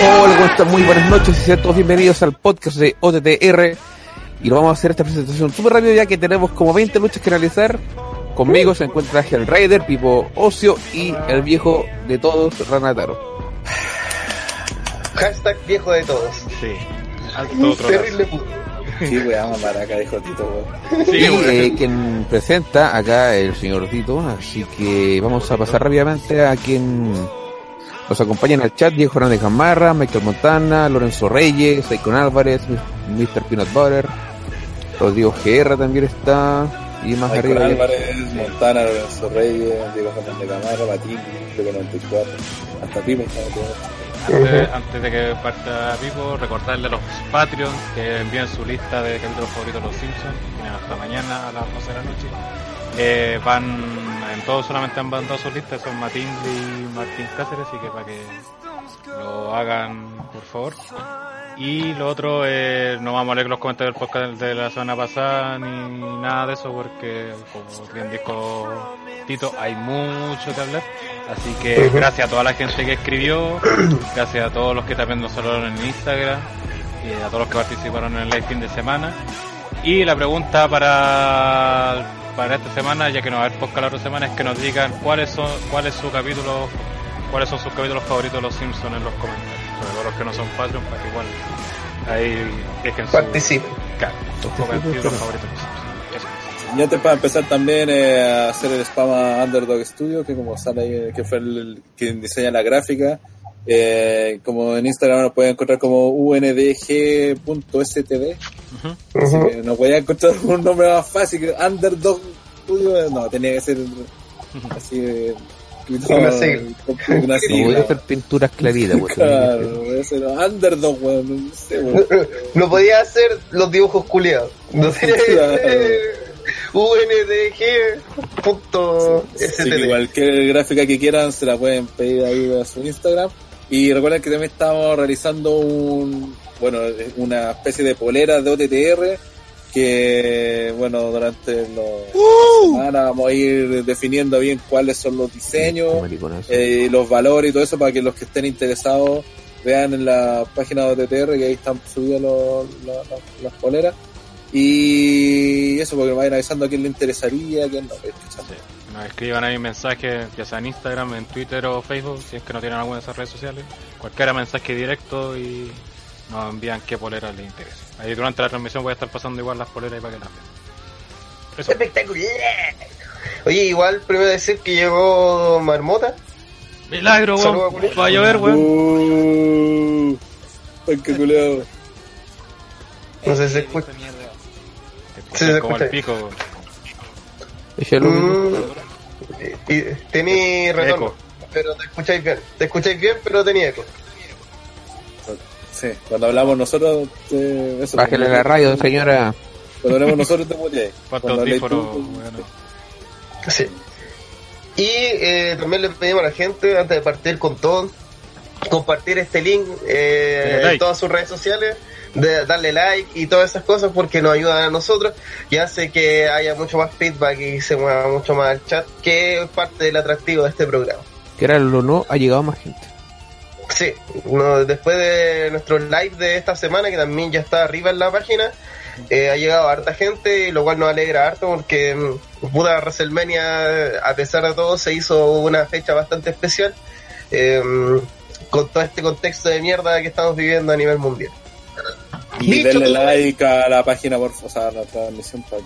Hola, ¿cómo están? Muy buenas noches y sean todos bienvenidos al podcast de OTTR. Y lo vamos a hacer esta presentación súper rápido ya que tenemos como 20 luchas que realizar. Conmigo se encuentra el Raider, Pipo Ocio y el viejo de todos, Ranataro. Hashtag viejo de todos. Sí. Alto otro Terrible puto. Sí, weón, maraca, dijo Tito, weón. Sí, y weón. eh, quien presenta acá el señor Tito, así que vamos a pasar rápidamente a quien nos acompaña en el chat, Diego Fernández Gamarra, Michael Montana, Lorenzo Reyes, Icon Álvarez, Mr. Peanut Butter, Rodrigo GR también está, y más Michael arriba. Álvarez, Montana, Lorenzo Reyes, Diego Fernández Camargo, Matín, Diego 94, hasta Pipo. Antes, antes de que parta Pipo, recordarle a los Patreons que envíen su lista de capítulos favoritos de los Simpsons. Tienen hasta mañana a las 12 de la noche. Eh, van, en todos solamente han mandado sus listas, son Matín y Martín Cáceres, así que para que lo hagan, por favor. Y lo otro, eh, no vamos a leer los comentarios del podcast de la semana pasada ni nada de eso porque, como bien dijo Tito, hay mucho que hablar. Así que gracias a toda la gente que escribió, gracias a todos los que también nos saludaron en Instagram, y a todos los que participaron en el live fin de semana. Y la pregunta para, para esta semana, ya que no va a haber podcast la otra semana, es que nos digan cuáles son, cuál es su capítulo, cuáles son sus capítulos favoritos de los Simpsons en los comentarios. Sobre todo los que no son Patreon, para que igual ahí dejen su, Participen. claro, sus capítulos favoritos de los Simpsons. Eso. Y antes para empezar también eh, a hacer el spam a Underdog Studio, que como sale ahí, que fue el, el quien diseña la gráfica, eh, como en Instagram nos pueden encontrar como undg.std, así Ujú. que no podía encontrar un nombre más fácil que Underdog Studio, no, tenía que ser así de... Una sigla. Una No voy a hacer pinturas claritas, pues. Claro, voy a hacer Underdog, weón, no sé, podía hacer los dibujos culiados. No Claro. ser UNDG.std. Así que cualquier gráfica que quieran se la pueden pedir ahí a su Instagram. Y recuerden que también estamos realizando un, bueno, una especie de polera de OTTR que, bueno, durante la semana vamos a ir definiendo bien cuáles son los diseños, eh, los valores y todo eso para que los que estén interesados vean en la página de OTTR que ahí están subidas los- la- la- las poleras. Y eso, porque me vayan avisando a quién le interesaría, a quién no. Nos escriban ahí mensajes, ya sea en Instagram, en Twitter o Facebook, si es que no tienen alguna de esas redes sociales. Cualquiera mensaje directo y nos envían qué polera les interesa. Ahí durante la transmisión voy a estar pasando igual las poleras y para que las vean. Espectacular. Oye, igual primero decir que llegó Marmota. Milagro, weón. Va a llover, weón. Ay, qué culeado. No sé si se escucha. Se como el escucha. pico, weón. Échalo, Mm, y, tení retorno, Eco. pero te escucháis bien. Te escucháis bien, pero tenía eco. Sí, cuando hablamos nosotros, eh, eso. Bájale la radio, señora. Cuando hablamos nosotros te. Cuánto Cuando audífono, tú. Sí. Y eh, también le pedimos a la gente, antes de partir con todo, compartir este link eh, en todas sus redes sociales, de darle like y todas esas cosas porque nos ayudan a nosotros y hace que haya mucho más feedback y se mueva mucho más el chat, que es parte del atractivo de este programa. Que era lo no, ha llegado más gente. Sí, no, después de nuestro live de esta semana, que también ya está arriba en la página, eh, ha llegado harta gente, lo cual nos alegra harto porque mm, puta WrestleMania, a pesar de todo, se hizo una fecha bastante especial eh, con todo este contexto de mierda que estamos viviendo a nivel mundial. Y Dicho denle like a la página, por o sea, a la transmisión para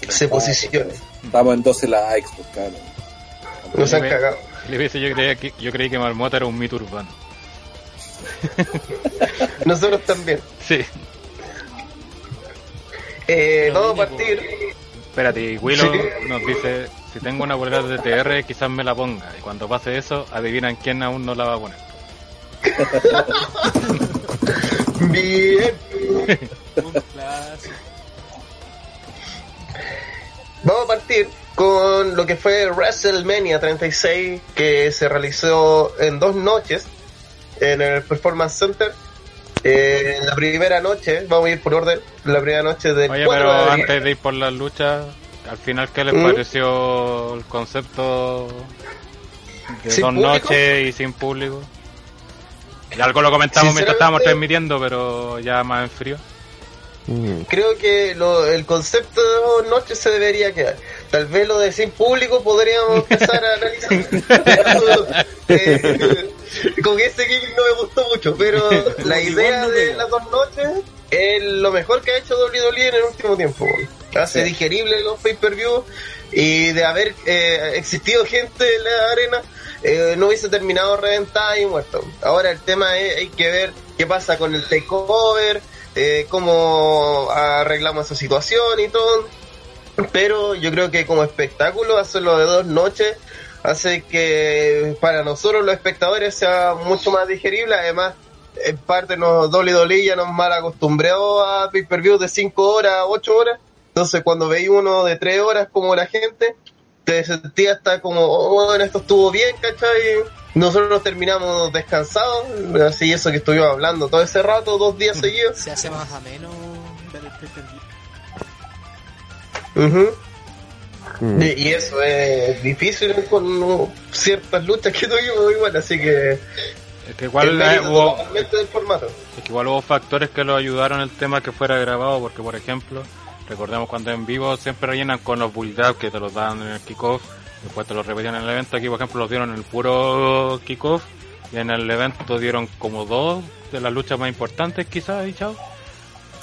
que Se posicione. Estamos en 12 likes, pues, cabrón. Nos han cagado. Yo creía que, yo creí que Marmota era un mito urbano. Nosotros también. Sí. Eh, vamos a partir. Espérate, Willow Sí. nos dice, si tengo una polera de TR quizás me la ponga. Y cuando pase eso, adivinan quién aún no la va a poner. Bien. Vamos a partir con lo que fue WrestleMania 36 que se realizó en dos noches en el Performance Center. Eh, la primera noche, vamos a ir por orden, la primera noche del Oye, 4 pero de antes de ir por las luchas, al final, ¿qué les ¿Mm? pareció el concepto de ¿Sin dos público? noches y sin público? Y algo lo comentamos mientras estábamos transmitiendo, pero ya más en frío. Mm. Creo que lo- el concepto de dos noches se debería quedar. Tal vez lo de sin público podríamos empezar a analizar. Eh, con ese gig no me gustó mucho, pero la idea de las dos noches es lo mejor que ha hecho WWE en el último tiempo. Hace Sí. digerible los pay-per-view y de haber eh, existido gente en la arena, eh, no hubiese terminado reventada y muerto. Ahora el tema es, hay que ver qué pasa con el takeover, eh, cómo arreglamos esa situación y todo. Pero yo creo que como espectáculo hacerlo de dos noches hace que para nosotros los espectadores sea mucho más digerible. Además, en parte nos WWE ya nos mal acostumbrado a pay-per-view de 5 horas, 8 horas. Entonces cuando veis uno de 3 horas como la gente, te sentías hasta como, oh, bueno, esto estuvo bien, ¿cachai? Nosotros terminamos descansados, así eso que estuvimos hablando todo ese rato, dos días seguidos. Se hace más ameno ver el. Mm. Y, y eso es difícil con ciertas luchas que tuvimos igual, así que Es que igual eh, hubo, totalmente del formato. es que igual hubo factores que lo ayudaron el tema que fuera grabado, porque por ejemplo, recordemos cuando en vivo siempre rellenan con los build-up que te los dan en el kickoff, después te los repetían en el evento, aquí por ejemplo los dieron en el puro kickoff, y en el evento dieron como dos de las luchas más importantes quizás, y chao.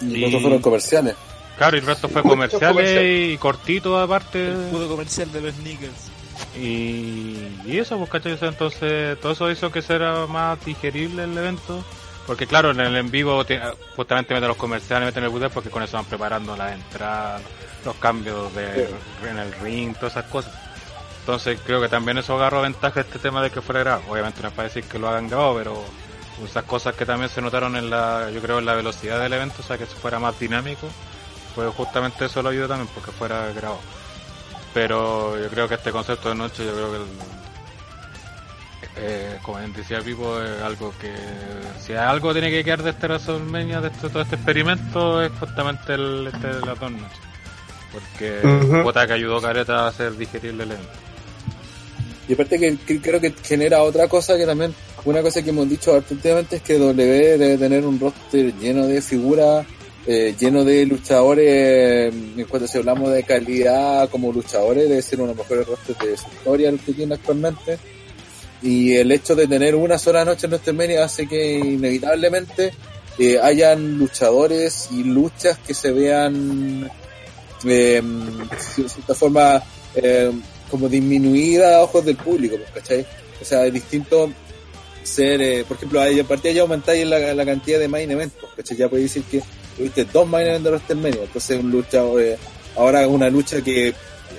Y Y- fueron comerciales. Claro, y el resto fue comerciales comerciales. y cortito aparte. El puro comercial de los sneakers. Y, y eso, pues, ¿cachai? Sea, Entonces, todo eso hizo que fuera más digerible el evento. Porque, claro, en el en vivo, te- justamente meten los comerciales, meten el build porque con eso van preparando las entradas, los cambios de, en el ring, todas esas cosas. Entonces, creo que también eso agarró ventaja este tema de que fuera grabado. Obviamente, no es para decir que lo hagan grabado, pero esas cosas que también se notaron en la, yo creo, en la velocidad del evento, o sea, que fuera más dinámico, pues justamente eso lo ayudó también, porque fuera grabado. Pero yo creo que este concepto de noche, yo creo que, el, eh, como decía Pipo, es algo que, si algo tiene que quedar de este WrestleMania, de este, todo este experimento, es justamente el este de las dos noches. Porque Ujú. puta que ayudó Careta a hacer digerible el evento. Y aparte que, que creo que genera otra cosa que también, una cosa que hemos dicho últimamente es que W debe tener un roster lleno de figuras, eh, lleno de luchadores, eh, en cuanto si hablamos de calidad como luchadores, debe ser uno de los mejores rosters de su historia el que tiene actualmente. Y el hecho de tener una sola noche en WrestleMania hace que inevitablemente eh, hayan luchadores y luchas que se vean eh, de cierta forma eh, como disminuida a ojos del público, pues, ¿cachai? O sea, es distinto ser, eh, por ejemplo, a partir de ya aumentáis la, la cantidad de main events, pues, ¿cachai? Ya podéis decir que tuviste dos main events de WrestleMania, entonces un luchador, eh, ahora una lucha que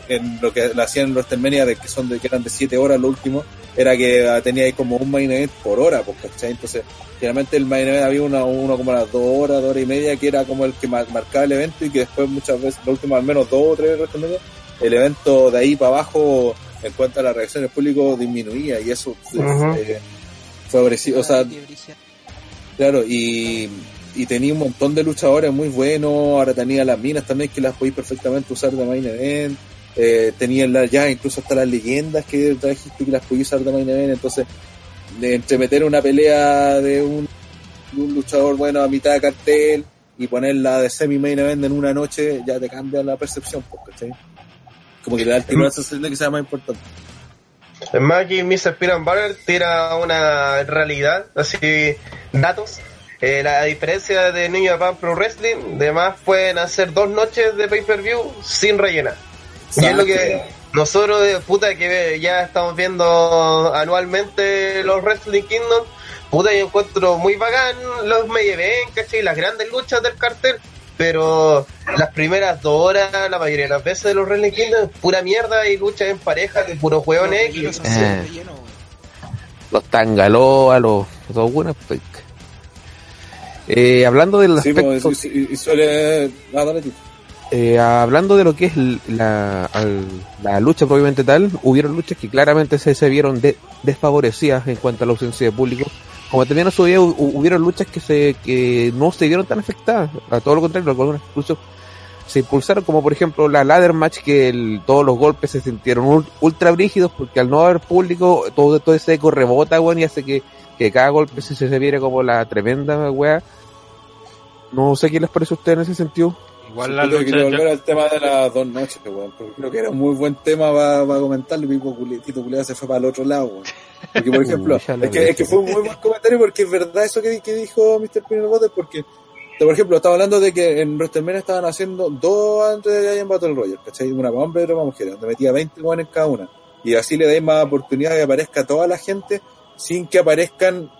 en lo que la hacían en WrestleMania de que son de que eran de 7 horas lo último, era que ah, teníais como un main event por hora, pues, ¿cachai? Entonces, generalmente el main event había una, uno como a las dos horas, dos horas y media, que era como el que mar- marcaba el evento y que después muchas veces, lo último al menos dos o tres WrestleMania, el evento de ahí para abajo, en cuanto a la reacción del público, disminuía y eso Ujú. eh, favoreció, o sea, claro, y, y tenía un montón de luchadores muy buenos, ahora tenía las minas también que las podéis perfectamente usar de main event, eh, tenía la- ya incluso hasta las leyendas que trajiste que las podéis usar de main event, entonces de entre meter una pelea de un, de un luchador bueno a mitad de cartel y ponerla de semi main event en una noche ya te cambia la percepción, pues, ¿cachai? Como que le da el tiro a esa que sea más importante. Es más, aquí Mr. Peanut Butter tira una realidad, así, datos. Eh, la diferencia de New Japan Pro Wrestling, además pueden hacer dos noches de pay-per-view sin rellenar. Y es lo que nosotros, de puta, que ya estamos viendo anualmente los Wrestling Kingdom, puta, yo encuentro muy bacán los medio ¿cachai? Las grandes luchas del cartel, pero las primeras dos horas, la mayoría de las veces de los Wrestling Kingdom, pura mierda y luchas en pareja de puro juego Los Eh. Los tangaloa, los, los buenos pues. Eh, hablando del Sí, aspecto, pues, y, y- y suele... Ah, dale. Eh, hablando de lo que es la, la lucha propiamente tal, hubieron luchas que claramente se, se vieron de- desfavorecidas en cuanto a la ausencia de público. Como también a su hu- hubieron luchas que se que no se vieron tan afectadas, a todo lo contrario, algunas incluso se impulsaron, como por ejemplo la ladder match, que todos los golpes se sintieron ul- ultra brígidos porque al no haber público, todo, todo ese eco rebota, weón, y hace que que cada golpe se, se viera como la tremenda weá. No sé qué les parece a ustedes en ese sentido. Igual la Yo lucha. quería volver yo- al tema de las dos noches, weón, porque creo que era un muy buen tema para, para comentarlo Culi- Tito Culeado se fue para el otro lado, weón. Porque, por ejemplo, es, que, es que fue un muy buen comentario porque es verdad eso que, que dijo Mr. Pinero Botter, porque, por ejemplo, estaba hablando de que en WrestleMania estaban haciendo dos antes de en Battle Royale, ¿cachai? Una para hombres y otra para mujeres, donde metía 20 weones en cada una. Y así le dais más oportunidad de que aparezca toda la gente sin que aparezcan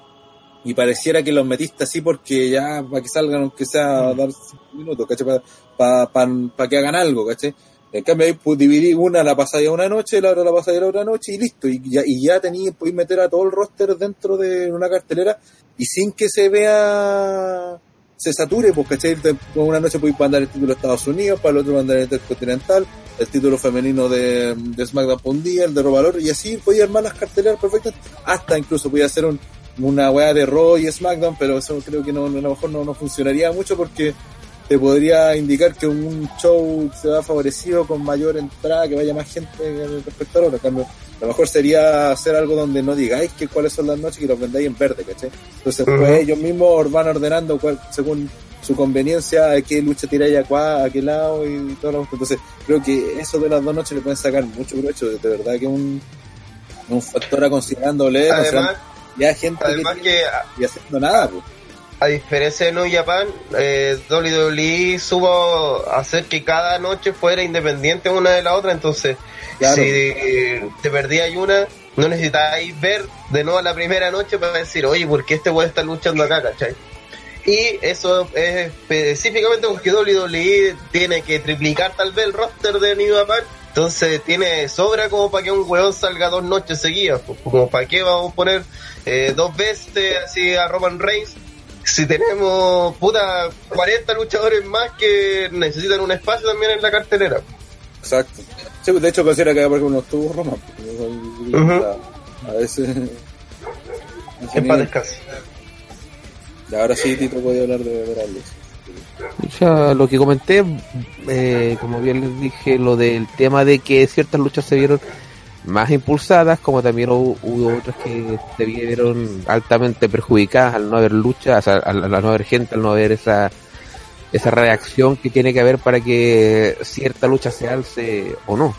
y pareciera que los metiste así porque ya para que salgan aunque sea a dar cinco minutos, ¿cachai? Para que hagan algo, ¿cachai? En cambio ahí pues, dividí una la pasáis una noche, la otra la pasáis la otra noche y listo. Y ya, y ya tení, podéis meter a todo el roster dentro de una cartelera y sin que se vea se sature, pues, ¿cachai? Te- Una noche podéis mandar el título de Estados Unidos, para el otro mandar el Intercontinental, el título femenino de, de SmackDown por un día, el de Raw Valor, y así podía armar las carteleras perfectas, hasta incluso podía hacer un, una weá de Raw y SmackDown, pero eso creo que no, a lo mejor no, no funcionaría mucho porque te podría indicar que un show se va favorecido con mayor entrada, que vaya más gente que espectador. Cambio, a lo mejor sería hacer algo donde no digáis que cuáles son las noches y los vendáis en verde, ¿cachai? Entonces, pues ellos mismos van ordenando cuál, según su conveniencia a qué lucha tiráis a, cuá, a qué lado y todo lo. Entonces, creo que eso de las dos noches le pueden sacar mucho provecho. De verdad que es un, un factor a considerándole. Además, ya gente además que, que y haciendo nada, pues. a diferencia de New Japan, eh, WWE supo hacer que cada noche fuera independiente una de la otra, entonces Claro. si te perdías una, no necesitáis ver de nuevo la primera noche para decir, oye, ¿por qué este weón está luchando acá, cachai? Y eso es específicamente porque WWE tiene que triplicar tal vez el roster de New Japan, entonces tiene sobra como para que un weón salga dos noches seguidas, pues, como para qué vamos a poner eh, dos veces así a Roman Reigns si tenemos puta 40 luchadores más que necesitan un espacio también en la cartelera. Exacto. Sí, pues, de hecho considera que por ejemplo no estuvo Roma. porque yo soy- Ujú. a, veces. En paz descanse. Y ahora sí Tito podía hablar de, lucha. Lo que comenté, eh, como bien les dije, lo del tema de que ciertas luchas se vieron más impulsadas, como también hubo, otras que se vieron altamente perjudicadas al no haber lucha, o sea, al, no haber gente, al no haber esa esa reacción que tiene que haber para que cierta lucha se alce o no.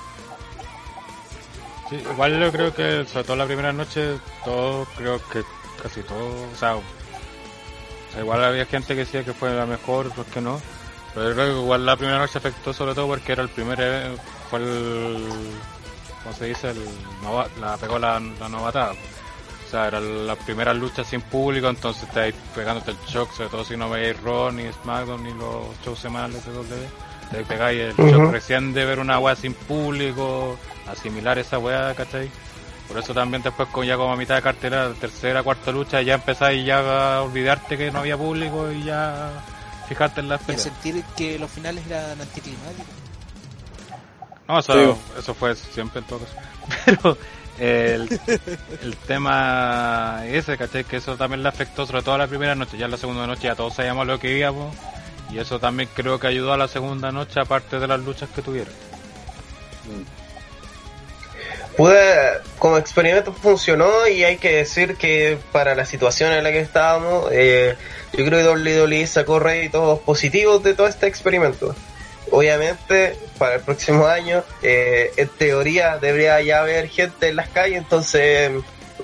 Igual yo creo que, sobre todo la primera noche, todo, creo que casi todo, o sea, igual había gente que decía que fue la mejor, pues que no. Pero yo creo que igual la primera noche afectó sobre todo porque era el primer, e- fue el, ¿cómo se dice? El, la pegó la, la novatada. O sea, era la primera lucha sin público, entonces te ahí pegándote el shock, sobre todo si no veis Raw, ni SmackDown, ni los shows semanales de WWE. Te pegáis el Ujú. shock recién de ver una weá sin público, asimilar esa weá, ¿cachai? Por eso también después con ya como a mitad de cartera, tercera, cuarta lucha, ya empezáis ya a olvidarte que no había público y ya fijarte en las Y peleas. sentir que los finales eran anticlimáticos. No, eso, Sí. eso fue siempre en todo caso. Pero el, el tema ese, ¿cachai? Que eso también le afectó sobre todo a la primera noche. Ya en la segunda noche ya todos sabíamos lo que íbamos. Y eso también creo que ayudó a la segunda noche, aparte de las luchas que tuvieron. Pude, como experimento funcionó y hay que decir que para la situación en la que estábamos, eh, yo creo que WWE sacó réditos positivos de todo este experimento. Obviamente, para el próximo año, eh, en teoría debería ya haber gente en las calles, entonces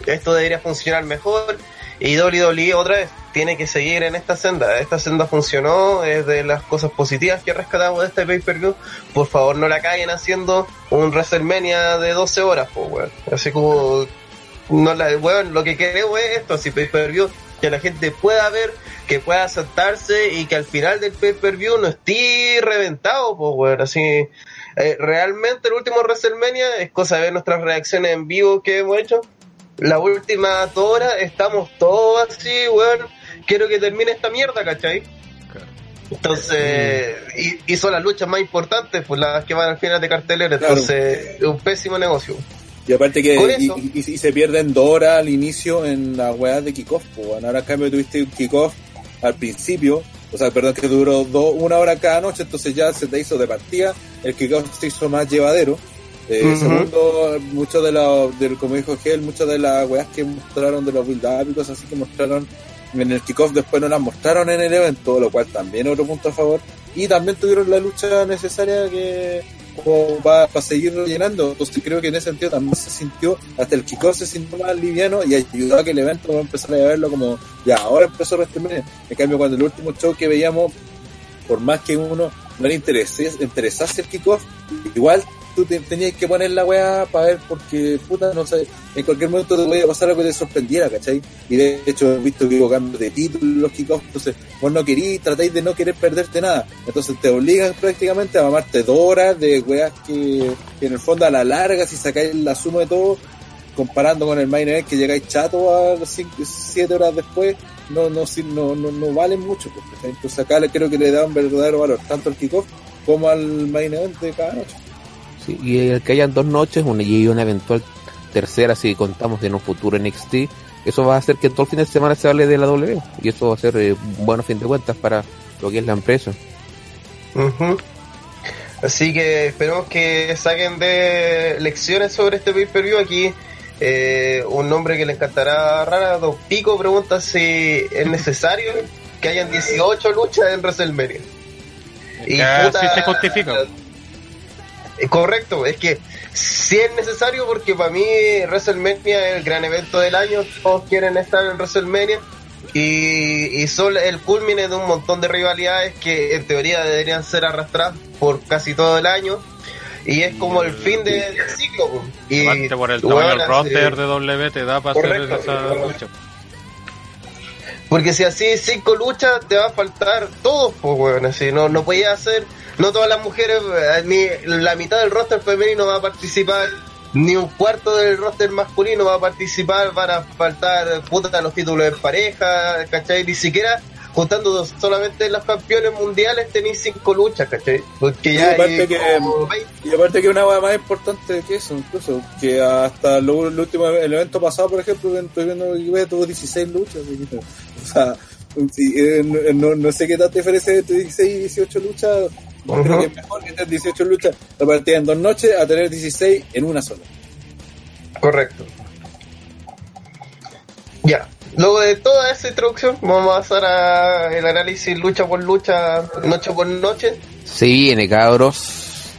esto debería funcionar mejor. Y WWE otra vez tiene que seguir en esta senda. Esta senda funcionó, es de las cosas positivas que rescatamos de este pay-per-view. Por favor, no la caigan haciendo un WrestleMania de 12 horas, pues, weón. Así como, no la, weón, lo que queremos es esto, así pay-per-view, que la gente pueda ver, que pueda sentarse y que al final del pay-per-view no esté reventado, pues, weón. Así, eh, realmente el último WrestleMania es cosa de ver nuestras reacciones en vivo que hemos hecho. La última dos horas estamos todos así, weón. Quiero que termine esta mierda, ¿cachai? Entonces, y, y son las luchas más importantes, pues las que van al final de cartelera. Claro. Entonces, es un pésimo negocio. Y aparte que y, eso. y- y se pierden dos horas al inicio en la weá de kickoff. pues, bueno. Ahora en cambio tuviste un kickoff al principio, o sea, perdón, que duró dos, una hora cada noche, entonces ya se te hizo de partida, el kickoff se hizo más llevadero. Eh. Segundo, mucho de la, del, como dijo Gel, muchas de las weas que mostraron de los build-up y cosas así que mostraron en el kickoff después no las mostraron en el evento, lo cual también otro punto a favor. Y también tuvieron la lucha necesaria que para seguir rellenando. Entonces creo que en ese sentido también se sintió, hasta el kickoff se sintió más liviano y ayudó a que el evento va a empezar a verlo como, ya, ahora empezó WrestleMania. En cambio, cuando el último show que veíamos, por más que uno no le interesase el kickoff, igual tú te- tenías que poner la weá para ver porque, puta, no sé, en cualquier momento te podía pasar algo que te sorprendiera, ¿cachai? Y de hecho he visto que de título en los kickoffs, entonces vos no querís, tratáis de no querer perderte nada. Entonces te obligan prácticamente a mamarte dos horas de weas que, en el fondo a la larga, si sacáis la suma de todo, comparando con el main event que llegáis chato a las 7 horas después, no, no, no, no, no valen mucho. Entonces acá creo que le da un verdadero valor, tanto al kickoff como al main event de cada noche. Sí, y el que hayan dos noches una, y una eventual tercera, si contamos en un futuro NXT, eso va a hacer que todo el fin de semana se hable de la W. Y eso va a ser eh, un buen fin de cuentas para lo que es la empresa. Así que esperemos que saquen de lecciones sobre este pay-per-view. Aquí eh, un nombre que le encantará a Rara, Don Pico, pregunta si es necesario que hayan 18 luchas en WrestleMania. Y puta- se justifica. Correcto, es que si es necesario porque para mí WrestleMania es el gran evento del año, todos quieren estar en WrestleMania y, y son el culmine de un montón de rivalidades que en teoría deberían ser arrastradas por casi todo el año y es como el fin de- del ciclo. po. Y por el tamaño del roster de W te da para hacer esa lucha. Porque si así cinco luchas te va a faltar todo, pues bueno, así no, no podía hacer, no todas las mujeres, eh, ni la mitad del roster femenino va a participar, ni un cuarto del roster masculino va a participar, van a faltar puta los títulos de pareja, ¿cachai? Ni siquiera juntando solamente los campeones mundiales tenéis cinco luchas, ¿cachai? Porque ya Y aparte hay que- 20 Y aparte que una hueá más importante que eso, incluso, que hasta lo, el último, el evento pasado, por ejemplo, estoy viendo tuvo 16 luchas. O sea, sí, eh, no, no- sé qué tanta diferencia entre 16 y 18 luchas. Ujú. Creo que es mejor que tener 18 luchas repartidas en dos noches a tener 16 en una sola. Correcto. Ya. Luego de toda esa introducción, vamos a pasar a el análisis lucha por lucha, noche por noche. Se viene, cabros.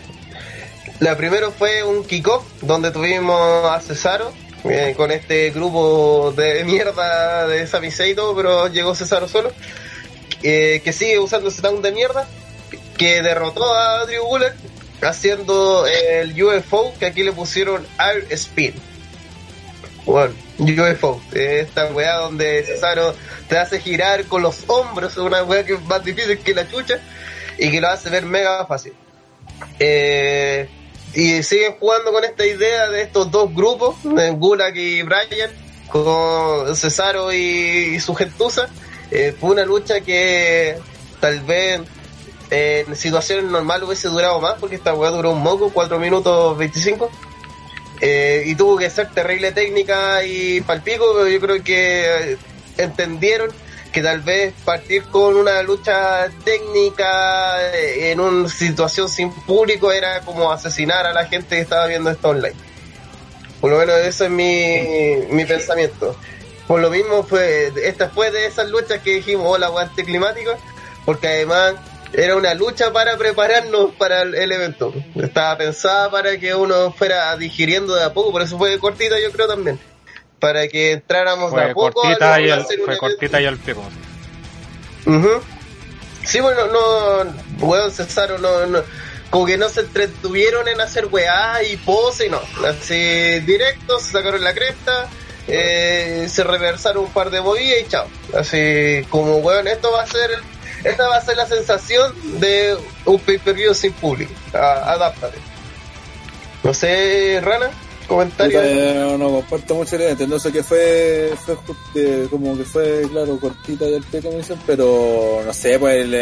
La primero fue un kickoff donde tuvimos a Cesaro eh, con este grupo de mierda de Sami todo, pero llegó Cesaro solo. eh, que sigue usando ese down de mierda, que derrotó a Drew Gulak haciendo el UFO, que aquí le pusieron Air Spin. Bueno, UFO, esta weá donde Cesaro te hace girar con los hombros, una weá que es más difícil que la chucha y que lo hace ver mega fácil. Eh, y siguen jugando con esta idea de estos dos grupos, eh, Gulak y Bryan, con Cesaro y, y su gentuza. Eh, fue una lucha que tal vez en situaciones normales hubiese durado más, porque esta weá duró un moco, 4 minutos 25. Eh, y tuvo que ser terrible técnica y palpico, pero yo creo que eh, entendieron que tal vez partir con una lucha técnica eh, en una situación sin público era como asesinar a la gente que estaba viendo esto online. Por lo menos ese es mi, mi pensamiento. Por lo mismo fue, esta fue de esas luchas que dijimos, hola, guante climático, porque además era una lucha para prepararnos para el, el evento. Estaba pensada para que uno fuera digiriendo de a poco, por eso fue cortita yo creo también. Para que entráramos de a poco cortita, a y un fue cortita y al pie. Ujú. Sí, bueno, no, weón, Cesaro no, no, como que no se entretuvieron en hacer weá y pose, no, así directo, se sacaron la cresta, eh, se reversaron un par de movidas y chao, así como weón, esto va a ser, esta va a ser la sensación de un pay-per-view sin público, A- adáptate. No sé, Rana, comentario. Eh, no comparto mucho la no sé que fue, como que fue, claro, cortita al pie, como pero no sé, pues el,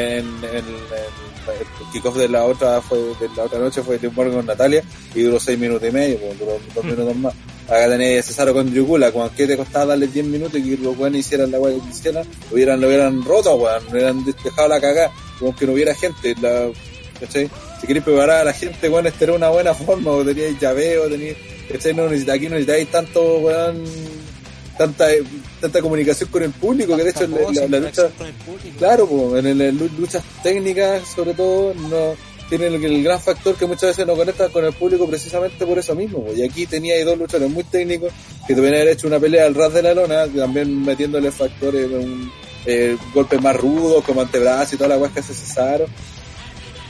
el- kickoff de la otra fue, de la otra noche fue de humor con Natalia y duró seis minutos y medio, pues, duró dos minutos más. Acá tenés Cesaro con Yugula, con que te costaba darle 10 minutos y que los weones hicieran la weá que quisieran, lo hubieran, lo hubieran roto, weón, hubieran dejado la cagada, como que no hubiera gente, la, ¿cachai? Si queréis preparar a la gente, weón, esta era una buena forma, o teníais llaveo, teníais, ¿cachai? No necesita- aquí no necesitáis tanto, weón, tanta, tanta comunicación con el público, que de hecho la, voz, la- la interacción lucha, con el público. claro, pues, en las luchas técnicas, sobre todo, no tienen el, el gran factor que muchas veces no conectan con el público precisamente por eso mismo. pues. Y aquí tenía ahí dos luchadores muy técnicos que te haber hecho una pelea al ras de la lona, también metiéndole factores, un, eh, golpes más rudos, como antebrazo y toda la weá que hace Cesaro.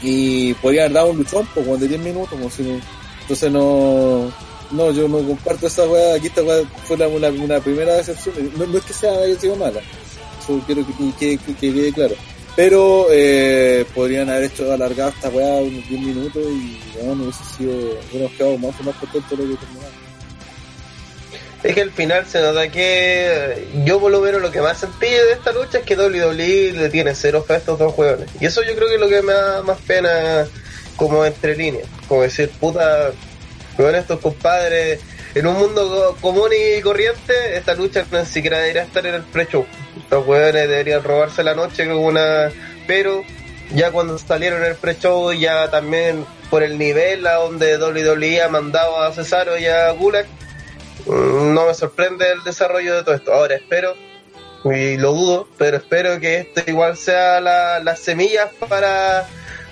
Y podrían haber dado un luchón, pues, de 10 minutos, como si no- entonces no, no, yo no comparto esa weá, aquí esta weá fue la- una, una primera decepción, no, no es que sea haya sido mala, eso quiero que, que, que- que quede claro. Pero eh, podrían haber hecho alargado esta weá unos 10 minutos y no, no hubiese sido, hubiéramos quedado más, más contentos de lo que terminamos. Es que al final se nota que yo por lo menos lo que más sentí de esta lucha es que WWE le tiene cero fe a estos dos jugadores. Y eso yo creo que es lo que me da más pena como entre líneas. Como decir, puta, con estos compadres, en un mundo co- común y corriente, esta lucha no siquiera debería estar en el pre-show. Estos hueones deberían robarse la noche con una... Pero ya cuando salieron en el pre-show, ya también por el nivel a donde WWE ha mandado a Cesaro y a Gulag, Mm, no me sorprende el desarrollo de todo esto. Ahora espero, y lo dudo, pero espero que esto igual sea la, las semillas para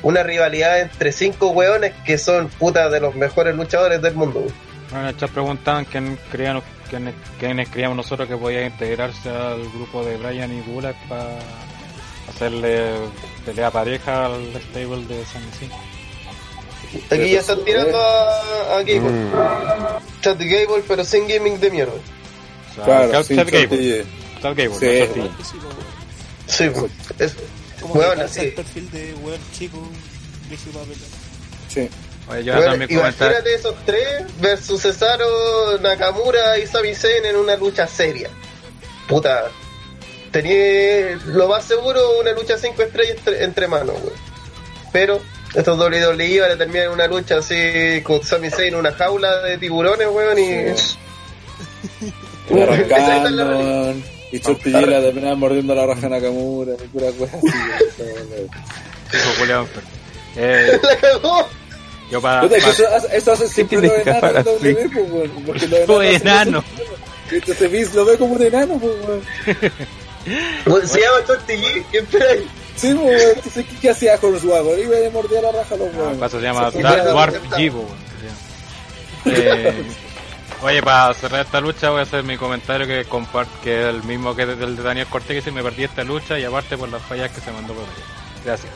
una rivalidad entre cinco hueones que son putas de los mejores luchadores del mundo. Bueno, chat preguntaban quién creían, quién, quiénes creíamos nosotros que podía integrarse al grupo de Brian y Gulag para hacerle pelea pareja al stable de San Isidro. Aquí ya están tirando a, a Gable, Mm. chat de Gable, pero sin gaming de mierda. O sea, Claro, Chad- Chad Gable. Chad Gable, Sí. sí. Sí, es, Como Weón, que así. el perfil de weón chico, rígido para pelear. Sí. Oye, yo Bueno, también comentar. imagínate esos tres versus Cesaro, Nakamura y Sami Zayn en una lucha seria. Puta, tenía lo más seguro una lucha cinco estrellas entre, entre manos, güey. Pero estos WWE van a terminar en una lucha así con Sami Zayn en una jaula de tiburones, weón, y... Y es la arrancando, realidad. weón. y Chortillera la terminaba mordiendo la raja Nakamura, y pura weá así. weón. Eh, la cagó. yo para. Puta, eso, hace- eso hace siempre los enanos en? WWE, pues, weón, porque los enano. eso. Entonces Vince lo ve como un enano, pues, weón. Se llama Tortilli, ¿qué esperáis? Sí, pues, weón. Entonces, ¿qué, hacía con su agua? Iba a morder la raja a los Ah, paso se llama Dark. Givo. Eh, oye, para cerrar esta lucha voy a hacer mi comentario que compart que es el mismo que el de Daniel Cortés que dice me perdí esta lucha y aparte por las fallas que se mandó por ella. Gracias.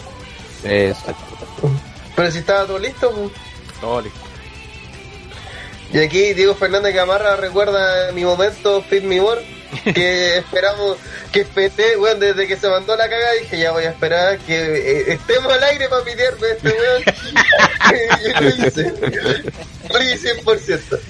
Exacto. Pero si estaba todo listo, pues. Todo listo. Y aquí Diego Fernández Gamarra recuerda mi momento Fit Me More, que esperamos, que esperé, weón, desde que se mandó la cagada dije ya voy a esperar que eh, estemos al aire para pitearme este weón. y lo hice. Lo hice 100%.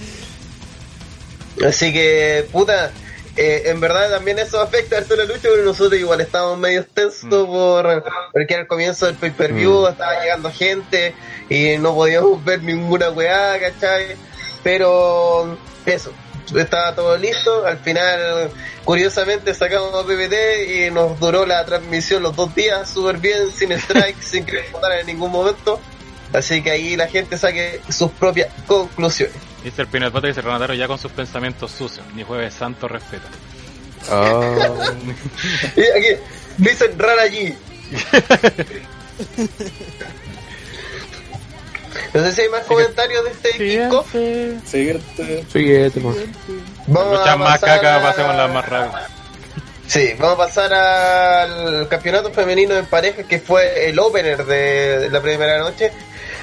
Así que, puta, eh, en verdad también eso afecta a la lucha, pero nosotros igual estábamos medio tensos por, porque al comienzo del pay-per-view estaba llegando gente y no podíamos ver ninguna weá, ¿cachai? Pero eso, estaba todo listo, al final curiosamente sacamos PPT y nos duró la transmisión los dos días súper bien, sin strike, sin que en ningún momento. Así que ahí la gente saque sus propias conclusiones. Dice el Peanut Butter y dice Renataro ya con sus pensamientos sucios. Ni jueves santo respeta. Oh. Y aquí dicen rara allí. No sé si hay más comentarios de este kickoff. Siguiente. Siguiente, pues. Vamos a más pasar caca, a- pasemos las más rápidas. Sí, vamos a pasar al campeonato femenino en pareja que fue el opener de la primera noche,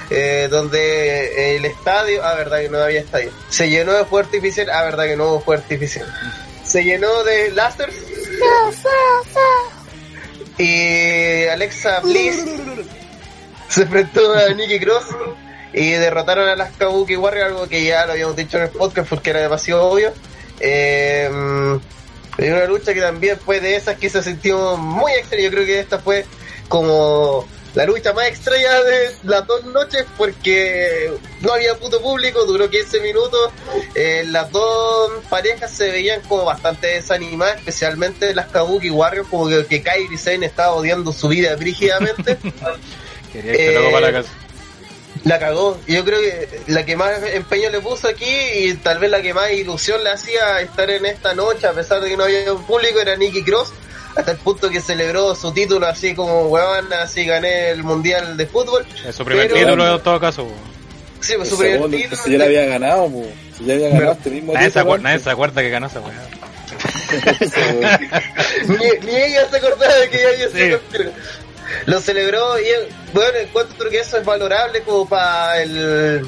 eh, donde el estadio, ah, verdad que no había estadio, se llenó de fuego artificial, ah, verdad que no hubo fuego artificial, se llenó de láser y Alexa Bliss se enfrentó a Nikki Cross y derrotaron a las Kabuki Warriors, algo que ya lo habíamos dicho en el podcast porque era demasiado obvio. Eh, y una lucha que también fue de esas que se sintió muy extraña. Yo creo que esta fue como la lucha más extraña de las dos noches porque no había puto público, duró 15 minutos. Eh, las dos parejas se veían como bastante desanimadas, especialmente las Kabuki Warriors, como que, que Kairi Sane estaba odiando su vida brígidamente. Quería irte luego para la casa. la cagó. Yo creo que la que más empeño le puso aquí y tal vez la que más ilusión le hacía estar en esta noche, a pesar de que no había un público, era Nicky Cross. Hasta el punto que celebró su título así como huevón, así gané el mundial de fútbol. Es su primer Pero- título en todo caso. Sí, pues su primer segundo, título. si ya la había ganado, po. Si ya había ganado este mismo Nadie título acuer- nadie se acuerda que ganó esa weá. ni, ni ella se acordaba de que ya había Sí. Lo celebró y bueno, encuentro que eso es valorable como para el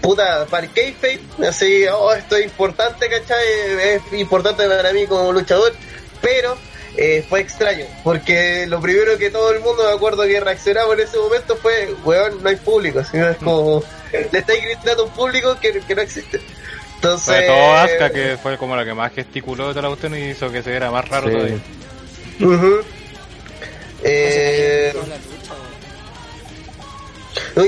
puta, para el kayfabe, así, oh, esto es importante, ¿cachai? Es importante para mí como luchador, pero eh, fue extraño, porque lo primero que todo el mundo me acuerdo que reaccionaba en ese momento fue, weón, no hay público, así, es como, le estáis gritando a un público que, que no existe. Entonces, Sobre todo Asuka, que fue como la que más gesticuló de toda la cuestión y hizo que se viera más raro Sí. todavía. Eh,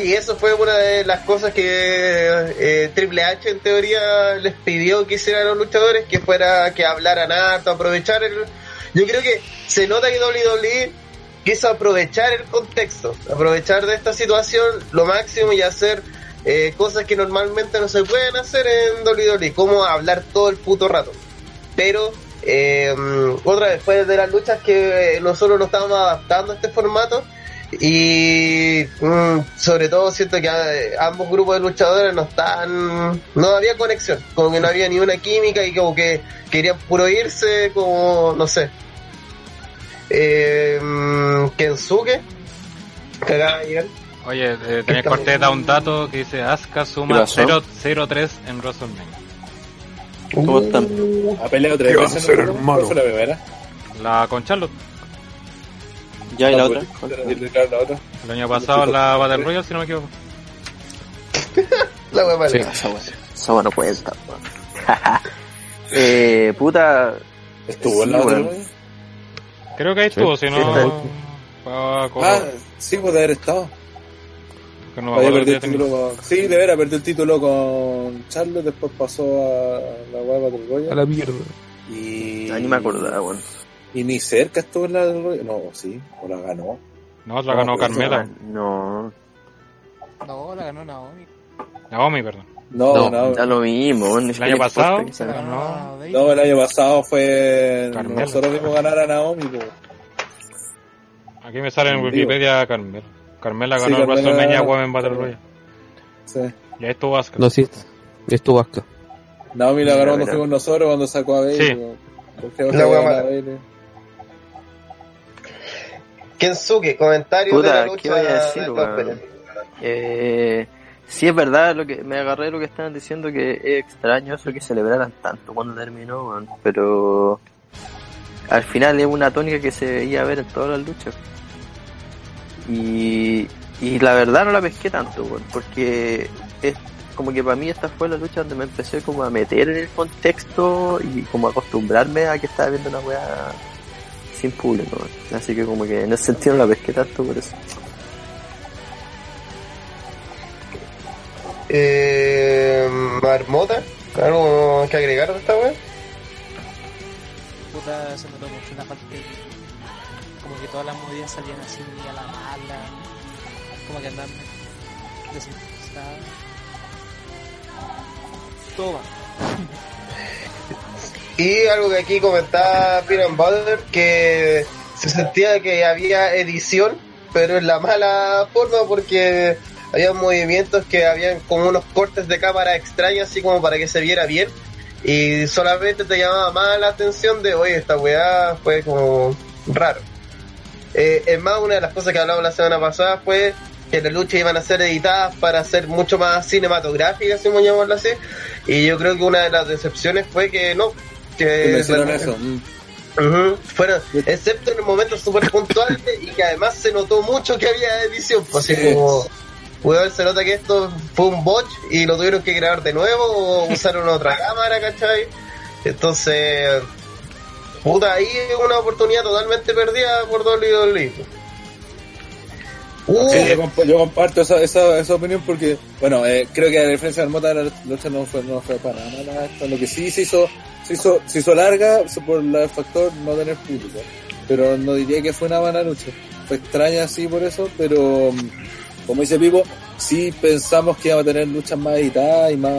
y eso fue una de las cosas que eh, Triple H en teoría les pidió que hicieran a los luchadores, que fuera que hablaran harto, aprovechar el... Yo creo que se nota que WWE quiso aprovechar el contexto, aprovechar de esta situación lo máximo y hacer eh, cosas que normalmente no se pueden hacer en WWE, como hablar todo el puto rato. Pero eh, otra vez, fue de las luchas que nosotros nos estábamos adaptando a este formato y mm, sobre todo siento que eh, ambos grupos de luchadores no están no había conexión como que no había ni una química y como que querían puro irse como no sé eh, mm, Kensuke que acaba de llegar Oye, eh, tenía corte da un dato que dice Asuka ¿Qué suma pasó? 0-3 en WrestleMania. ¿Cómo están? Ha peleado tres ¿Qué va a veces. hacer, ¿no? hermano? ¿Cuál fue la primera? La con Charlotte. ¿Ya y la otra? la. El año pasado en la Battle Royale, si no me equivoco. la wea. Sí. Esa no cuenta, weón. eh, puta. Estuvo en la. ¿no? Creo que ahí estuvo, si no. Ah, sí, puede haber estado. que no me Había acuerdo perdido el título con... Sí, de veras, perdió el título con Charlotte, después pasó a la web Battle A Royale. la mierda. Y... Ah, ni me acordaba, weón. Y ni cerca estuvo en la. No, sí, o la ganó. No, la ganó Carmela. No, No, la ganó Naomi. Naomi, perdón. No, No, no. da lo mismo, El año pasado. No, el año pasado fue... Carmela. Nosotros vimos ganar a Naomi. Aquí me sale en Digo. Wikipedia Carmela. Carmela Sí, ganó el WrestleMania. Women Battle Royale. Sí. Y ahí estuvo Asuka. No, sí. Estuvo Vasca. Naomi la ganó cuando fuimos nosotros, cuando sacó a Bailey. Sí. La Kensuke comentarios de la Puta, lucha ¿qué voy a decir, de. Eh, sí es verdad lo que me agarré lo que estaban diciendo que es extraño eso que celebraran tanto cuando terminó, weón, pero al final es una tónica que se veía ver en todas las luchas. Y, y la verdad no la pesqué tanto, porque es como que para mí esta fue la lucha donde me empecé como a meter en el contexto y como a acostumbrarme a que estaba viendo una weá sin público, así que como que en ese sentido no la pesqué tanto por eso. eh, Marmota algo que agregar de esta wea Puta, se notó mucho una falta de Como que todas las movidas salían así a la mala. Como que andaban desinteresadas. Todo va. Y algo que aquí comentaba Peter Butler, que se sentía que había edición, pero en la mala forma porque había movimientos que habían como unos cortes de cámara extraños, así como para que se viera bien. Y solamente te llamaba más la atención de, oye, esta weá fue como raro. Eh, es más, una de las cosas que hablamos la semana pasada fue que las luchas iban a ser editadas para ser mucho más cinematográficas, si a llamarlo así. Y yo creo que una de las decepciones fue que no. Que eso. fueron, excepto en momentos súper puntuales y que además se notó mucho que había edición. Pues así Sí. como, weón, se nota que esto fue un botch y lo tuvieron que grabar de nuevo o usaron otra cámara, ¿cachai? Entonces, puta, ahí es una oportunidad totalmente perdida por WWE. Sí, yo, comp- yo comparto esa, esa, esa opinión porque, bueno, eh, creo que a diferencia del Mota, la lucha no fue, no fue para nada. Lo que sí se hizo, se hizo, se hizo larga por el factor no tener público. Pero no diría que fue una mala lucha. extraña así por eso, pero mm, como dice Pipo, sí pensamos que íbamos a tener luchas más editadas y más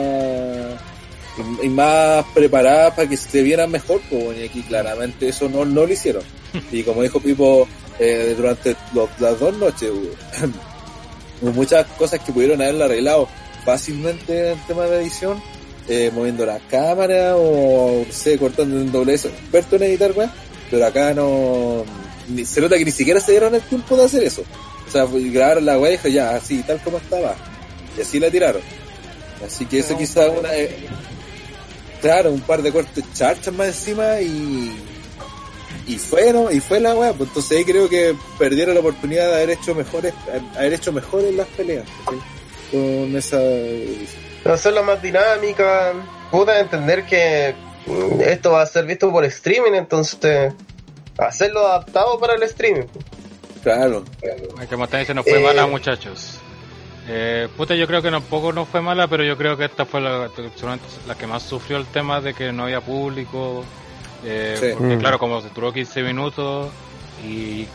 y, y más preparadas para que se vieran mejor, pues, y aquí claramente eso no, no lo hicieron. Y como dijo Pipo, eh, durante los- las dos noches hubo, muchas cosas que pudieron haberla arreglado fácilmente en tema de edición, eh, moviendo la cámara o, no sé, cortando en doble eso, experto en editar, weón, pero acá no, ni- se nota que ni siquiera se dieron el tiempo de hacer eso. O sea, fue- grabaron la dijo, ya, así, tal como estaba. Y así la tiraron. Así que eso No, quizá una, de eh, claro, un par de cortes charchas más encima y, y fue, ¿no? Y fue la weá, pues entonces ahí creo que perdieron la oportunidad de haber hecho mejores, haber hecho mejores las peleas, ¿sí? Con esa, hacerla más dinámica, puta entender que mm, esto va a ser visto por streaming, entonces hacerlo adaptado para el streaming. claro, Como ustedes dicen, no fue Eh. mala, muchachos. Eh, puta, yo creo que tampoco no fue mala, pero yo creo que esta fue la, la que más sufrió el tema de que no había público. eh, Sí. Porque, Mm. claro, como se duró 15 minutos y, y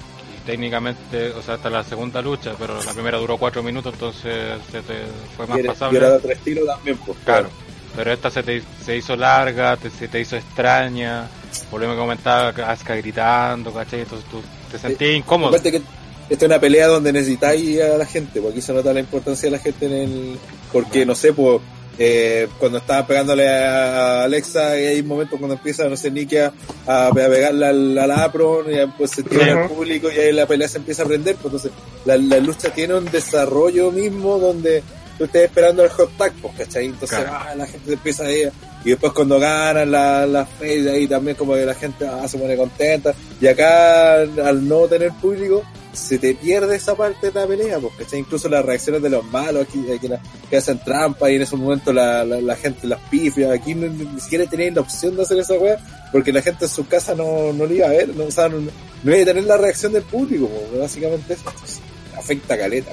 técnicamente, o sea, hasta la segunda lucha, pero la primera duró 4 minutos, entonces se te fue más y era, y pasable. era de otro estilo también, pues, Claro. Pero esta se te se hizo larga, te- se te hizo extraña. Por lo que comentaba, que Asuka gritando, ¿cachai? Entonces tú te sentías incómodo. Aparte que esta es una pelea donde necesitáis a la gente, porque aquí se nota la importancia de la gente en el... Porque, no sé, pues, eh, cuando estaba pegándole a Alexa, y hay momentos cuando empieza, no sé, Nicky a, a pegarle al, al Apron, y después se tira al público y ahí la pelea se empieza a prender, pues entonces la, la lucha tiene un desarrollo mismo donde tú esperando el hot tag, pues, ¿cachai? Entonces Claro. ah, la gente empieza a ir, y después cuando ganan la, la fe, ahí también como que la gente ah, se pone contenta, y acá al no tener público, se te pierde esa parte de la pelea, porque ¿cachai? incluso las reacciones de los malos aquí, eh, que, la- que hacen trampa y en esos momentos la, la, la gente las pifia, aquí no- ni siquiera tenían la opción de hacer esa weá, porque la gente en su casa no, no lo iba a ver, no, o sea, no, no iba a tener la reacción del público, po, básicamente eso Entonces, afecta a caleta.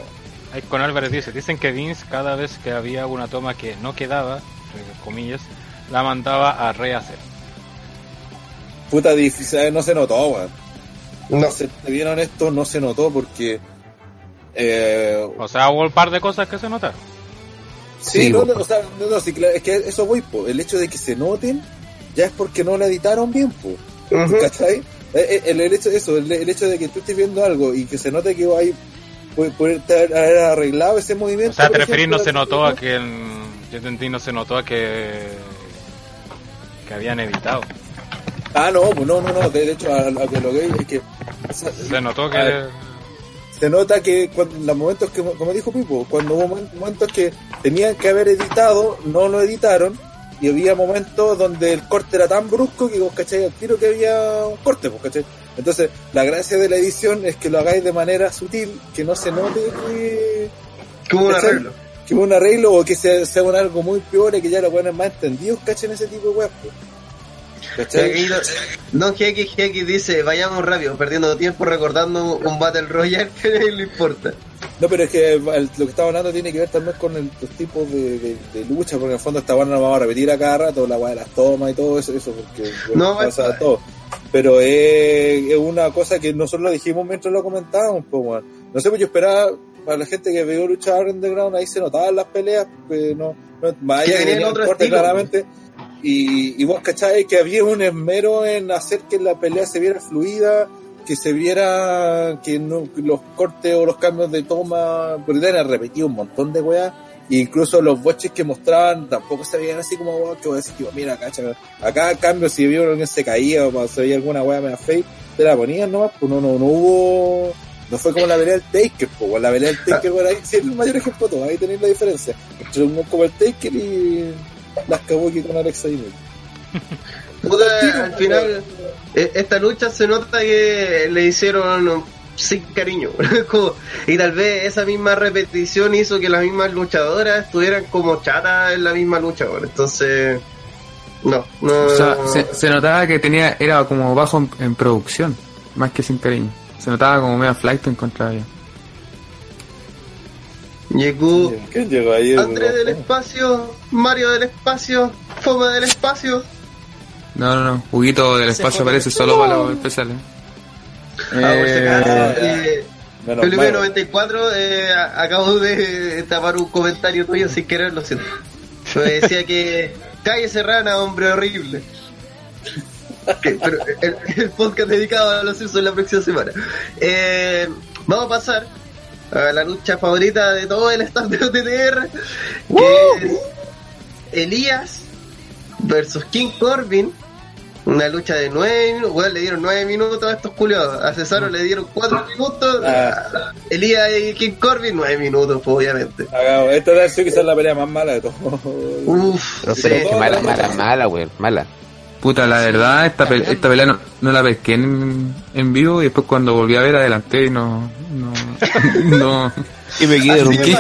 Ahí con Álvarez dice, dicen que Vince cada vez que había una toma que no quedaba, entre comillas, la mandaba a rehacer. Puta difícil, eh, no se notó, weón. No, se te vieron esto, no se notó porque eh, O sea, hubo un par de cosas que se notaron. Sí, Sí, no, no, o sea, no, no, sí, claro, es que eso voy, po. el hecho de que se noten ya es porque no lo editaron bien, po. ¿cachai? Eh, eh, El, el hecho eso, el, el hecho de que tú estés viendo algo y que se note que hay puede, haber arreglado ese movimiento. O sea, te referís, no se notó ¿no? a que, el- yo entendí, no se notó a que, que habían editado. Ah, no, pues no, no, no, de, de hecho, a, lo que es que o sea, Se notó que, ver. se nota que cuando los momentos que, como dijo Pipo, cuando hubo momen- momentos que tenían que haber editado, no lo editaron, y había momentos donde el corte era tan brusco que vos cachai al tiro que había un corte, pues, ¿cachai? Entonces, la gracia de la edición es que lo hagáis de manera sutil, que no se note que, que hubo un arreglo. que hubo un arreglo o que sea, sea un algo muy peor y que ya lo ponen más entendidos, ¿cachai? En ese tipo de weas, pues. ¿Cachai? Don GXGX dice, vayamos rápido, perdiendo tiempo recordando un Battle Royale que a nadie le importa. No, pero es que el- lo que estaba hablando tiene que ver también con el- los tipos de, de, de lucha, porque en el fondo esta no la vamos a repetir a cada rato, la de las tomas y todo eso, eso porque No, pasa bueno. todo. Pero es, es una cosa que nosotros lo dijimos mientras lo comentábamos, pues. No sé, pues yo esperaba, para la gente que vio luchar underground, ahí se notaban las peleas, que no, no más allá Que corte estilo. claramente. Y, vos cacháis que había un esmero en hacer que la pelea se viera fluida, que se viera que no que los cortes o los cambios de toma, porque tenían repetido un montón de weas, e incluso los boches que mostraban tampoco se veían así como weón, que voy a decir, tipo, mira, cacha, acá cambio si vieron alguien se caía o se veía alguna wea media fake, te la ponían nomás, pues no, no, no hubo, no fue como la pelea del Taker, pues la pelea del Taker, por ahí, sí es el mayor ejemplo todo, ahí tenéis la diferencia, entre un como el Taker y las Kabuki con Alexa Inel. Puta, al final, e- esta lucha se nota que le hicieron sin cariño. Como- y tal vez esa misma repetición hizo que las mismas luchadoras estuvieran como chatas en la misma lucha. bueno. Entonces, no, no. O sea, se, se notaba que tenía era como bajo en, en producción, más que sin cariño. Se notaba como medio flight en contra de ella. Llegó ¿Quién llegó ahí? André del espacio, Mario del espacio, Foma del espacio. No, no, no. Juguito del espacio parece solo para los especiales. Ah, Eh, eh, Felipe mal. 94, eh, a- acabo de tapar un comentario tuyo sin querer, lo siento. Me decía que calle serrana, hombre horrible. Pero el, el podcast dedicado a los Simpsons la próxima semana. Eh, vamos a pasar a la lucha favorita de todo el staff de OTTR, que es Elías versus King Corbin. Una lucha de nueve minutos. Bueno, le dieron nueve minutos a estos culiados. A Cesaro le dieron cuatro minutos. Ah. Elías y King Corbin, nueve minutos, pues, obviamente. Hagamos, esta debe ser quizás la pelea más mala de todo. Uf, pero es que mala, mala, mala, weón, mala. Puta, la verdad, esta, pe- esta pelea no, no la pesqué en, en vivo y después cuando volví a ver adelanté y no... No... no Y me quedé dormido.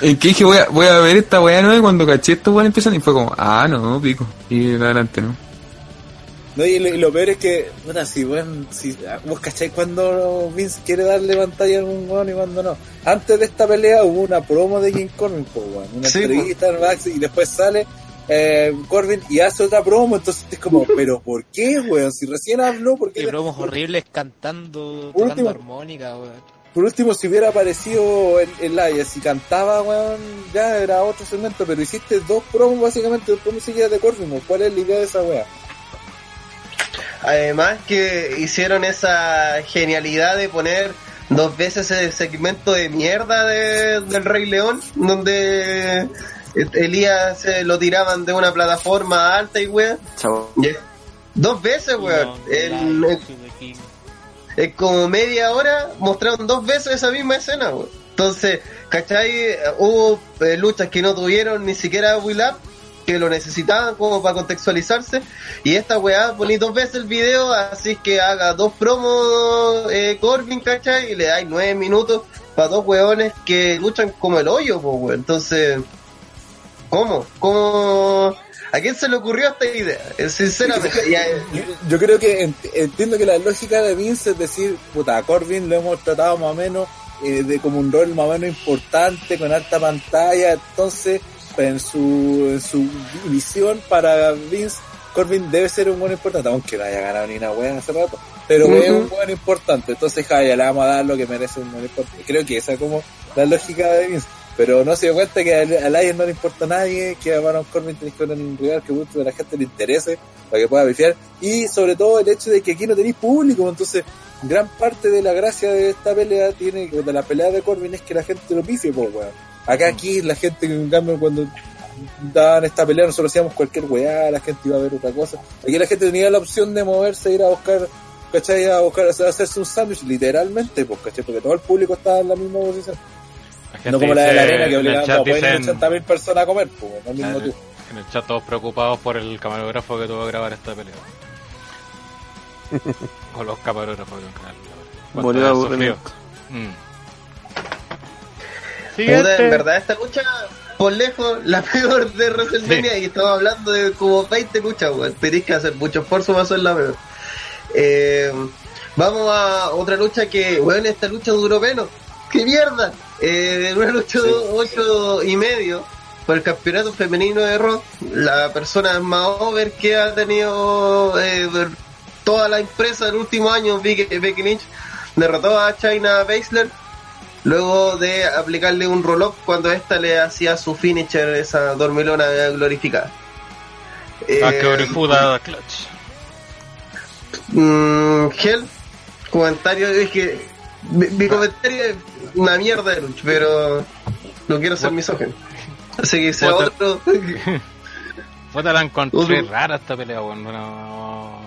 En que dije voy a, voy a ver esta weá nueva y cuando caché estos weón empiezan y fue como, ah, no, pico. Y adelante, ¿no? No, y, lo, y lo peor es que, bueno, si, bueno, si, vos cacháis cuando Vince quiere darle pantalla a un weón y cuando no. Antes de esta pelea hubo una promo de King Corbin, po, weón, una Sí, entrevista en Max y después sale eh, Corbin y hace otra promo, entonces es como, pero ¿por qué, weón? Si recién habló, ¿por qué? Y promos horribles cantando, tocando último. armónica, weón. Por último, si hubiera aparecido en, en live, si cantaba, weón, ya era otro segmento, pero hiciste dos promos básicamente, dos promos seguidas de weón. ¿cuál es la idea de esa weá? Además que hicieron esa genialidad de poner dos veces ese segmento de mierda de- del Rey León, donde Elías se lo tiraban de una plataforma alta y weón. Chavo. Dos veces, weón. No, en como media hora mostraron dos veces esa misma escena, weón. Entonces, ¿cachai? Hubo eh, luchas que no tuvieron ni siquiera Will que lo necesitaban como para contextualizarse. Y esta weá poní dos veces el video, así que haga dos promos eh, Corbin, ¿cachai? Y le dais nueve minutos para dos weones que luchan como el hoyo, weón. Entonces, ¿cómo? ¿Cómo? ¿A quién se le ocurrió esta idea? Eh, Sinceramente, Yo, creo que ent- entiendo que la lógica de Vince es decir, puta, a Corbin lo hemos tratado más o menos eh, de como un rol más o menos importante, con alta pantalla, entonces en su, en su visión para Vince, Corbin debe ser un buen importante, aunque no haya ganado ni una wea hace rato, pero es un buen importante, entonces ja, ya le vamos a dar lo que merece un buen importante. Creo que esa es como la lógica de Vince. Pero no se dio cuenta que al, al Lion no le importa a nadie, que a Baron Corbin tiene que tener un rival que mucho de la gente le interese para que pueda bifiar. Y sobre todo el hecho de que aquí no tenéis público, entonces gran parte de la gracia de esta pelea tiene, de la pelea de Corbin es que la gente lo pifie, pues weón. Acá aquí la gente, en cambio, cuando daban esta pelea nosotros hacíamos cualquier weá, la gente iba a ver otra cosa. Aquí la gente tenía la opción de moverse, ir a buscar, ¿cachai? A buscar, hacerse un sándwich, literalmente, pues, ¿cachai? Porque todo el público estaba en la misma posición. No como la de la arena que chat a poner dicen- 80.000 personas a comer, pues, al mismo tiempo. En el chat todos preocupados por el camarógrafo que tuvo que grabar esta pelea. o los camarógrafos de un canal. ¿Cuánto Murió de han aburrimiento. sufrido? Mm. Puta, en verdad esta lucha, por lejos, la peor de WrestleMania y estamos hablando de como 20 luchas, weón. Tenéis que hacer mucho esfuerzo para hacer la peor. Eh, vamos a otra lucha que, weón, esta lucha duró menos. ¡Qué mierda! Eh, una lucha de 8 y medio por el campeonato femenino de rock. La persona más over que ha tenido eh, toda la empresa del último año, Becky, Lynch, derrotó a China Baszler luego de aplicarle un roll-up cuando esta le hacía su finisher, esa dormilona glorificada. Eh, Ah, qué orifuda clutch. mm, Gel, comentario, es que mi, mi comentario es una mierda de pero no quiero ser misógino. Así que sea otro. Puta, la encontré Otro- rara esta pelea, bueno, bueno,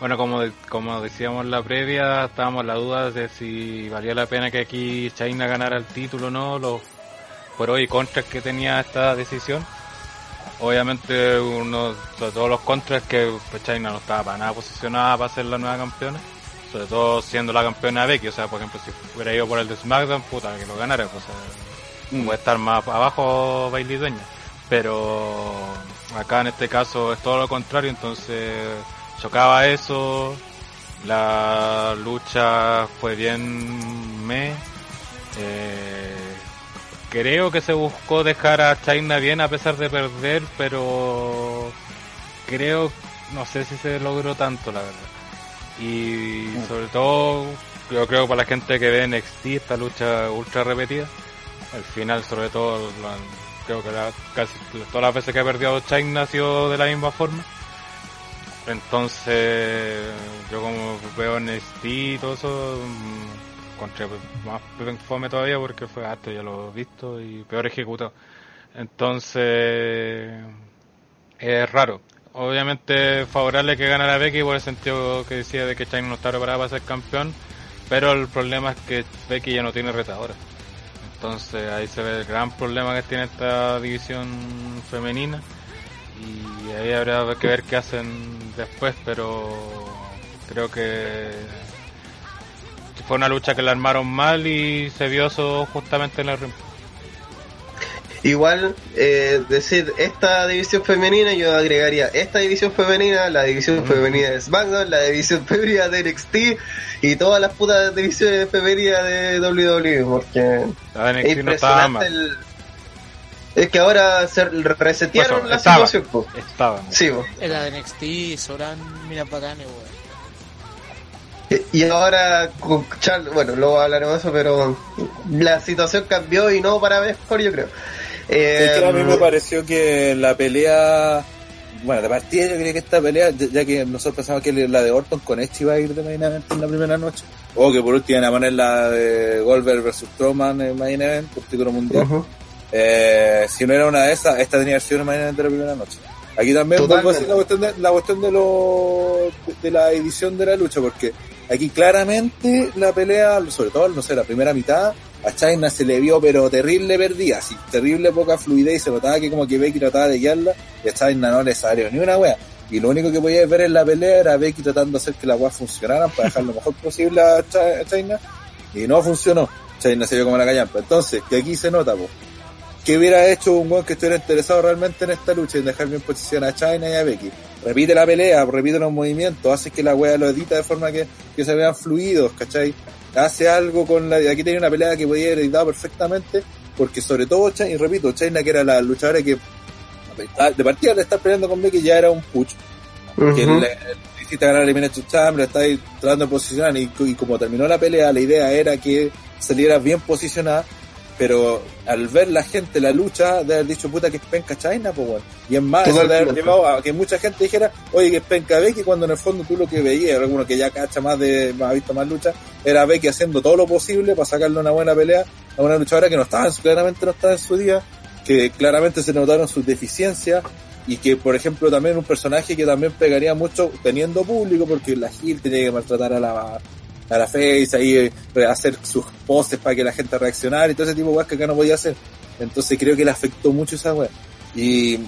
bueno, como, de- como decíamos en la previa, estábamos en la duda de si valía la pena que aquí China ganara el título o no, los pros y contras que tenía esta decisión. Obviamente, uno de todos los contras es que pues, China no estaba para nada posicionada para ser la nueva campeona, sobre todo siendo la campeona Becky, o sea, por ejemplo, si hubiera ido por el de SmackDown, puta, que lo ganara, pues, eh, puede estar más abajo Bailey Dueña. Pero acá en este caso es todo lo contrario, entonces chocaba eso, la lucha fue bien me, eh, creo que se buscó dejar a China bien a pesar de perder, pero creo, no sé si se logró tanto la verdad, y sobre todo yo creo que para la gente que ve NXT esta lucha ultra repetida, al final sobre todo creo que casi todas las veces que ha perdido China ha sido de la misma forma. Entonces yo como veo NXT y todo eso, mm, encontré más fome todavía porque fue antes ya lo he visto y peor ejecutado. Entonces es raro. Obviamente favorable que ganara Becky por el sentido que decía de que China no está preparada para ser campeón, pero el problema es que Becky ya no tiene retadora. Entonces ahí se ve el gran problema que tiene esta división femenina y ahí habrá que ver qué hacen después, pero creo que fue una lucha que la armaron mal y se vio eso justamente en el ring. Igual, eh, decir esta división femenina, yo agregaría esta división femenina, la división femenina de SmackDown, la división femenina de NXT y todas las putas divisiones femeninas de WWE, porque La de es NXT no estaba impresionante el... Es que ahora se resetearon Pues, la estaba. situación, po. Estaba. Sí, po. La de NXT sobran miras bacanes, weón. Y ahora, con Charl- bueno, luego hablaremos de eso, pero la situación cambió y no para mejor, yo creo. Eh, Es que a mí me pareció que la pelea. Bueno, de partida yo creía que esta pelea, ya que nosotros pensábamos que la de Orton con Edge iba a ir de main event en la primera noche. O que por último iban a poner la de Goldberg versus Strowman en main event por título mundial. Eh, si no era una de esas, esta tenía que ser main event de la primera noche. Aquí también vuelvo a decir la cuestión de la cuestión de, lo, de la edición de la lucha, porque aquí claramente la pelea, sobre todo, no sé, la primera mitad, a China se le vio pero terrible perdida, terrible poca fluidez y se notaba que como que Becky trataba de guiarla y a China no le salió ni una wea. Y lo único que podías ver en la pelea era Becky tratando de hacer que las weas funcionaran para dejar lo mejor posible a Chi- a China y no funcionó. China se vio como la callampa. Entonces, que aquí se nota, pues que hubiera hecho un weón que estuviera interesado realmente en esta lucha y en dejar bien posición a China y a Becky. Repite la pelea, repite los movimientos, hace que la wea lo edita de forma que, que se vean fluidos, ¿cachai? Hace algo con la... Aquí tenía una pelea que podía haber editado perfectamente, porque sobre todo, y repito, China que era la luchadora que de partida de estar peleando con Becky ya era un push, que Ujú. le, le hiciste ganar el Elimination Chamber, está ahí tratando de posicionar y, y como terminó la pelea, la idea era que salieras bien posicionada, pero al ver la gente la lucha, de haber dicho puta que es penca China, pues bueno. Y es más, eso de haber llevado a que mucha gente dijera, oye que es penca Becky, cuando en el fondo tú lo que veías, alguno que ya cacha más de, ha visto más lucha, era Becky haciendo todo lo posible para sacarle una buena pelea a una luchadora que no estaba, claramente no estaba en su día, que claramente se notaron sus deficiencias, y que por ejemplo también un personaje que también pegaría mucho teniendo público porque la Gil tenía que maltratar a la a la face ahí eh, hacer sus poses para que la gente reaccionara y todo ese tipo de weas que acá no podía hacer. Entonces creo que le afectó mucho esa wea. Y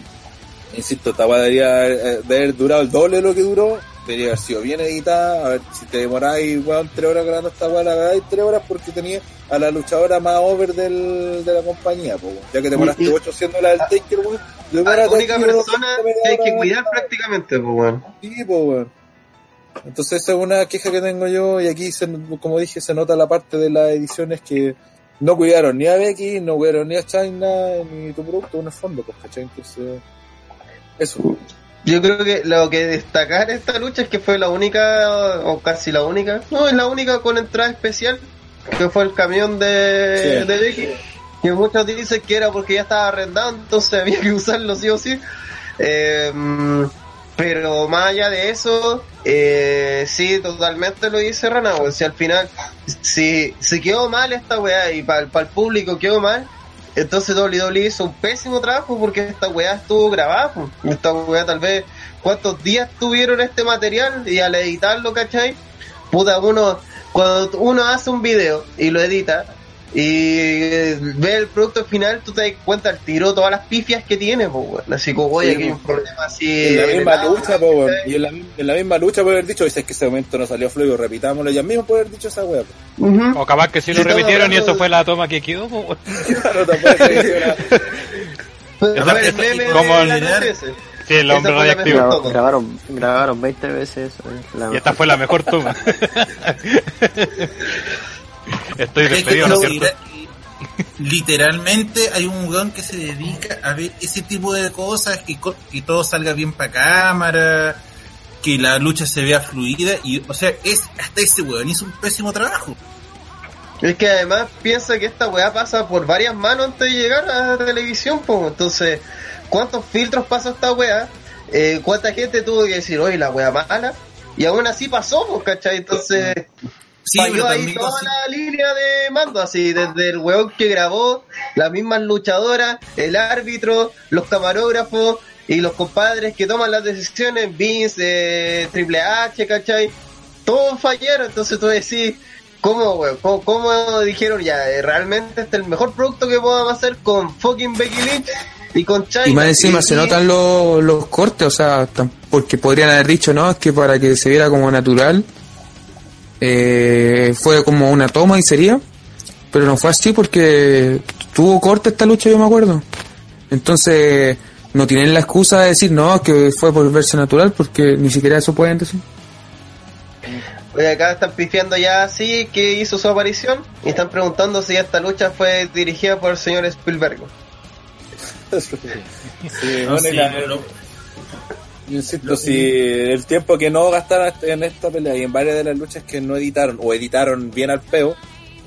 insisto esta wea debería eh, de haber durado el doble de lo que duró debería haber sido bien editada a ver si te demoráis weón tres horas grabando esta wea la grabáis tres horas porque tenía a la luchadora más over del, de la compañía po, ya que te demoraste siendo la del Taker weón. La única persona 20 que hay que cuidar prácticamente, weón. Sí, weón. Entonces esa es una queja que tengo yo y aquí, se, como dije, se nota la parte de las ediciones que no cuidaron ni a Becky, no cuidaron ni a China, ni tu producto en el fondo, pues, ¿cachai? Entonces, eso. Yo creo que lo que destacar de esta lucha es que fue la única, o casi la única, no, es la única con entrada especial, que fue el camión de, Sí. de Becky. Que muchos dicen que era porque ya estaba arrendado, entonces había que usarlo sí o sí. Eh, pero más allá de eso, eh, sí, totalmente lo dice Rana, si al final, si, si quedó mal esta weá y para el público quedó mal, entonces WWE hizo un pésimo trabajo porque esta weá estuvo grabada. Esta weá tal vez cuántos días tuvieron este material y al editarlo, ¿cachai? Puta, uno, cuando uno hace un video y lo edita y eh, ve el producto final, tú te das cuenta al tiro todas las pifias que tiene, pues, weón. Así como, oye, Sí, aquí hay un problema así. En la misma lucha, pues, weón. ¿cachai? Y en la, en la misma lucha puede haber dicho, dice que ese momento no salió fluido, repitámoslo, ya mismo puede haber dicho esa weá. Ujú. O capaz que sí lo repitieron y eso de- fue la toma que quedó. po. Claro, como. Sí, el hombre. Graba- grabaron, grabaron 20 veces eso. eh, la Y esta fue la mejor toma. Estoy despedido, ¿no cierto? Literalmente hay un weón que se dedica a ver ese tipo de cosas, que, que todo salga bien para cámara, que la lucha se vea fluida y, o sea, es hasta ese weón hizo un pésimo trabajo. Es que además piensa que esta weá pasa por varias manos antes de llegar a la televisión, pues. Entonces, ¿cuántos filtros pasa esta weá? Eh, ¿Cuánta gente tuvo que decir, oye, la weá mala? Y aún así pasó, pues, ¿cachai? Entonces, Sí, falló ahí también toda la línea de mando, así, desde el weón que grabó, las mismas luchadoras, el árbitro, los camarógrafos y los compadres que toman las decisiones, Vince, eh, Triple H, ¿cachai? Todos fallaron, entonces tú decís, ¿cómo, weón? ¿Cómo, cómo dijeron ya? eh, Realmente este es el mejor producto que podamos hacer con fucking Becky Lynch y con China. Y más encima Y- se y- notan los, los cortes, o sea, porque podrían haber dicho, no, es que para que se viera como natural, eh, fue como una toma y sería, pero no fue así porque tuvo corte esta lucha, yo me acuerdo. Entonces, no tienen la excusa de decir, no, que fue por verse natural, porque ni siquiera eso pueden decir. Oye, acá están pifiando ya así que hizo su aparición y están preguntando si esta lucha fue dirigida por el señor Spielberg. Sí, No, sí, la- insisto, si el tiempo que no gastaron en esta pelea y en varias de las luchas que no editaron o editaron bien al peo,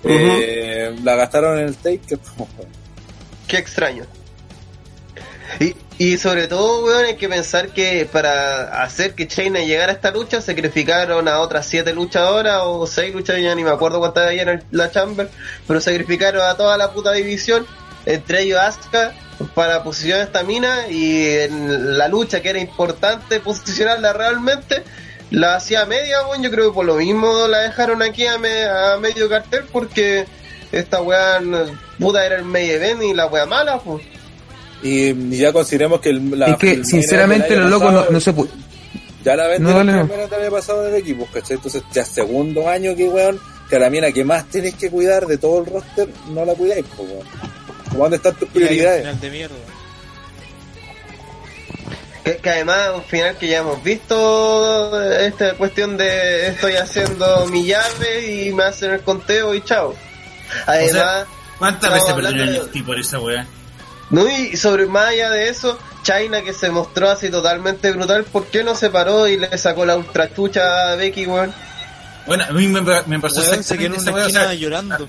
eh, la gastaron en el take, que Qué extraño. Y, y sobre todo, weón, hay que pensar que para hacer que China llegara a esta lucha, sacrificaron a otras siete luchadoras o seis luchadoras, ya ni me acuerdo cuántas había en el- la Chamber, pero sacrificaron a toda la puta división, entre ellos Asuka, para posicionar esta mina y en la lucha que era importante posicionarla realmente, la hacía media, weón, yo creo que por lo mismo la dejaron aquí a, me- a medio cartel porque esta weá puta era el medio event y la weá mala, pues. y, y ya consideremos que el, la, es que, el sinceramente, los locos no, se pu- Ya la venden No, el no. primer año pasado del equipo, ¿cachai? Entonces, ya segundo año que, weón, que a la mina que más tienes que cuidar de todo el roster, no la cuidáis, pues, weón. ¿Dónde están tus Y hay un prioridades? final de mierda. Que, que además un final que ya hemos visto esta cuestión de estoy haciendo mi llave y me hacen el conteo y chao. Además, ¿Cuántas Estamos veces perdió el de- tipo por esa weá? no y sobre más allá de eso, China que se mostró así totalmente brutal, ¿por qué no se paró y le sacó la ultra chucha a Becky, weón? Bueno, a mí me, me pasó Weón, se quedó en una esa weá. o esquina sea, llorando. A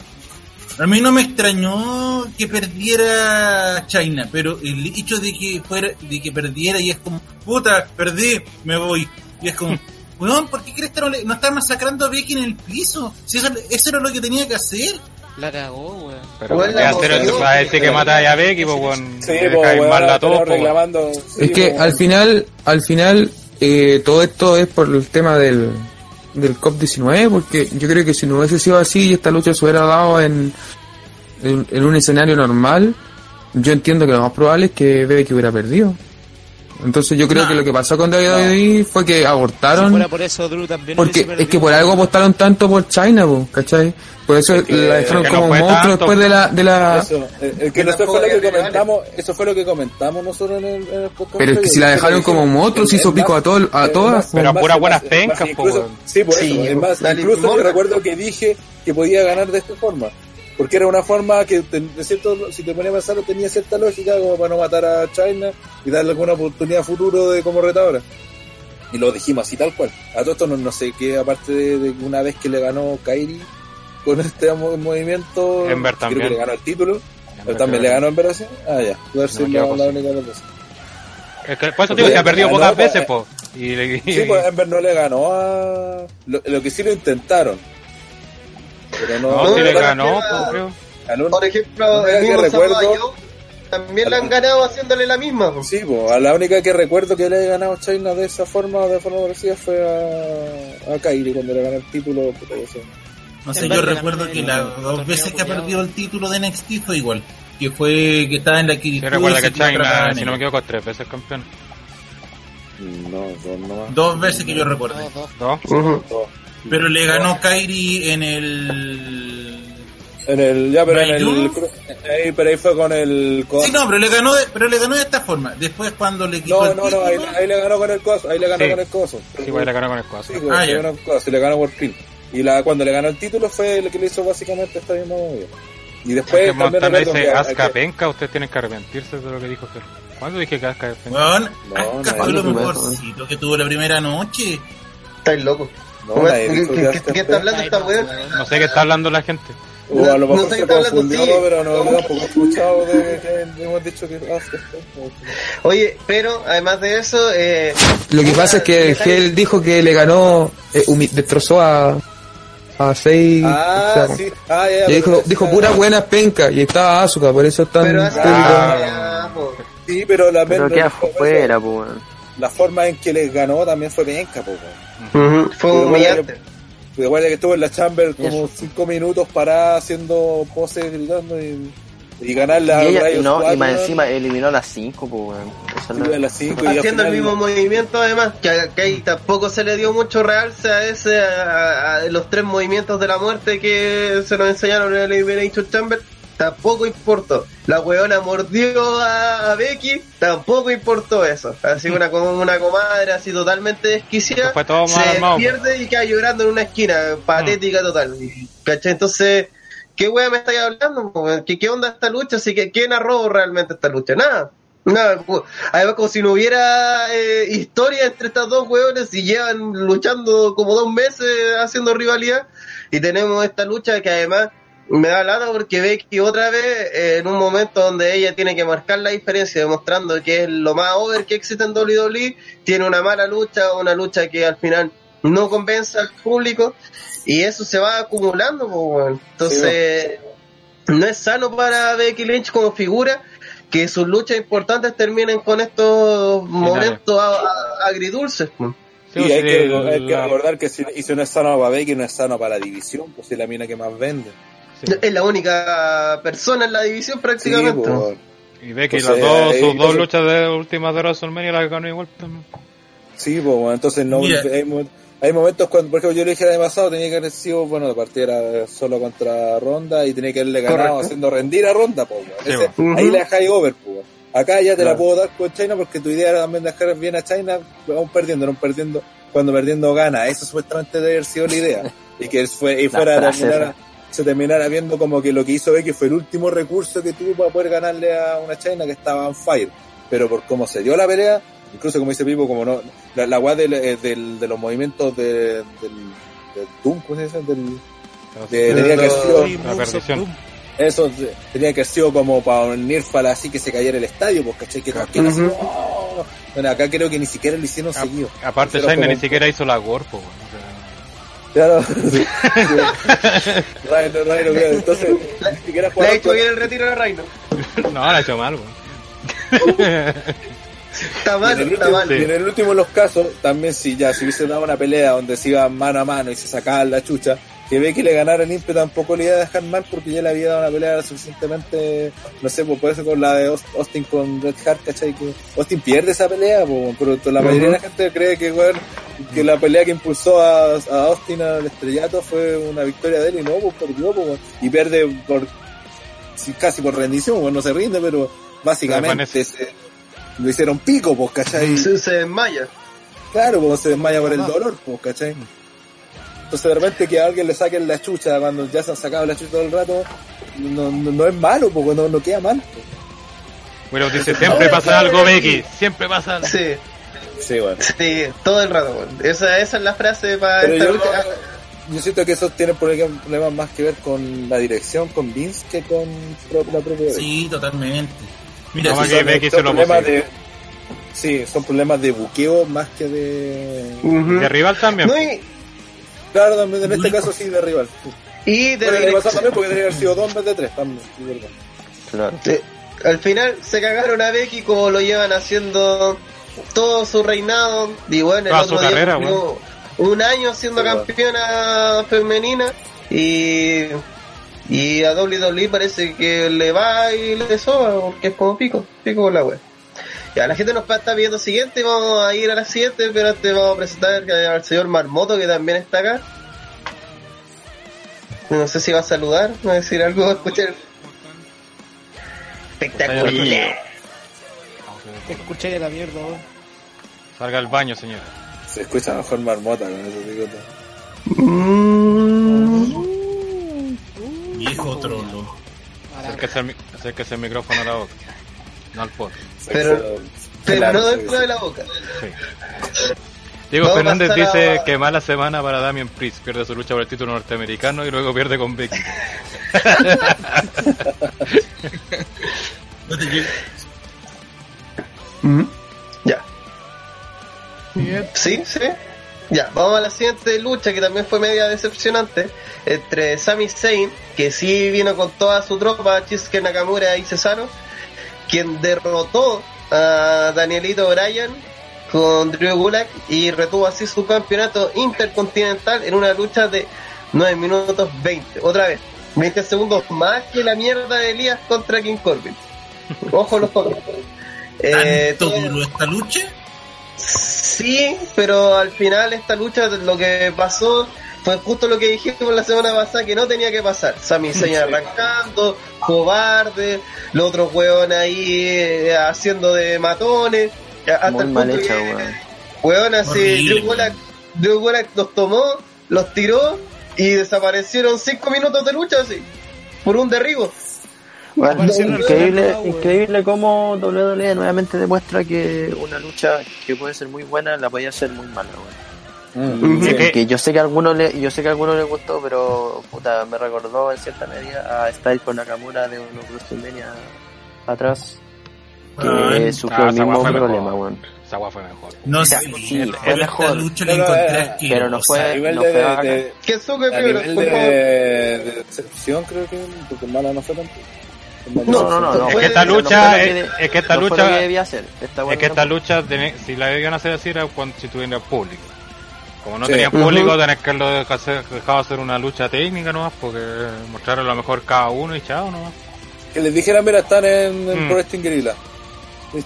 mí no me extrañó que perdiera China, pero el hecho de que fuera, de que perdiera y es como, puta, perdí, me voy. Y es como, weón, ¿por qué crees que no, le- no estar masacrando a Becky en el piso? Si eso, eso era lo que tenía que hacer. La cagó, weón. Pero Weón, ¿qué la va a decir que mata a Becky, pues, weón. A sí, Es que pues, al final, al final, eh, todo esto es por el tema del, del COP19, porque yo creo que si no hubiese sido así y esta lucha se hubiera dado en, en, un escenario normal, yo entiendo que lo más probable es que Becky hubiera perdido. Entonces yo creo No. que lo que pasó con WWE fue que Si abortaron, fuera por eso, Drew también porque es que por algo apostaron tanto por China, po, ¿cachai? Por eso Es que- la dejaron es que no como fue monstruo tanto. después de la, de la, Eso, eh, eh, que eso fue lo que comentamos, eso fue lo que comentamos nosotros en el, en el podcast. pero es que si la dejaron como monstruo, se hizo pico a todo, a todas. Pero más- puras buenas pencas, po. Sí, por Sí, eso. Incluso recuerdo que dije que podía ganar de esta forma. Porque era una forma que, te- de cierto, si te ponía a pensarlo, tenía cierta lógica como para no matar a China y darle alguna oportunidad futuro de como retadora. Y lo dijimos así tal cual. A todo esto no, no sé qué, aparte de, de una vez que le ganó Kairi con este mo- movimiento, Ember creo también. que le ganó el título. Pero también le ganó en Brasil. Ah, ya. Puede ser No la, la única veces. Es que por eso digo que ha perdido pocas pues, veces, eh. po. Y, le- Sí, pues Ember no le ganó a. Lo, lo que sí lo intentaron. Pero no. no, no, ganó, no, creo. ganó- Por ejemplo, No, el que recuerdo- también le han ganado haciéndole la misma. po. Sí, pues, a la única que recuerdo que le haya ganado China de esa forma, de forma parecida, fue a, a Kairi cuando le ganó el título. puta, yo sé. No sé, yo recuerdo que las dos veces que ha perdido el título de NXT fue igual. Que fue que estaba en la Sí, Kirito. recuerda que China, si no me equivoco, tres veces campeón. No, dos nomás. Dos veces que yo recuerdo. Dos, dos. ¿No? Dos. Pero le ganó Kairi en el. En el, ya, pero en el. Ahí, pero ahí fue con el. co- Sí, no, pero le ganó de, pero le ganó de esta forma. Después cuando le quitó no, el no, no, ahí, le ganó con el coso. Ahí le ganó Sí. con el coso. Sí, güey, le ganó con el coso. Sí, Ah, le ganó el coso, y le ganó por pin. Y la, cuando le ganó el título fue el que le hizo básicamente esta misma movida. Y después que también dice que- penca, ustedes tienen que arrepentirse de lo que dijo Fer. ¿Cuándo dije que Asuka es penca? Weón, No, Asuka no, fue lo mejorcito que tuvo la primera noche. Estáis locos. No, ¿Qué, qué- qué es está hablando esta weón? No sé qué está hablando la gente. O a lo No mejor sé qué se está hablando, confundió, sí. pero no, tampoco he escuchado de que hemos dicho que Asuka es penca. Oye, pero además de eso, eh, Lo que pasa es que Hell dijo que le ganó, eh, humi- destrozó a, a Sei. Ah, o sea, sí. Ah, ya, y dijo, dijo pura buena penca y estaba Asuka, por eso están pero Ah. Sí, pero la Pero men- queda afuera, weón. La forma en que les ganó también fue penca, po, fue humillante. Igual que estuvo en la chamber como 5 minutos parada haciendo poses gritando y, y ganarle a Y, ella, y, Rayos no, y más encima eliminó a las 5, pues, Sí, la- las Haciendo el final- mismo movimiento además, que, que ahí tampoco se le dio mucho realce a ese, a, a los tres movimientos de la muerte que se nos enseñaron en el Elimination Chamber, tampoco importó. La weona mordió a, a Becky, tampoco importó eso. Así una, como una comadre así totalmente desquiciada, Fue todo se pierde y queda llorando en una esquina, patética total. ¿Cachai? Entonces, ¿qué wea me estáis hablando? ¿Qué, ¿Qué onda esta lucha? Así que, ¿quién narró realmente esta lucha? Nada. Nada, además como si no hubiera eh, historia entre estas dos hueones y llevan luchando como dos meses haciendo rivalidad y tenemos esta lucha que además me da lata porque Becky otra vez eh, en un momento donde ella tiene que marcar la diferencia demostrando que es lo más over que existe en WWE tiene una mala lucha una lucha que al final no convence al público y eso se va acumulando entonces no es sano para Becky Lynch como figura que sus luchas importantes terminen con estos momentos a- a- agridulces. Sí, Y hay sí, que, hay que recordar que si, y si no es sano para Becky, no es sano para la división, pues es la mina que más vende. Sí. es la única persona en la división Sí, prácticamente pues, Y Becky, las dos, sus dos luchas de últimas de WrestleMania las ganó igual también. sí, pues, bueno, entonces no, Mira. hay, hay momentos cuando, por ejemplo, yo le dije el año pasado, tenía que haber sido, bueno, la partida era solo contra Ronda y tenía que haberle ganado Correcto. haciendo rendir a Ronda, pues, bueno. Sí, Ese-. Ahí la dejáis over, pues. Acá ya te la puedo dar con China porque tu idea era también dejar bien a China, aún perdiendo, no perdiendo, cuando perdiendo gana. Eso supuestamente debe haber sido la idea. Y que fue, y La fuera frase terminara- esa. Se terminara viendo como que lo que hizo Becky fue el último recurso que tuvo para poder ganarle a una China que estaba on fire. Pero por cómo se dio la pelea, incluso como dice Pipo, como no, la, del, eh, del- de los movimientos de, del, del Doom, ¿cómo se dice? Del, de, tenía que haber sido- eso tenía que haber sido como para unir para así que se cayera el estadio, pues caché que Ujú. ¡oh! Bueno, acá creo que ni siquiera lo hicieron Ah, seguido. Aparte, China como- ni siquiera hizo la Gorpo, weón. Claro. Sí. Rhino, Rhino, claro. Entonces, ni siquiera le ha hecho bien el retiro de Reino no, la ha hecho mal, weón. está mal en, el está último, mal y en el último de los casos, también si ya se hubiese dado una pelea donde se iban mano a mano y se sacaban la chucha, que ve que le ganara el ímpetu tampoco le iba a dejar mal porque ya le había dado una pelea suficientemente, no sé, pues puede ser con la de Aust- Austin con Red Hart, ¿cachai? Que Austin pierde esa pelea, pues, pero la mayoría de la gente cree que, weón, que la pelea que impulsó a, a Austin al estrellato fue una victoria de él y no, pues perdió, pues, weón. y pierde por casi por rendición, pues no se rinde, pero básicamente se- lo hicieron pico, pues, ¿cachai? se, se desmaya Claro, como se desmaya por el dolor, pues, ¿cachai? Entonces de repente que a alguien le saquen la chucha cuando ya se han sacado la chucha todo el rato, no, no, no es malo, porque no, no queda mal. pues. Bueno, dice, siempre pasa algo, Becky. Siempre pasa algo. sí Sí, bueno. sí todo el rato esa, esa es la frase para Pero esta yo, lucha. yo siento que eso tiene problem- problemas más que ver con la dirección, con Vince, que con la propia Becky. Sí, totalmente. Mira, No, si son- Becky son se problemas de Sí, son problemas de buqueo más que de... De rival también. No, y, Claro, también en este caso sí de rival. y de Bueno, le pasó dirección. también porque tenía que haber sido dos en vez de tres también. verdad. Claro. Sí. Al final se cagaron a Becky como lo llevan haciendo todo su reinado. Y bueno, el otro su día carrera, cumplió un año siendo Sí, bueno. campeona femenina y y a WWE parece que le va y le soba porque es como pico, pico con la web. Ya, la gente nos está pidiendo siguiente, vamos a ir a la siguiente, pero antes vamos a presentar al señor Marmoto que también está acá. No sé si va a saludar, va a decir algo, va a escuchar. Espectacular. Te escuché la mierda, weón. Salga al baño, señor. Se escucha mejor marmota con eso digo todo. Mm. Viejo trolo. Acérquese el micrófono a la boca. No al poto. Pero- Pero claro, no dentro sí. de la boca. Sí. Diego Fernández dice que mala semana para Damian Priest. Pierde su lucha por el título norteamericano y luego pierde con Becky. No te llego. Ya. Sí, sí. Ya, vamos a la siguiente lucha que también fue media decepcionante entre Sami Zayn, que sí vino con toda su tropa, Shinsuke Nakamura y Cesaro, quien derrotó a Danielito Bryan con Drew Gulak y retuvo así su campeonato intercontinental en una lucha de 9 minutos 20. Otra vez, 20 segundos más que la mierda de Elías contra King Corbin. Ojo los ojos. Eh, ¿Tanto duró esta lucha? Sí, pero al final esta lucha lo que pasó fue justo lo que dijimos la semana pasada que no tenía que pasar. Sami Zayn arrancando, cobarde, los otros hueones ahí eh, haciendo de matones. Hasta Muy el mal punto hecha, que, weón. Hueón así. Drew Gulak los tomó, los tiró y desaparecieron cinco minutos de lucha así, por un derribo. Bueno, increíble, increíble cómo WWE nuevamente demuestra que una lucha que puede ser muy buena la podía ser muy mala, weón. Mm. Que- que yo sé que a algunos le, yo sé que a algunos les gustó, pero puta, me recordó en cierta medida a Styles con Nakamura de unos WrestleMania atrás que Weón. sufrió Ah, el esa mismo fue problema, mejor. weón. Esa fue mejor. No sea, sé, sí, pero fue mejor. lucha la no, encontré eh, pero no fue- A asquerosa. nivel no de, fue de- Que suque a nivel por de, de decepción creo que porque mala no fue tanto. No, no, no, no. Es Fue- que esta lucha, fue es, de- es que esta no fue lucha, lo que debía hacer. Esta es que esta fue- lucha, si la a hacer así era cuando si tuvieran público. Como no Sí. tenían público, tenés que lo dejar hacer, dejado hacer una lucha técnica nomás, porque mostraron lo mejor cada uno y chao nomás. Que les dijeran, mira, están en, en Mm. Pro Wrestling Guerrilla.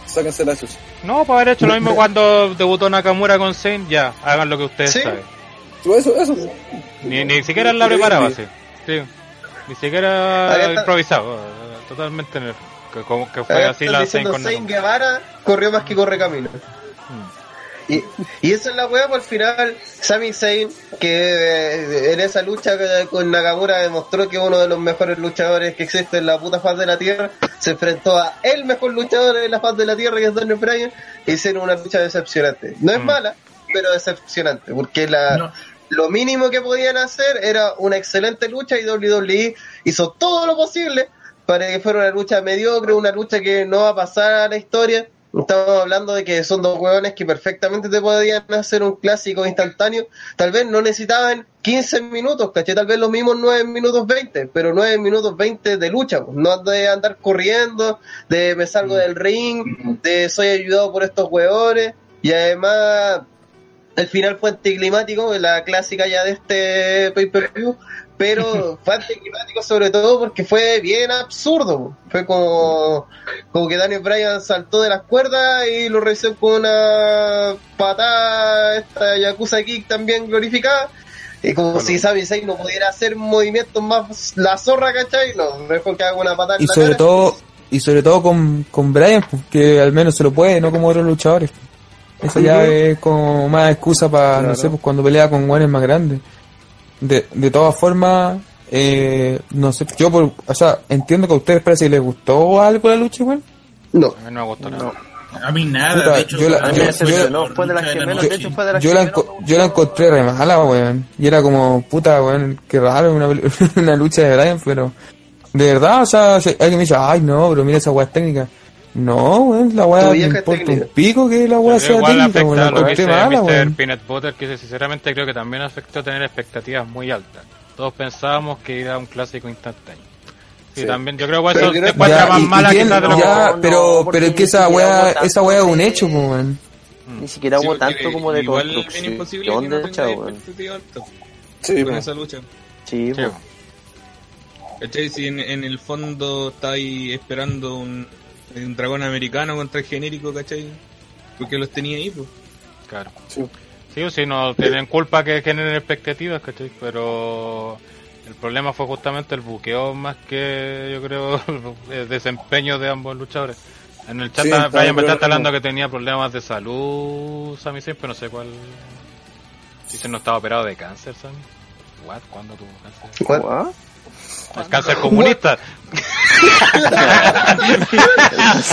Sáquense la chucha. No, para haber hecho lo mismo cuando debutó Nakamura con Zayn, ya, hagan lo que ustedes Sí. saben. Eso, eso. Ni, ni siquiera la preparaba así. Sí. Ni siquiera improvisado, eh, totalmente en el- que, como que fue Ahora así la Zayn diciendo con Zayn Nakamura. Guevara corrió más que corre camino. Y, y esa es la weá, por el final, Sami Zayn, que eh, en esa lucha que- con Nakamura demostró que uno de los mejores luchadores que existe en la puta faz de la Tierra, se enfrentó a el mejor luchador en la faz de la Tierra, que es Daniel Bryan, y hicieron una lucha decepcionante. No es Mm. mala, pero decepcionante, porque la... No. Lo mínimo que podían hacer era una excelente lucha y WWE hizo todo lo posible para que fuera una lucha mediocre, una lucha que no va a pasar a la historia. Estamos hablando de que son dos hueones que perfectamente te podían hacer un clásico instantáneo. Tal vez no necesitaban 15 minutos, caché, tal vez los mismos 9 minutos 20, pero 9 minutos 20 de lucha, pues, no de andar corriendo, de me salgo del ring, de soy ayudado por estos hueones, y además el final fue anticlimático, la clásica ya de este pay-per-view, pero fue anticlimático sobre todo porque fue bien absurdo. Fue como, como que Daniel Bryan saltó de las cuerdas y lo recibió con una patada, esta Yakuza Kick también glorificada. Y como si Sami Zayn no pudiera hacer movimientos más la zorra, ¿cachai? No, mejor que haga una patada en Y la sobre cara. todo, y sobre todo con, con Brian, pues, que al menos se lo puede, no como otros luchadores. Esa ya es como más excusa para, no sé, pues cuando pelea con guanes más grandes. De, de todas formas, eh, no sé, yo por, o sea, entiendo que a ustedes parece que les gustó algo la lucha igual. No. A mí no me gustó nada. A mí nada, Puta, de hecho, yo la- a mí yo- me fue decepcionó, la fue de las lucha que la menos, noche. de hecho fue de las Yo la, yo encontré re mala, weón. Y era como, puta, weón, qué raro una, una lucha de Brian, pero de verdad, o sea, alguien me dice, ay, no, pero mira esa weá técnica. No, weón, la weá me importa técnica. un pico que la weá sea igual técnica, weón. La afecta lo que dice mala, Mr. Peanut Butter, que sinceramente creo que también afectó tener expectativas muy altas. Todos pensábamos que era un clásico instantáneo. Sí, Sí. también, yo creo que eso te encuentra más y- y mala de ya, No, pero, no, pero es que esa weá, esa weá es un hecho, weón. Ni siquiera hubo tanto como de construcción imposible que de tengáis weón. Sí, con esa lucha. Sí, Sí. Si en, en el fondo estáis esperando un, un dragón americano contra el genérico, ¿cachai? Porque los tenía ahí, pues. claro. Sí. Sí o sí, no tienen culpa que generen expectativas, ¿cachai? Pero el problema fue justamente el buqueo más que, yo creo, el desempeño de ambos luchadores. En el chat Sí, Brian me está hablando que tenía problemas de salud, Sami Zayn, pero no sé cuál... Dice no estaba operado de cáncer, Sami. What? ¿Cuándo tuvo cáncer? What? El cáncer comunista.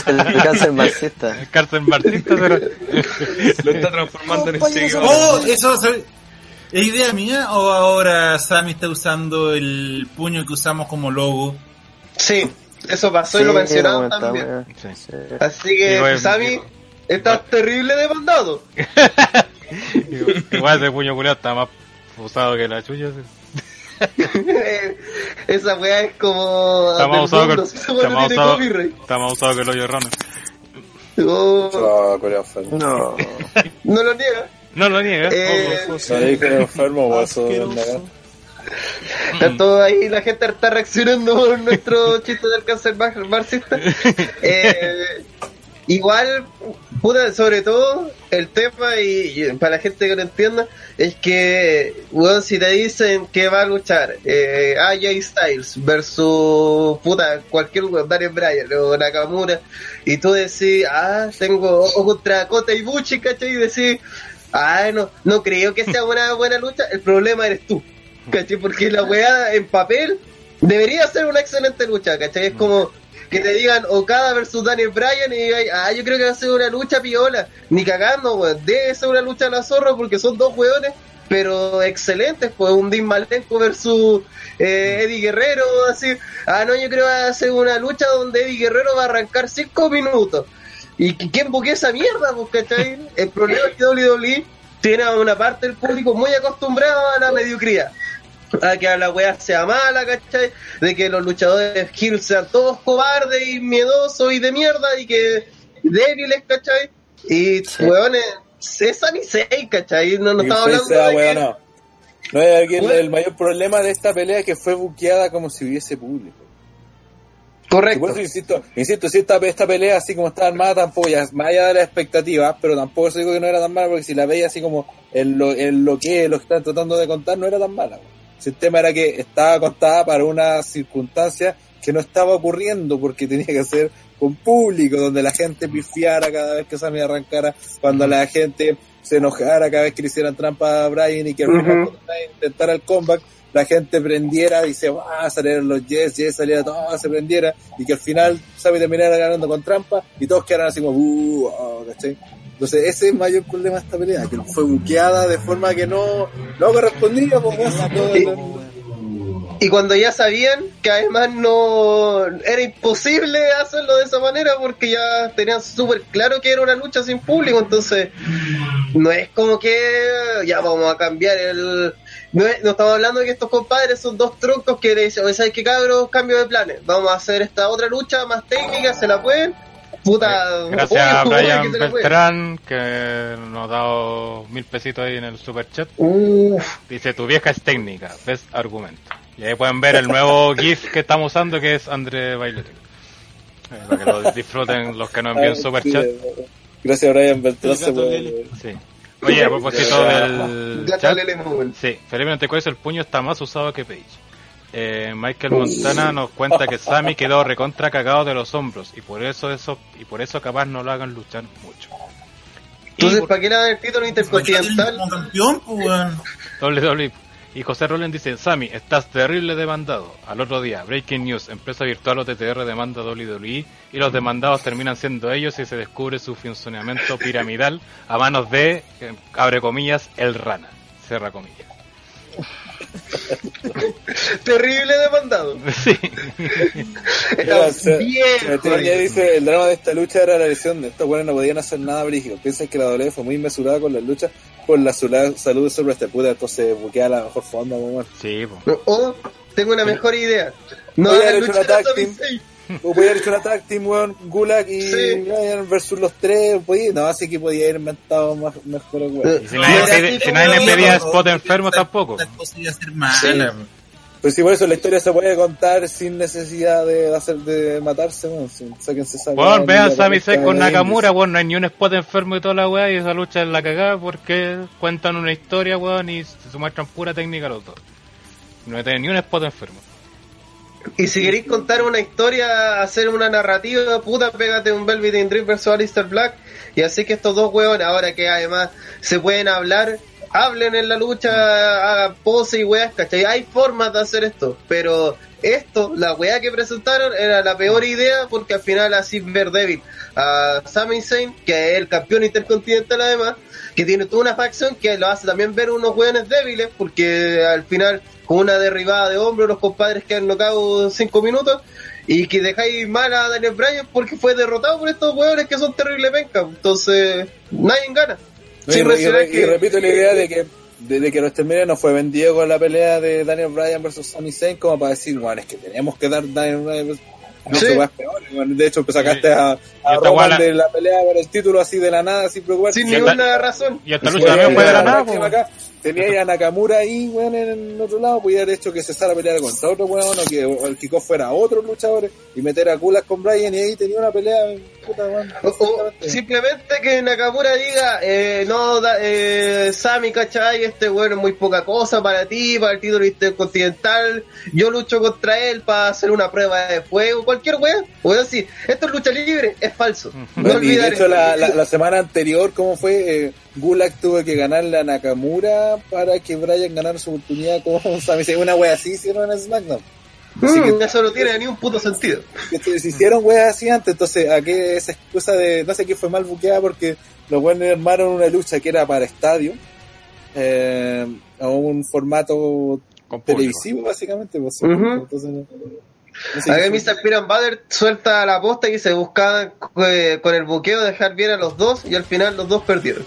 El cáncer marxista. Cárcel marxista, pero... Lo está transformando en este Oh, eso. ¿Es idea mía o ahora Sammy está usando el puño que usamos como logo? Sí, eso pasó y lo mencionaron lo también. Sí. sí. Así que, Igual- Sammy, estás terrible demandado. Igual ese puño culiado está más usado que la chucha. Esa weá es como. Más del usado mundo, que, el hoyo rana. Oh, Ah, Corea enfermo. No. no lo niega. No lo niega. Eh, No dije enfermo, o eso es negar. Está todo ahí, la gente está reaccionando por nuestro chiste del cáncer mar- marxista. Eh, igual, puta, sobre todo, el tema, y, y para la gente que no entienda, es que, weón, si te dicen que va a luchar eh, AJ Styles versus, puta, cualquier weón, Daniel Bryan o Nakamura, y tú decís, ah, tengo o contra Kota Ibushi, ¿cachai? Y decís, ah, no, no creo que sea una buena lucha, el problema eres tú. ¿cachai? Porque la weá en papel debería ser una excelente lucha, ¿cachai? Es como que te digan Okada versus Daniel Bryan y digáis, ah, yo creo que va a ser una lucha piola. Ni cagando, weón. Debe ser una lucha a la zorra porque son dos weones, pero excelentes, pues un Dean Malenko versus eh, Eddie Guerrero, así. Ah, no, yo creo que va a ser una lucha donde Eddie Guerrero va a arrancar cinco minutos. ¿Y qui- quién buquea esa mierda, pues? El problema es que WWE tiene a una parte del público muy acostumbrada a la mediocridad a que la weá sea mala, ¿cachai? De que los luchadores heel sean todos cobardes y miedosos y de mierda y que débiles, ¿cachai? Y weones, es Sami Zayn, ¿cachai? No, no fue hablando esa de que- no. No es aquí el, mayor problema de esta pelea que fue buqueada como si hubiese público. Correcto. por eso insisto, insisto, si esta, esta pelea así como está armada tampoco ya, más allá de las expectativas, pero tampoco se digo que no era tan mala porque si la veía así como en lo, en lo que lo que están tratando de contar no era tan mala. weón. Si el tema era que estaba contada para una circunstancia que no estaba ocurriendo porque tenía que ser con público, donde la gente pifiara cada vez que Sammy arrancara, cuando la gente se enojara cada vez que le hicieran trampa a Brian y que al final intentara el comeback, la gente prendiera y se va, salieran los Yes, Yes, saliera todo, se prendiera y que al final Sammy terminara ganando con trampa y todos quedaran así como, "Uh, oh", ¿cachai? Entonces ese es el mayor problema de esta pelea, que fue buqueada de forma que no, no correspondía, pues, todo el- Y cuando ya sabían que además no era imposible hacerlo de esa manera porque ya tenían súper claro que era una lucha sin público, entonces no es como que ya vamos a cambiar el... No, no estamos hablando de que estos compadres son dos troncos que dicen, ¿sabes qué cabros? Cambio de planes, vamos a hacer esta otra lucha más técnica, ¿se la pueden? Puta, Gracias obvio, a Brian que. Beltrán, que nos ha dado mil pesitos ahí en el super chat. Uf, Dice, tu vieja es técnica, ves argumento. Y ahí pueden ver el nuevo GIF que estamos usando, que es André Bailetín. Eh, para que lo disfruten los que no envían Ah, super sí, chat. Gracias Brian Beltrán. Puede-. Sí. Oye, a propósito del chat, sí, Felipe Antecuez, el puño está más usado que Page. Eh, Michael Montana nos cuenta que Sammy quedó recontra cagado de los hombros y por eso eso y por eso capaz no lo hagan luchar mucho. Entonces, Y ¿para qué le dan el título intercontinental? Como campeón, pues. WWE. Y José Roland dice, Sammy, estás terrible demandado. Al otro día, Breaking News, empresa virtual OTTR demanda a WWE y los demandados terminan siendo ellos y se descubre su funcionamiento piramidal a manos de, eh, abre comillas, el rana. Cierra comillas. Terrible demandado. Sí. Está Se- dice, el drama de esta lucha era la lesión de estos buenos no podían hacer nada brígido. Piensan que la W fue muy mesurada con las luchas por la salud de su este puta, entonces buquea la mejor forma, bueno. Sí, po. O tengo una mejor idea. No Voy a hagan haber hecho O podía haber hecho una tag team, weón, Gulag y Sí. Ryan versus los tres, podía, no, así que podía haber inventado más, mejor, weón. Y si nadie, sí, si le pedía spot enfermo tampoco. ser mala, weón. Pues sí, por eso la historia se puede contar sin necesidad de hacer de matarse, weón. Sí, sáquense esa Bueno, weá, vean Sami Zayn con Nakamura, weón, no hay ni un spot enfermo y toda la weá y esa lucha es la cagada porque cuentan una historia, weón, y se muestran pura técnica los dos. No hay ni un spot enfermo. Y si queréis contar una historia, hacer una narrativa, puta, pégate un Velvet in Dream versus Alistair Black. Y así que estos dos hueones, ahora que además se pueden hablar, hablen en la lucha, hagan pose y weas, ¿cachai? Hay formas de hacer esto, pero esto, la wea que presentaron era la peor idea porque al final así ver débil a Sami Zayn, que es el campeón intercontinental además, que tiene toda una facción que lo hace también ver unos weones débiles porque al final con una derribada de hombro los compadres quedan nocados cinco minutos y que dejáis mal a Daniel Bryan porque fue derrotado por estos hueones que son terribles penca. Entonces, nadie gana. No, Sin y, re- y que- repito la idea de que desde que WrestleMania no fue vendido con la pelea de Daniel Bryan versus Sami Zayn como para decir, bueno, es que teníamos que dar Daniel Bryan versus... No, Sí. que weón. De hecho, pues sacaste a, a Roman guala- de la pelea por el título así de la nada, sin preocuparse. sin ninguna razón. Y esta Y lucha también fue de la nada, acá, Tenía a Nakamura ahí, weón, en el otro lado, podía haber hecho que Cesaro peleara contra otro weón, o que el kickoff fuera otro luchador, y meter a Kulas con Bryan, y ahí tenía una pelea, puta, weón. O- o simplemente que Nakamura diga, eh, no, da, eh, Sammy, ¿cachai? Este bueno es muy poca cosa para ti, para el título intercontinental. Yo lucho contra él para hacer una prueba de fuego, cualquier weón. Voy a decir, esto es lucha libre, es falso. No Bueno, y de hecho, la, la semana anterior, ¿cómo fue? Eh, Gulak tuvo que ganarle a Nakamura para que Bryan ganara su oportunidad con Sami. Una wea así hicieron en SmackDown. Así Mm, que- eso no tiene ni un puto sentido. que se hicieron weas así antes, entonces a qué esa excusa de no sé qué fue mal buqueada porque los buenos armaron una lucha que era para estadio eh, a un formato Con televisivo básicamente pues, Ujú. entonces no- no sé Acá qué Mr. Piran Bader suelta la posta y se buscaban eh, con el buqueo dejar bien a los dos y al final los dos perdieron.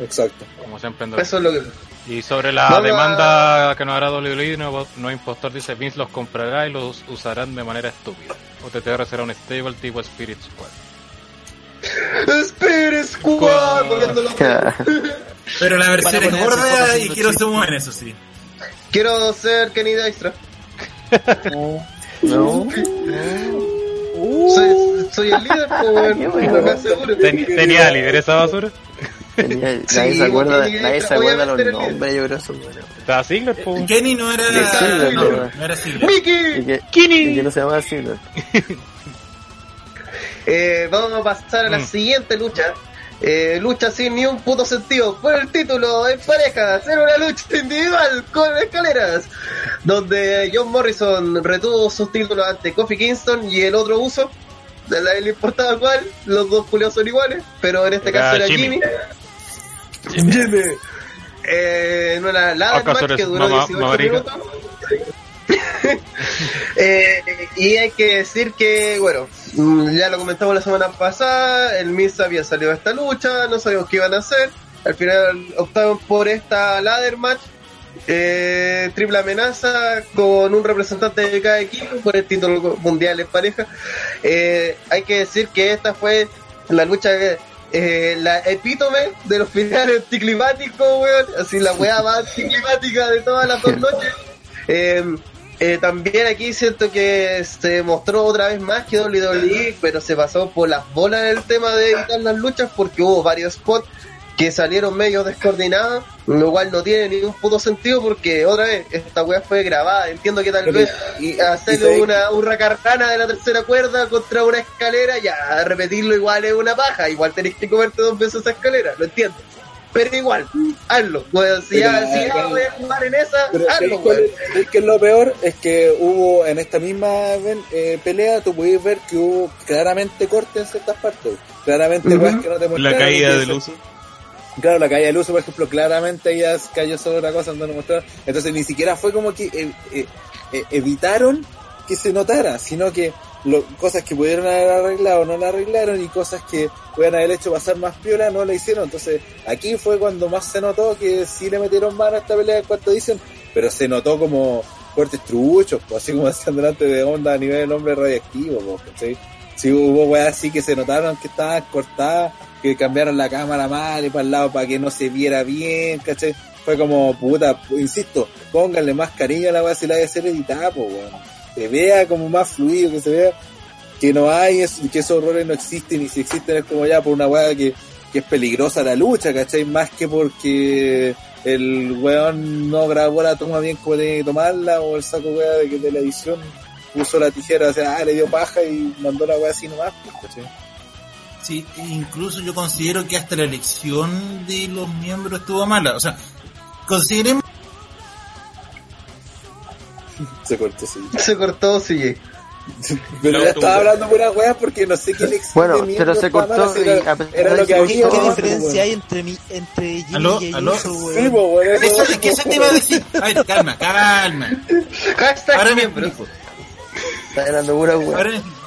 Exacto Como siempre en Eso es lo que... Y sobre la demanda que nos hará WWE, no, no impostor dice Vince los comprará y los usarán de manera estúpida. OTTR será un stable tipo Spirit Squad. Spirit Squad. Pero la versión es gorda y quiero sumar en eso, sí. Quiero ser Kenny Dykstra. No. Soy, soy el líder, pues. Ten- ¿Tenía líder esa basura? Tenía- Sí, nadie se acuerda, porque nadie se acuerda los el- nombres, yo creo eso, bueno. Estaba po. Kenny no era. Sí, no, era Ziggler. Y ¡Mickey! que, no se llama así, ¿no? Eh, vamos a pasar a la Mm. siguiente lucha. Eh, lucha sin ni un puto sentido. Por el título en pareja. Hacer una lucha individual con escaleras. Donde John Morrison retuvo sus títulos ante Kofi Kingston y el otro uso. De la le importaba cuál. Los dos culiados son iguales. Pero en este Era caso era Jimmy. Jimmy. Jimmy. Eh, en una ladder ¿Acaso match que duró mamá- 18 mamarica? minutos. Eh, y hay que decir que, bueno, mm, ya lo comentamos la semana pasada, el Miz había salido a esta lucha, no sabíamos qué iban a hacer, al final optaron por esta ladder match, eh, triple amenaza con un representante de cada equipo por el título mundial en pareja. Eh, hay que decir que esta fue la lucha que eh, la epítome de los finales anticlimáticos, weón. Así la weá más anticlimática de todas las dos noches. Eh, eh, también aquí siento que se mostró otra vez más que WWE, pero se pasó por las bolas el tema de evitar las luchas porque hubo varios spots que salieron medio descoordinados, lo cual no tiene ningún puto sentido porque otra vez esta weá fue grabada. Entiendo que tal Pero, vez y- hacerle y- una, una carcana de la tercera cuerda contra una escalera, ya repetirlo igual es una paja, igual tenés que comerte dos veces esa escalera, lo entiendo. Pero igual, hazlo. Bueno, si ya, si ya pero- voy a jugar en esa, Pero hazlo, ¿sabéis cuál weón. es- es lo peor? Es que hubo en esta misma eh, pelea, tú podéis ver que hubo claramente cortes en ciertas partes. Claramente, weas que no te La caída que del uso. Claro, la caída del uso, por ejemplo, claramente ella cayó sobre otra cosa no mostraron. Entonces ni siquiera fue como que eh, eh, eh, evitaron que se notara, sino que lo, cosas que pudieron haber arreglado no la arreglaron y cosas que pudieran haber hecho pasar más piola no la hicieron. Entonces aquí fue cuando más se notó que sí le metieron mano a esta pelea en cuarta edición, pero se notó como cortes truchos, pues, así como decían delante de onda a nivel del hombre radioactivo. Pues, ¿cachai? Sí hubo weas así que se notaron que estaban cortadas, que cambiaron la cámara mal y para el lado para que no se viera bien, ¿cachai? Fue como, puta, insisto, pónganle más cariño a la wea si la a hacer editada, pues, weón. Se vea como más fluido, que se vea que no hay, es- que esos errores no existen y si existen es como ya por una wea que, que es peligrosa la lucha, ¿cachai? Más que porque el weón no grabó la toma bien como tenía tomarla o el saco wea de de la edición puso la tijera, o sea, ah, le dio paja y mandó la wea así nomás, pues, ¿cachai? Sí, incluso yo considero que hasta la elección de los miembros estuvo mala. O sea, consideremos Se cortó, sí. Se cortó, sí. Pero ya estaba hablando pura weá porque no sé qué le exige Bueno, pero se cortó y era, a pesar era de lo que había. ¿Qué, diferencia hay entre, mi, entre Jimmy ¿Aló? y ¿Aló? Ayuso, Sí, weón? po, weón, Eso, eso- es que eso te iba a decir. A ver, calma, calma. Ahora me miembro. explico. Está ganando pura weá. Ahora me explico.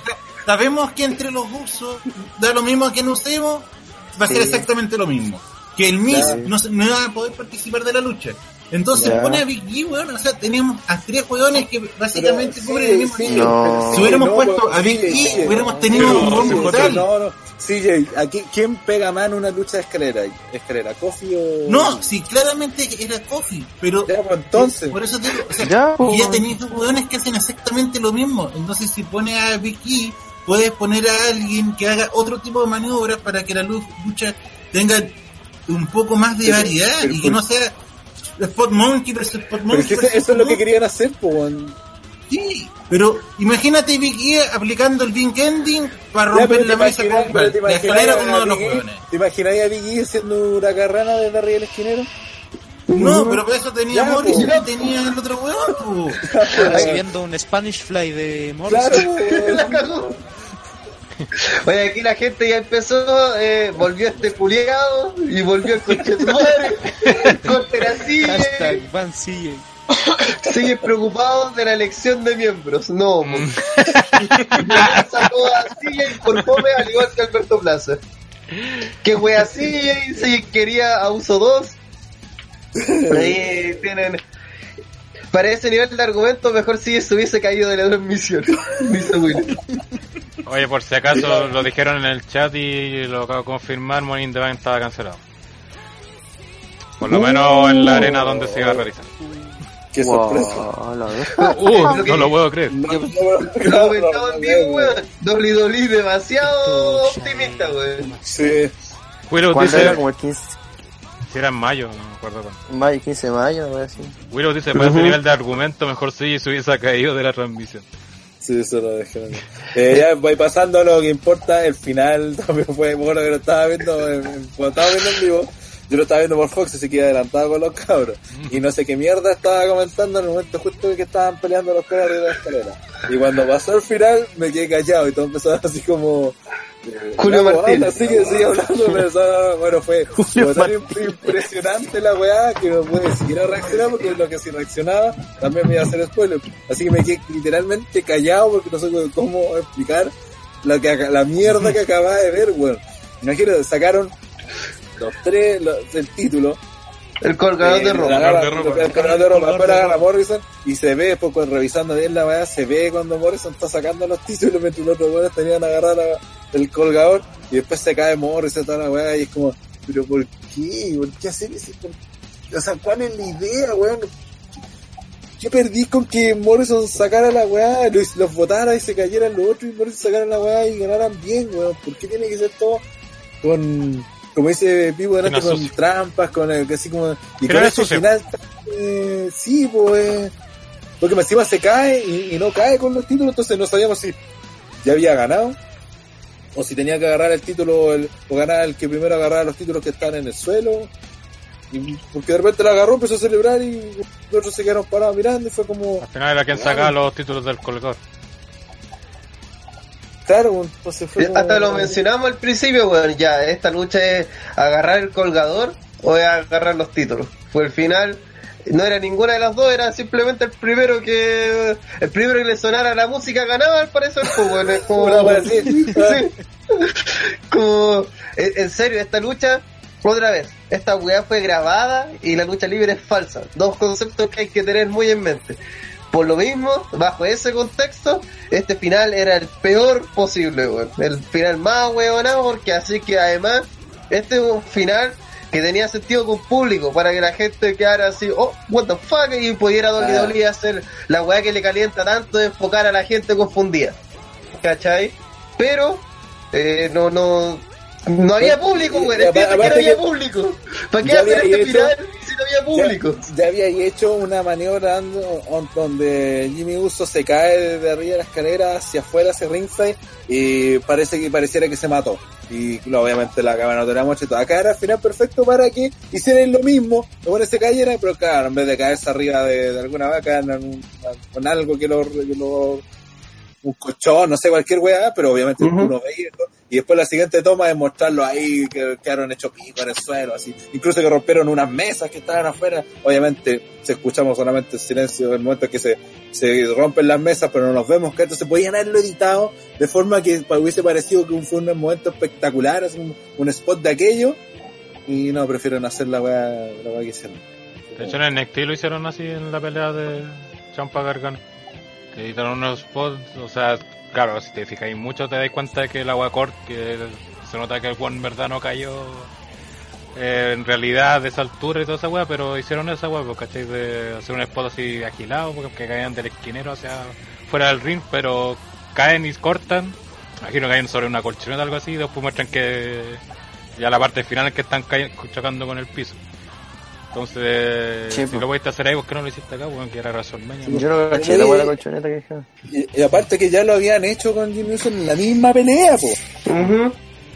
Sabemos que entre los usos da lo mismo que no usemos, va a ser Sí. exactamente lo mismo. Que el Miss no, se- no va a poder participar de la lucha. Entonces Ya. pone a Big E, weón. O sea, tenemos a tres weones que básicamente Pero, cubren sí, el mismo sí. No. Si hubiéramos no, puesto a Big sí, E, sí, hubiéramos tenido Pero, un buen sí, brutal. No, no. CJ, aquí, ¿quién pega más en una lucha de escalera? ¿Escalera? ¿Coffee o.? No, sí, claramente era Kofi, pero Ya, pues, entonces. por eso te digo, o sea, Ya, y ya pues. tenéis dos hueones que hacen exactamente lo mismo. Entonces, si pones a Vicky, puedes poner a alguien que haga otro tipo de maniobras para que la lu- lucha tenga un poco más de variedad pero y que por- no sea Spot Monkey versus Spot Pero es Monkey. que eso, versus eso es lo que querían hacer, pues. weón. Sí, pero imagínate Vicky aplicando el Big Ending para romper la mesa con la escalera con uno de los Big E- hueones. ¿Te imagináis a Big E haciendo una carrana desde arriba del esquinero? No, pero para eso tenía Ya, pues. y tenía el otro hueón. pues. Recibiendo un Spanish Fly de Morrison. Claro. La cagó. Oye, aquí la gente ya empezó, eh, volvió este culiado y volvió el coche de madre. Contera sigue, Van sigue preocupado de la elección de miembros. No, Mm. sacó a sigue por come al igual que Alberto Plaza. Que fue así y si quería a uso 2. Ahí tienen. Para ese nivel de argumento, mejor si se hubiese caído de la transmisión. Dice Will. Oye, por si acaso lo dijeron en el chat y lo acabo de confirmar, Morning the Bank estaba cancelado. Por lo menos en la arena donde se iba a realizar. Qué sorpresa. Uh, no lo puedo creer. Lo weón. WWE demasiado optimista, weón. Sí. Willow ¿Cuándo dice, era? Como el 15, si era en mayo, no me acuerdo cuándo. mayo, 15 de mayo, algo así. Willow dice, para ese nivel de argumento, mejor si se hubiese caído de la transmisión. Sí, eso lo dejé. Eh, ya voy pasando lo que importa. El final también fue bueno que lo estaba viendo, en- en- cuando estaba viendo en vivo. Yo lo estaba viendo por Fox, así que iba adelantado con los cabros. Y no sé qué mierda estaba comentando en el momento justo que estaban peleando los cabros de la escalera. Y cuando pasó el final, me quedé callado y todo empezó así como. Julio "Vamos, Martín". anda, sigue, sigue hablando, pero bueno, fue, fue tan impresionante la weá que no pude siquiera reaccionar porque lo que si reaccionaba también me iba a hacer spoiler. Así que me quedé literalmente callado porque no sé cómo explicar la, que, la mierda que acababa de ver, weón. Imagínate, sacaron los tres, los, el título. El colgador de ropa. El colgador de ropa. Después agarra Morrison y se ve, pues cuando- revisando bien la weá, se ve cuando Morrison está sacando los títulos mientras los otros weones tenían agarrar la- el colgador y después se cae Morrison toda la weá y es como, pero ¿por qué? ¿Por qué hacer eso? ¿Por- O sea, ¿cuál es la idea, weón? Yo perdí con que Morrison sacara la weá, los, los votara y se cayeran los otros y Morrison sacara la weá y ganaran bien, weón. ¿Por qué tiene que ser todo con, como dice Pipo delante, con trampas, con el, que así como, y con ese final, eh, sí, pues, porque encima se cae y, y no cae con los títulos, entonces no sabíamos si ya había ganado o si tenía que agarrar el título el, o ganar el que primero agarrara los títulos que están en el suelo. Y porque de repente la agarró, empezó a celebrar y los otros se quedaron parados mirando y fue como, Al final era quien sacaba los títulos del colgador. Claro, entonces fue como- Hasta lo mencionamos al principio, weón. Ya, esta lucha es agarrar el colgador o es agarrar los títulos. Fue el final. No era ninguna de las dos, era simplemente el primero que el primero que le sonara la música ganaba al parecer, pues, como, así. Sí. como en en serio, esta lucha, otra vez, esta weá fue grabada y la lucha libre es falsa. Dos conceptos que hay que tener muy en mente. Por lo mismo, bajo ese contexto, este final era el peor posible, weón. El final más weonado, porque así que además, este es un final que tenía sentido con público, para que la gente quedara así, oh, what the fuck, y pudiera WWE hacer la weá que le calienta tanto de enfocar a la gente confundida. ¿Cachai? Pero, eh, no, no, no había público, weón. Y Entiendo que no había público. ¿Para qué hacer este hecho- final si no había público? Ya, ya había hecho una maniobra donde Jimmy Uso se cae de arriba de la escalera hacia afuera, hacia ringside, y parece que pareciera que se mató. Y obviamente la cámara no tenía y todo. Acá era el final perfecto para que hicieran lo mismo, los buenos se cayeran, pero claro, en vez de caerse arriba de, de alguna vaca, con algo que lo, que lo- un colchón, no sé, cualquier weá, pero obviamente Ujú. uno veía esto. Y después la siguiente toma es mostrarlo ahí, que quedaron hechos pico en el suelo, así. Incluso que rompieron unas mesas que estaban afuera. Obviamente, se escuchamos solamente el silencio en el momento que se, se rompen las mesas, pero no nos vemos, que entonces podían haberlo editado de forma que hubiese parecido que fue un momento espectacular, así un, un spot de aquello. Y no, prefieren hacer la weá, la weá que hicieron. De hecho, en NXT lo hicieron así en la pelea de Champa Gargano. Editaron unos spots, o sea, claro, si te fijáis mucho te das cuenta de que el agua corta, que se nota que el one en verdad no cayó eh, en realidad de esa altura y toda esa weá, pero hicieron esa weá, pues, ¿cachai? De hacer un spot así agilado, porque que caían del esquinero hacia fuera del ring, pero caen y cortan. Imagino que caen sobre una colchoneta o algo así, y después muestran que ya la parte final es que están chocando con el piso. Entonces, Sí, si lo pudiste hacer ahí, ¿por qué no lo hiciste acá? Bueno, que era WrestleMania. Yo no caché la buena colchoneta que dije. Y, y aparte que ya lo habían hecho con Jimmy Uso en la misma pelea, po.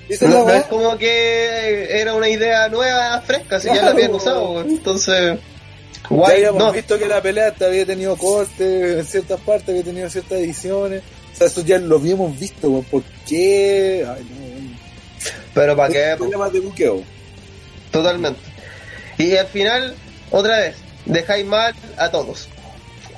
Es la No, no es como que era una idea nueva, fresca, si ya la habían usado, weón. entonces... Ya Guay, habíamos no, visto que la pelea hasta había tenido cortes en ciertas partes, había tenido ciertas ediciones. O sea, eso ya lo habíamos visto, weón. ¿por qué? Ay, no, pero para qué, weón. Problemas de buqueo. Totalmente. Y al final, otra vez, dejáis mal a todos.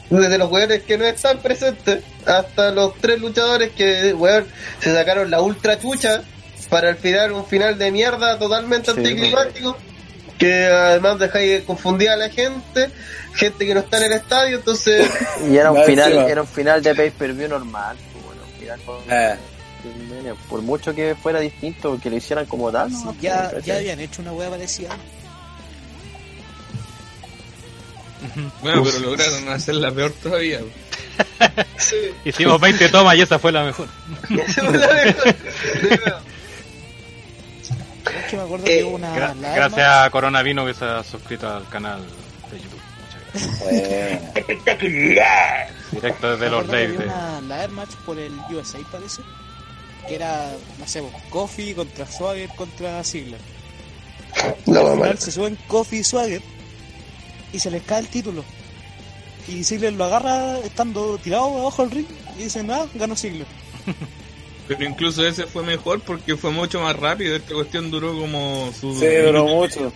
Desde los weones que no están presentes hasta los tres luchadores que, weón, se sacaron la ultra chucha para al final un final de mierda totalmente Sí, anticlimático. Que además dejáis confundir a la gente, gente que no está en el estadio, entonces, Y era un final, encima. era un final de pay per view normal, pues, bueno, un final con- Eh. Por mucho que fuera distinto, que lo hicieran como tal, Sí, ¿no? ya, ya habían hecho una hueá parecida. Bueno, pero lograron hacerla peor todavía. sí, Hicimos 20 tomas y esa fue la mejor. esa fue la mejor. De nuevo. Es que me acuerdo Eh, que hubo una Gra- alarma. gracias a Corona Vino que se ha suscrito al canal de YouTube. Muchas gracias. Directo desde los Days. de- una ladder match por el USA parece que era no sé Kofi contra Swagger contra Ziggler al final se suben Kofi y Swagger y se les cae el título y Ziggler lo agarra estando tirado abajo del ring y dicen nada ganó Ziggler Pero incluso ese fue mejor porque fue mucho más rápido. Esta cuestión duró como su. Sí, duró mucho.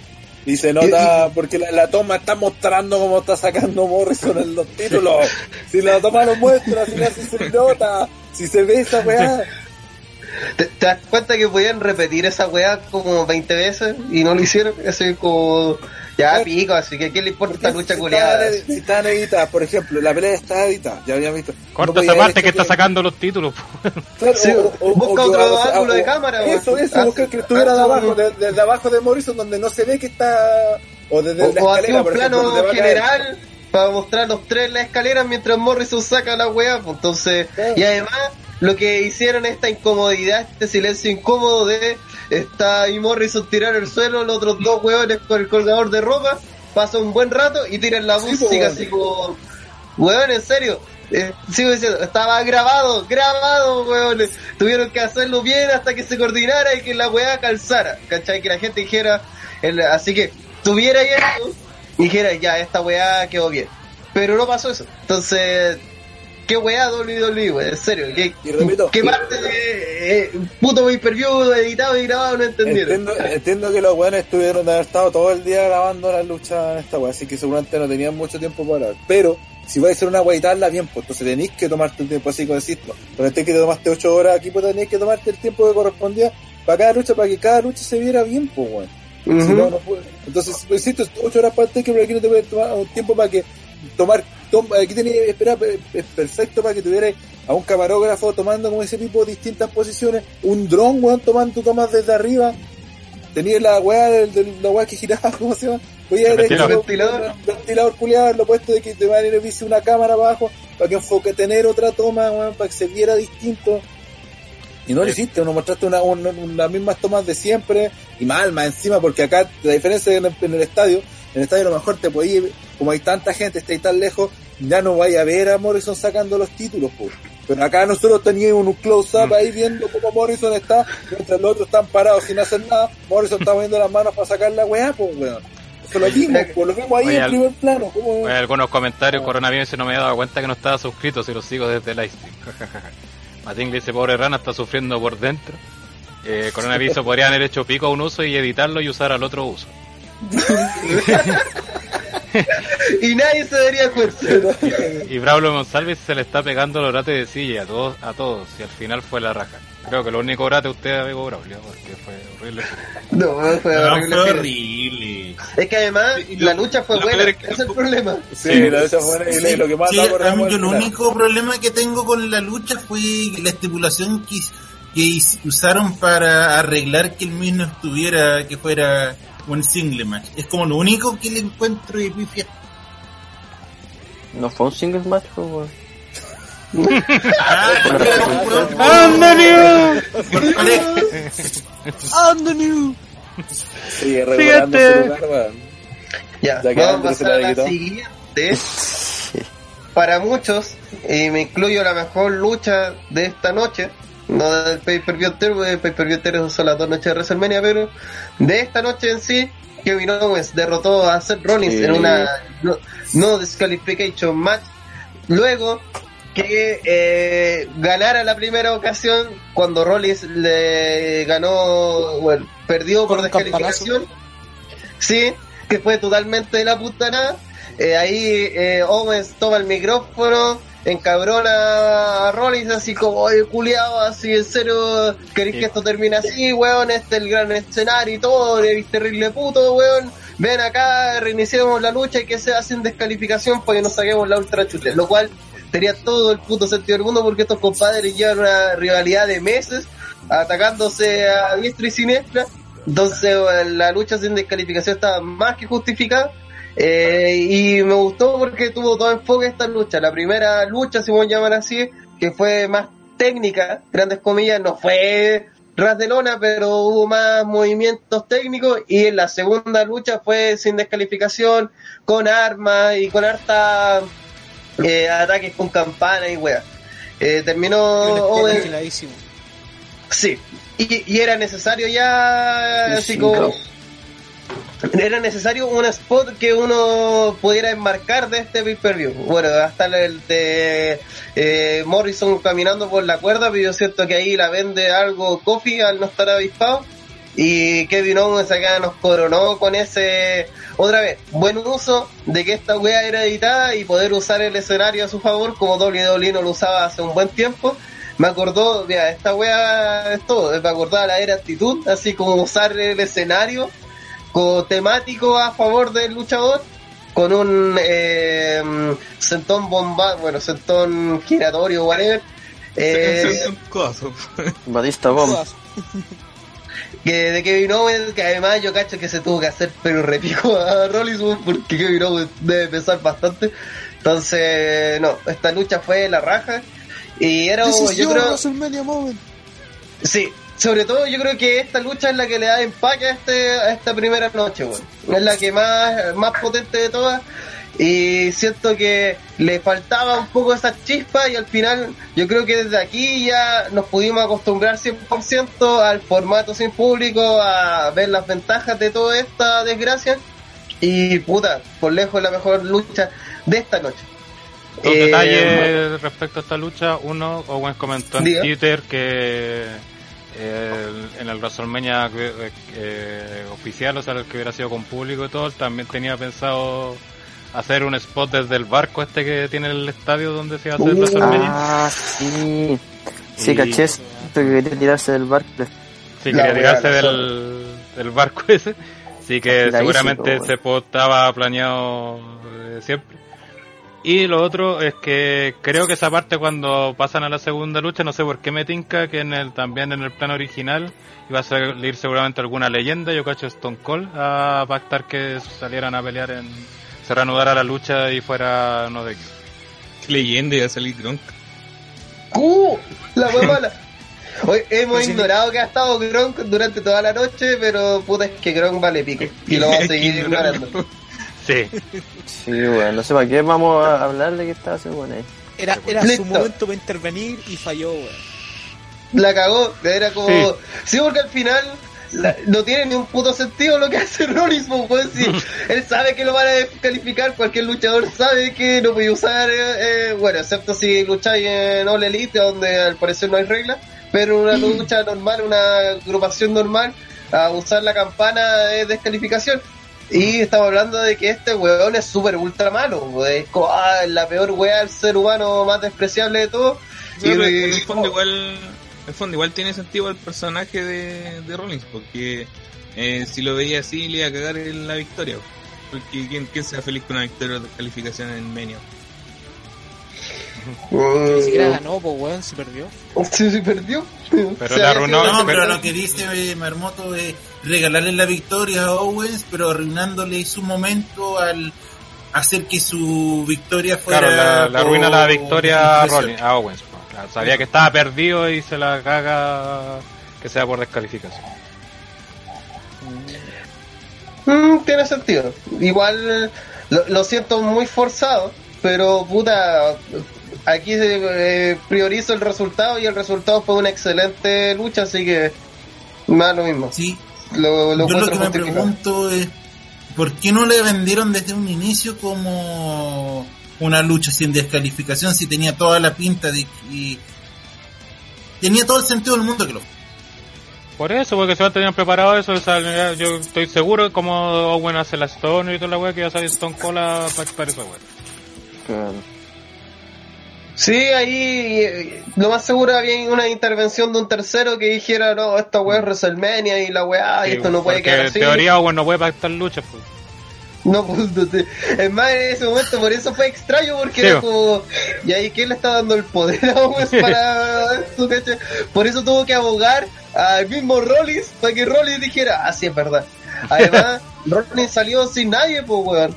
Y se nota porque la, la toma está mostrando cómo está sacando Morrison en los títulos. Si la toma lo muestra, si, si se nota, si se ve esa weá. ¿Te, te das cuenta que podían repetir esa weá como 20 veces y no lo hicieron? Eso es como. Ya pico, así que ¿a quién le importa esta lucha si culiada? estaban, si estaban editadas, por ejemplo, la pelea está editada, ya había visto. Corta esa parte que está sacando los títulos. Claro, Sí, busca otro o ángulo o- de cámara, Eso, eso, buscar que estuviera de abajo, de- desde abajo de Morrison, donde no se ve que está. O desde O, la o así escalera, un por plano general para mostrar los tres en la escalera mientras Morrison saca la weá. pues, entonces, Claro. y además, lo que hicieron esta incomodidad, este silencio incómodo de está y Morrison tirar el suelo, los otros dos weones con el colgador de ropa, pasa un buen rato y tiran la Sí, música así como, weón, en serio. Eh, sigo diciendo, estaba grabado, grabado, weones. Tuvieron que hacerlo bien hasta que se coordinara y que la weá calzara. ¿Cachai? Que la gente dijera, el- así que tuviera esto y dijera, ya, esta weá quedó bien. Pero no pasó eso. Entonces, ¿qué weá WWE, weón? En serio, ¿qué, Y repito, qué parte de eh, puto pay-per-view editado y grabado no entendieron? Entiendo, entiendo que los weones estuvieron de haber estado todo el día grabando la lucha en esta weá, así que seguramente no tenían mucho tiempo para hablar. Pero, si vais a hacer una weá y darla bien, pues entonces tenéis que tomarte un tiempo así como decís, no. Pero este que te tomaste 8 horas aquí, pues tenéis que tomarte el tiempo que correspondía para cada lucha, para que cada lucha se viera bien, pues weón. Si no, no. Entonces, pues, insisto, 8 horas para el take, pero aquí no te puedes tomar un tiempo para que tomar, tom- aquí esperar, pe- es perfecto para que tuvieras a un camarógrafo tomando como ese tipo de distintas posiciones, un dron, weón, tomando tomas desde arriba, tenías la weá del, la weá que giraba, ¿cómo se llama? Voy a hecho ventilador. un ventilador culiado, lo puesto de que te van a ir una cámara abajo, para que enfoque tener otra toma, weón, para que se viera distinto. Y no lo hiciste, no mostraste una, una- una- las mismas tomas de siempre y mal, más encima, porque acá la diferencia en el, en el estadio, en el estadio a lo mejor te podías, como hay tanta gente, está ahí tan lejos, ya no vaya a ver a Morrison sacando los títulos, pues. Pero acá nosotros teníamos un close-up ahí viendo cómo Morrison está, mientras los otros están parados sin hacer nada. Morrison está moviendo las manos para sacar la weá, pues weón. Eso lo vimos, pues lo vimos ahí Oye, en al- primer plano. Oye, algunos comentarios, coronavirus, si no me he dado cuenta que no estaba suscrito, si lo sigo desde el livestream. Matín dice, pobre rana, está sufriendo por dentro. Eh, coronavirus podrían haber hecho pico a un uso y editarlo y usar al otro uso. Y nadie se daría cuenta. Y Braulio González se le está pegando el orate de silla a todos, a todos, y al final fue la raja. Creo que lo único orate usted amigo Braulio, porque fue horrible. No, fue No, horrible. fue horrible. Es que además lo- la lucha fue buena, ese es el problema. Sí, la de esa buena y lo que más Sí, a mí yo final. único problema que tengo con la lucha fue la estipulación que, que usaron para arreglar que el mismo estuviera, que fuera un single match. Es como lo único que le encuentro de pifia. No fue un single match, pues, weón. Ah, por pareja. Sigue regulando su lugar, weón. Ya, vamos a pasar a la siguiente. Para muchos, y me incluyo la mejor lucha de esta noche, no del pay-per-view porque el pay-per-view entero son las dos noches de WrestleMania, pero de esta noche en sí, Kevin Owens derrotó a Seth Rollins Sí. en una no, no disqualification match. Luego que eh, ganara la primera ocasión cuando Rollins le ganó, bueno, perdió por descalificación. Sí, que fue totalmente de la puta nada. Eh, ahí eh, Owens toma el micrófono, encabrona a Rollins así como, oye, culiado, así en serio, queréis que esto termine así, weón, este es el gran escenario y todo, eres terrible puto, weón. Ven acá, reiniciemos la lucha y que sea sin descalificación para que nos saquemos la ultra chute. Lo cual tenía todo el puto sentido del mundo porque estos compadres llevan una rivalidad de meses atacándose a diestra y siniestra. Entonces la lucha sin descalificación estaba más que justificada. Eh, y me gustó porque tuvo todo enfoque esta lucha. La primera lucha, si vamos a llamar así, que fue más técnica, grandes comillas, no fue ras de lona, pero hubo más movimientos técnicos. Y en la segunda lucha fue sin descalificación, con armas y con harta eh, ataques con campana y wea. Eh, terminó afiladísimo. Sí, y, y era necesario ya, así Sí, como... Era necesario un spot que uno pudiera enmarcar de este pay-per-view. Bueno, hasta el de eh, Morrison caminando por la cuerda, pero yo siento que ahí la vende algo Kofi al no estar avispado. Y Kevin Owens acá nos coronó con ese, otra vez, buen uso de que esta wea era editada y poder usar el escenario a su favor como WWE no lo usaba hace un buen tiempo. Me acordó, mira, esta wea es todo, me la era actitud, así como usar el escenario temático a favor del luchador con un eh, sentón bomba, bueno, sentón giratorio, whatever. Eh. Batista Bomb. que de Kevin Owens, que además yo cacho que se tuvo que hacer pero repico a Rollins porque Kevin Owens debe pesar bastante. Entonces, no, esta lucha fue la raja. Y era, yo creo, WrestleMania Moment. sí, sobre todo yo creo que esta lucha es la que le da empaque a, este, a esta primera noche, weón. Es la que más, más potente de todas. Y siento que le faltaba un poco esa chispa y al final yo creo que desde aquí ya nos pudimos acostumbrar 100% al formato sin público, a ver las ventajas de toda esta desgracia. Y puta, por lejos la mejor lucha de esta noche. Dos Eh, detalles respecto a esta lucha. Uno, Owens comentó en Diga. Twitter que eh, en el WrestleMania eh, eh, oficial, o sea, el que hubiera sido con público y todo, también tenía pensado hacer un spot desde el barco este que tiene el estadio donde se iba a hacer el WrestleMania. Ah, sí. Sí, Y- caché esto que quería tirarse del barco. Sí, quería tirarse la del, del barco ese. Así que seguramente ese spot estaba planeado eh, siempre. Y lo otro es que creo que esa parte cuando pasan a la segunda lucha, no sé por qué me tinca que en el, también en el plano original iba a salir seguramente alguna leyenda, yo cacho Stone Cold, a pactar que salieran a pelear en, se reanudara la lucha y fuera no de qué. Leyenda iba a salir Gronk. ¡Uh! La mala. Hoy hemos ignorado que ha estado Gronk durante toda la noche, pero puta es que Gronk vale pico. Y lo vamos a seguir ignorando. Sí, Sí, weón. No sé para qué vamos a hablar de qué estaba haciendo con ahí. Era, era Listo. su momento para intervenir y falló, weón. la cagó, era como... Sí, porque al final la- no tiene ni un puto sentido lo que hace Rollins, pues, weón, si él sabe que lo van a descalificar, cualquier luchador sabe que no puede usar, eh, eh, bueno, excepto si lucháis en All Elite, donde al parecer no hay reglas, pero una lucha normal, una agrupación normal, a usar la campana es descalificación. Y estamos hablando de que este weón es súper ultra malo, es como, ah, la peor wea, el ser humano más despreciable de todo. Sí, pero en el y- fondo igual, en el fondo igual tiene sentido el personaje de, de Rollins, porque eh, si lo veía así le iba a cagar en la victoria. Porque ¿quién, quién sea feliz con una victoria de calificación en Mania? Ni siquiera ganó, pues, weón, se perdió. Sí, sí, perdió. Pero O sea, le arruinó- No, pero lo que dice eh, Marmoto es regalarle la victoria a Owens, pero arruinándole su momento al hacer que su victoria fuera. Claro, la, le arruina la victoria a descalificación. Rollins, a Owens. Claro, sabía que estaba perdido y se la caga que sea por descalificación. Mm, tiene sentido. Igual lo, lo siento muy forzado, pero puta, aquí eh, priorizo el resultado y el resultado fue una excelente lucha, así que más lo mismo. Sí, Lo, lo yo lo que me pregunto es: ¿por qué no le vendieron desde un inicio como una lucha sin descalificación si tenía toda la pinta de que. Tenía todo el sentido del mundo que lo Por eso, porque si no tenían preparado eso, o sea, yo estoy seguro que como Owen hace la Stone y toda la wea que iba a salir Stone Cold a- para, para esa wea. Claro. Sí, ahí eh, lo más seguro había una intervención de un tercero que dijera, no, esta weá es WrestleMania y la weá, y Sí, esto no puede quedar en así. teoría Owen no puede pactar luchas, pues. No, pues, no sé. Es más, en ese momento, por eso fue extraño, porque Sí, era bo. como. ¿Y ahí quién le está dando el poder a Owens para? Por eso tuvo que abogar al mismo Rollins para que Rollins dijera, ah, sí, es verdad. Además, Rollins salió sin nadie, pues, weón.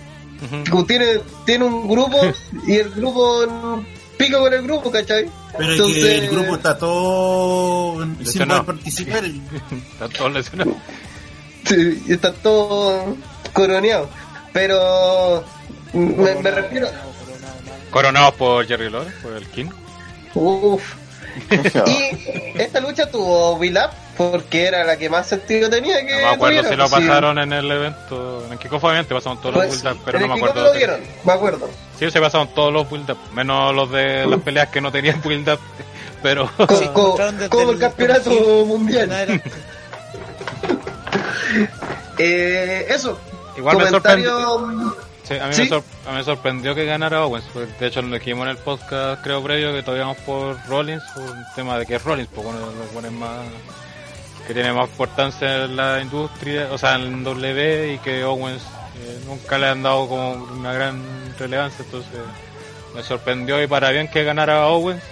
Como Tiene, tiene un grupo y el grupo pico con el grupo, ¿cachai? Pero es Entonces- que el grupo está todo sin Lesionado. poder participar. Lesionados. Sí, y está todo coroneado. Pero me, me refiero. Coronados por Jerry Lawler, por el King. Uf. Y esta lucha tuvo Bill Up porque era la que más sentido tenía que. No me acuerdo si lo pues, sí. pasaron en el evento. En el kickoff obviamente pasaron todos Pues, los build-up, pero en no me acuerdo. lo dieron, me acuerdo. Sí, se pasaron todos los build-up, menos los de las peleas que no tenían build-up. Pero. Sí, como el campeonato mundial. Eh, eso. Igual me sorprendió. Sí, a mí ¿Sí? me, sor- a mí me sorprendió que ganara Owens. porque de hecho, lo dijimos en el podcast, creo previo, que todavía vamos por Rollins, por un tema de que es Rollins, pues bueno, lo ponen más. Que tiene más importancia en la industria, o sea, en W, y que Owens eh, nunca le han dado como una gran relevancia, entonces me sorprendió y para bien que ganara Owens.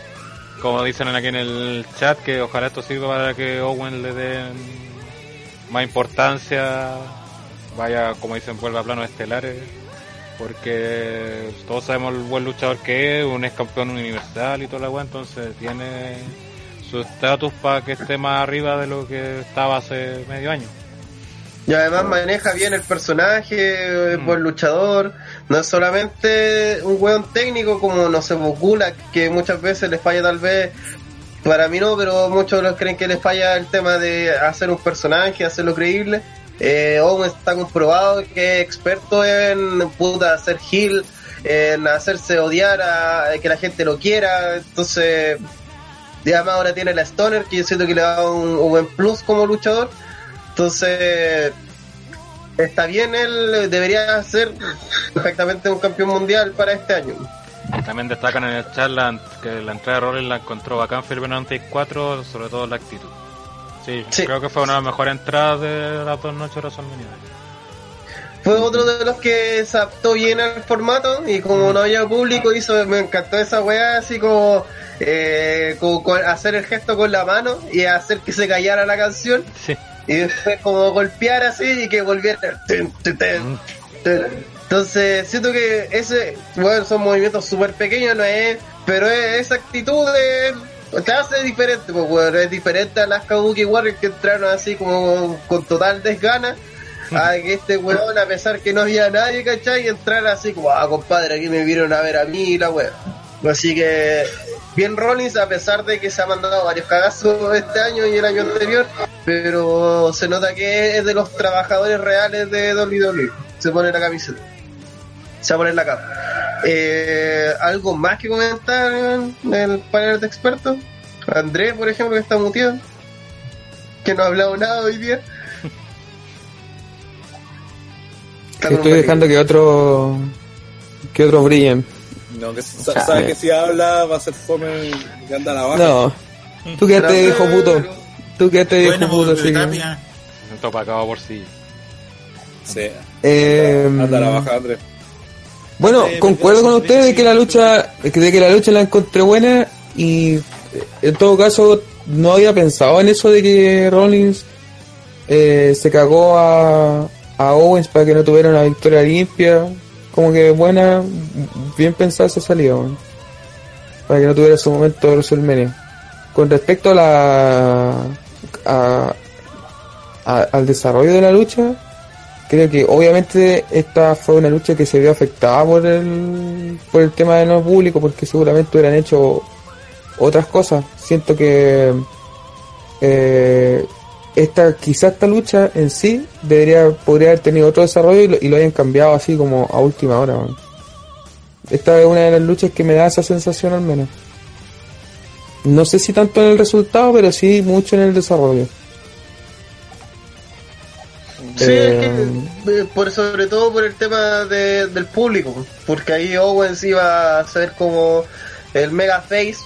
Como dicen aquí en el chat, que ojalá esto sirva para que Owens le den más importancia, vaya, como dicen, vuelva a planos estelares, porque todos sabemos el buen luchador que es, un ex campeón universal y toda la weá, entonces tiene su estatus para que esté más arriba de lo que estaba hace medio año. Y además maneja bien el personaje, es Mm. buen luchador. No es solamente un weón técnico como, no sé, Bocula, que muchas veces les falla tal vez. Para mí no, pero muchos los creen que les falla el tema de hacer un personaje, hacerlo creíble. Eh, Owen está comprobado que es experto en puta hacer heel, en hacerse odiar, a, que la gente lo quiera. Entonces, y además ahora tiene la Stoner, que yo siento que le da un, un buen plus como luchador. Entonces, está bien, él debería ser perfectamente un campeón mundial para este año. También destacan en el chat la- que la entrada de Rollins la encontró bacán Firme 94, sobre todo la actitud. Sí, Sí. creo que fue una de las mejores entradas de las dos noches de WrestleMania. Fue otro de los que se adaptó bien al formato y como no había público, hizo, me encantó esa weá así como, eh, como con- hacer el gesto con la mano y hacer que se callara la canción Sí. y después como golpear así y que volviera. Tun. Entonces siento que ese, bueno, son movimientos súper pequeños, no es, pero es, esa actitud de, te hace diferente, pues bueno, es diferente a las Kabuki Warriors que entraron así como con total desgana. A que este weón, a pesar que no había nadie, ¿cachai? Y entrar así como, ah, compadre, aquí me vieron a ver a mí la weá. Así que bien Rollins, a pesar de que se ha mandado varios cagazos este año y el año anterior, pero se nota que es de los trabajadores reales de WWE. Se pone la camiseta. Se va a poner la capa. Eh, ¿Algo más que comentar en el panel de expertos? Andrés, por ejemplo, que está muteado. Que no ha hablado nada hoy día. Está Estoy dejando que otros que otros brillen. No, que sa- sabe que si habla va a ser fome y anda a la baja. No. Tú quédate de hijo puto. Tú de hijo Bueno, puto, que- Tapia. Siento pacado por sí. Sí. Eh, Anda a la baja, Andrés. Bueno, Eh, concuerdo con ustedes de sí, que la sí. lucha, de que la lucha la encontré buena y eh, en todo caso no había pensado en eso de que Rollins eh, se cagó a, a Owens para que no tuviera una victoria limpia. Como que buena, bien pensada esa salida, para que no tuviera su momento de WrestleMania. Con respecto a la a- a- al desarrollo de la lucha, creo que obviamente esta fue una lucha que se vio afectada por el por el tema de no público porque seguramente hubieran hecho otras cosas siento que eh, esta quizá esta lucha en sí debería podría haber tenido otro desarrollo y lo, y lo hayan cambiado así como a última hora esta es una de las luchas que me da esa sensación al menos. No sé si tanto en el resultado pero sí mucho en el desarrollo. Sí, Eh, es que, eh, por, sobre todo por el tema de- del público, porque ahí Owens iba a ser como el mega face,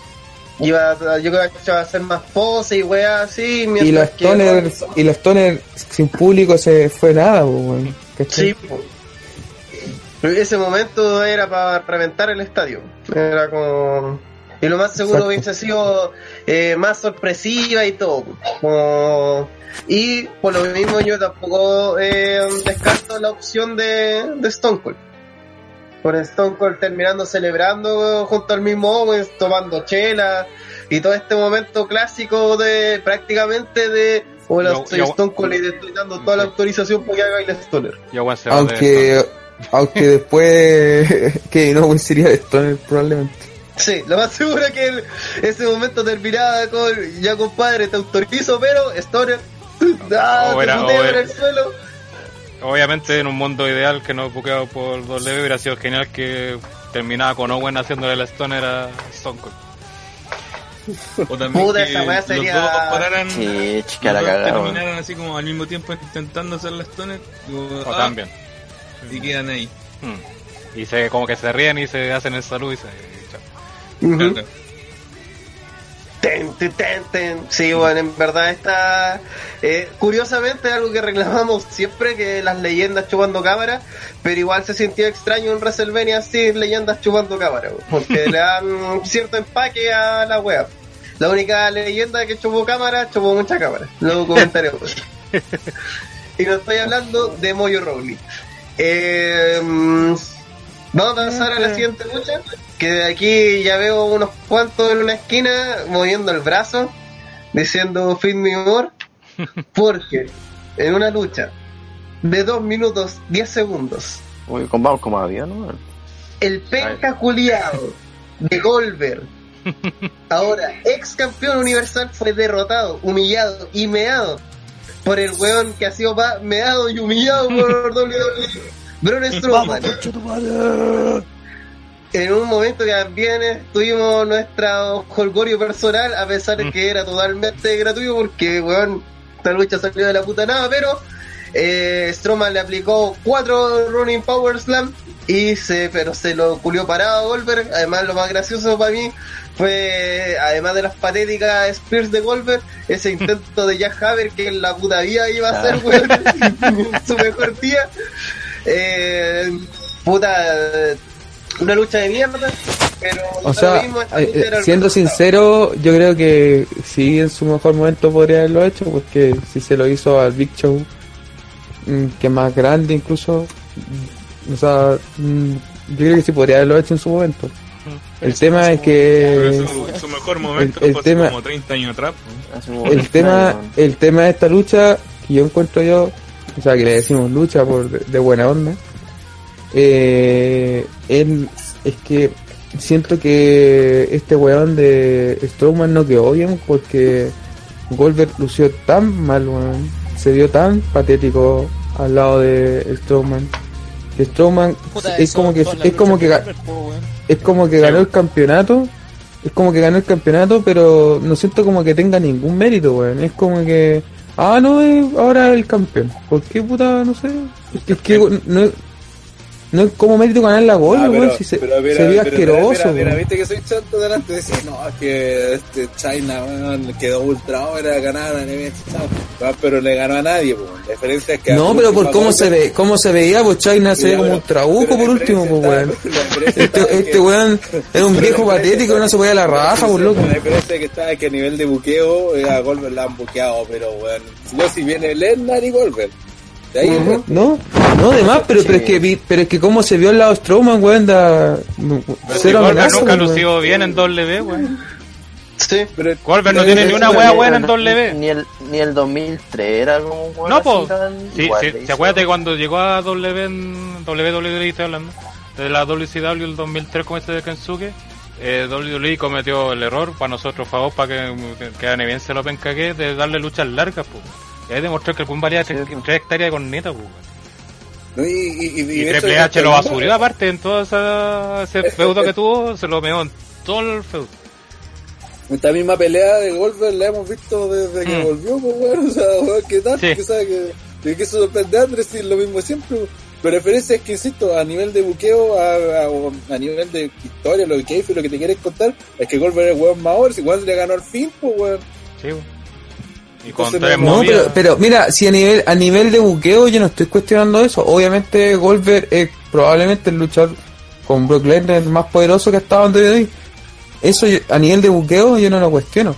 iba a, yo creo que iba a hacer más pose y weas así, y los que toners y los toners sin público se fue nada weón. Sí, po. ese momento era para reventar el estadio, era como... Y lo más seguro Exacto. hubiese sido eh, más sorpresiva y todo. Como... Y por lo mismo yo tampoco eh, descarto la opción de, de Stone Cold. Por Stone Cold terminando celebrando junto al mismo Owens, tomando chela y todo este momento clásico de prácticamente de hola Yo- soy yo- Stone Cold y te estoy dando toda la autorización para que haga el Stoner. Aunque aunque después que no sería de Stoner probablemente. Sí, lo más seguro es que el- ese momento terminaba con ya compadre te autorizo pero Stoner ah, O te era- puteo o en era- el suelo Obviamente en un mundo ideal que no buqueado por W hubiera sido genial que terminaba con Owen haciéndole la stoner a Stone Cold. O también Puta, que esa weá los sería- dos pararan, Sí, chica la los dos cagada. weón. terminaran así como al mismo tiempo intentando hacer la stoner. digo, O ah, también. Y quedan ahí. Hmm. Y se, como que se ríen y se hacen el salud y se... chao. Ujú. Claro. Ten, ten, ten, ten. Sí, bueno, en verdad está. eh, curiosamente, algo que reclamamos siempre: que las leyendas chupando cámara, pero igual se sintió extraño en WrestleMania sin leyendas chupando cámara, porque le dan cierto empaque a la web. La única leyenda que chupó cámara, chupó mucha cámara. Luego comentaré. y no estoy hablando de Moyo Rowley. Eh, mm, vamos a pasar a la siguiente lucha. Que de aquí ya veo unos cuantos en una esquina moviendo el brazo, diciendo Feed me more. Porque en una lucha de 2 minutos 10 segundos, Uy, con- vamos como avión, ¿no? el penca culiado de Goldberg, ahora ex campeón universal, fue derrotado, humillado y meado por el weón que ha sido pa- meado y humillado por WWE, Braun Strowman. En un momento que también tuvimos nuestro holgorio personal, a pesar de que era totalmente gratuito, porque weón, esta lucha salió de la puta nada, pero eh, Strowman le aplicó cuatro running power slam y se pero se lo culió parado a Goldberg. Además lo más gracioso para mí fue además de las patéticas Spears de Goldberg ese intento de Jack Haber que en la puta vida iba a ser weón, su mejor día. Eh, puta una lucha de mierda pero O sea, mismo, eh, siendo sincero, yo creo que sí en su mejor momento podría haberlo hecho, porque si se lo hizo al Big Show, mm, que más grande incluso, mm, o sea, mm, yo creo que sí podría haberlo hecho en su momento. El tema es Pero que su, su mejor momento el fue hace tema- como 30 años atrás. el tema, el tema de esta lucha que yo encuentro yo, o sea, que le decimos lucha por de, de buena onda, eh, en- es que siento que este weón de Strowman no quedó bien porque Goldberg lució tan mal, weón. Se vio tan patético al lado de Strowman. Que Strowman Puta, es como que es como que Goldberg, es como que ganó el campeonato. Es como que ganó el campeonato, pero no siento como que tenga ningún mérito, weón. Es como que, ah, no, es ahora el campeón. ¿Por qué puta? No sé. Es que, es que no, es- no es como mérito ganar la gol, Ah, weón. Si se, pero pero asqueroso, Mira, viste que soy chanto delante de decir, no, es que este China quedó ultra ahora ganar a no, pero le ganó a nadie, pues. La diferencia es que No, pero por cómo se ve, cómo se veía, pues China se ve como pero- un trabuco pero por último, pues weón. Este, este weón era un pero viejo patético no se podía la raja, por loco. La diferencia que está es que a nivel de buqueo, eh, a Goldberg la han buqueado, pero weón, no si viene Lennar y Goldberg. De ahí Ujú, No, no, de más, pero, pero es que vi- pero es que como se vio al lado Strowman, weón, da cero amenaza, nunca weón. lucido bien en W, weón. Sí. pero, Goldberg no tiene ni una wea buena en W. Ni el, ni el 2003 era como un weón No, tan- Sí, sí, ¿Se de cuando llegó a W en WWE, estoy hablando? De la WCW el 2003 con este de Kensuke. Eh, WWE cometió el error, para nosotros favor, para que, que a bien se lo pencaque, de darle luchas largas, pues. Y ahí demostró que el Pum valía tres, tres hectáreas con neta, pues. No, y, y, y, Y de Triple H lo basurió aparte en todo esa- ese feudo que tuvo, se lo meó en todo el feudo. Esta misma pelea de Goldberg la hemos visto desde que Mm. volvió, pues weón, o sea, weón, ¿qué tal? Sí. Que sabe que, de que eso sorprende a Andrés y lo mismo siempre. weón. Pero la diferencia es que, insisto, a nivel de buqueo, a, a, nivel de historia, lo que hay, lo que te quieres contar, es que Goldberg es weón más si igual le ganó al fin, pues weón. Sí, pues. Y con no, pero, pero mira, si a nivel, a nivel de buqueo yo no estoy cuestionando eso. Obviamente Goldberg es probablemente el luchador con Brock Lesnar más poderoso que ha estado en WWE. Eso yo- a nivel de buqueo yo no lo cuestiono.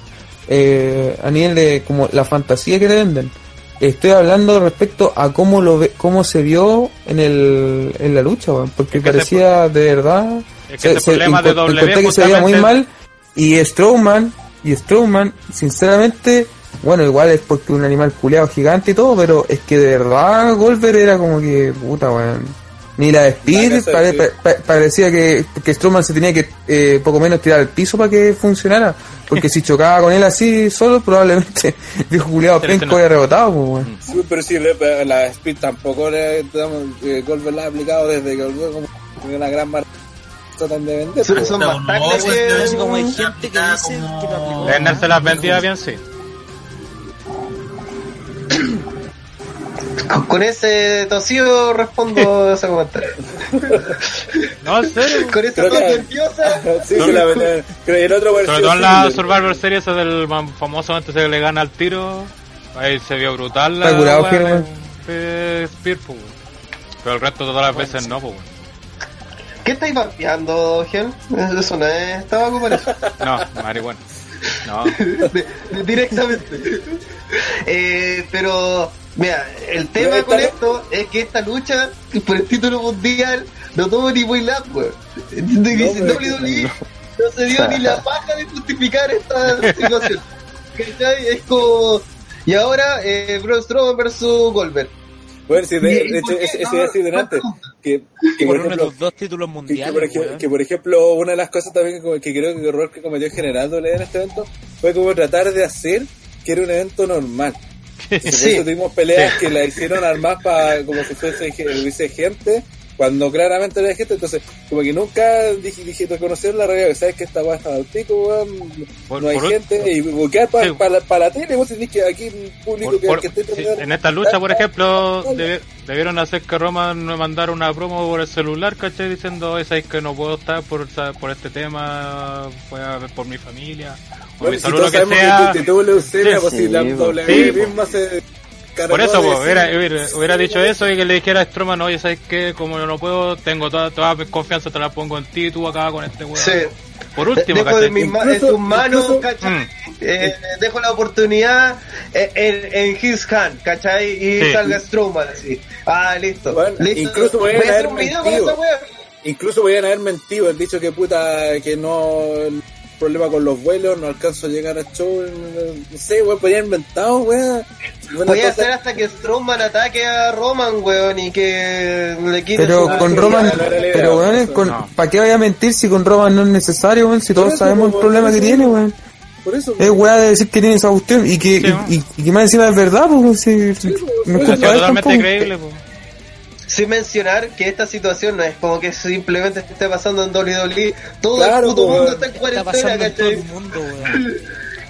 Eh, a nivel de como la fantasía que le venden. Estoy hablando respecto a cómo lo ve, cómo se vio en el en la lucha, porque Es que parecía de verdad Es que problema de W que se veía muy mal y Strowman y Strowman sinceramente bueno igual es porque un animal culeado gigante y todo pero es que de verdad Goldberg era como que puta weón ni la de La pare- pa- pa- parecía que, que Strowman se tenía que eh, poco menos tirar al piso para que funcionara porque si chocaba con él así solo probablemente el viejo culeado penco había rebotado pues, weón. Sí, pero sí, la Speed tampoco le eh, Goldberg la ha aplicado desde que volvió como una gran marca tratan de vender. Son- pues. son No, bastantes no, que- como hay gente que dice que lo aplicó. Lesnar se las vendía bien, sí. Con- ese tosido respondo ese comentario. No, en serio. Con esa que- nerviosa. Sí, sí, la verdad. Creo que el otro Sobre todo en la del- Survivor Series, ese del famoso antes de que le gana al tiro. Ahí se vio brutal la Está curado, de Spear, pues. Pero el resto de todas las veces no, pues. ¿Qué estáis vapeando, Gen? Eso no es para eso. No, marihuana. No. De- de- directamente. Eh, pero, mira, el tema con esto es que esta lucha por el título mundial no tuvo ni muy lap, no se dio ni la paja de justificar esta situación. ¿Cachai? Es como. Y ahora, eh, Braun Strowman versus Goldberg. Bueno, sí, de, ¿Y- y de hecho, eso No, iba a decir delante. Que, que por Por uno de ejemplo, los dos títulos que, que mundiales, por que, por ejemplo, una de las cosas también que, que creo que el error que cometió en general en este evento fue como tratar de hacer que era un evento normal. Entonces, por Sí. eso tuvimos peleas que la hicieron armar para como si fuese hubiese gente cuando claramente hay gente. Entonces como que nunca dije, dije reconocer la realidad. Sabes que esta weá está al pico weón, no hay por- gente. Y buscar para Sí. la, tele vos tenés que aquí un público Por- que, que esté sí, en esta lucha, por ejemplo, debe- debieron hacer que Roman me mandara una promo por el celular, ¿cachai? Diciendo, "Oye, sabes que no puedo estar por, por este tema, fue a ver por mi familia, Bueno, mi si todos lo que sabemos sea. que te tuvo leucemia, Sí. pues si la Sí, W sí, misma se cargó Por eso, hubiera, hubiera, hubiera dicho eso y que le dijera a Stroman, oye, ¿sabes qué? Como yo no puedo, tengo toda, toda mi confianza, te la pongo en ti, tú acá con este weón. Sí. Por último, dejo ¿cachai? de mis en tus manos, incluso- ¿cachai? Mm. Eh, dejo la oportunidad en, en, en his hand, ¿cachai? Y Sí. salga Strowman así. Ah, listo. Bueno, listo. incluso Voy a hacer haber un video con mentido. esa wea. Incluso podían haber mentido, el dicho que puta, que no, problemas con los vuelos, no alcanzo a llegar a show, no, no sé, weón, podía inventado, weón. Una Voy a cosa- hacer hasta que Strowman ataque a Roman, weón, y que le quite Pero su- con Roman, pero weón, con, no. ¿para qué vaya a mentir si con Roman no es necesario, weón? Si todos sabemos el por problema que eso. tiene, weón. Por eso, Es weá de decir que tiene esa cuestión y que, Sí, y, weón. y- y que más encima es verdad, pues, si, no es totalmente tampoco. creíble. Sin mencionar que esta situación no es como que simplemente esté pasando en WWE, todo Claro, el puto weón. mundo está en Está cuarentena, pasando en todo ¿cachai? el mundo.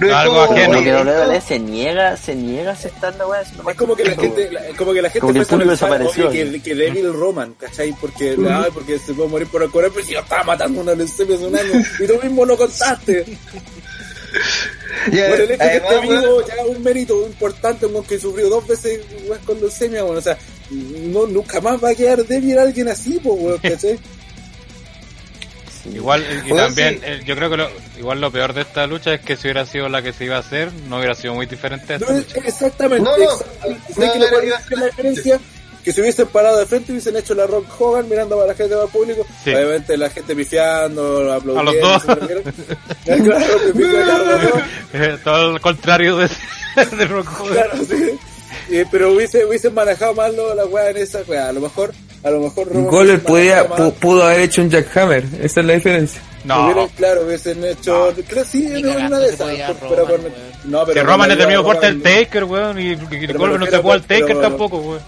No es Algo como, ajeno. Como que WWE se niega, se niega a aceptar la weá. Es como que la gente, la- como que la gente Como que desapareció. oye, que, que Devil Roman, ¿cachai? Porque, ay, porque se puede morir por el corazón, pero si yo estaba matando a una leucemia hace un año, y tú mismo lo contaste. Ya, Por el hecho que además, esté vivo ya es un mérito importante, un que sufrió dos veces con leucemia, weón. O sea, no, nunca más va a quedar débil alguien así, pues, weón, ¿cachai? Igual, y Bueno, también, sí. eh, yo creo que lo, igual lo peor de esta lucha es que si hubiera sido la que se iba a hacer, no hubiera sido muy diferente a No, esta es- lucha. exactamente. No, no. exactamente. No, ¿Sabes qué no, le puede iba- decir la diferencia? Que si hubiesen parado de frente hubiesen hecho la Rock Hogan mirando a la gente del público, Sí. obviamente la gente pifiando, aplaudiendo. A los dos. claro, que pifian a los dos. Eh, todo el contrario de, de Rock Hogan. Claro, sí. Eh, pero hubiese, hubiesen manejado mal lo- la weá en esa weá. A lo mejor, a lo mejor Roman Goller hubiese pudo haber hecho un jackhammer, esa es la diferencia. Hubieran, No, claro, hubiesen hecho. Creo sí, Ni una de esas. por- Roman, pero con, no, pero que con Roman la es enemigo ayuda de fuerte del Roman, Taker, weón, y, y Goldberg no se puede al Taker pero- tampoco, weón.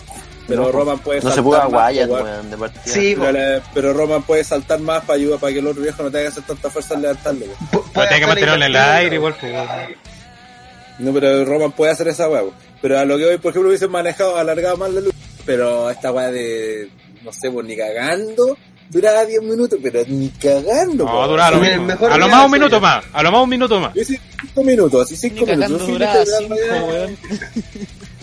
Pero Roman puede No se saltar pudo a más, Wyatt, weón. weón, de partida. Sí, Pero, le- pero Roman puede saltar más para ayudar para que el otro viejo no tenga que hacer tanta fuerza en levantarlo. weón. Pero puede tiene que mantenerlo en el aire igual, pues. No, pero Roman puede hacer esa weá. Pero a lo que hoy, por ejemplo, hubiesen manejado, alargado más la luz. Pero esta weá de, no sé, pues ni cagando, duraba 10 minutos, pero ni cagando. No, duraba lo mismo. mejor A lo más un minuto más, a lo más un minuto más. Yo hice 5 minutos, así 5 Ni minutos. cagando Yo fui duraba literal, 5, weá. weón.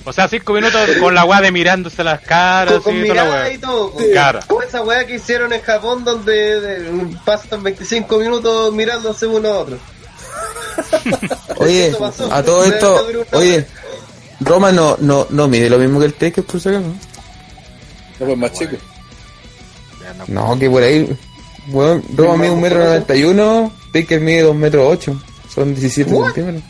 O sea, cinco minutos con la weá de mirándose las caras, Con, con y toda la mirada weá. y todo. Sí. Cara. Como esa weá que hicieron en Japón donde de- pasan 25 minutos mirándose uno a otro. Oye, a todo esto, oye, Roman no, no, no mide lo mismo que el Taker, por si acaso. No, pues más chico. No, que por ahí, Roman mide un metro noventa y uno, Taker mide dos metros ocho, son 17 What? centímetros.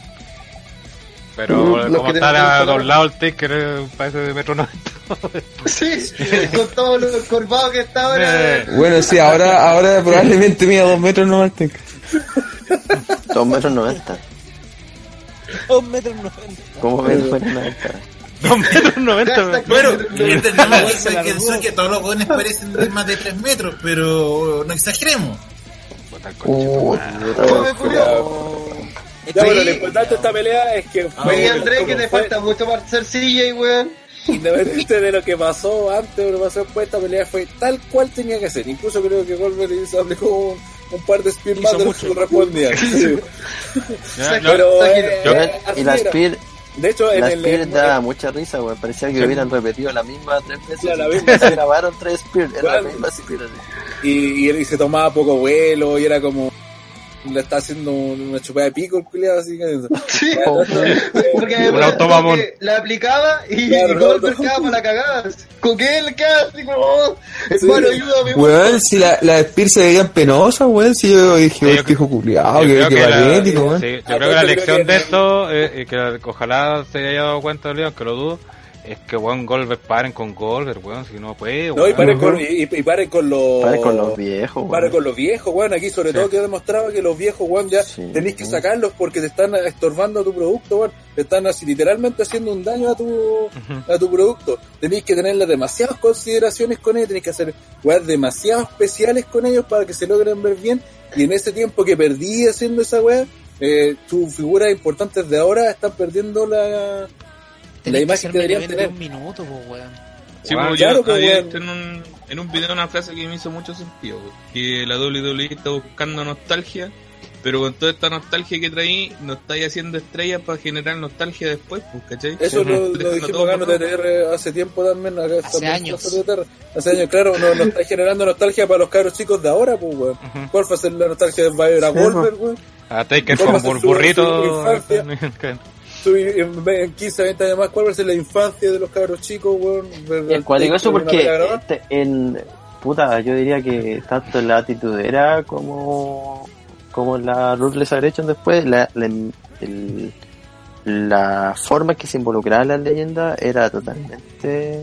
Pero los como está a que dos lados el Taker, eh, parece de metro noventa. Sí, con todo lo curvado que está ahora. Eh, Bueno, sí, ahora, ahora probablemente mida dos metros no el Taker. 2 metros 90. 2 metros 90. ¿Cómo ves 2 metros 90? Dos metros noventa. Hashtag Bueno, no- entendemos que, Se la que, todos los jóvenes parecen de más de 3 metros, pero no exageremos. Come, culiao. Ya, bueno, lo importante de esta pelea es que fue, Oye, André, que como te fue- falta mucho para ser CJ, weón. Independiente de lo que pasó antes o lo que pasó después, esta pelea fue tal cual tenía que ser. Incluso creo que Goldberg hizo aplicó un, un par de spear más de los que correspondían. Pero, eh, eh, Y la. Spear, De hecho, en la el. Spear mucha risa, weón. Parecía que hubieran repetido la misma tres veces. Claro, la misma, se grabaron tres Spear, era la misma Spear. y, y él y se tomaba poco vuelo y era como. Le está haciendo una chupada de pico el culiado así que. Sí. Oh. Porque la aplicaba y, Claro, y Goldberg no, no. quedaba para la cagada. Con que él así como, oh, Sí. hermano, ayúdame. Weón, si la, la Spear se veían penosas, weón, si yo dije, Sí, "Oh, yo este hijo culiado, que, creo que weón. sí, yo creo que la lección de esto, eh, y que ojalá se haya dado cuenta León, que lo dudo, es que weón Goldberg paren con Goldberg, weón, si no puede, No, y weón. paren con, y, y- paren con los. Pare con los viejos, weón. con los viejos, weón. Aquí sobre Sí. todo que demostraba que los viejos, weón, ya Sí. tenéis que sacarlos porque te están estorbando a tu producto, weón. Te están así literalmente haciendo un daño a tu, a tu producto. Tenéis que tenerle demasiadas consideraciones con ellos, tenéis que hacer weón demasiado especiales con ellos para que se logren ver bien. Y en ese tiempo que perdí haciendo esa weá, eh, tus figuras importantes de ahora están perdiendo la, la imagen que deberían de tener. un minuto, pues, weón. Sí, Bueno, pues, claro, yo había visto en un, en un video una frase que me hizo mucho sentido, que la WWE está buscando nostalgia, pero con toda esta nostalgia que traí, no estáis haciendo estrellas para generar nostalgia después, pues, ¿cachai? Eso lo, lo dijimos acá en botado. OTTR hace tiempo también. Acá Hace años. Hace años, claro, no, nos está generando nostalgia para los cabros chicos de ahora, pues, weón. ¿Cuál fue a ser la nostalgia de Bayer a Sí, Goldberg, weón? A Taker ¿Cómo con burrito. En, en 15, 20 años más, ¿cuál va a ser la infancia de los cabros chicos, weón? Ver Y al es cuático Taker eso porque este, en puta, yo diría que tanto la atitudera como como la Ruthless Aggression después, la, la, el- la forma que se involucraba la leyenda era totalmente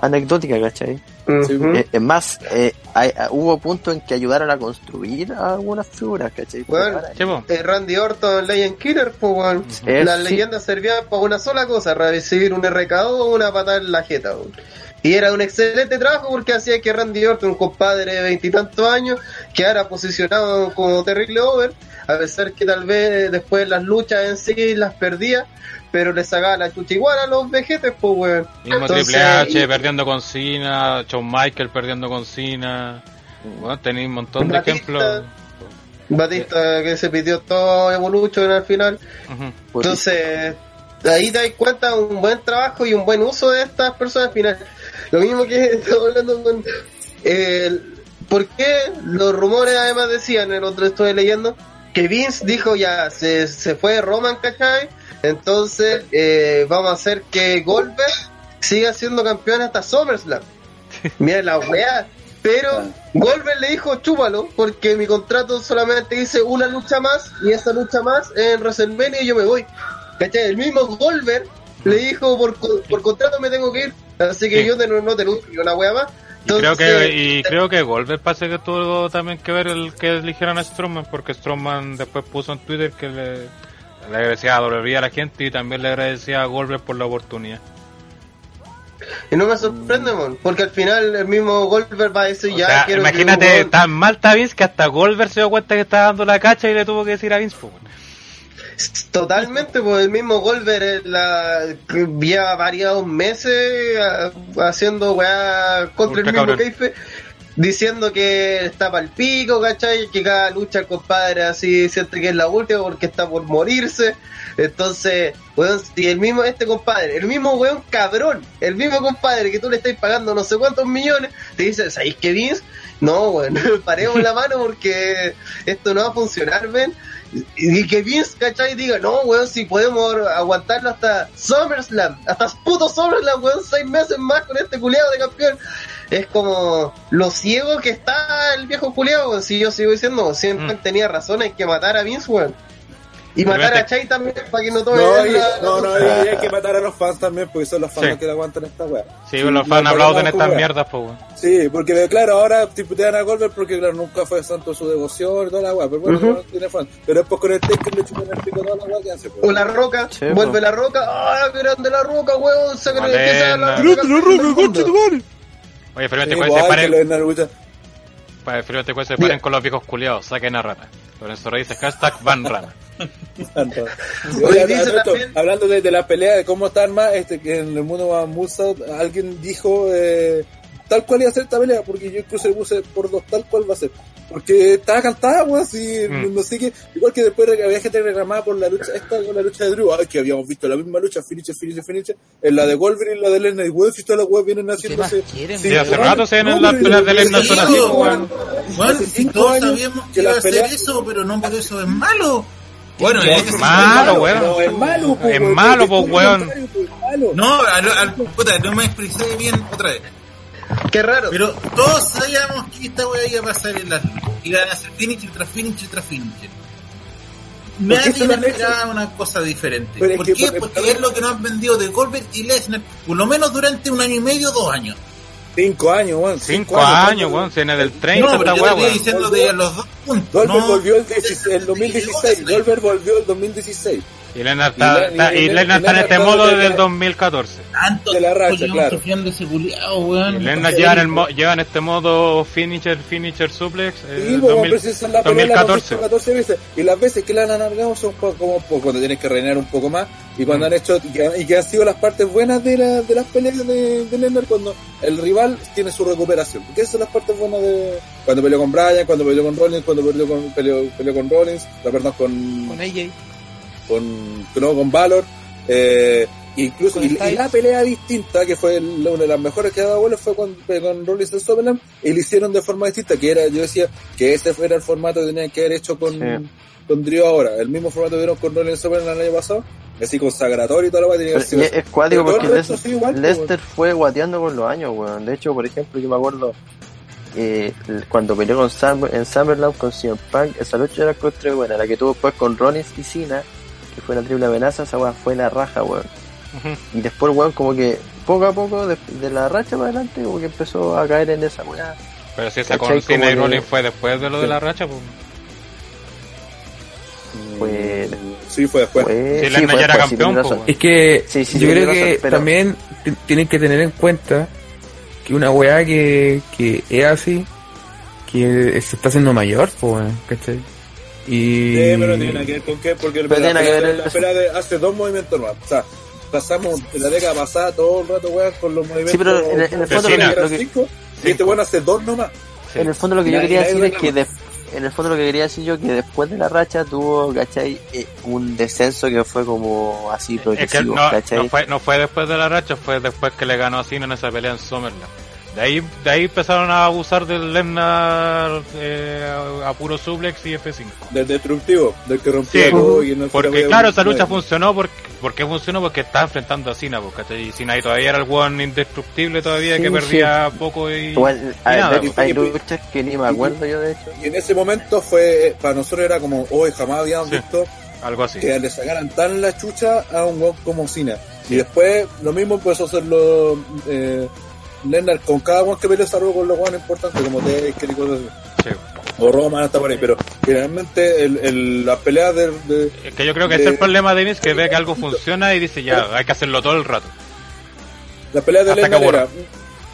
anecdótica, ¿cachai? Ujú. Eh, es más, eh, hay- ah, hubo puntos en que ayudaron a construir algunas figuras, ¿cachai? Bueno. Eh, Randy Orton, Legend Killer, pues. Eh, Las sí. leyendas servían para una sola cosa, recibir un RKO o una patada en la jeta. Y era un excelente trabajo porque hacía que Randy Orton, un compadre de veintitantos años, quedara posicionado como terrible over, a pesar que tal vez después las luchas en sí las perdía, pero le sacaba la chucha igual a los vejetes, pues, weón. Mismo Entonces, Triple H y- perdiendo con Cena, Shawn Michael perdiendo con Cena. Bueno, tenéis un montón de ejemplos. Batista que se pidió todo Evolution al final. Entonces, ahí te das cuenta un buen trabajo y un buen uso de estas personas al final. Lo mismo que estaba hablando con... Eh, ¿Por qué los rumores además decían, el otro estoy leyendo, que Vince dijo ya, se, se fue Roman, ¿cachai? Entonces, eh, vamos a hacer que Goldberg siga siendo campeón hasta SummerSlam. Mira la weá. Pero Goldberg le dijo, chúpalo, porque mi contrato solamente dice una lucha más y esa lucha más en WrestleMania y yo me voy. ¿Cachai? El mismo Goldberg le dijo, por, por contrato me tengo que ir, así que Sí. yo no, no te lucho ni una wea más. Y creo Entonces, que, y creo que Goldberg parece que tuvo también que ver el que eligieran a Strowman, porque Strowman después puso en Twitter que le, le agradecía a WWE a la gente y también le agradecía a Goldberg por la oportunidad. Y no me sorprende, mon, porque al final el mismo Goldberg va a decir, O ya sea, quiero imagínate, un tan mal está Vince que hasta Goldberg se dio cuenta que estaba dando la cacha y le tuvo que decir a Vince. pues. Totalmente, pues el mismo Goldberg eh, la, que lleva varios meses ah, haciendo weá contra el mismo cabrón. Keife, diciendo que está pa'l pico, ¿cachai? Que cada lucha el compadre así siente que es la última porque está por morirse. Entonces, weón, si el mismo, este compadre, el mismo weón cabrón, el mismo compadre que tú le estás pagando no sé cuántos millones, te dice, ¿sabéis que Vince? No, weón, paremos la mano porque esto no va a funcionar, ven. Y que Vince, ¿cachai? Diga, no, weón, si podemos aguantarlo hasta SummerSlam, hasta puto SummerSlam, weón, seis meses más con este culiado de campeón. Es como lo ciego que está el viejo culiado, weón. Si yo sigo diciendo, siempre Mm. tenía razón, hay que matar a Vince, weón. Y Pero matar a este- Chai también para que no tome No, y- la- no, no, y hay que matar a los fans también, porque son los fans Sí. los que le aguantan esta weá. Sí, los fans aplauden estas mierdas, pues, weón. Sí, porque claro, ahora tiputean a Goldberg porque claro, nunca fue santo su devoción y toda la weá, pero bueno, Ujú. no tiene fan. Pero después con el Taker le chupan el pico toda la weá que hace. pues. O la roca, Sí, vuelve po. la roca, ¡ah, qué grande la roca, weón! Sáquenle Malena. que sea la Grande roca del mundo. Oye, pero Sí, te igual se que paren, lo de Naruto. pa- pero te se paren con los viejos culiados, saquen a rata. Lorenzo Reyes dice hashtag van rata. Tanto. Oye, Oye, dice Alberto, también- hablando de, de la pelea, de cómo está armada, este, que en el mundo va Moonsault, alguien dijo eh, tal cual iba a ser esta pelea, porque yo incluso le puse por dos tal cual va a ser. Porque estaba cantada, weón, así, Mm. no sé qué. Igual que después había gente reclamada por la lucha, esta con la lucha de Drew, ay, que habíamos visto la misma lucha, finisher, finisher, finisher, en la de Wolverine y la de y weón, si todas las weas vienen ¿Qué haciendo? Sí, hace rato se ven las peleas de Lesnar son así, Sí, weón. Bueno, todos sabíamos que iba a hacer eso, pero no por eso es malo. Bueno, No, en es este malo, weón. No, es malo, po, Es weón, malo, po, weón. No, al, al- puta, no me expresé bien otra vez. Qué raro. Pero todos sabíamos que esta weá iba a pasar en las Iban a hacer finisher tras finisher tras finisher. Nadie han esperaba una cosa diferente. ¿Por qué? por- Porque es lo que nos han vendido de Goldberg y Lesnar, por lo menos durante un año y medio, dos años. Cinco años, weón. Cinco años, weón, si viene del 30 no, pero esta yo diciendo de los dos puntos. Goldberg no, volvió el, 16 el 2016. Goldberg volvió el 2016. Y Lesnar está, está- y está en este modo de- desde el 2014. tanto de la racha, claro. sufriendo ese culiao, weón. Y Lesnar lleva en, el mo- lleva en este modo finisher, finisher suplex eh, Sí, pues, 2000 pero si esa es la pelea, la hemos 2014. visto 14 veces. Y las veces que la han alargado son como cuando tienes que reinar un poco más. Y cuando Mm. han hecho, y que, y que han sido las partes buenas de, la, de las peleas de, de Lesnar cuando el rival tiene su recuperación. Porque esas son las partes buenas de. Cuando peleó con Bryan, cuando peleó con Rollins, cuando peleó con, peleó, peleó con Rollins, la perdón, con, Con AJ. Con, no, con Valor. Eh, incluso, Con y, la pelea distinta, que fue el- una de las mejores que ha dado vuelo, fue con, fue con Rollins en Summerland, y lo hicieron de forma distinta, que era, yo decía, que ese era el formato que tenían que haber hecho con, Sí. con Drew ahora, el mismo formato que dieron con Rollins en Summerland el año pasado, así consagratorio y toda la weá, tenía que es cuático todo porque el resto Les- sí igual, pues, Lester fue guateando con los años, weón. De hecho, por ejemplo, yo me acuerdo eh, cuando peleó con Sam, en Summerland con CM Punk, esa lucha era contra buena, la que tuvo después con Rollins y Cena, que fue la triple amenaza, esa weá fue la raja, weón. Y después, weón, como que poco a poco, de, de la racha para adelante, como que empezó a caer en esa weá. Pero si esa con Cena y Rollins fue después de lo de la racha, pues. Fue, Sí, fue después. fue, Si Lesnar ya era después, sí, campeón, weón. Es que Sí, sí, yo sí, creo que razón, pero- también tienen que tener en cuenta que una weá que, que es así, que se está haciendo mayor, pues, weón, ¿cachai? Y... Sí, pero no tiene nada que ver con qué, porque Pero la, tiene que ver la de hace dos movimientos más. O sea, pasamos en la década pasada todo el rato, weón, con los movimientos. Sí, pero en el- en el fondo lo que- lo que- cinco, y este weón hace dos nomás. En el fondo lo que yo quería decir es que de- en el fondo lo que quería decir yo que después de la racha tuvo, ¿cachai? Eh, un descenso que fue como así Es que progresivo, no, ¿cachai? no fue, no fue después de la racha, fue después que le ganó a Cena en esa pelea en Summerland. De ahí, de ahí empezaron a abusar del Lesnar eh, a puro suplex y F5. Del destructivo, del que rompía Sí, todo y no Porque claro, esa lucha funcionó porque, porque funcionó porque estaba enfrentando a Cena, ¿cachai? Y Cena ahí todavía era el one indestructible todavía Sí, que sí. perdía poco y... Hay, nada, hay- pues. hay Y- luchas que ni me acuerdo yo de hecho. Y en ese momento fue, eh, para nosotros era como, hoy jamás habíamos Sí. visto algo así. que le sacaran tan la chucha a un weón como Cena. Y después lo mismo empezó a hacerlo eh, Lennart con cada weón que peleó salvo con los weones importantes como Taker y cosas así. Sí. O Roman hasta por ahí, pero generalmente el, el, las peleas de, de- Es que yo creo que de- ese es el problema de Vince, que ve que algo funciona y dice ya, hay que hacerlo todo el rato. las peleas de Lennart era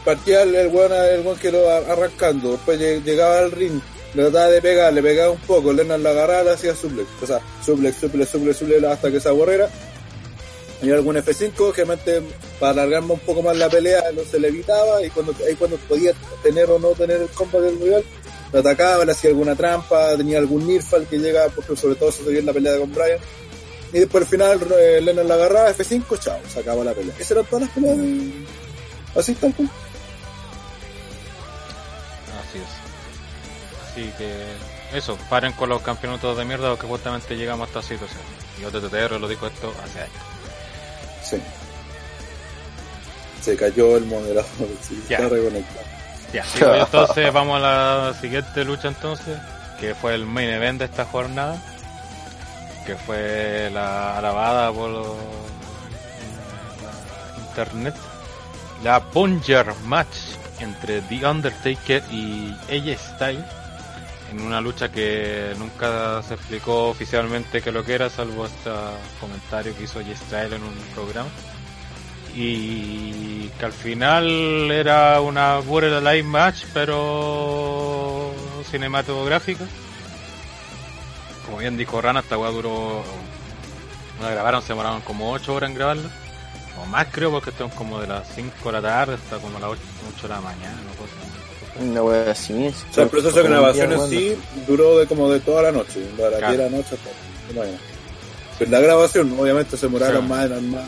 partía el, el weón el weón que lo arrancando, después lleg- llegaba al ring, le trataba de pegar, le pegaba un poco, Lennart la agarraba, le hacía suplex, o sea, suplex, suplex, suplex, suplex hasta que se aborrera. Y algún F5 que realmente para alargarme un poco más la pelea no se le evitaba y cuando ahí cuando podía tener o no tener el combo del rival lo atacaba, le hacía alguna trampa, tenía algún Nirfal que llega, porque sobre todo se veía en la pelea con Brian. Y después al final eh, Lennon la agarraba, F5, chao, se acaba la pelea. Esas eran todas las peleas de... Así tal cual. Así es. Así que eso, paren con los campeonatos de mierda porque justamente llegamos a esta situación. Y OTTR lo dijo esto hace años. Sí. Se cayó el moderador, sí, Ya. está reconectado. Ya, bueno, entonces vamos a la siguiente lucha entonces, que fue el main event de esta jornada, que fue la alabada por los- la internet, la Bunger Match entre The Undertaker y AJ Styles, en una lucha que nunca se explicó oficialmente qué lo que era, salvo este comentario que hizo Styles en un programa. Y que al final era una Borderline match pero cinematográfica. Como bien dijo Rana esta weá duró la grabaron se demoraron como 8 horas en grabarla. O más creo porque están como de las 5 de la tarde hasta como las 8, de la mañana o cosas. Una wea así. O sea, el proceso de grabación en sí duró de como de toda la noche, de las Claro. 10 de la noche hasta la mañana. Pero la grabación, obviamente, se demoraron Sí. más, eran más.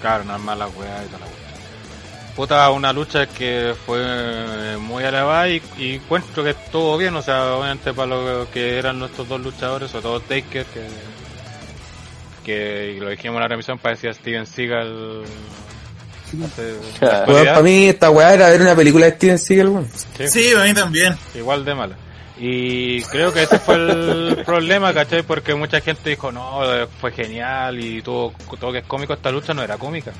Claro, nada más la weá y toda la weá. Puta, una lucha que fue muy alabada y, y encuentro que estuvo bien, o sea, obviamente para lo que eran nuestros dos luchadores, sobre todo Taker, que, que lo dijimos en la remisión, parecía Steven Seagal. La para mí esta weá era ver una película de Steven Seagal, weón. Sí, Sí, a mí también. igual de mala. Y creo que ese fue el problema, ¿cachai? Porque mucha gente dijo, no, fue genial y todo, todo que es cómico, esta lucha no era cómica.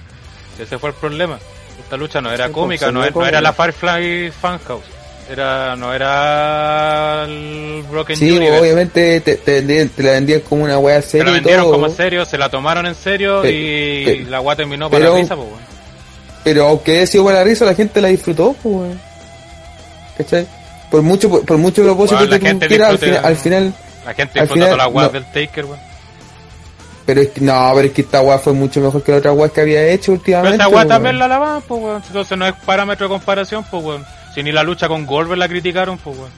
Ese fue el problema. Esta lucha no era Sí, pues, cómica, se no, era- no la Firefly Funhouse. Era, no era el Broken Sí, Universe. obviamente te, te, vendían- te la vendían como una weá Se seria la y vendieron todo, como en serio, se la tomaron en serio Pe- y pe- la guata terminó para pero- la risa, pues, weón. Pero aunque haya sido para la risa, la gente la disfrutó, pues, weón. ¿Cachai? Por mucho, por, por mucho propósito la que tú quieras, al, final, al final, La gente disfruta final, todas las guatas no. del Taker, weón. pero es que, no, pero es que esta weá fue mucho mejor que la otra weá que había hecho Pero últimamente. esa weá weón. también la alaban, pues weón. Entonces no es parámetro de comparación, pues weón. Si ni la lucha con Goldberg la criticaron, pues weón.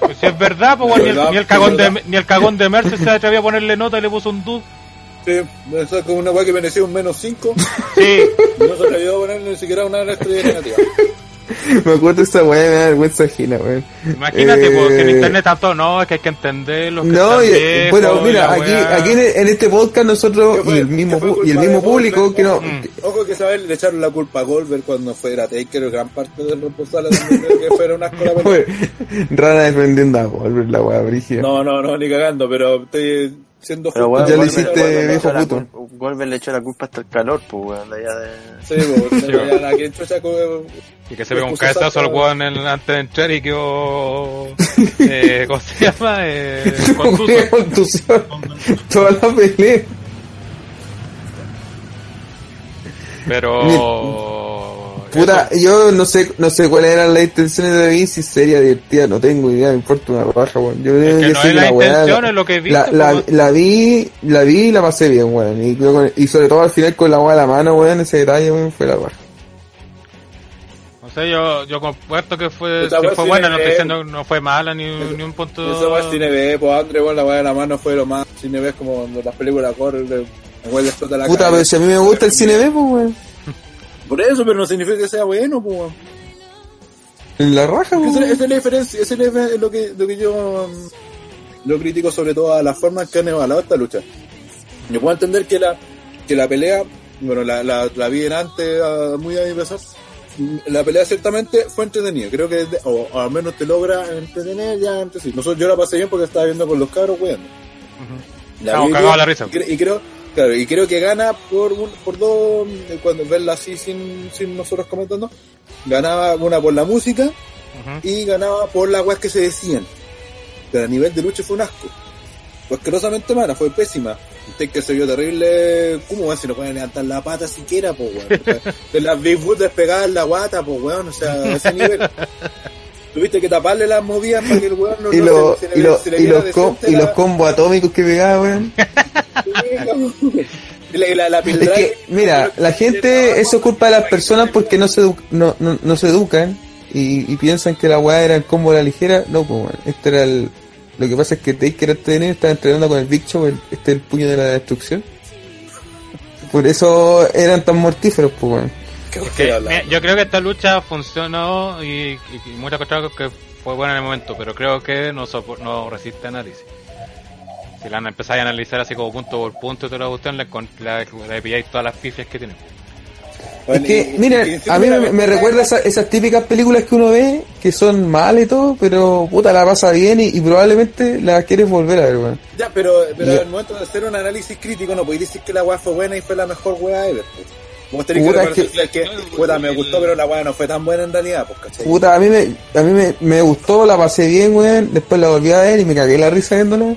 Pues si es verdad, pues weón, ni el, ni el cagón de, ni el cagón de Mercer se atrevía a ponerle nota y le puso un dude. Sí, eso es como una weá que merecía un menos 5. Sí, y no se atrevió a ponerle ni siquiera una estrella negativa. Me acuerdo de esa weá, me da vergüenza ajena, weón. Imagínate, Eh, porque en internet tanto no, es que hay que entenderlo. que No, y- viejos, bueno, mira, aquí, weá. aquí en, en este podcast nosotros fue- y el mismo y el mismo público Goldberg. que no Mm. Ojo que saber le echaron la culpa a Goldberg cuando fue era Taker, gran parte del responsable de que fuera una escuela Rana defendiendo a Wolver, la weá brígida. No, no, no, ni cagando, pero estoy siendo Pero weón, Ya Goldberg- hiciste, le viejo echó la puto. culpa- Goldberg le echó la culpa hasta el calor, pues weón, de allá de... Sí, pues, ya la que chucha co- Y que se ve un cabezazo al weón en- antes de entrar y quedó. Eh, ¿Cómo se llama? Eh. Contusión. Toda la pelea. Pero. Puta, eso, yo no sé, no sé cuáles eran las intenciones de David, si sería divertida, no tengo idea, me importa una raja, weón. Yo, es que no es la weá, intención, es lo que la, la, la vi, la vi y la pasé bien, weón. Y, creo y sobre todo al final con la weá de la mano, weón, ese detalle, weón, fue la raja. No sé, yo, yo compuesto que fue, weá fue buena, no estoy diciendo no fue mala ni, ni un punto. Esa weá es cine B, pues André, weón, la weá de la mano fue lo más cine B, es como cuando las películas corren, le, weón, le explota la Puta, cara. pero si a mí me gusta el cine B, pues, weón. Por eso, pero no significa que sea bueno, pues. En la raja, Esa, weón. esa es la diferencia, esa es la- lo que, lo que yo mm, lo critico sobre todo a la forma en que han evaluado esta lucha. Yo puedo entender que la, que la pelea, bueno, la, la, la vi en antes, a- muy a mi pesar, la pelea ciertamente fue entretenida, creo que, de- o, o al menos te logra entretener ya antes sí. Nosotros, yo la pasé bien porque estaba viendo con los cabros, weón. La Estamos vi cagados bien, la risa. Y creo, claro, y creo que gana por un, por dos, eh, cuando verla así sin, sin nosotros comentando, ganaba una por la música, y ganaba por las weas que se decían. Pero a nivel de lucha fue un asco. Fue asquerosamente mala, fue pésima. Usted que se vio terrible, ¿cómo weón? Si no pueden levantar la pata siquiera, pues weón. De las Bigfoot despegadas en la guata, pues weón, o sea, a ese nivel. Tuviste que taparle las movidas para que el weón no, Y, lo- se, se le, y, lo- se le y los com- y los combos atómicos que pegaba, weón. Y la, y la, la Es Pildray- que, mira, la gente, eso es culpa de las personas porque no se, no, no, no se educan y, y piensan que la weá era el combo de la ligera. No, pues, weón. Este era el. Lo que pasa es que Taker venir estaba entrenando con el Big Show, el- este es el puño de la destrucción. Por eso eran tan mortíferos, pues, weón. Yo creo que esta lucha funcionó y, y, y muchas cosas que fue buena en el momento, pero creo que no, sopor- no resiste análisis. Si la empezáis a analizar así como punto por punto y toda la cuestión, le, encont- le, le pilláis todas las pifias que tiene. Bueno, es que, y- y- mira, y- a mí me, me recuerda esa- esas típicas películas que uno ve, que son malas y todo, pero puta la pasa bien y, y probablemente la quieres volver a ver, weón. Ya, pero, pero al momento de hacer un análisis crítico no podéis decir que la weá fue buena y fue la mejor weá ever. pues. Vos tenés que Puta, es reconocer que, puta, me gustó, pero la weá no fue tan buena en realidad, pues, ¿cachai? Puta, a mí me, a mí me, me gustó, la pasé bien, weón. Después la volví a ver y me cagué la risa viéndola.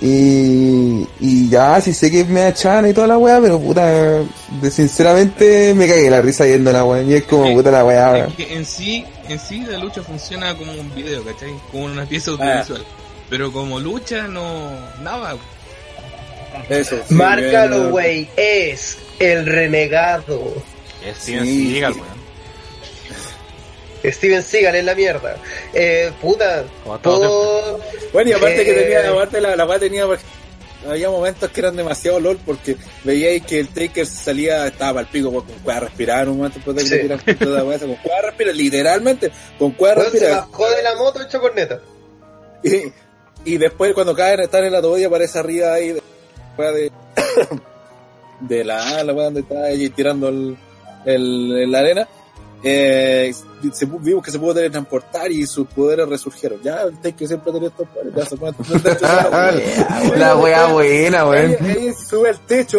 Y, y ya, sí sé que me da y toda la weá, pero puta, de, sinceramente me cagué la risa viéndola, weón. Y es como puta la weá. Es que en sí, en sí la lucha funciona como un video, ¿cachai? Como una pieza Ah. audiovisual. Pero como lucha, no. Nada. Eso. sí, Márcalo, güey. Es el renegado. Steven Sí, Seagal, weón. Steven Seagal es la mierda. Eh, puta. Como todo. Bueno, y aparte que Eh, tenía, aparte la, la tenía, había momentos que eran demasiado LOL porque veíais que el Taker salía, estaba al pico con cueva respirar en un momento después de que Sí. toda la weá, con cueva respirar, literalmente, con cueva se bajó de la moto hecho corneta. Y, y después cuando caen, están en la toalla, aparece arriba ahí de, de, de la, la weá donde está allí tirando el, el, la arena. Eh, se, vimos que se pudo teletransportar y sus poderes resurgieron. Ya, el Taker siempre tenía estos poderes, ya se puede la weá buena, Ahí, weón. ahí sube al techo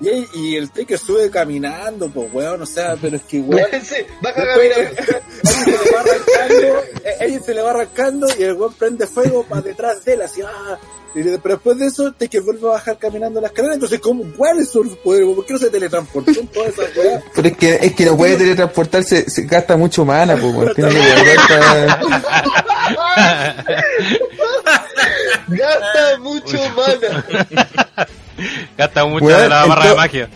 y, el Taker sube caminando, pues weón, o sea, pero es que weón. sí, baja Después, caminando. alguien se le va arrancando, eh, alguien se le va arrancando y el weón prende fuego para detrás de él, así, ah. Y de- pero después de eso, Taker vuelve a bajar caminando la escalera, entonces, ¿cómo, ¿cuál es su poder? ¿Por qué no se teletransportó en toda esa weá? Pero es que, es que no puede teletransportarse, se gasta mucho mana, pues, weón. Tiene que guardar para- Gasta mucho mana. Gasta mucho de la barra de magia.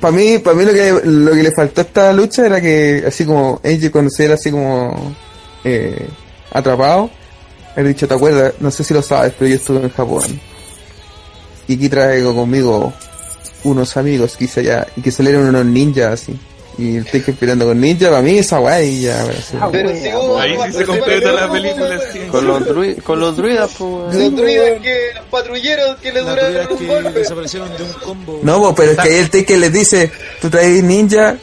Para mí, para mí lo que, lo que le faltó a esta lucha era que, así como AJ cuando se era así como eh, atrapado, he dicho, ¿te acuerdas? No sé si lo sabes, pero yo estuve en Japón. Y aquí traigo conmigo unos amigos que hice allá y que salieron unos ninjas así. Y el Taker peleando con Ninja, para mí esa weá y ya, sí. Pero Ahí sí se completa la película. sí. Con los, drui- con los druidas, pues. Los druidas que, los patrulleros que le Las duraron druidas un que golpe. desaparecieron de un combo. No, pero es que ahí el Taker les dice, tú traes ninja,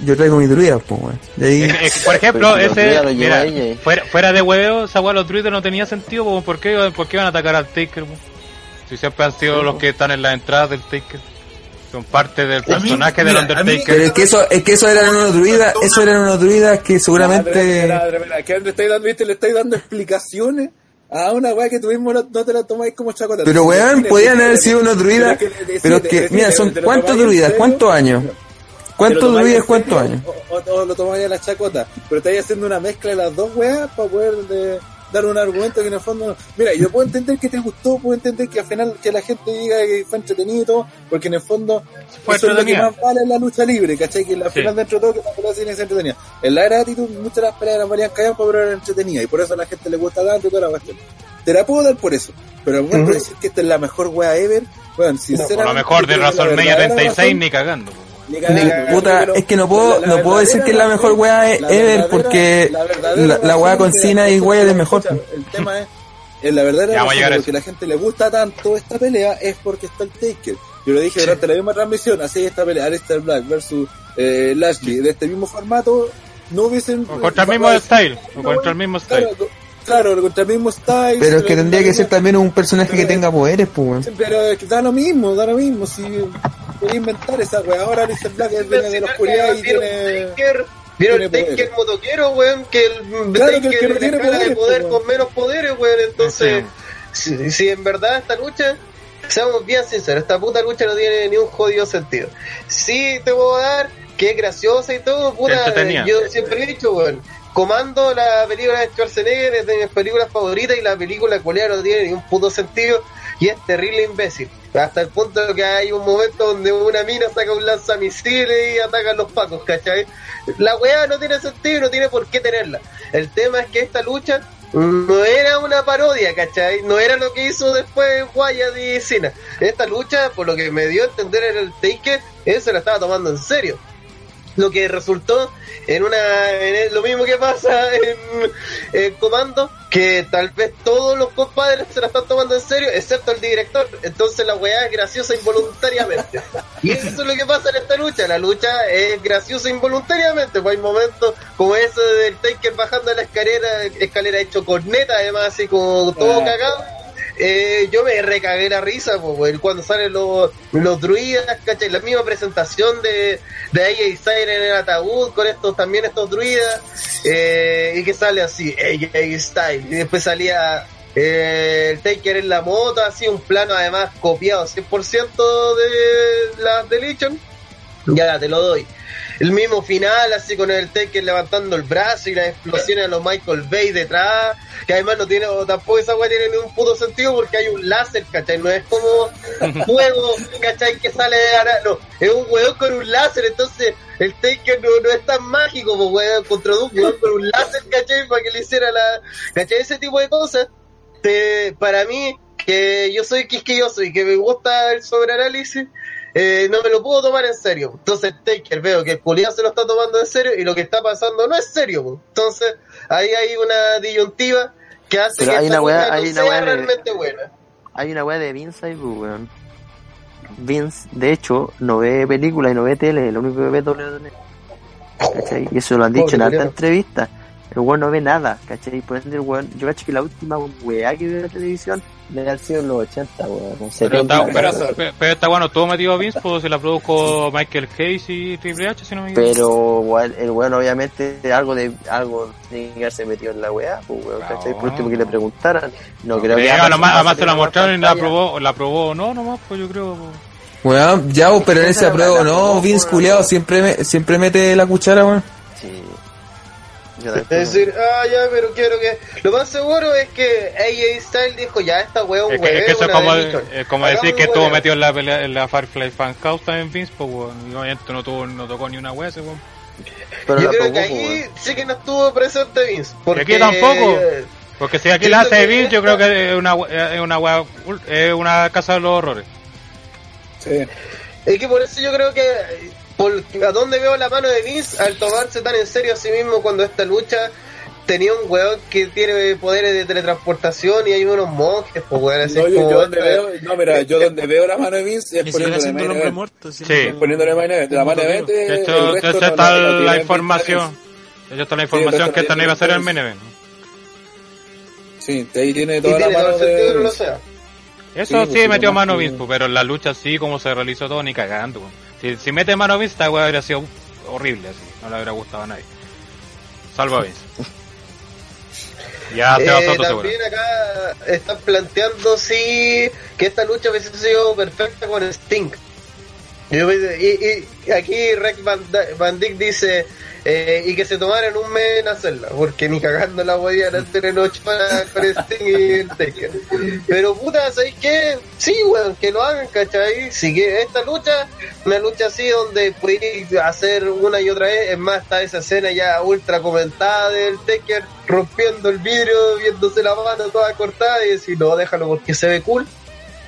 yo traigo mi druida, pues, ahí, Es que- por ejemplo, los ese, druidas mira, ella. fuera, fuera de hueveo, esa weá los druidas no tenía sentido, po, ¿por qué, iban- por qué iban a atacar al Taker? po? Si siempre han sido los que están en la entrada del Taker. Son parte del mí, personaje mira, del mí- Undertaker. pero es que eso, es que eso eran unos druidas, eso eran unos druidas que seguramente... Mira, mira, mira, que le estáis dando, viste, le estáis dando explicaciones a una weá que mismo no, te la tomáis como chacota. Pero weón, podían haber sido unos druidas, pero que mira, son ¿te lo ¿cuántos druidas? ¿Cuántos años? ¿Te lo ¿Cuántos druidas? ¿Cuántos años? O, o- o lo tomáis a la chacota, pero estáis haciendo una mezcla de las dos weas para poder de- dar un argumento que en el fondo... Mira, yo puedo entender que te gustó, puedo entender que al final que la gente diga que fue entretenido y todo, porque en el fondo Fue eso es lo que más vale en la lucha libre, ¿cachai? Que al Sí. final dentro de todo que la pelea tiene que ser entretenida. En la era de actitud muchas de las peleas eran valían callar pero eran entretenidas y por eso a la gente le gusta tanto y toda la cuestión. Te la puedo dar por eso, pero al momento de decir que esta es la mejor wea ever, bueno, sinceramente... Por lo mejor de WrestleMania verdadera 36 razón- ni cagando. Ni cagando, Puta, pero- es que no puedo, la- la no puedo decir que es la mejor weá la ever porque la la, weá con Cena y Wyatt es mejor. Escucha, El tema es, en la verdadera razón por que la gente le gusta tanto esta pelea es porque está el Taker. Yo lo dije durante la misma transmisión, así esta pelea, Aleister Black versus eh, Lashley, de este mismo formato, no hubiesen... O contra el mismo style. O contra el mismo style. Claro, claro, contra el mismo style. Pero es que tendría que ser también un personaje que tenga poderes, pues weón. Pero es que da lo mismo, da lo mismo, si inventar esa wea. Ahora Aleister Black es viene de la oscuridad y ¿Vieron tiene... ¿Vieron el Taker poderes. motoquero, weón? Que el Claro, que el Taker que no le tiene gana de poderes, poder con menos poderes, weón. Entonces, si, si en verdad esta lucha, seamos bien sinceros, esta puta lucha no tiene ni un jodido sentido. Sí te puedo dar que es graciosa y todo, puta, yo siempre he dicho, weón. Comando la película de Schwarzenegger es de mis películas favoritas y la película coleana no tiene ningún puto sentido y es terrible imbécil. Hasta el punto que hay un momento donde una mina saca un lanzamisiles y ataca a los pacos, ¿cachai? La weá no tiene sentido y no tiene por qué tenerla. El tema es que esta lucha no era una parodia, ¿cachai? No era lo que hizo después Wyatt y Cena. Esta lucha, por lo que me dio a entender en el Taker, él se la estaba tomando en serio lo que resultó en una en lo mismo que pasa en Comando que tal vez todos los compadres se la están tomando en serio excepto el director. Entonces la weá es graciosa involuntariamente. Y eso es lo que pasa en esta lucha. La lucha es graciosa involuntariamente. Pues hay momentos como ese del Taker bajando la escalera escalera hecho corneta además así como todo Ah. cagado eh, yo me recagué la risa güey, cuando salen los, los druidas. La misma presentación de, de AJ Styles en el ataúd con estos también estos druidas eh, y que sale así, AJ Styles y después salía eh, el Taker en la moto, así un plano además copiado 100% de la de ya te lo doy el mismo final, así con el Taker levantando el brazo y las explosiones a los Michael Bay detrás, que además no tiene, o tampoco esa weá tiene ni un puto sentido porque hay un láser, ¿cachai? No es como fuego, ¿cachai? Que sale de ara- no, es un weón con un láser, entonces el Taker no, no es tan mágico, pues weón, contra un weón con un láser, ¿cachai? Para que le hiciera la, ¿cachai? Ese tipo de cosas, te- para mí, que yo soy quisquilloso y que me gusta el sobreanálisis, eh, no me lo puedo tomar en serio. Entonces Taker veo que el culiado se lo está tomando en serio y lo que está pasando no es serio. po. Entonces ahí hay una disyuntiva que hace Pero que hay esta una weá- lucha hay no una sea de- realmente buena. Hay una weá de Vince ahí, pues, weón. Vince, de hecho, no ve películas y no ve tele, lo único que ve es WWE. ¿Cachai? Y eso lo han dicho Pobre en alta entrevista. El weón no ve nada, ¿cachai? Por ende, el weón, yo cacho que la última weá que vio en la televisión debe haber sido en los 80, weón. Pero 70. está, pero, pero, pero está bueno, todo metido a Vince, pues se la produjo Michael Hayes y Triple H, si no me equivoco. Pero weón, el weón obviamente algo de algo tiene que haberse metido en la weá, pues weón, ¿cachai? Por último que le preguntaran. No creo que además, además se la mostraron y la aprobó, la aprobó o no, nomás, pues yo creo. pues. Weón, ya, pero en ese apruebo, no, Vince culiao siempre, me- siempre mete la cuchara, weón. Sí. Es decir, ah, ya, pero quiero que. Lo más seguro es que AJ Styles dijo, ya, esta wea es un Es que, es que eso es como, de Hagamos decir que estuvo metido en la pelea, en la Firefly Fan House también Vince, pues obviamente no tuvo, no tocó ni una wea ese weón. Pero Yo creo que probó, ahí weón. sí que no estuvo presente Vince. Porque aquí tampoco. eh, Porque si aquí la hace Vince, yo creo que es una, we- es una wea, es una casa de los horrores. Sí. Es que por eso yo creo que por a dónde veo la mano de Vince al tomarse tan en serio a sí mismo cuando esta lucha tenía un weón que tiene poderes de teletransportación y hay unos monjes, pues weón, así No, yo, como- yo donde veo, no, mira, yo donde veo la mano de Vince es poniéndole main hombre event. muerto. si Sí. Poniéndole main event. La mano event De hecho, resto de hecho no- está la información. De hecho está la información que esta no iba a ser el main event. Sí, ahí tiene toda la mano de. Eso Sí, pues, metió mano Vince, pero en la lucha sí, como se realizó todo, ni cagando. Si, si mete mano Vince, esta weá habría sido horrible, así. No le habría gustado a nadie. Salvo a Vince. Ya se va Eh, Soto seguro. también acá están planteando sí que esta lucha hubiese sido perfecta con Sting. Yo- Y, y aquí Rex Van, Van Dyck dice eh, y que se tomaran un mes en hacerla, porque ni cagando la podían hacer en ocho horas con Sting y el Taker. Pero puta, ¿sabéis qué? Sí, weón, que lo hagan, ¿cachai? Sí que esta lucha, una lucha así donde podéis hacer una y otra vez, es más, está esa escena ya ultra comentada del Taker rompiendo el vidrio, viéndose la mano toda cortada y decir, no, déjalo porque se ve cool.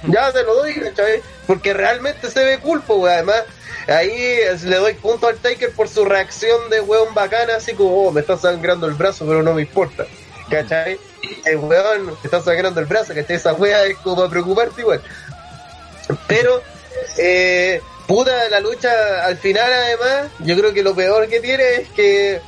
Ya te lo doy, ¿cachai? Porque realmente se ve cool, pues, weón. Además, ahí le doy punto al Taker por su reacción de weón bacana, así como, oh, me está sangrando el brazo, pero no me importa. ¿Cachai? El weón me está sangrando el brazo, ¿cachai? Esa wea es como para preocuparte igual. Pero, eh, puta, la lucha al final, además, yo creo que lo peor que tiene es que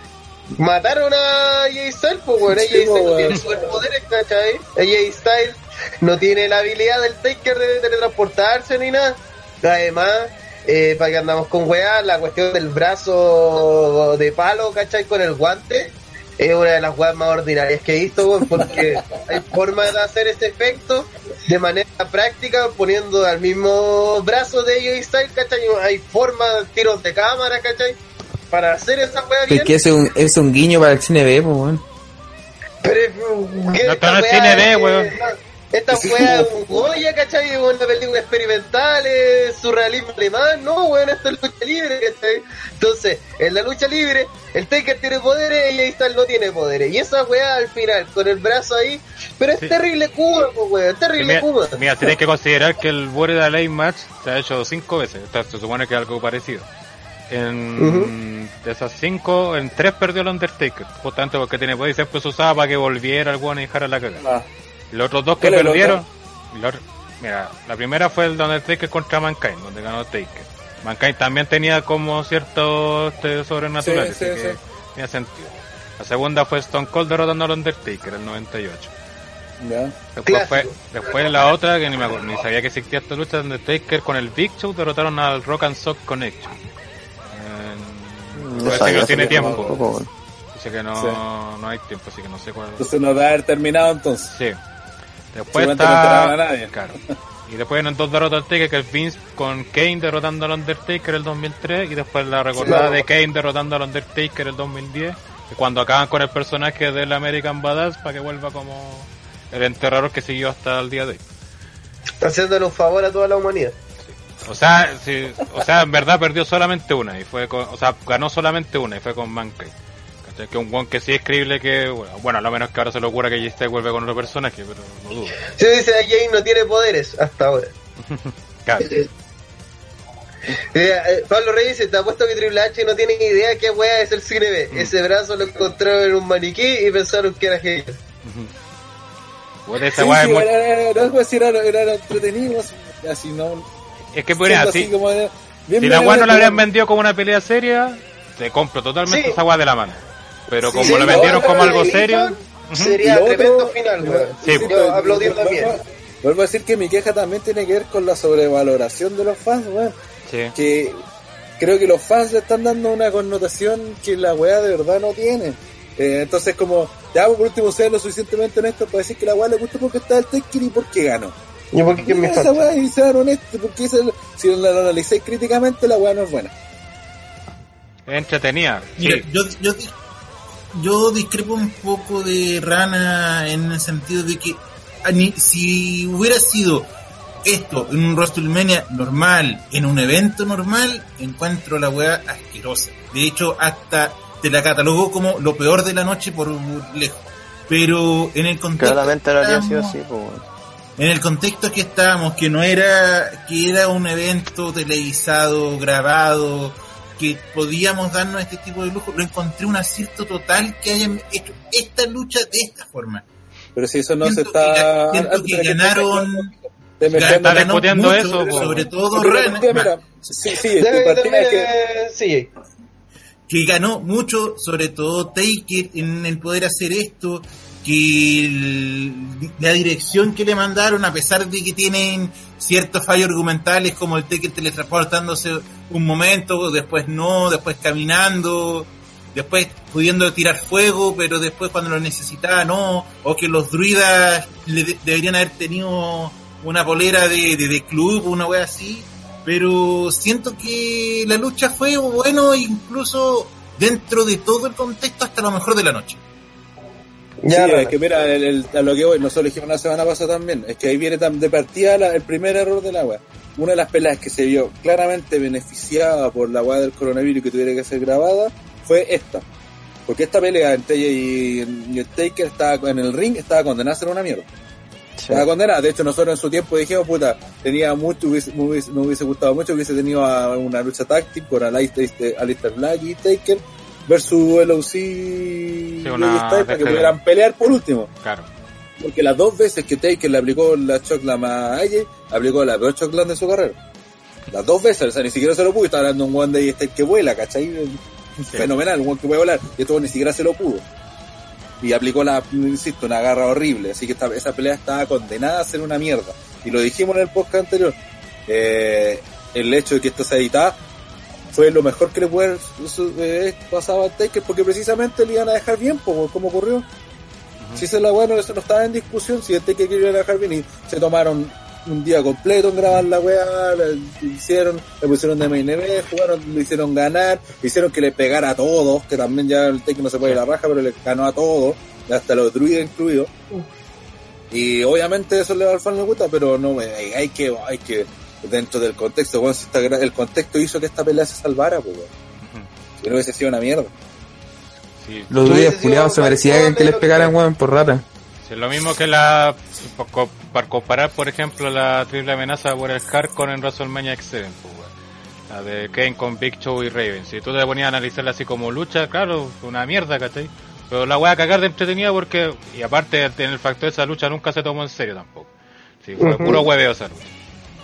mataron a AJ Styles, pues, weón. AJ Styles no weón. tiene superpoderes, ¿cachai? AJ Styles no tiene la habilidad del Taker de teletransportarse ni nada. Además, eh, para que andamos con weá, la cuestión del brazo de palo, ¿cachai? Con el guante. Es una de las weas más ordinarias que he visto, weón, porque hay forma de hacer ese efecto de manera práctica poniendo al mismo brazo de AJ Styles, ¿cachai? Hay formas, tiros de cámara, ¿cachai? Para hacer esa wea bien. Es que es un, es un guiño para el cine B, pues, weón. Pero es- ¿qué No, pero weá cine B, weón. Esta weá es un Goya, ¿cachai? Una película experimental, es surrealismo alemán, no, weón, esto es lucha libre, ¿cachai? Entonces, en la lucha libre, el Taker tiene poderes y ahí está no tiene poderes. Y esa weá al final, con el brazo ahí, pero es Sí. terrible Cuba, pues, weón, es terrible Mira, Cuba. mira, tienes que considerar que el Buried Alive Match se ha hecho cinco veces. Entonces, se supone que es algo parecido. En de esas cinco, en tres perdió el Undertaker. Justamente porque tiene poder y siempre se usaba para que volviera el weón y dejara la cagada. Ah, Los otros dos que ¿Cuál es la perdieron. mira, la primera fue el Undertaker contra Mankind, donde ganó Taker. Mankind también tenía como ciertos este, sobrenaturales, Sí, así sí, que sí. tenía sentido. La segunda fue Stone Cold derrotando al Undertaker, el 98. ya. Después fue, después la otra que ni me acuerdo, ni sabía que existía esta lucha donde Taker con el Big Show derrotaron al Rock and Sock Connection. Eh, No parece sabía, que no tiene tiempo. Dice que no, Sí. no hay tiempo, así que no sé cuál. Entonces nos da haber terminado entonces. Sí. Después no a está. nadie. Claro. Y después vienen dos derrotas al Taker, que es Vince con Kane derrotando al Undertaker el 2003. Y después la recordada Sí. de Kane derrotando al Undertaker el 2010. que cuando acaban con el personaje del American Badass para que vuelva como el enterrador que siguió hasta el día de hoy. Haciéndole un favor a toda la humanidad. O sea, sí, o sea, en verdad perdió solamente una y fue con, o sea, ganó solamente una y fue con Mankind. ¿Cachai? Que un one que sí es creíble que, bueno, bueno, a lo menos que ahora se le ocurra que J-Style vuelve con otro personaje, pero no dudo. Se dice AJ no tiene poderes hasta ahora. Claro. Eh, eh, Pablo Reyes dice, te apuesto que Triple H no tiene ni idea qué weá es el cine B. Mm. Ese brazo lo encontraron en un maniquí y pensaron que era genial. Puta, esa Sí, sí, es muy- era, algo así, era, era entretenido, así, no. Es que, siendo así, así como de- bien si la weá no la habrían vendido como una pelea seria, te compro totalmente Sí. esa weá de la mano. Pero como Sí, lo vendieron como algo serio. Sería Y otro- tremendo final, weón. Sí, Yo aplaudí vuelvo- también. Vuelvo a decir que mi queja también tiene que ver con la sobrevaloración de los fans, weón. sí. Que creo que los fans le están dando una connotación que la weá de verdad no tiene. Eh, entonces, como, ya por último, sean lo suficientemente honestos para decir que la weá le gusta porque está el Taker y porque ganó. Yo porque es mi esa weá y sean honestos, porque esa- si la lo analicéis críticamente, la weá no es buena. entretenida. Sí. Mira, yo, yo discrepo un poco de Rana en el sentido de que a ni- si hubiera sido esto en un WrestleMania normal, en un evento normal, encuentro la weá asquerosa. De hecho, hasta te la catalogó como lo peor de la noche por lejos. Pero en el contexto Claramente no habría sido así, pues, en el contexto que estábamos, que no era, que era un evento televisado, grabado, que podíamos darnos este tipo de lujo, lo encontré un acierto total que hayan hecho esta lucha de esta forma. Pero si eso no se Siento que está... ga- siento que que- ganaron- de meter- Está discutiendo mucho, eso, po. sobre todo Porque Ren, partida, mira, sí, sí, que- CJ. que ganó mucho, sobre todo Taker, en el poder hacer esto, que la dirección que le mandaron, a pesar de que tienen ciertos fallos argumentales, como el Taker teletransportándose un momento, después no, después caminando, después pudiendo tirar fuego, pero después cuando lo necesitaba no, o que los druidas le de- deberían haber tenido una polera de, de, de club, una wea así, pero siento que la lucha fue bueno incluso dentro de todo el contexto hasta lo mejor de la noche. Ya, sí, es que mira, el, el- a lo que voy, nosotros dijimos la semana pasada también, es que ahí viene de partida la- el primer error del agua. Una de las peleas que se vio claramente beneficiada por la agua del coronavirus que tuviera que ser grabada fue esta. Porque esta pelea entre ella y, y el Taker estaba en el ring, estaba condenada a ser una mierda. Estaba condenada. De hecho, nosotros en su tiempo dijimos, puta, tenía mucho, hubiese- me hubiese, me hubiese gustado mucho, hubiese tenido a- una lucha táctica con Alistair, Alistair Black y Taker versus LOC y una para que pudieran pelear por último. Claro. Porque las dos veces que Taker le aplicó la chocla a AJ, aplicó la peor chocla de su carrera. Las dos veces, o sea, ni siquiera se lo pudo. Estaba hablando de un one de este que vuela, ¿cachai? Fenomenal, un one que puede volar. Y esto ni siquiera se lo pudo. Y aplicó la, insisto, una garra horrible. Así que esta- esa pelea estaba condenada a ser una mierda. Y lo dijimos en el podcast anterior. Eh, el hecho de que esto se editaba fue lo mejor que le puede haber su- eh, pasado a Taker porque precisamente le iban a dejar bien, po, como ocurrió. Si esa es la bueno, eso no estaba en discusión, si el Taker quería dejar bien y se tomaron un día completo en grabar la weá, le hicieron, le pusieron de main event, jugaron, le hicieron ganar, le hicieron que le pegara a todos, que también ya el Taker no se puede ir a la raja, pero le ganó a todos, hasta los druidas incluidos. Y obviamente eso le va al fan le gusta, pero no, hay que, hay que, dentro del contexto, bueno, si esta el contexto hizo que esta pelea se salvara, pues, weón. Si no hubiese sido una mierda. Sí. Los sido culiados se merecían que les pegaran, weón, por rata. Sí, lo mismo que la. Para comparar, por ejemplo, la triple amenaza por el Hardcore en WrestleMania X7, pues, weón. La de Kane con Big Show y Raven. Si tú te ponías a analizarla así como lucha, claro, una mierda, ¿cachai? Pero la voy a cagar de entretenida porque. Y aparte, en el factor de esa lucha nunca se tomó en serio tampoco. Sí, fue puro hueveo esa lucha.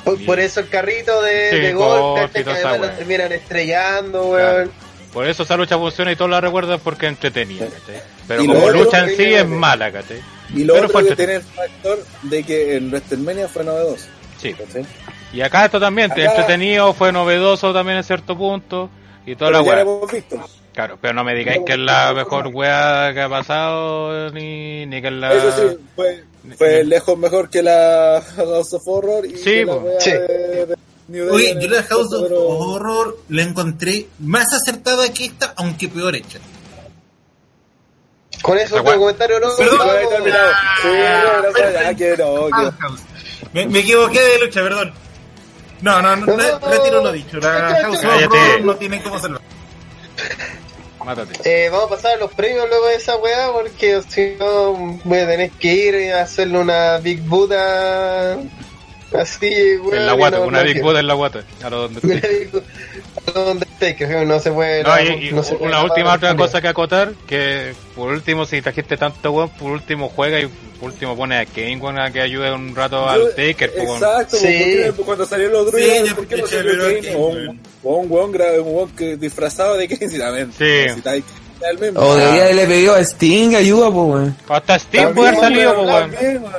Por, por eso el carrito de, Sí, de golf que además lo terminan estrellando, Claro. weón. Por eso esa lucha funciona y todos la recuerdan porque es entretenida, ¿cachai? Pero Y como lucha en sí es mala, ¿cachai? Y lo Pero otro que tiene el factor de que el WrestleMania fue novedoso. Sí. ¿cachai? Y acá esto también, Acá- entretenido, fue novedoso también en cierto punto. Y toda la Pero ya weá. lo hemos visto. Claro, pero no me digáis que es la mejor weá que ha pasado, ni, ni que es la... Eso sí, fue, fue lejos mejor que la House of Horror y Sí, la Sí. de- de New Day Oye, yo el la House of pero- Horror la encontré más acertada que esta, aunque peor hecha. Con eso tu wea- comentario no. Perdón. terminado. Sí, no, que no. Me, me equivoqué de lucha, perdón. No, no, no, No. re- retiro lo dicho. La House of. Horror no tienen cómo hacerlo. Mátate. Eh, vamos a pasar a los premios luego de esa weá, porque si no voy a tener que ir y hacerle una Big Buddha así, weón. En la guata, no- una no Big. Buddha en la guata. A lo donde Que no se puede. No, y, y no se puede una tapar última otra cosa que acotar, que por último si trajiste tanto weón, por último juega y por último pone a Kane weón, a que ayude un rato al Taker, pues, weón. Exacto, Sí. porque cuando salieron los druidas, Sí, ¿por qué no salió salió Kane? Un, un weón gra- un weón que disfrazado de Kane. Sí. Que sea el mismo. O debería haberle pedido a Sting ayuda, pues, weón. Hasta También, puede haber salido, pues, weón. También, weón.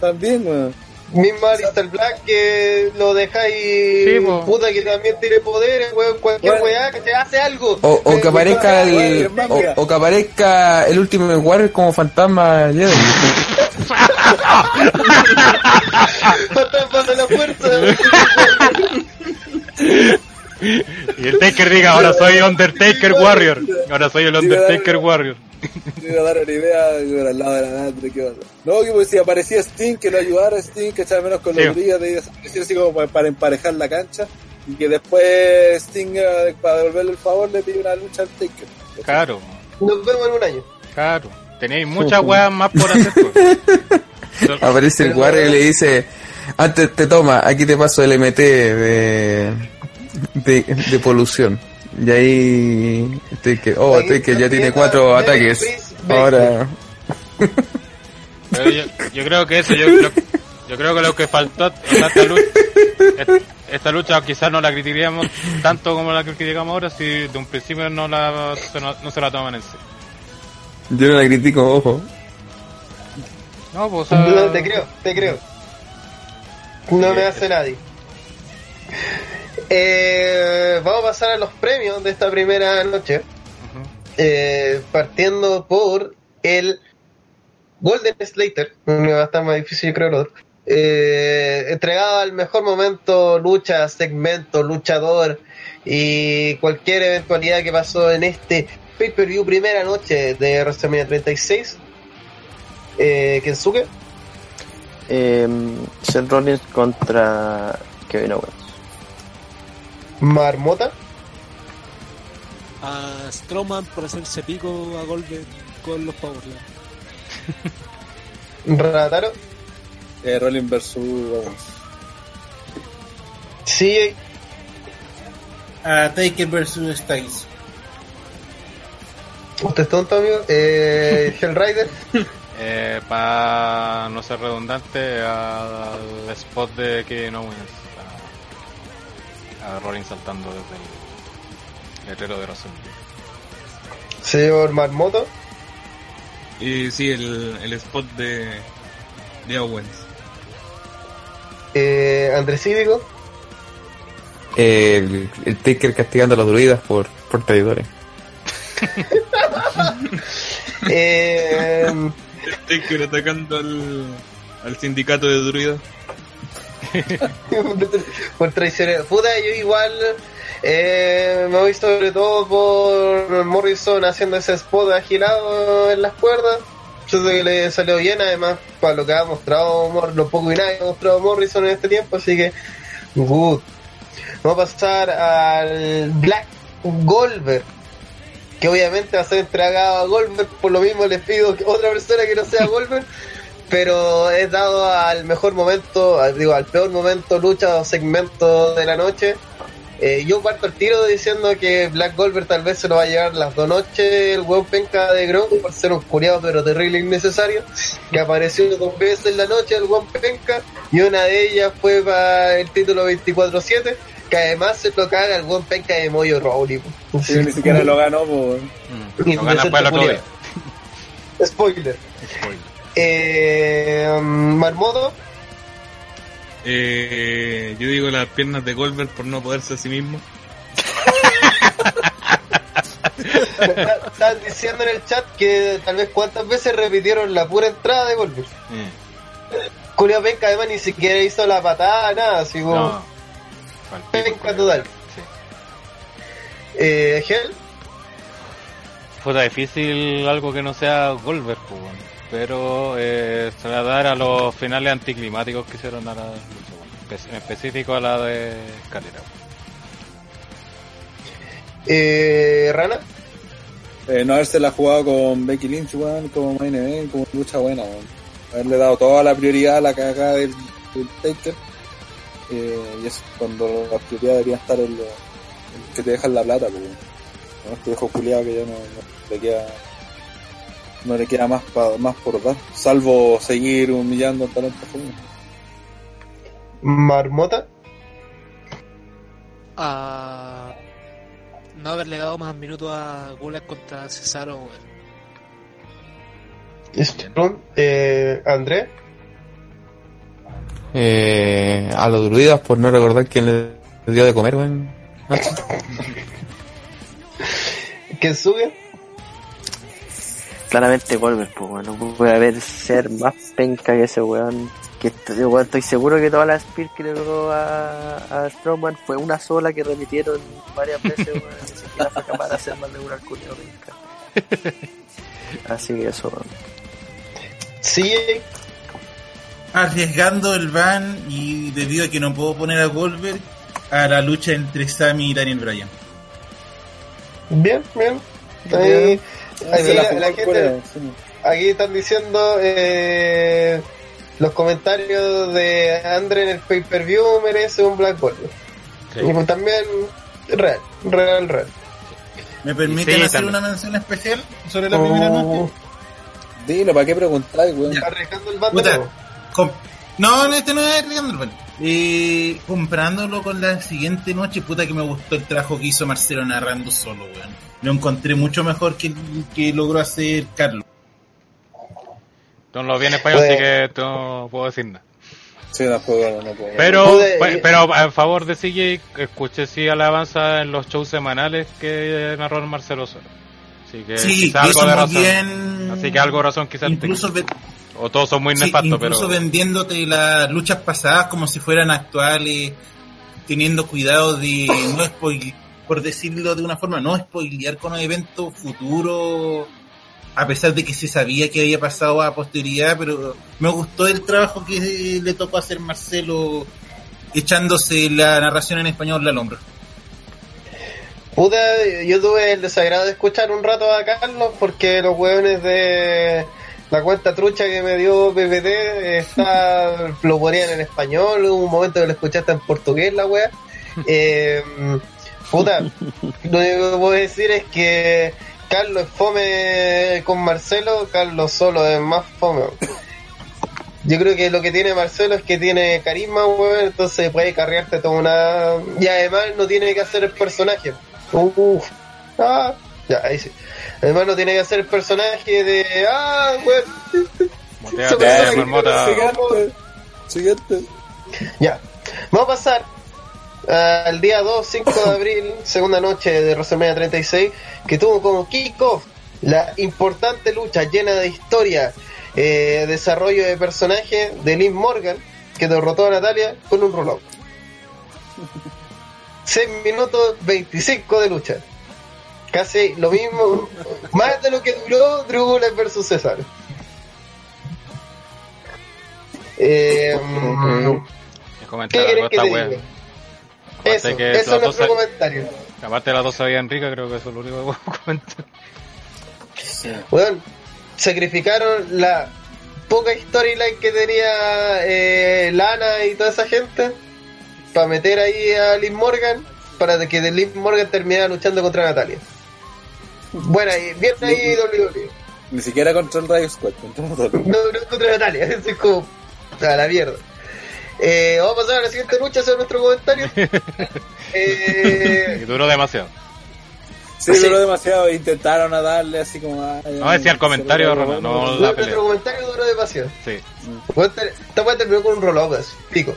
También, weón. Mismo Alistair Black que lo dejáis Sí, puta que también tiene poderes, weón, cualquier Bueno. weá que te hace algo. O, o que aparezca el, o, o que aparezca el último Warrior como fantasma Jedi. Fantasma de la fuerza. Y el Taker diga, ahora soy Undertaker Warrior. Ahora soy el Undertaker Warrior. Te iba a dar una idea pero al lado de la nada, ¿qué onda? No, que pues, si aparecía Sting, que lo ayudara a Sting, que echaba menos con los días de desaparecer así como para, emparejar la cancha. Y que después Sting, eh, para devolverle el favor, le pide una lucha al Taker. Claro, Nos vemos en un año. claro. Tenéis muchas weas más por hacer, pues. Aparece el Warrior y le dice, antes te toma, aquí te paso el MT de, de, de polución. Y ahí. Taker, oh, Ahí Taker ya tiene cuatro ataques. Ahora. Pero yo, yo creo que eso, yo, lo- yo creo que lo que faltó, sea, esta lucha, es- esta lucha quizás no la criticaríamos tanto como la que criticamos ahora si de un principio no, la, se no, no se la toman en serio. Yo no la critico, ojo. No, pues, No, te creo, te creo. No me hace nadie. Eh, vamos a pasar a los premios de esta primera noche. Eh, partiendo por el Golden Slater, me va a estar más difícil yo creo el otro. Eh, entregado al mejor momento, lucha, segmento, luchador y cualquier eventualidad que pasó en este pay-per-view primera noche de WrestleMania 36. Eh, Kensuke, Eh, Seth Rollins contra Kevin Owens. Marmota, A Strowman por hacerse pico a Goldberg con los Powerland. Rataro, Eh, Rollins versus Owens. CJ, A Taker versus Styles. usted es tonto amigo, eh, Hellrider, eh, para no ser redundante, al spot de Kevin Owens, a, Rollins saltando desde el letrero de WrestleMania. señor Marmoto, Y sí, el, el spot de, de Owens. eh, Andrés Cívico, El, el Taker castigando a los druidas por, por traidores. eh, Taker atacando al, al sindicato de druidas. por traicionero. Puta, yo igual eh, me voy sobre todo por Morrison haciendo ese spot agilado en las cuerdas. Yo sé que le salió bien, además, para lo que ha mostrado, Mor- lo poco y nada que ha mostrado Morrison en este tiempo, así que, good. Vamos a pasar al Black Goldberg, que obviamente va a ser entregado a Goldberg, por lo mismo les pido que otra persona que no sea Goldberg, pero es dado al mejor momento, digo, al peor momento, lucha o segmento de la noche. Eh, yo parto el tiro diciendo que Black Goldberg tal vez se lo va a llevar las dos noches el hueón penca de Gronk por ser un curiado pero terrible e innecesario que apareció dos veces en la noche el hueón penca y una de ellas fue para el título 24-7 que además se lo caga el hueón penca de Moyo Rowley po. Sí, ni siquiera lo ganó, pues. Mm. Lo gana otro día. Spoiler. Spoiler. Eh, Marmoto, Eh, yo digo las piernas de Goldberg por no poderse a sí mismo. Están diciendo en el chat que tal vez cuántas veces repitieron la pura entrada de Goldberg. Mm. Julio Penca además ni siquiera hizo la patada, nada, así como No. Penca fue- total. Sí. Eh, Gel, Fue difícil algo que no sea Goldberg, pues, bueno. Pero eh, se va a dar a los finales anticlimáticos que hicieron a la lucha, en específico a la de Escalera. eh, Rana, Eh, no haberse la jugado con Becky Lynch, weón, como main event, como lucha buena, weón. Haberle dado toda la prioridad a la cagada del, del Taker. Eh, y es cuando la prioridad debería estar en lo en que te dejan la plata, pues. ¿no? Este viejo culiado que ya no, no le queda no le queda más pa- más por dar, salvo seguir humillando al talento femenino. Marmota, A no haberle dado más minutos a Gulag contra Cesaro, weón. Strong, eh, André, Eh, a los druidas por no recordar quién les dio de comer, weón. Kensuke, Claramente Goldberg, pues bueno, no puede haber ser más penca que ese weón. Que estoy, weón, estoy seguro que todas las spears que le dio a, a Strowman fue una sola que repitieron varias veces, weón. Ni siquiera fue capaz de hacer más de una culiao penca. Así que eso, weón. CJ, Arriesgando el ban y debido a que no puedo poner a Goldberg a la lucha entre Sammy y Daniel Bryan. bien, bien. Ahí, aquí la el gente, sí. aquí están diciendo eh, los comentarios de André en el pay-per-view merece un Black Goldberg. Sí. Y pues también real, real, real. ¿Me permiten Sí, hacer también. una mención especial sobre la primera noche? Dilo, ¿para qué preguntáis, weón? Está arriesgando el bando. No, este no es Ricardo Urbano. Eh, comparándolo con la siguiente noche, puta que me gustó el trabajo que hizo Marcelo narrando solo, weón. Lo encontré mucho mejor que el que logró hacer Carlos. No lo vi en español, así que no puedo decir nada. Sí, no puedo. Pero, Pude- pe- pero a favor de CJ, escuché sí alabanza en los shows semanales que narró el Marcelo Solo. Así que Sí, algo de razón. bien. Así que algo de razón quizás Incluso, tenga. O todos son muy sí, nefastos, incluso pero... vendiéndote las luchas pasadas como si fueran actuales, teniendo cuidado de no spoil, por decirlo de una forma, no spoilear con un evento futuro, a pesar de que se sabía que había pasado a posteridad, pero me gustó el trabajo que le tocó hacer Marcelo echándose la narración en español al hombro. Puta, yo tuve el desagrado de escuchar un rato a Carlos porque los hueones de la cuenta trucha que me dio PPT está, lo ponían en español, hubo un momento que lo escuchaste en portugués la wea. Eh, puta, lo único que puedo decir es que Carlos es fome con Marcelo, Carlos solo es más fome. Yo creo que lo que tiene Marcelo es que tiene carisma, weón, entonces puede carrearte toda una... Y además no tiene que hacer el personaje. Uf. Ah, ya, ahí sí. Además no tiene que hacer el personaje de... Ah, weón. Moteate, Ya, marmota. Siguiente. Ya. Vamos a pasar al día 2, 5 de abril, segunda noche de WrestleMania 36, que tuvo como kickoff la importante lucha llena de historia, eh, desarrollo de personaje de Liv Morgan, que derrotó a Natalia con un roll 6 minutos 25 de lucha. Casi lo mismo, más de lo que duró Drew Gulak versus César. Eh, ¿Qué querés que te wea. diga? Aparte Eso, es nuestro comentario. Aparte las dos sabían ricas, creo que eso es lo único que puedo comentar. Weón, sacrificaron la poca storyline que tenía eh, Lana y toda esa gente para meter ahí a Liv Morgan para que Liv Morgan terminara luchando contra Natalia. Bueno, y bien ahí WWE. Ni siquiera contra el Riot Squad, contra nosotros. No, no contra Natalia, eso es como a la mierda. Eh, vamos a pasar a la siguiente lucha, ese es nuestro comentario. Y Eh, duró demasiado. Sí, Sí. duró demasiado. Intentaron a darle así como. ah, No, decía el comentario, no- la nuestro comentario duró demasiado. Sí. Ter- Esta weá terminó con un roll así, pico.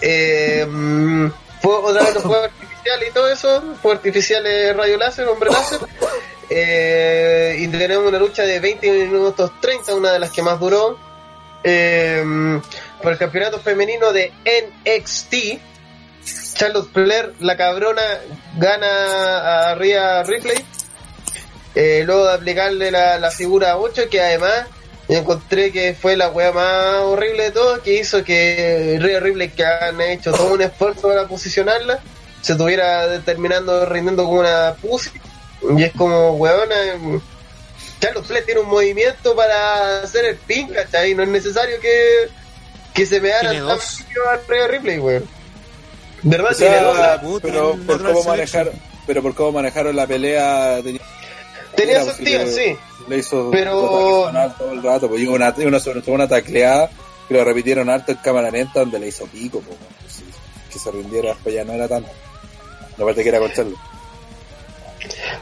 Eh, mm, fue otra vez los fuegos artificiales y todo eso, fuegos artificiales rayo láser, hombre láser. Eh, y tenemos una lucha de 20 minutos 30, una de las que más duró. Eh, por el campeonato femenino de NXT. Charlotte Flair, la cabrona, gana a Rhea Ripley. Eh, luego de aplicarle la, la figura 8, que además encontré que fue la wea más horrible de todo, que hizo que Rhea Ripley, que han hecho todo un esfuerzo para posicionarla, se estuviera terminando rindiendo como una pussy. Y es como, weona, em, Charlotte Flair tiene un movimiento para hacer el pin, ¿cachai? No es necesario que, que se Tiene tan dos. rápido a Rhea Ripley, weón. ¿Verdad? O sea, Tiene dos. puta, pero por cómo manejaron, pero por cómo manejaron la pelea tenía, Tenía sentido, sí. le hizo Pero- todo el rato, pues y una, una, sobre todo una tacleada que lo repitieron harto en cámara lenta donde le hizo pico, pues, pues, sí, que se rindiera después ya no era tanto. La parte que era con Charlo.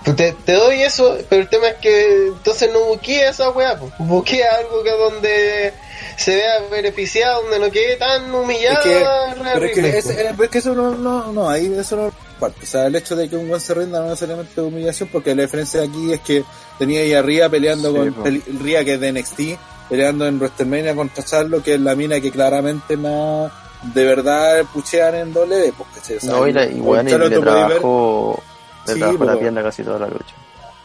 Pues te, te doy eso, pero el tema es que entonces no buquea esa weá, pues. buquea algo que donde se vea beneficiado, donde no quede tan humillada. Es que, pero es que, es, eh, es que eso no, no, no, ahí eso no parte. O sea, el hecho de que un buen se rinda no necesariamente es humillación, porque la diferencia de aquí es que tenía ahí a Ria peleando Sí, con peli- Ria que es de NXT, peleando en WrestleMania contra Charlo, que es la mina que claramente más de verdad puchean en doble, pues, ¿cachai? O sea, No, y, la, y, bueno, y le ver- Sí, la pero- pierna casi toda la lucha.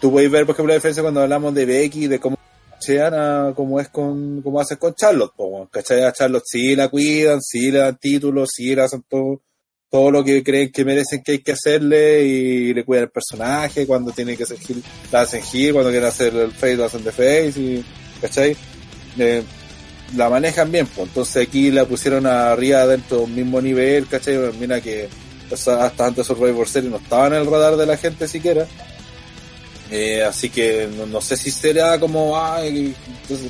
tú podéis ver, por ejemplo, la diferencia cuando hablamos de Becky, de cómo sean a cómo es con, cómo hacen con Charlotte, po, ¿cachai? A Charlotte sí la cuidan, sí le dan títulos, sí le hacen todo, todo lo que creen que merecen que hay que hacerle y le cuidan el personaje, cuando tiene que hacer heel, la hacen heel, cuando quieren hacer el face, lo hacen de face, y, ¿cachai? Eh, la manejan bien, pues entonces aquí la pusieron a Ria dentro de un mismo nivel, ¿cachai? Mira que sea, hasta antes Survivor Series no estaba en el radar de la gente siquiera Eh, así que no, no sé si será como ay,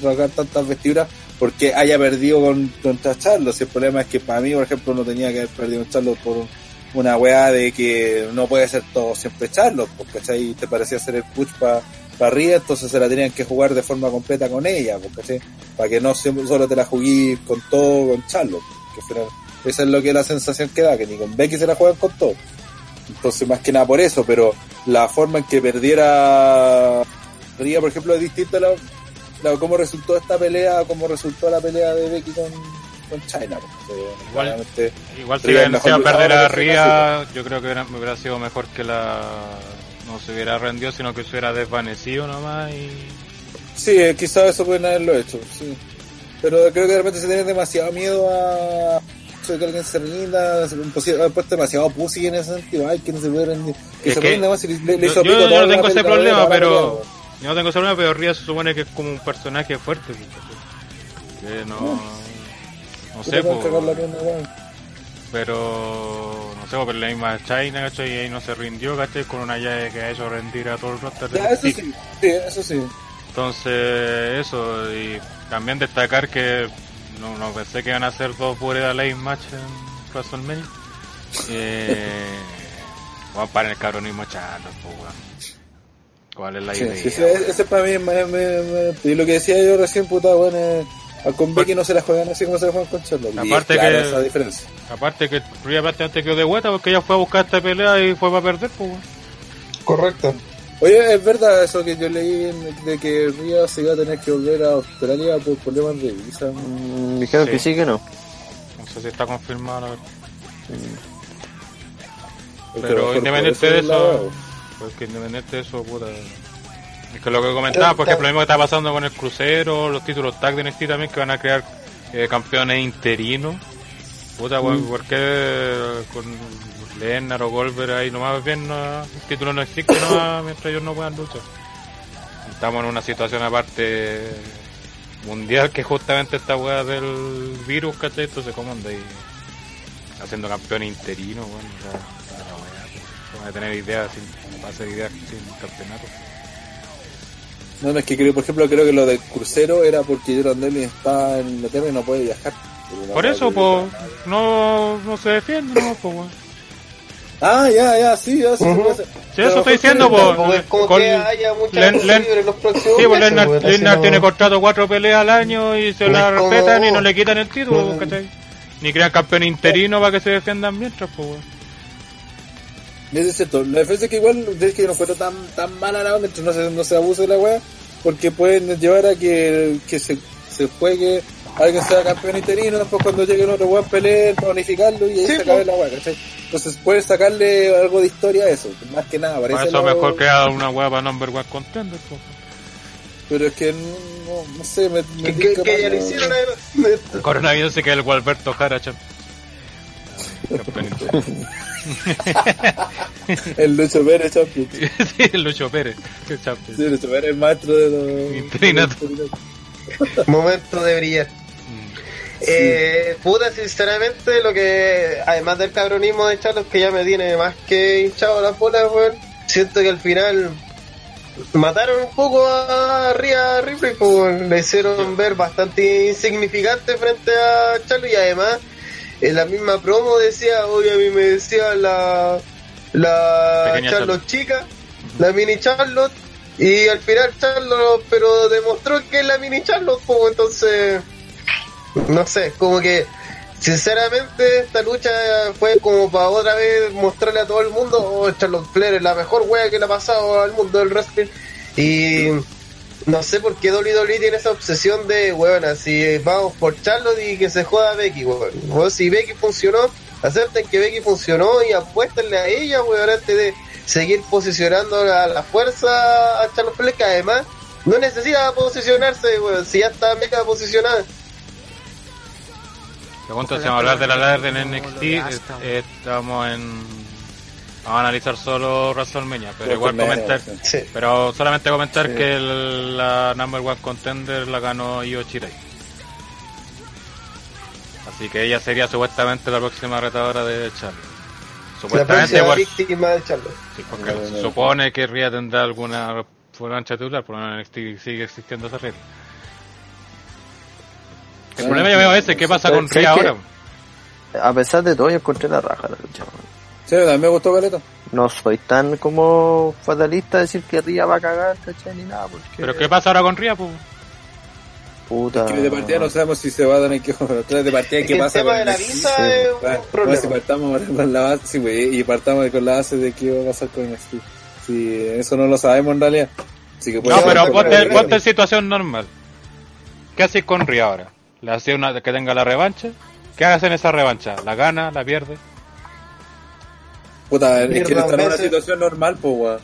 rasgar tantas vestiduras porque haya perdido con, contra Charlos. Si el problema es que para mí, por ejemplo, no tenía que haber perdido con Charlos por una weá de que no puede ser todo siempre Charlos, porque ahí te parecía hacer el push para pa arriba, entonces se la tenían que jugar de forma completa con ella, porque para que no solo te la jugué con todo con Charlos. Que final, esa es lo que es la sensación que da, que ni con Becky se la juegan con todo. Entonces, más que nada por eso, pero la forma en que perdiera Ría, por ejemplo, es distinta a la, la- cómo resultó esta pelea, a cómo resultó la pelea de Becky con, con China. porque, Igual- claramente, Igual si hubiera sido perder a Ría, yo creo que hubiera sido mejor que la no se hubiera rendido, sino que se hubiera desvanecido nomás y Sí, eh, quizás eso pueden haberlo hecho, sí. Pero creo que de repente se tiene demasiado miedo a eso de que alguien se rinda, han puesto- demasiado pussy en ese sentido, ay, que no se puede rendir, que Es se que rinda más y le, le yo, hizo yo- pico yo toda no tengo ese problema, pero yo no tengo ese problema, pero Ría se supone que es como un personaje fuerte, ¿cachai? que no no Tú sé, pues, pero no sé, pero la misma China, ¿cachai? Y ahí no se rindió, ¿cachai? Con una llave que ha hecho rendir a todo el roster Ya, eso sí, sí, eso sí. Entonces, eso, y también destacar que no, no pensé que iban a hacer dos Pure Lane match en WrestleMania. Eh, vamos para el cabronismo Charlos, pues, weón. ¿Cuál es la Sí, idea? sí, ese, ese para mí es más- me- me- y lo que decía yo recién, puta, bueno, eh, a con Becky no se la juegan así como se la juegan con Charlotte. Aparte es que- esa diferencia. Aparte que Rhea prácticamente quedó de vuelta porque ella fue a buscar esta pelea y fue para perder, pues, weón. Correcto. Oye, es verdad eso que yo leí de que Ría se iba a tener que volver a Australia por problemas de visa. Mm, dijeron Sí. que sí, que no. No sé si está confirmado, la verdad. Porque a lo Pero mejor independiente de es eso, porque independiente de eso, puta. Es que lo que comentaba, por ejemplo, lo mismo que está pasando con el crucero, los títulos tag de NXT también, que van a crear eh, campeones interinos. Puta, weón, ¿por qué con Lennar o Goldberg ahí nomás bien no, el título no existe nomás mientras ellos no puedan luchar? Estamos en una situación aparte mundial que justamente esta weá del virus, ¿cachai? Entonces, ¿cómo anda ahí haciendo campeón interino, weón? O sea, weá, pues. Van a tener ideas sin, hacer ideas sin campeonato. No, no, es que creo, por ejemplo, creo que lo del crucero era porque Jordan Devlin está en Inglaterra y no puede viajar. Por eso, pues, no, no se defiende, no, pues, weón. Ah, ya, ya, sí, ya, sí, se Ujú. puede hacer. Sí, eso estoy diciendo, pues. es como con- que haya mucha Len- Len- libre en los próximos Sí, pues Lennart, tiene contrato cuatro peleas al año y se No la como- respetan y no le quitan el título, No. ¿cachai? Ni crean campeón interino para que se defiendan mientras, pues, weón. Es cierto, la diferencia es que igual es que no encuentro tan, tan mala la entonces no se, no se abuse de la wea, porque pueden llevar a que, que se, se juegue alguien sea campeón interino, después cuando llegue el otro weón peleen para unificarlo y ahí Sí, se acabe la wea, ¿cachai? Entonces puedes sacarle algo de historia a eso, más que nada, Para parece eso lo- mejor crear una weá para number one contender, pues. Pero es que no, sé, me, me Que, que, ya lo lo- hicieron además. El coronavirus se queda el Gualberto Jara, champ. Campeón interino. El Lucho Pérez, champion. sí, el Lucho Pérez, el champion. Sí, Lucho Pérez es maestro de los... Interinato. Momento de brillar. Eh, puta, sinceramente, lo que, además del cabronismo de Charlos, que ya me tiene más que hinchado las bolas, weón, siento que al final mataron un poco a Ria Ripley, pues, le hicieron ver bastante insignificante frente a Charlos y además, en la misma promo decía, hoy a mí me decía la, la Pequeña Charlotte chica, la mini Charlotte, y al final Charlotte, pero demostró que es la mini Charlotte, pues, entonces no sé, como que sinceramente esta lucha fue como para otra vez mostrarle a todo el mundo, oh, Charlotte Flair es la mejor wea que le ha pasado al mundo del wrestling y no sé por qué WWE tiene esa obsesión de, weón, así vamos por Charlotte y que se joda Becky, weón. Si Becky funcionó, acepten que Becky funcionó y apuéstenle a ella, weón, antes de seguir posicionando a la fuerza a Charlotte Flair, que además no necesita posicionarse, weón, si ya está mega posicionada. Pregunta si vamos a hablar de la ladder en NXT. eh, estamos en. Vamos a analizar solo WrestleMania, pero igual comentar. Sí. Pero solamente comentar Sí. que el- la number one contender la ganó Io Shirai. Así que ella sería supuestamente la próxima retadora de Charlie. La Supuestamente, próxima por- víctima de Charlotte. sí, porque se supone que Rhea tendrá alguna revancha titular, pero en NXT sigue existiendo esa regla. El problema yo veo ese, ¿qué pasa con ¿Sabes Rhea ahora? A pesar de todo, yo encontré la raja la lucha. Sí, también me gustó Caleta. No soy tan como fatalista de decir que Ría va a cagar, ¿cachai? Ni nada, porque... ¿Pero qué pasa ahora con Rhea? Pues? Puta... Que de partida no sabemos si se va a dar en qué de partida Es qué que el pasa tema con de la visa sí, es Bueno, un bueno, problema. si partamos con la base, sí, güey, y partamos con la base de qué va a pasar con NXT. Si eso no lo sabemos en realidad. Así que puede No, pero ponte, ponte en situación normal. ¿Qué haces con Rhea ahora? ¿Le hace una que tenga la revancha? ¿Qué haces en esa revancha? ¿La gana? ¿La pierde? Puta, es que Mierda, está en una situación normal, pues, weón.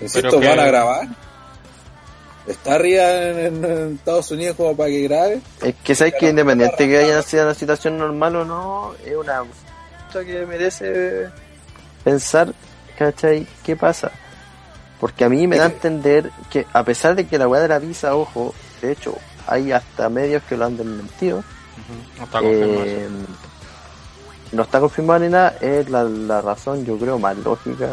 Insisto, van a grabar. Está en- en Estados Unidos como para que grabe. Es que sabes que independiente que haya sido una situación normal o no, es una cosa que merece pensar, ¿cachai? ¿Qué pasa? Porque a mí me da a entender que a pesar de que la weá de la visa, ojo, de hecho, hay hasta medios que lo han desmentido, No está confirmado eh, no está confirmado ni nada, es la, la razón, yo creo, más lógica.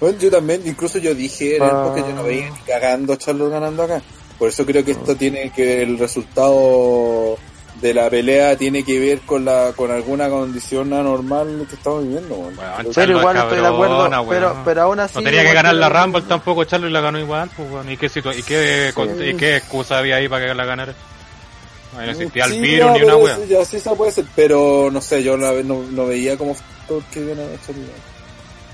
Bueno, yo también, incluso yo dije en el Ah. podcast, yo no veía ni cagando a Charlos ganando acá. Por eso creo que esto tiene que, el resultado de la pelea tiene que ver con la con alguna condición anormal que estamos viviendo. Weón, Pero Charlo igual es estoy de acuerdo, pero, pero aún así... No tenía que ganar la Rumble tampoco, Charlo, y la ganó igual, pues, weón. ¿Y qué, situa- y qué, con- y qué excusa había ahí para que la ganara? No existía el Sí, virus ya, ni una wea. sí se puede ser, pero no sé, yo la, no, no veía como factor que viene a Charlos.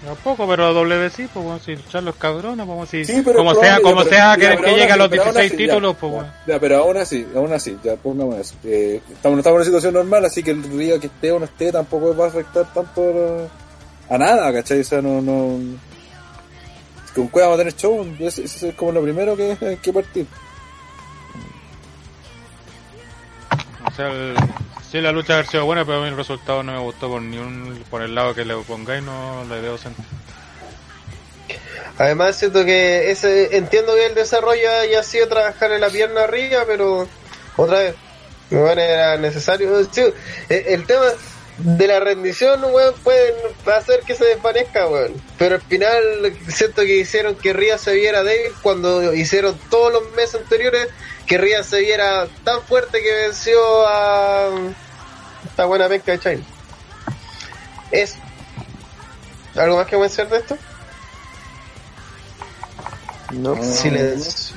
Tampoco, pero W sí, pues, weón. Si Charlo es cabrona, pues, si, Sí, pero como sea, como pero- sea, que, que llegue a los pero aún 16 así, ya, títulos, pues, ya, weón. ya, pero aún así, aún así, ya pongamos eso. Eh, estamos, estamos en una situación normal, así que el río que esté o no esté tampoco va a afectar tanto a nada, ¿cachai? O sea, no, no, con cuál vamos a tener show, eso, eso es como lo primero que hay que partir. O sea, el- sí, la lucha ha sido buena, pero a mí el resultado no me gustó por ni un, por el lado que le pongáis, no le veo sentido. Además siento que ese entiendo que el desarrollo haya sido trabajar en la pierna arriba, pero otra vez, bueno, era necesario. El, el tema de la rendición, weón, pueden hacer que se desvanezca, weón. Pero al final siento que hicieron que Ría se viera débil cuando hicieron todos los meses anteriores que Ría se viera tan fuerte que venció a esta buena pesca de China. Es ¿Algo más que mencionar de esto? No, Silencio.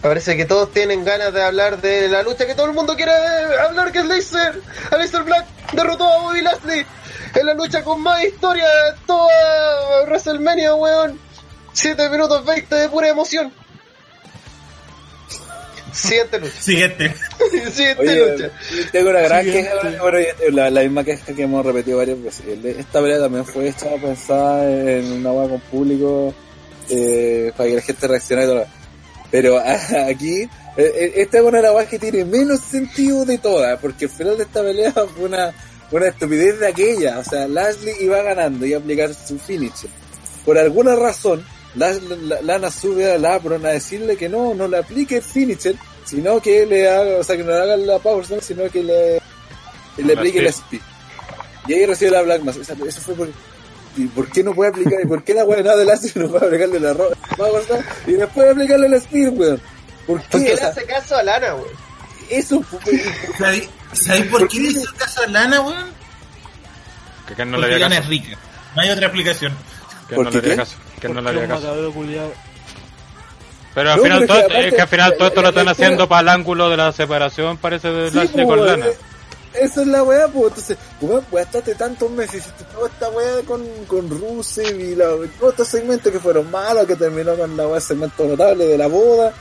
Parece que todos tienen ganas de hablar de la lucha que todo el mundo quiere hablar, que es Laser. Aleister Black derrotó a Bobby Lashley en la lucha con más historia de toda WrestleMania, weón. 7 minutos 20 de pura emoción. Siguiente lucha. Siguiente. Siguiente Oye, lucha. tengo una gran Siguiente. queja, bueno, la, la misma queja que hemos repetido varias veces. Esta pelea también fue hecha pensada en una hueá con público eh, para que la gente reaccionara y todo. Pero aquí, eh, eh, esta es una de las hueás que tiene menos sentido de todas, porque el final de esta pelea fue una, una estupidez de aquella. O sea, Lashley iba ganando y a aplicar su finisher. Por alguna razón, Las- la- Lana sube a Labron a decirle que no, no le aplique el finisher, sino que le haga, o sea, que no le haga la power slam, sino que le, que le La aplique el speed. Y ahí recibe la Black Mass. O sea, eso fue por, ¿y por qué no puede aplicar? ¿Y por qué la weá nada de Lashley no puede aplicarle la power slam y después aplicarle el speed, weón? ¿Por qué? Porque le hace caso a Lana, weón. eso fue- ¿Sabéis por qué le hizo caso a Lana, weón? Que Ken no le Porque haría Lana caso. es rica. No hay otra explicación. Que ¿Por no qué le haría caso. Que no le haría caso. Pero al No, final todo, es que es que al final todo esto lo están haciendo para el ángulo de la separación, parece de Sí, Lashley con Lana. eh, Esa es la weá, pues entonces, weón, pues gastaste tantos meses, hiciste toda esta weá con, con Rusev y la, todos estos segmentos que fueron malos, que terminó con la weá segmento notable de la boda,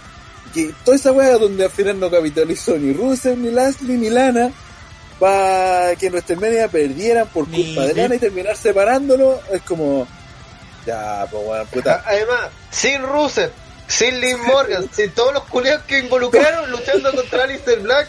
que toda esa weá donde al final no capitalizó ni Rusev, ni Lashley, ni Lana, para que nuestra media perdieran por Ni culpa de. Lana y terminar separándolo, es como, ya, pues weón, puta. Además, sin Rusev, sin Liv Morgan, sin todos los culiados que involucraron luchando contra Alistair Black,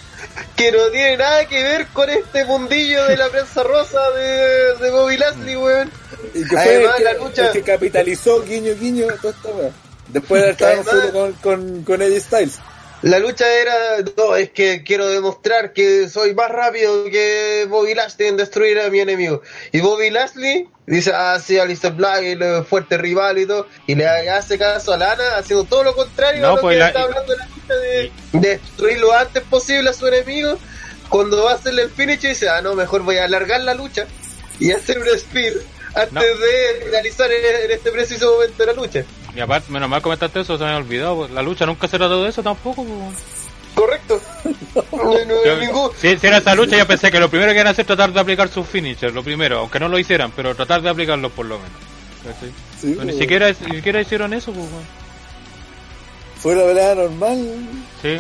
que no tiene nada que ver con este mundillo de la prensa rosa de, de Bobby Lashley, weón. Y que Además, el que, la lucha- el que capitalizó guiño guiño toda esta weá. Después de estar Además- solo con, con, con AJ Styles. La lucha era, no, es que quiero demostrar que soy más rápido que Bobby Lashley en destruir a mi enemigo. Y Bobby Lashley dice, ah, sí, Alistair Black, el fuerte rival y todo, y le hace caso a Lana, haciendo todo lo contrario No, a lo pues que la- está hablando la lucha de, de destruir lo antes posible a su enemigo. Cuando va a hacerle el finish, dice, ah, no, mejor voy a alargar la lucha y hacer un spear antes No. de finalizar en, en este preciso momento de la lucha. Y aparte, menos mal comentaste eso, se me olvidado. pues, La lucha nunca se trató de eso tampoco. pues. Correcto. No, no, Yo- ningún- si, si era esa lucha, yo pensé que lo primero que iban a hacer es tratar de aplicar sus finishers, lo primero, aunque no lo hicieran, pero tratar de aplicarlos por lo menos. ni pues, siquiera, ni siquiera hicieron eso, pues. Fue una pelea normal. Sí.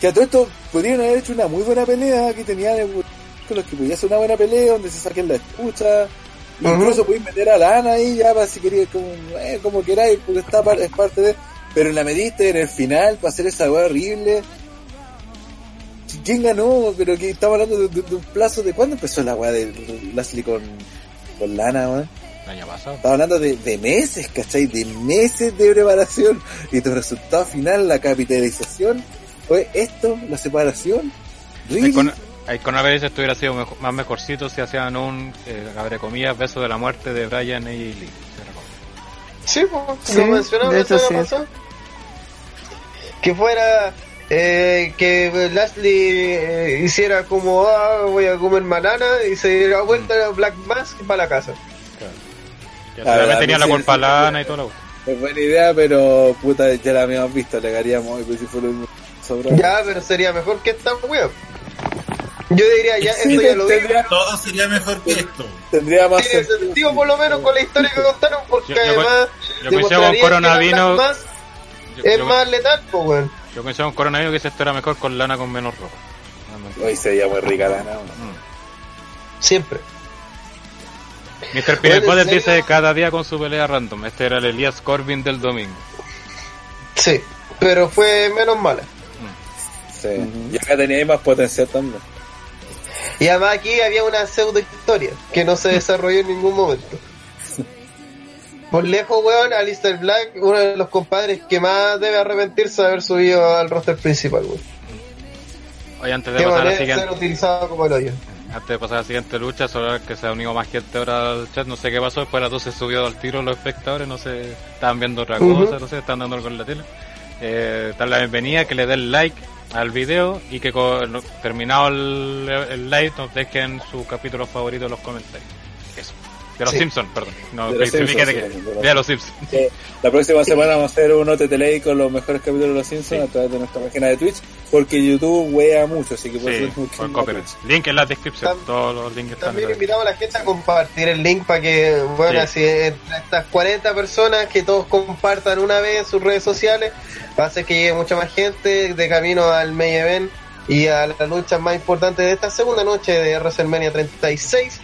Que a todo esto podrían haber hecho una muy buena pelea. Que tenían el- con los que podía ser una buena pelea donde se saquen la escucha. Incluso podéis meter a la Ana ahí ya para si quería como, eh, como queráis, porque está par- es parte de. Pero en la mediste en el final para hacer esa weá horrible. ¿Quién ganó? Pero que estamos hablando de, de- de un plazo de cuándo empezó la weá de Lashley con, con Lana, weón. Año pasado. Estaba hablando de, de meses, ¿cachai? De meses de preparación. Y tu resultado final, la capitalización, fue esto, la separación. Ahí Really? con, ahí con dicho esto hubiera sido mejor- más mejorcito si hacían un, eh, abre comillas, beso de la muerte de Brian y Lee. Sí, pues, Sí, lo mencionamos de la hecho, semana sí. pasada. Que fuera eh, que Lashley eh, hiciera como, ah, voy a comer banana y se diera vuelta a Black Mask para la casa. También verdad, tenía la culpa sí, Lana sí. y todo lo Es buena idea, pero puta, ya la habíamos visto, le haríamos pues, si fuera un sobrado. Ya, pero sería mejor que esta wea. Yo diría, ya, Sí, esto ya lo tendría, Todo sería mejor que esto. tendría más Tiene sentido por lo menos con la historia que contaron, porque Yo- yo co- además yo coincido con Coronavino. Yo, es yo- más letal, pues weón. yo coincido con Coronavirus que dice esto era mejor con Lana con menos ropa. Hoy se veía muy rica la Ana, weón. Mm. Siempre. Mr. Peanut ¿en Butter serio? dice cada día con su pelea random. Este era el Elias Corbin del domingo. Sí, pero fue menos mala. Sí. Y acá tenía más potencial también. Y además aquí había una pseudo historia que no se desarrolló en ningún momento. Por lejos, weón, Alistair Black, uno de los compadres que más debe arrepentirse de haber subido al roster principal, weón. Oye, antes de pasar a la ser siguiente, utilizado como el hoyo. antes de pasar a la siguiente lucha, solo que se ha unido más gente ahora al chat, no sé qué pasó, después de las 12 subió al tiro los espectadores, no sé, estaban viendo otra cosa, no sé, estaban dando algo en la tele. Eh, dar la bienvenida, que le den like al video y que con- terminado el, el live nos dejen su capítulo favorito en los comentarios. De los Sí. Simpsons, perdón. No, De los Simpsons, qué. sí, de los- De los Simpsons. Eh, la próxima semana vamos a hacer un OTTLA con los mejores capítulos de los Simpsons Sí. a través de nuestra página de Twitch, porque YouTube wea mucho, así que por Sí, eso. Link en la descripción. Tam- Todos los links están También la invitamos a la gente a compartir el link para que, bueno, Sí. así entre estas 40 personas que todos compartan una vez en sus redes sociales, va a hacer que llegue mucha más gente de camino al main event y a las luchas más importantes de esta segunda noche de WrestleMania 36.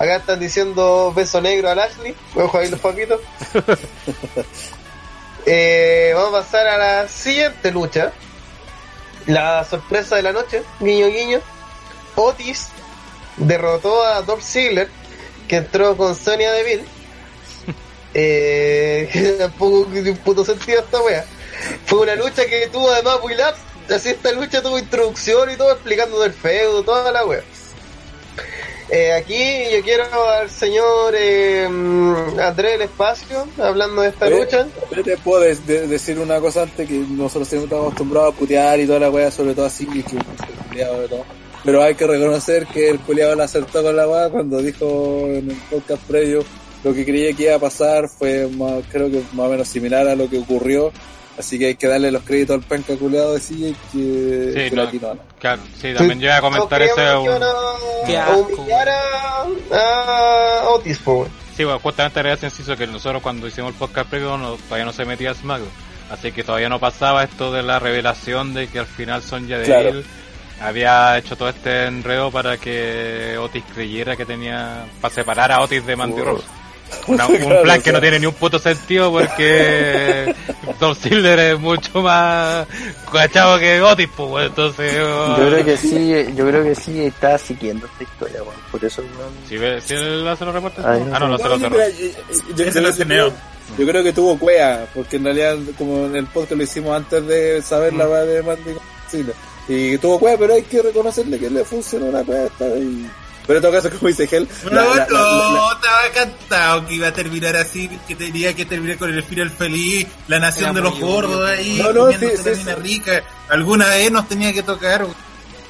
Acá están diciendo beso negro a Ashley, ojo ahí los papitos. Eh, vamos a pasar a la siguiente lucha. La sorpresa de la noche, guiño guiño. Otis derrotó a Dolph Ziggler, que entró con Sonia Deville. Eh, que tampoco tiene un puto sentido esta wea. Fue una lucha que tuvo además Will. Así esta lucha tuvo introducción y todo explicando del feudo, toda la wea. Eh, aquí yo quiero al señor eh, Andrés del Espacio hablando de esta Oye, lucha. Te puedo de- de- decir una cosa antes que nosotros siempre estamos acostumbrados a putear y toda la wea, sobre todo así, que que y todo. Pero hay que reconocer que el culiado la acertó con la wea cuando dijo en el podcast previo lo que creía que iba a pasar fue más, creo que más o menos similar a lo que ocurrió. Así que hay que darle los créditos al penca culiado de CJ que, Sí, que no. la atinó, ¿no? Claro, sí, también yo iba a comentar iban a- Qué a asco, humillar a, a Otis, weón. Sí, bueno, justamente era sencillo que nosotros cuando hicimos el podcast previo no- todavía no se metía SmackDown. Así que todavía no pasaba esto de la revelación de que al final Sonya de Claro. había hecho todo este enredo para que Otis creyera que tenía para separar a Otis de Mandy. Rose. Una- un Claro, plan que sea. no tiene ni un puto sentido porque Dolph Ziggler es mucho más cachado que Otis, pues, entonces... Yo creo que sí, yo creo que sí está siguiendo esta historia, weón. Por eso. Si, si él hace los reportes, Ay, ah, no, no se No, yo, cerró. yo- yo- yo- Ese lo yo- teneo. Yo creo que tuvo cuea, porque en realidad, como en el podcast lo hicimos antes de saber la weá de Mandy. Y tuvo cueva, pero hay que reconocerle que le funcionó la esta vez. Pero en todo caso, como dice Hel, No, la- la- la- no, la- estaba cantado que iba a terminar así, que tenía que terminar con el final feliz, la nación de los gordos ahí, No, no, sí, sí, mina sí. rica. Alguna vez nos tenía que tocar.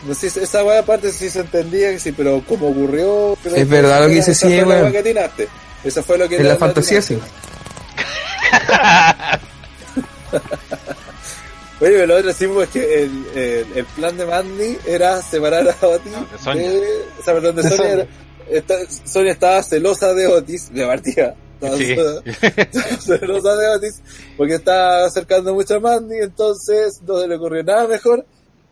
no sé, esa weá aparte sí se entendía, sí, pero como ocurrió... pero- Es verdad lo que dice esa sí, weón. Esa fue lo que En la fantasía sí. Oye, pero lo otro sí, pues que el, el, el plan de Mandy era separar a Otis No, de Sonia. de- o sea, perdón, de De Sonia. Sonia. era- esta- Sonia estaba celosa de Otis, de partida. Estaba Sí. celosa de Otis porque estaba acercando mucho a Mandy, entonces no se le ocurrió nada mejor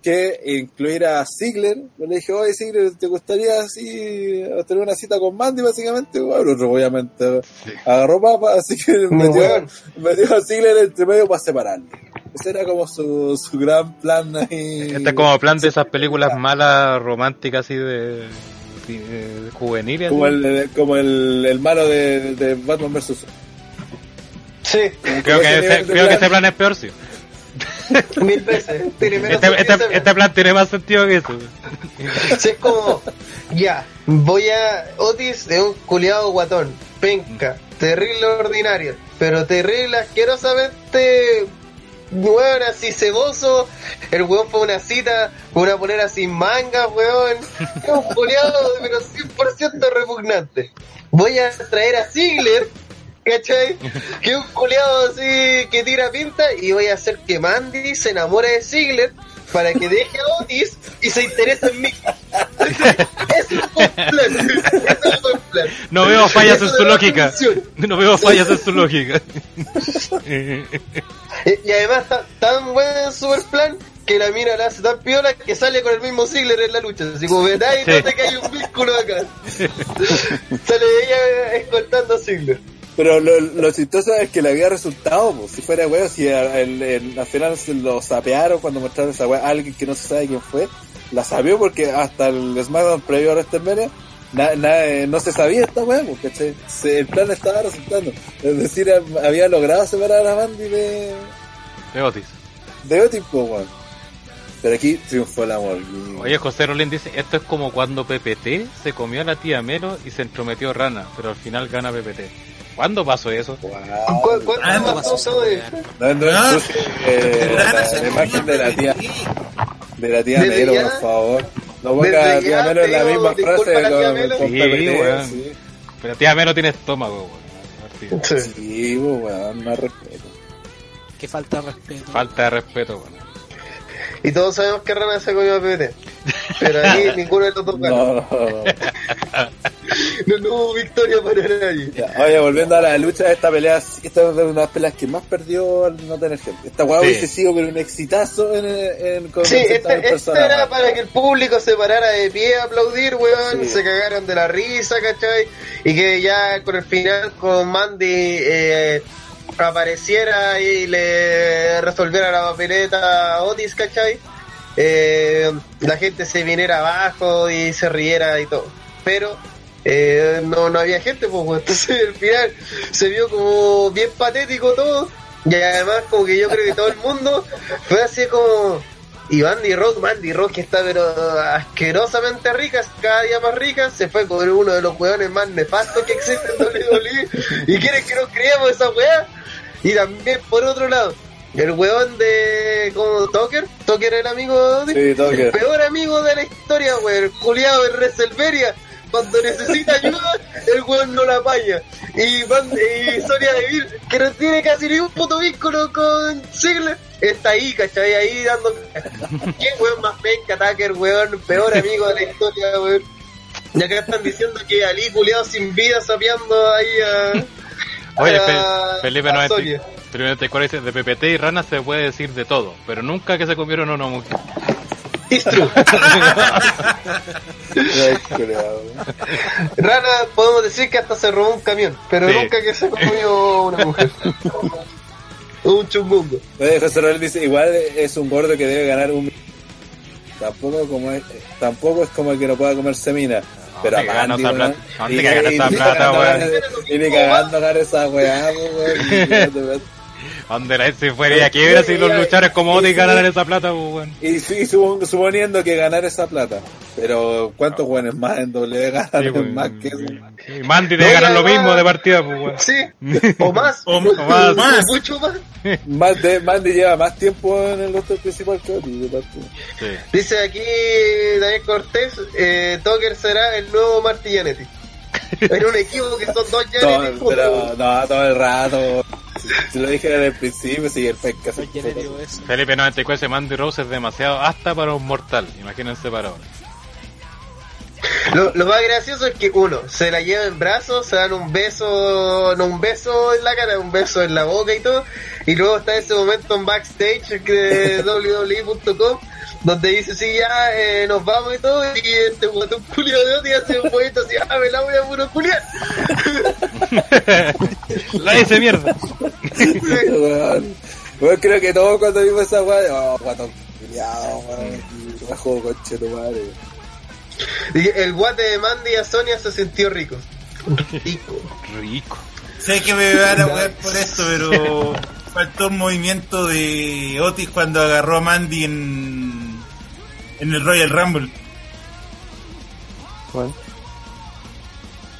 que incluir a Ziggler. Le dije, oye Ziggler, ¿te gustaría así tener una cita con Mandy básicamente? Bueno, otro, obviamente agarró papa, así que metió, weón. metió a Ziggler entre medio para separarlo. Ese era como su, su gran plan ahí. Este es como plan de esas películas malas, románticas así de, de juveniles. Como el, como el, el malo de, de Batman vs. Sí, Creo que, ese que plan. ese plan es peor, sí. mil veces. Tiene menos Este, este, ese- este plan tiene más sentido que eso. Sí, es como, ya, voy a. Otis es un culiado guatón, penca, terrible ordinario, pero terrible asquerosamente. Weón, así ceboso. El weón fue una cita con una polera sin mangas, weón. Es un culiado, pero 100% repugnante. Voy a traer a Ziggler, ¿cachai? Que es un culiado así que tira pinta y voy a hacer que Mandy se enamore de Ziggler para que deje a Otis y se interese en mí. Es un buen plan. Es un buen plan. No veo fallas en su lógica. No veo fallas en su lógica. Y y además está tan buen super plan que la mina la hace tan piola que sale con el mismo Ziggler en la lucha. Así como ahí, Sí. note que hay un vínculo acá. sale ella escoltando a Ziggler. Pero lo, lo chistoso es que le había resultado, pues, si fuera weón, si a- el- el- al final se lo sapearon cuando mostraron esa weá, alguien que no se sabe quién fue, la sabió porque hasta el SmackDown previo a WrestleMania na, na- eh, no se sabía esta weá. Se- el plan estaba resultando. Es decir, había logrado separar a Mandy de, De Otis. de Otis, pues, weón. Pero aquí triunfó el amor. Oye, José Rolín dice, esto es como cuando PPT se comió a la tía Melo y se entrometió Rana, pero al final gana PPT. ¿Cuándo pasó eso? ¿Cu Wow. ¿Cuánto no pasó? No, no, Ah, eh, la, imagen de la tía, de la tía Melo, por favor. No ponga a tía Melo en la misma frase con, con Sí. Pero tía Melo tiene estómago, weón. Sí. Sí, weón, más respeto. Que falta de respeto. Falta de respeto, weón. Y todos sabemos que Rana se comió a PPT. Pero ahí ninguno de los dos ganó. No, no, no. No, no hubo victoria para nadie. Ya, Oye, volviendo a la lucha de esta pelea, esta es una de las peleas que más perdió al no tener gente. Esta weá Sí. hubiese sido pero un exitazo en, en con Sí, este, este personaje. era para que el público se parara de pie a aplaudir, weón, Sí. se cagaron de la risa, ¿cachai? Y que ya con el final con Mandy eh, apareciera y le resolviera la papeleta a Otis, ¿cachai? Eh, la gente se viniera abajo y se riera y todo. Pero eh, no, no había gente, pues, entonces al final se vio como bien patético todo. Y además como que yo creo que todo el mundo fue así como... Y Mandy Rock, Mandy Rock que está pero asquerosamente rica, cada día más rica, se fue con uno de los hueones más nefastos que existen en WWE. ¿Y quieren que nos creamos esa weá? Y también por otro lado, el hueón de como Tucker, Tucker el amigo de Sí, Tucker. el peor amigo de la historia, weón, el culiado de WrestleMania. Cuando necesita ayuda, el weón no la apaña. Y, Van- y Sonia Deville, que no tiene casi ni un puto vínculo con Ziggler, está ahí, ¿cachai? Ahí dando... ¿Quién weón más penca, Tucker, weón? Peor amigo de la historia, weón. Y acá están diciendo que Ali, culiado sin vida, sapeando ahí a... Oye, a- Felipe a 90 Sonia. Felipe 94 dice, de PPT y Rana se puede decir de todo, pero nunca que se comieron una mujer. It's true. Rana, podemos decir que hasta se robó un camión, pero Sí. nunca que se comió una mujer. un chungungo. Oye, José Raúl dice, igual es un gordo que debe ganar un... Tampoco como es, tampoco es como el que no pueda comer semina. Pero ¿Dónde a Mandy, esa weón. plata? ¿Dónde Y- ni cagando a ganar esa weá, weón. ¿Dónde la se fuera a quiebra si los luchadores como Otis ganaran esa plata, pues, weón? Y sí, supo- suponiendo que ganar esa plata. Pero ¿cuántos weones más en W ganan Sí, pues, más que eso? sí, Mandy No, debe ganar lo mismo de partida, pues, weón. Sí, o más. O, más. más. Mucho más. Más de, Mandy lleva más tiempo en el roster principal que parte. Sí. Dice aquí Daniel Cortés, eh, Tucker será el nuevo Marty Jannetty. En un equipo que son dos Todo, Jannetty. pero, no, todo el rato. Si, si lo dije en el principio, sí, el pesca se digo eso. Felipe 94 Mandy Rose es demasiado hasta para un mortal. Imagínense para ahora. Lo, lo más gracioso es que uno se la lleva en brazos, se dan un beso, no un beso en la cara, un beso en la boca y todo, y luego está ese momento en backstage de www.com donde dice sí ya eh, nos vamos y todo, y este botón culiado de Oti hace un poquito así, ah me la voy a puro culiar. La dice mierda. Weón, creo que todos cuando vimos esa weá, oh, guatón y Bajo coche tu madre. Y el guate de Mandy a Sonia se sintió rico. Rico. Rico. Sé que me van a wear por esto, pero faltó un movimiento de Otis cuando agarró a Mandy en, en el Royal Rumble. Bueno,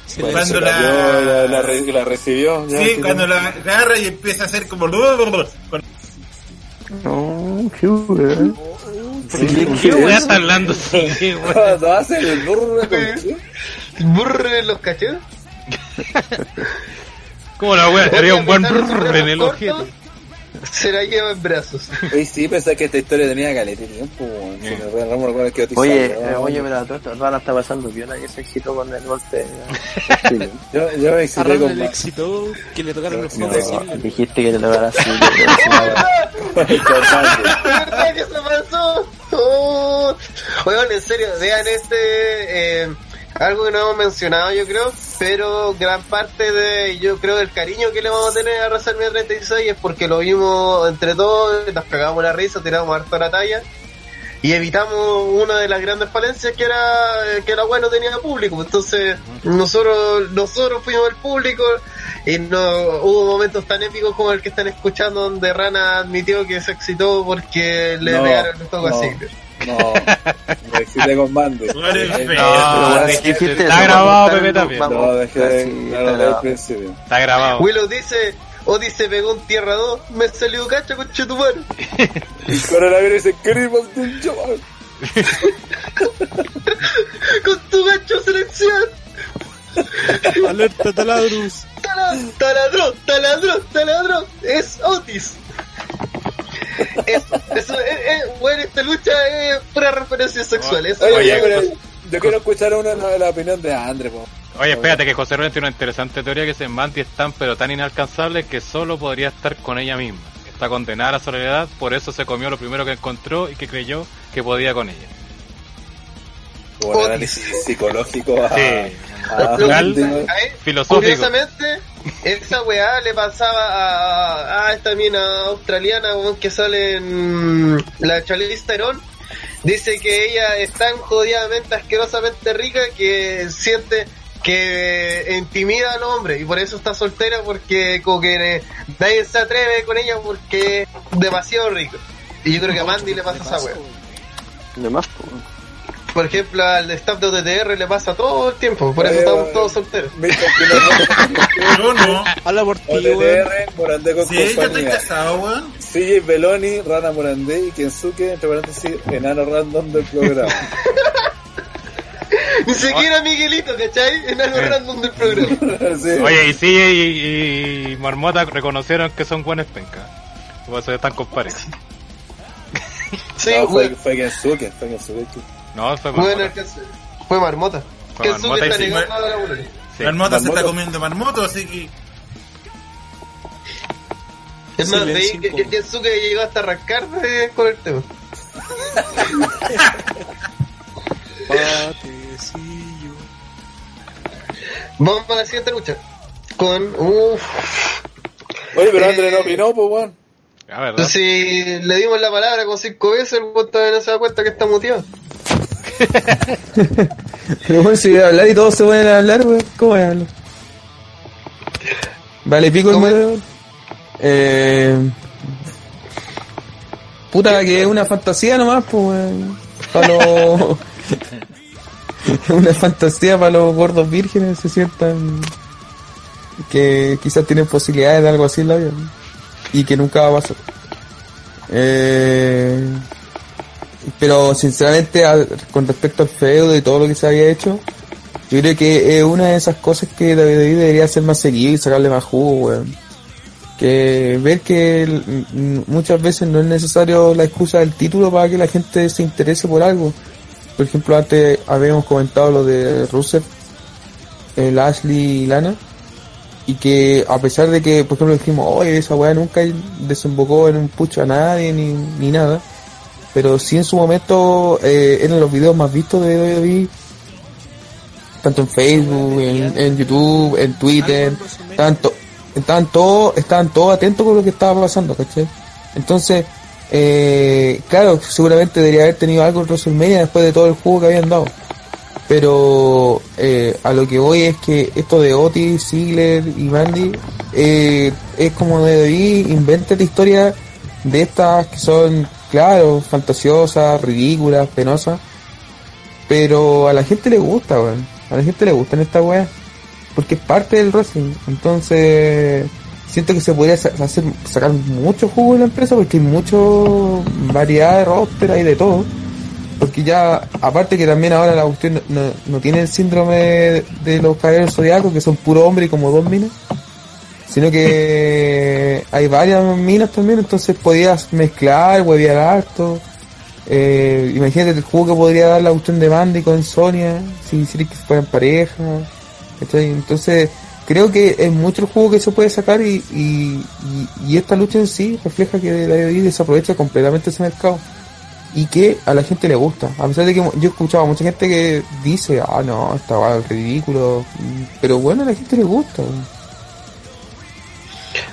Sí, Bueno, Cuando la- la, la, re- la recibió. ya, Sí, cuando la agarra y empieza a hacer como... no, qué weón. ¿Qué weá está hablando weón? Cuando hace el burro qué? Brrr en los cachetes. ¿Cómo la weá? Sería un buen brrr en el ojete. Se la lleva en brazos. Oye, sí, pensé que esta historia tenía caleta de tiempo. weón. Si no no me recuerdo que Otis Oye, mira, todo esto Rana está pasando viola y se agitó con el golpe. Yo, yo me excité con el más. éxito que le tocaron los no. Dijiste que te lo darás así. con Mandy. ¡De verdad que se pasó! Oh. Oigan, en serio, vean este... eh, algo que no hemos mencionado, yo creo, pero gran parte de, yo creo, del cariño que le vamos a tener a WrestleMania 36 es porque lo vimos entre todos, nos cagamos la risa, tiramos harto la talla y evitamos una de las grandes falencias que era que la web no tenía público. Entonces, nosotros nosotros fuimos el público y no hubo momentos tan épicos como el que están escuchando donde Rana admitió que se excitó porque le No, pegaron el toque no. Ziggler. No, me excité con Eh, feo. No, dijiste, dijiste está grabado, Pepe. No, dejé de principio. Está grabado. Willow dice, Odi se pegó un tierra 2, me salió cacha con Chetumano. Coronavirus dice, queremos de un chaval. con tu gancho selección. Alerta taladrus. Tala- Taladró, taladró, taladró. Es Otis. Eso, eso, eh, eh, bueno, esta lucha es pura referencia sexual. Eso Oye, es yo quiero escuchar una, la, la opinión de Andre, po. Oye, espérate que José Rubén tiene una interesante teoría que en Mandy es tan pero tan inalcanzable que solo podría estar con ella misma. Está condenada a la soledad, por eso se comió lo primero que encontró y que creyó que podía con ella. Un análisis psicológico a, él, Filosófico. Curiosamente, esa weá le pasaba a, a esta mina australiana que sale en la Charlize Theron. Dice que ella es tan jodidamente asquerosamente rica que siente que intimida al hombre y por eso está soltera porque como que nadie se atreve con ella porque es demasiado rico. Y yo creo que a Mandy le pasa esa weá. De. Por ejemplo, al staff de OTTR le pasa todo el tiempo, por eso estamos todos solteros. Yo no. Habla por ti. OTTR, Morandé con Sí, yo estoy compañía. casado, weón. Beloni, Rana Morandé y Kensuke, entre paréntesis, enano random del programa. Ni siquiera Miguelito, ¿cachai? Enano Eh. random del programa. sí. Oye, y sí, y, y Marmota reconocieron que son buenas pencas. Por eso están compadres. Sí, no, fue, fue Kensuke, fue Kensuke. No, fue Marmota. que fue Marmota. Fue que Marmota está sí. Sí. Se está comiendo marmoto, así que... Es más, de ahí Silencio que, que. Kensuke llegó hasta arrancar de- con el tema. Patecillo. Vamos a la siguiente lucha. Con. Uff. Oye, pero Eh, Andre no opinó, pues, weón. ¿verdad? Si le dimos la palabra con cinco veces, el weón todavía no se da cuenta que está muteado. Pero bueno, si voy a hablar y todos se ponen a hablar, weón, ¿cómo voy a hablar? Vale, pico el. Eh. Puta, que es una fantasía nomás, pues, weón. Para los. una fantasía para los gordos vírgenes, se sientan. que quizás tienen posibilidades de algo así en la vida. ¿no? Y que nunca va a pasar. Eh. Pero sinceramente, con respecto al feudo y todo lo que se había hecho, yo creo que es una de esas cosas que WWE debería hacer más seguido y sacarle más jugo, weón. Que ver que muchas veces no es necesario la excusa del título para que la gente se interese por algo. Por ejemplo, antes habíamos comentado lo de Rusev, el Ashley y Lana, y que a pesar de que, por ejemplo, dijimos, oye, esa weá nunca desembocó en un pucho a nadie ni, ni nada, pero sí en su momento eh, eran los videos más vistos de WWE tanto en Facebook, en, en YouTube, en Twitter, tanto, estaban todos, estaban todos atentos con lo que estaba pasando, ¿cachai? Entonces, eh, claro, seguramente debería haber tenido algo en WrestleMania después de todo el juego que habían dado. Pero eh, a lo que voy es que esto de Otis, Ziggler y Mandy eh, es como de ahí, inventan historias de estas que son, claro, fantasiosas, ridículas, penosas, pero a la gente le gusta, weón. A la gente le gustan estas weas. Porque es parte del wrestling. Entonces, siento que se podría hacer, sacar mucho jugo de la empresa porque hay mucho variedad de roster, hay de todo. Porque ya, aparte que también ahora la cuestión no, tiene el síndrome de, de los caballeros zodiacos, que son puro hombre y como dos minas. Sino que hay varias minas también, entonces podías mezclar, huevear harto. Eh, imagínate el juego que podría dar la cuestión de Mandy con Sonia, si si que fueran pareja. Entonces, creo que es mucho el juego que se puede sacar y, y, y- y esta lucha en sí refleja que WWE desaprovecha completamente ese mercado y que a la gente le gusta. A pesar de que yo he escuchado a mucha gente que dice, ah, no, está ridículo, pero bueno, a la gente le gusta.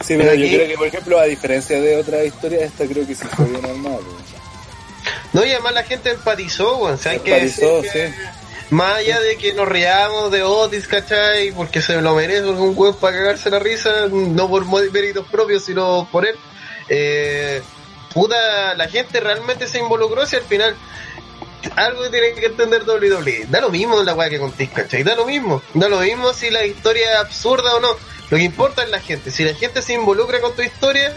Sí, Pero pero yo aquí- creo que, por ejemplo, a diferencia de otras historias, esta creo que sí fue bien armada. No, y además la gente empatizó. O sea, que Empatizó, que sí. Más allá de que nos riamos de Otis, ¿cachai? Porque se lo merece, porque un weón para cagarse la risa, no por méritos propios, sino por él. Eh, puta, la gente realmente se involucró si al final algo tiene que entender WWE. Da lo mismo la weá que contís, ¿cachai? Da lo mismo. Da lo mismo si la historia es absurda o no. Lo que importa es la gente. Si la gente se involucra con tu historia,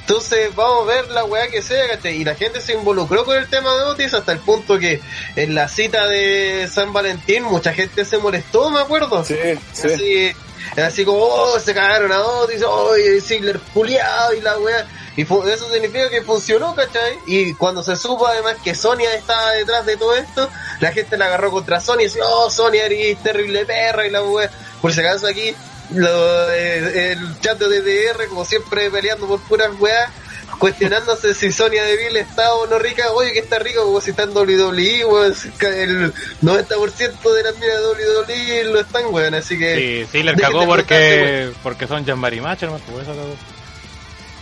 entonces vamos a ver la weá que sea, ¿cachai? Y la gente se involucró con el tema de Otis hasta el punto que en la cita de San Valentín mucha gente se molestó, me acuerdo. Sí, sí. Así, así como, oh, se cagaron a Otis, oh, y Ziggler puliado y la weá. Y eso significa que funcionó, ¿cachai? Y cuando se supo además que Sonia estaba detrás de todo esto, la gente la agarró contra Sonia y decía, oh, Sonia eres terrible perra y la weá. Por si acaso aquí, lo, eh, el chat de DDR, como siempre, peleando por puras weas, cuestionándose si Sonia Deville está o no rica. Oye, que está rico, como si está en WWE, weón. ca- El 90% de las minas de WWE lo están, weón. Así que. Sí, sí, le Dejen cagó porque, porque son Jean-Marie Macho, ¿no? Por eso cagó.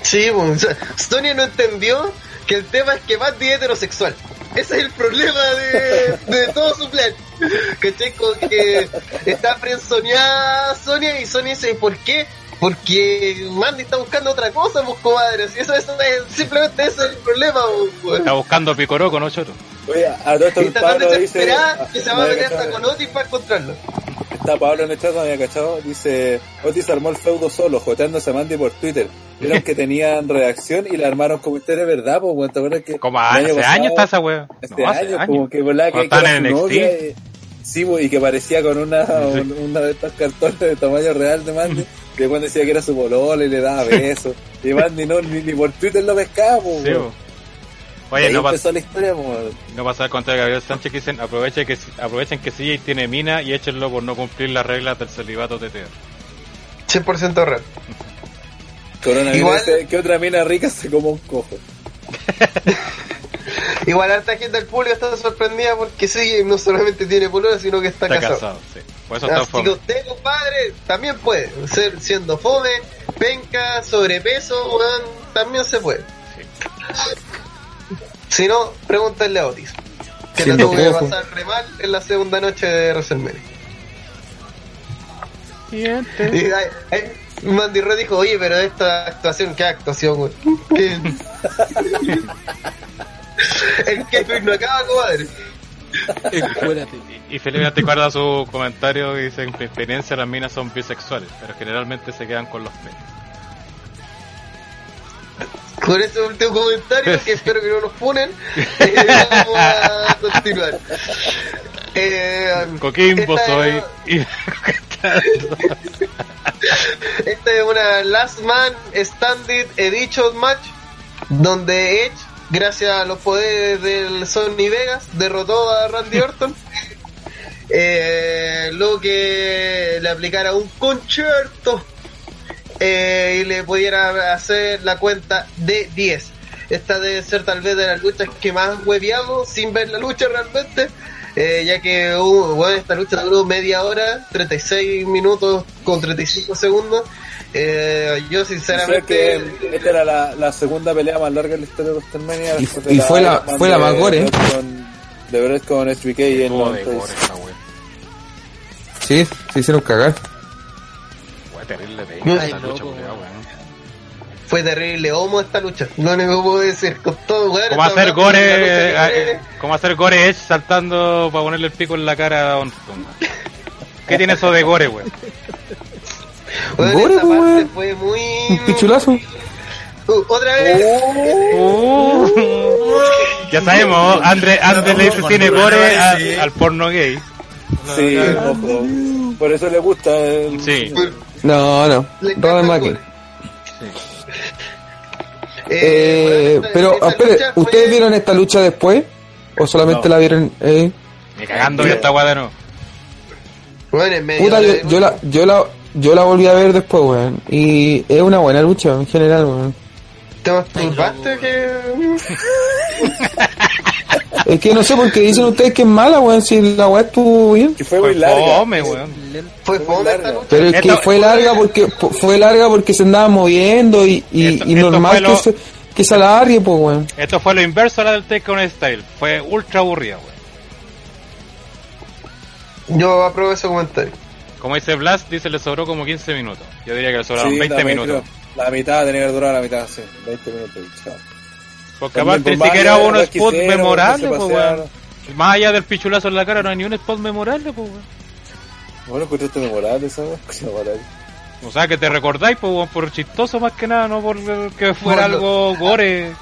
Sí, weón. Sonia no entendió que el tema es que Mandy es heterosexual. Ese es el problema de, de todo su plan. ¿Cachai? Como que está frenzoneada Sonia y Sonia dice, ¿por qué? Porque Mandy está buscando otra cosa, pues comadre. Si eso, eso es, simplemente ese es el problema, weón. Está buscando Picoroco, ¿no, Choro? Oye, a todo esto Y está tan Pablo dice. desesperada que se va a meter hasta con Otis para encontrarlo. Está Pablo en el chat, no había cachado. Dice: Otis armó el feudo solo, joteándose a Mandy por Twitter. Vieron que tenían redacción y la armaron como historia de verdad, pues, weón, ¿te acuerdas que. Como el hace año pasado- años está esa wea. Este No, hace año, años. como que volaba que, su en novia, NXT. eh, Sí, y que parecía con una, un- una de estas cartones de tamaño real de Mandy. que cuando decía que era su bolola y le daba besos. y Mandy no, ni, ni por Twitter lo pescaba, pues. Sí, weón. Y Oye, ahí no, pas- empezó la historia, no pasa contra Gabriel Sánchez que dicen aprovechen que, aprovechen que CJ tiene mina y échenlo por no cumplir las reglas del celibato TTR. 100% real. Coronavirus, Igual- dice, ¿qué otra mina rica se como un cojo? Igual harta gente del público está sorprendida porque sí, no solamente tiene polola, sino que está, Está casado. casado, sí. Por eso está Así que fome. usted, compadre, también puede. Ser siendo fome, penca, sobrepeso, también se puede. Si no, pregúntale a Otis. Que la Siendo tuve que pasar re mal en la segunda noche de WrestleMania. Y ay, ay, Mandy Rose dijo, oye, pero esta actuación, ¿qué actuación, güey? ¿Qué? El que no acaba, comadre. Encuérdate. Y Felipe te acuerda su comentario que dice en mi experiencia las minas son bisexuales, pero generalmente se quedan con los pelos. Con ese último comentario, que espero que no nos funen, eh, vamos a continuar. Eh, Coquimbo soy. Y... Esta es una Last Man Standing Edition match donde Edge, gracias a los poderes del Sony Vegas, derrotó a Randy Orton. Eh, luego que le aplicara un concierto eh, y le pudiera hacer la cuenta de 10. Esta debe ser tal vez de las luchas que más hueveamos sin ver la lucha realmente. Eh, ya que uh, bueno, esta lucha duró media hora, 36 minutos con 35 segundos. Eh, yo sinceramente que esta era la, la segunda pelea más larga en la historia de WrestleMania. Y- y fue la- fue la más gore. De Bret con en 96. gore esta wea. Sí, se hicieron cagar. Wea, terrible de Ay, esta loco, lucha, culiao, weón. Fue terrible homo esta lucha. Lo único que puedo decir con todo, weón, ¿Cómo esta hacer lucha gore, eh, cómo hacer gore Edge saltando para ponerle el pico en la cara a Orton? ¿Qué tiene eso de gore, weón? Gore, esa weón. parte fue muy. Un pichulazo. Uh, otra vez. ya sabemos, André, André le dice tiene gore a- Sí. al porno gay. Sí, ojo. Por eso le gusta. el- Sí. No, no. Robert el McKay. Eh, bueno, esta- pero, espere, fue- ¿ustedes vieron esta lucha después? ¿O solamente No. la vieron? Eh? Ni cagando que esta weá nuevo. Bueno, en medio Puta, yo, yo la, yo la, yo la volví a ver después, weón. Y es una buena lucha en general, weón. ¿Te masturbaste que.? Es que no sé por qué dicen ustedes que es mala, weón. Si la weá estuvo bien. Que fue Fue muy larga. fome, weón. Fue larga. Pero es que Esto- fue larga porque po- fue larga porque se andaba moviendo y, y, Esto- y normal lo- que se, que se alargue, pues, weón. Esto fue lo inverso a la del Take On Style. Fue ultra aburrida, weón. Yo apruebo ese comentario. Como dice Blast, dice le sobró como 15 minutos. Yo diría que le sobraron Sí, 20 también minutos. La mitad tenía que durar la mitad, sí. 20 minutos. Chao. Porque aparte ni pues, siquiera hubo un spot memorable, pues, weón. Más allá del pichulazo en la cara, no hay ni un spot memorable, pues, weón. Bueno, encontraste memorable esa. Memorable. O sea, que te recordáis, pues, weón, por chistoso más que nada, no por que fuera Bueno. algo gore.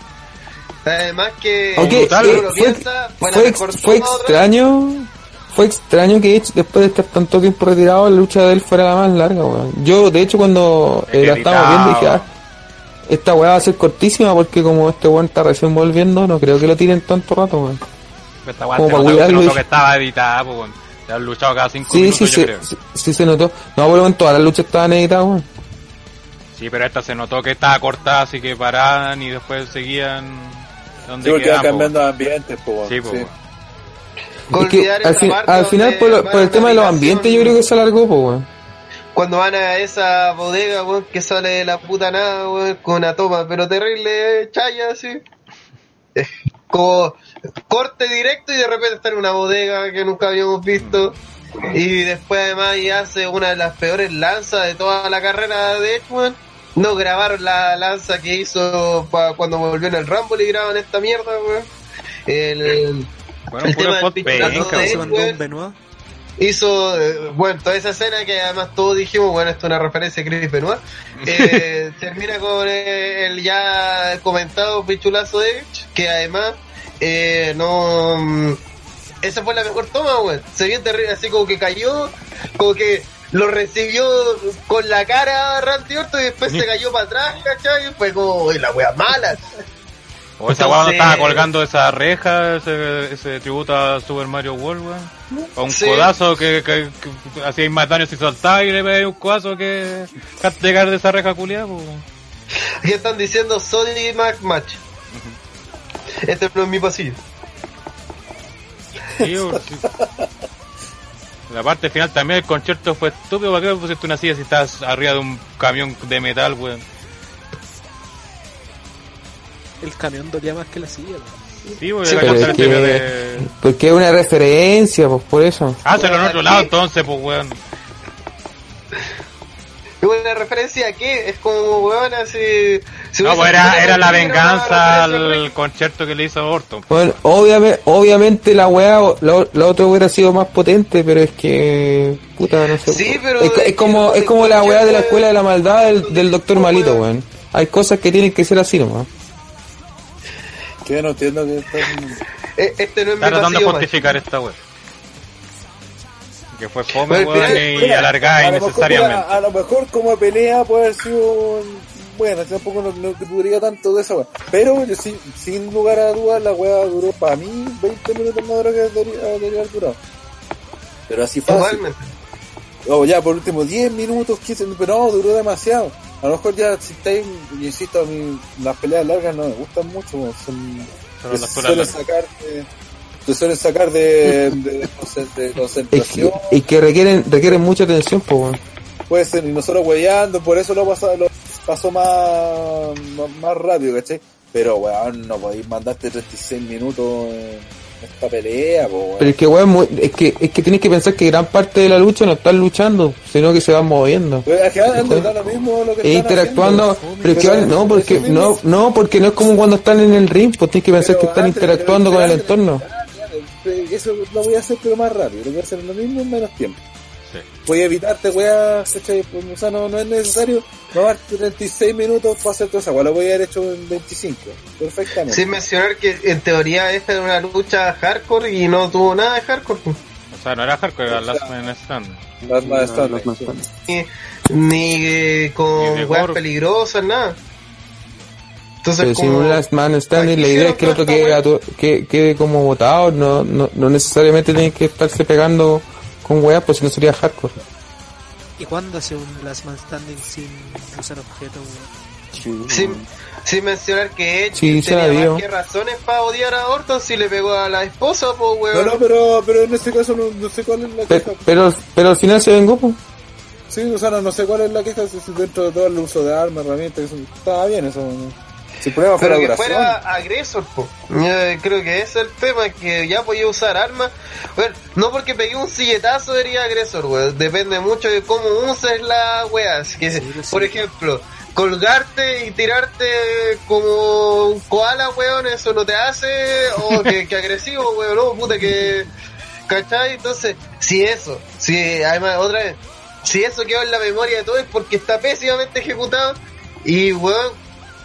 Además que. Aunque si eh, fue, piensa, fue ex- extraño. Fue extraño que Edge, después de estar tanto tiempo retirado, la lucha de él fuera la más larga, weón. Yo, de hecho, cuando eh, la estábamos viendo, dije, ah, esta weá va a ser cortísima porque como este weón está recién volviendo, no creo que lo tiren tanto rato, weón. Esta weá Como se para se cuidarlo, y- que estaba editada, pues, weón. Se han luchado cada 5 Sí, minutos, sí, yo sí, creo. sí, sí se notó. No, pero en todas las luchas estaban editadas, weón. Sí, pero esta se notó que estaba cortada, así que paraban y después seguían donde Sí, porque quedaban, van po, cambiando de ambientes, pues. weón. Sí, po, sí. weón. Con Es que olvidar al, fin- final, por, lo- por el tema de los ambientes, yo creo que se alargó, pues, weón. Cuando van a esa bodega, weón, que sale de la puta nada, weón, con una toma, pero terrible, eh, chaya, así. Como corte directo y de repente está en una bodega que nunca habíamos visto. Y después además y hace una de las peores lanzas de toda la carrera de Edge, weón. No grabaron la lanza que hizo pa- cuando volvió en el Rumble y graban esta mierda, weón. El, Bueno, El puro tema del penca, pichulazo ¿No de se hizo, eh, bueno, toda esa escena que además todos dijimos, bueno, esto es una referencia a Chris Benoit, eh, termina con eh, el ya comentado pichulazo de Edge, que además eh, no... mm, Esa fue la mejor toma, weón. Se vio terrible, así como que cayó, como que lo recibió con la cara Randy Orton y después se cayó para atrás, ¿cachai? Y fue como, "Uy, la wea mala. O esa weá Entonces- estaba colgando esa reja, ese, ese tributo a Super Mario World, weón. O un Sí. codazo que, que, que hacía más daño si saltaba y le pegaba un codazo que llegar de esa reja culiada, pues. ¿Qué están diciendo? Sony Mac Match. Este no es mi pasillo. Sí. La parte final también el concierto fue estúpido. ¿Para qué pusiste una silla si estás arriba de un camión de metal, weón? El camión dolía más que la silla. Sí, Sí, yo pero cacho es que- de... Porque es una referencia, pues por eso. Hácelo en otro lado entonces, pues, weón. ¿Es una referencia a qué? Es como, weón, así... si No, pues era, era la venganza al concierto que le hizo Orton. Bueno, obviamente, obviamente la weá, la, la otra hubiera sido más potente, pero es que, puta, no sé. Sí, pero es, como, es como la weá de la escuela de la maldad del, del doctor malito, weón. Hay cosas que tienen que ser así nomás. Yo no entiendo que están... Eh, Este no es mi Está tratando de justificar esta weá. Que fue fome, al weón, y Mira, alargada a innecesariamente. mira, A, lo mejor como pelea puede haber sido bueno, tampoco no, no duraría tanto de esa weá. Pero yo sí, sin lugar a dudas la weá duró para mí 20 minutos más de lo que debería, debería haber durado. Pero así fácil. Totalmente. O ya por último 10 minutos, 15 minutos, pero no, duró demasiado. A lo mejor ya si estáis, yo insisto, a mí las peleas largas no me gustan mucho, son, te suelen sacar de, te suelen sacar de, concentración. y que requieren, requieren mucha atención, pues puede ser, y nosotros hueveando, por eso lo pasó, lo pasó más, más, más rápido, ¿cachai? Pero weón, no podéis mandarte 36 minutos en esta pelea, po, weón. Pero es que weón, es que, es que tienes que pensar que gran parte de la lucha no están luchando, sino que se van moviendo. Weón, es que andan, da lo mismo lo que E interactuando, haciendo. pero es que, Pero no, porque, no, no, porque no es como cuando están en el ring, pues tienes que pensar pero que están antes, interactuando con el entorno. antes, Eso lo voy a hacer pero más rápido, lo voy a hacer lo mismo en menos tiempo. Sí. Voy a evitarte, weá, ¿cachai? Pues, o sea, no, no es necesario tomar 36 minutos para hacer todo eso, lo voy a haber hecho en 25, perfectamente. Sin mencionar que en teoría esta era una lucha hardcore y no tuvo nada de hardcore. pues. O sea, no era hardcore, era Last Man Stand. Las más están, Las más sí. están. Ni, ni eh, con weas peligrosas, nada. Entonces, Pero si como- un last man standing, la idea es que el otro quede, toda quede como botado, no, no, no necesariamente tienen que estarse pegando con weas, pues si no sería hardcore. ¿Y cuándo hace un Last Man Standing sin usar objetos, weón? sin, sin mencionar que Edge Sí, tenía más que razones para odiar a Orton si le pegó a la esposa, pues No, weón. no, pero, pero en este caso no, no sé cuál es la Pe- queja. Pero, pero al final se vengó, pues. Sí, o sea, no, no sé cuál es la queja si dentro de todo el uso de armas, herramientas, eso estaba bien eso. ¿no? Si la Pero que duración. fuera agresor, po. Yo creo que ese es el tema, que ya podía usar armas. Bueno, no porque pegué un silletazo sería agresor, weón. Depende mucho de cómo uses las weas. Que, Sí, pues sí. por ejemplo, colgarte y tirarte como un koala, weón, eso no te hace. O que, que agresivo, weón, no, puta que... ¿Cachai? Entonces, si eso, si además otra vez, si eso quedó en la memoria de todos es porque está pésimamente ejecutado y weón,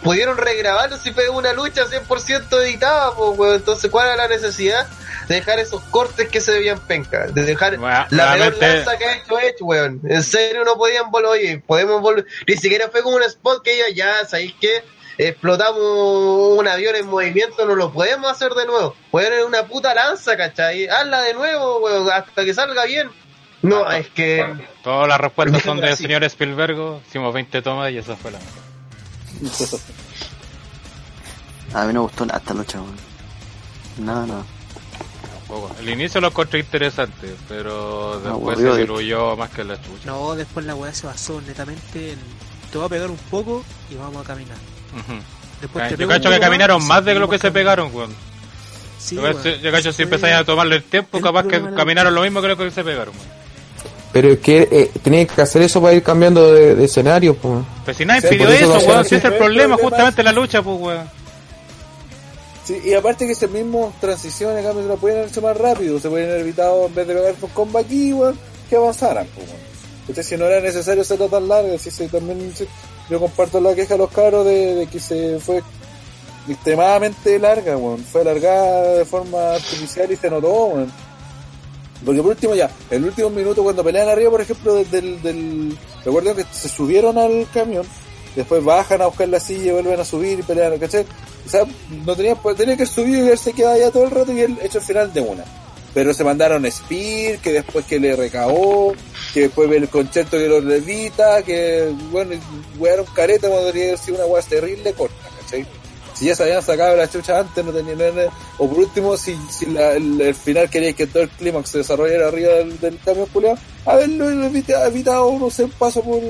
pudieron regrabarlo si fue una lucha 100% editada, pues weón, entonces ¿cuál era la necesidad de dejar esos cortes que se debían penca? De dejar Bueno, la peor lanza que ha hecho Edge, weón. En serio no podían volver, oye, podemos volver, ni siquiera fue como un spot que ya, ya, ¿sabéis qué? Explotamos un avión en movimiento, no lo podemos hacer de nuevo. Pueden una puta lanza, ¿cachai? Hazla de nuevo, weón, hasta que salga bien. No, es que... Todas las respuestas son del señor Spielberg. Hicimos 20 tomas y esa fue la. A mí no me gustó nada esta lucha, weón. Nada, nada. Tampoco. El inicio lo encontré interesante, pero después se de diluyó más que la chucha. No, después la weá se basó netamente en te voy a pegar un poco y vamos a caminar. Ujú. Después te Yo cacho que caminaron más de lo que se pegaron, weón. Sí, Yo cacho- si empezáis a tomarle el tiempo, el capaz que la caminaron lo mismo que lo que se pegaron, weón. Pero es que eh, que hacer eso para ir cambiando de, de escenario, pues. Pues si nadie Sí, pidió por eso weón, si es el problema, justamente la lucha, pues, weón. Sí, y aparte que ese mismo transiciones, cambio, se la pueden haber hecho más rápido, se pueden haber evitado en vez de pegar con combo aquí, weón, que avanzaran, pues, weón. Entonces, si no era necesario hacerlo tan largo, si se, también yo comparto la queja de los cabros de, de que se fue extremadamente larga, weón. Fue alargada de forma artificial y se notó, weón. Porque por último ya, el último minuto cuando pelean arriba, por ejemplo, del, del, del- recuerdo que se subieron al camión, después bajan a buscar la silla y vuelven a subir y pelean, ¿cachai? O sea, no tenía, pues, tenía que subir y él se queda allá todo el rato y él hecho el final de una. Pero se mandaron Spear, que después que le recabó, que después ve el concierto que lo levita, que bueno, wearon careta cuando debería haber sido una weá terrible corta, ¿cachai? Si ya se habían sacado la chucha antes, no tenían. O por último, si, si la- el, el final quería que todo el clímax se desarrollara arriba del, del camión culiao, haberlo evitado, evitado, no sé, un paso por,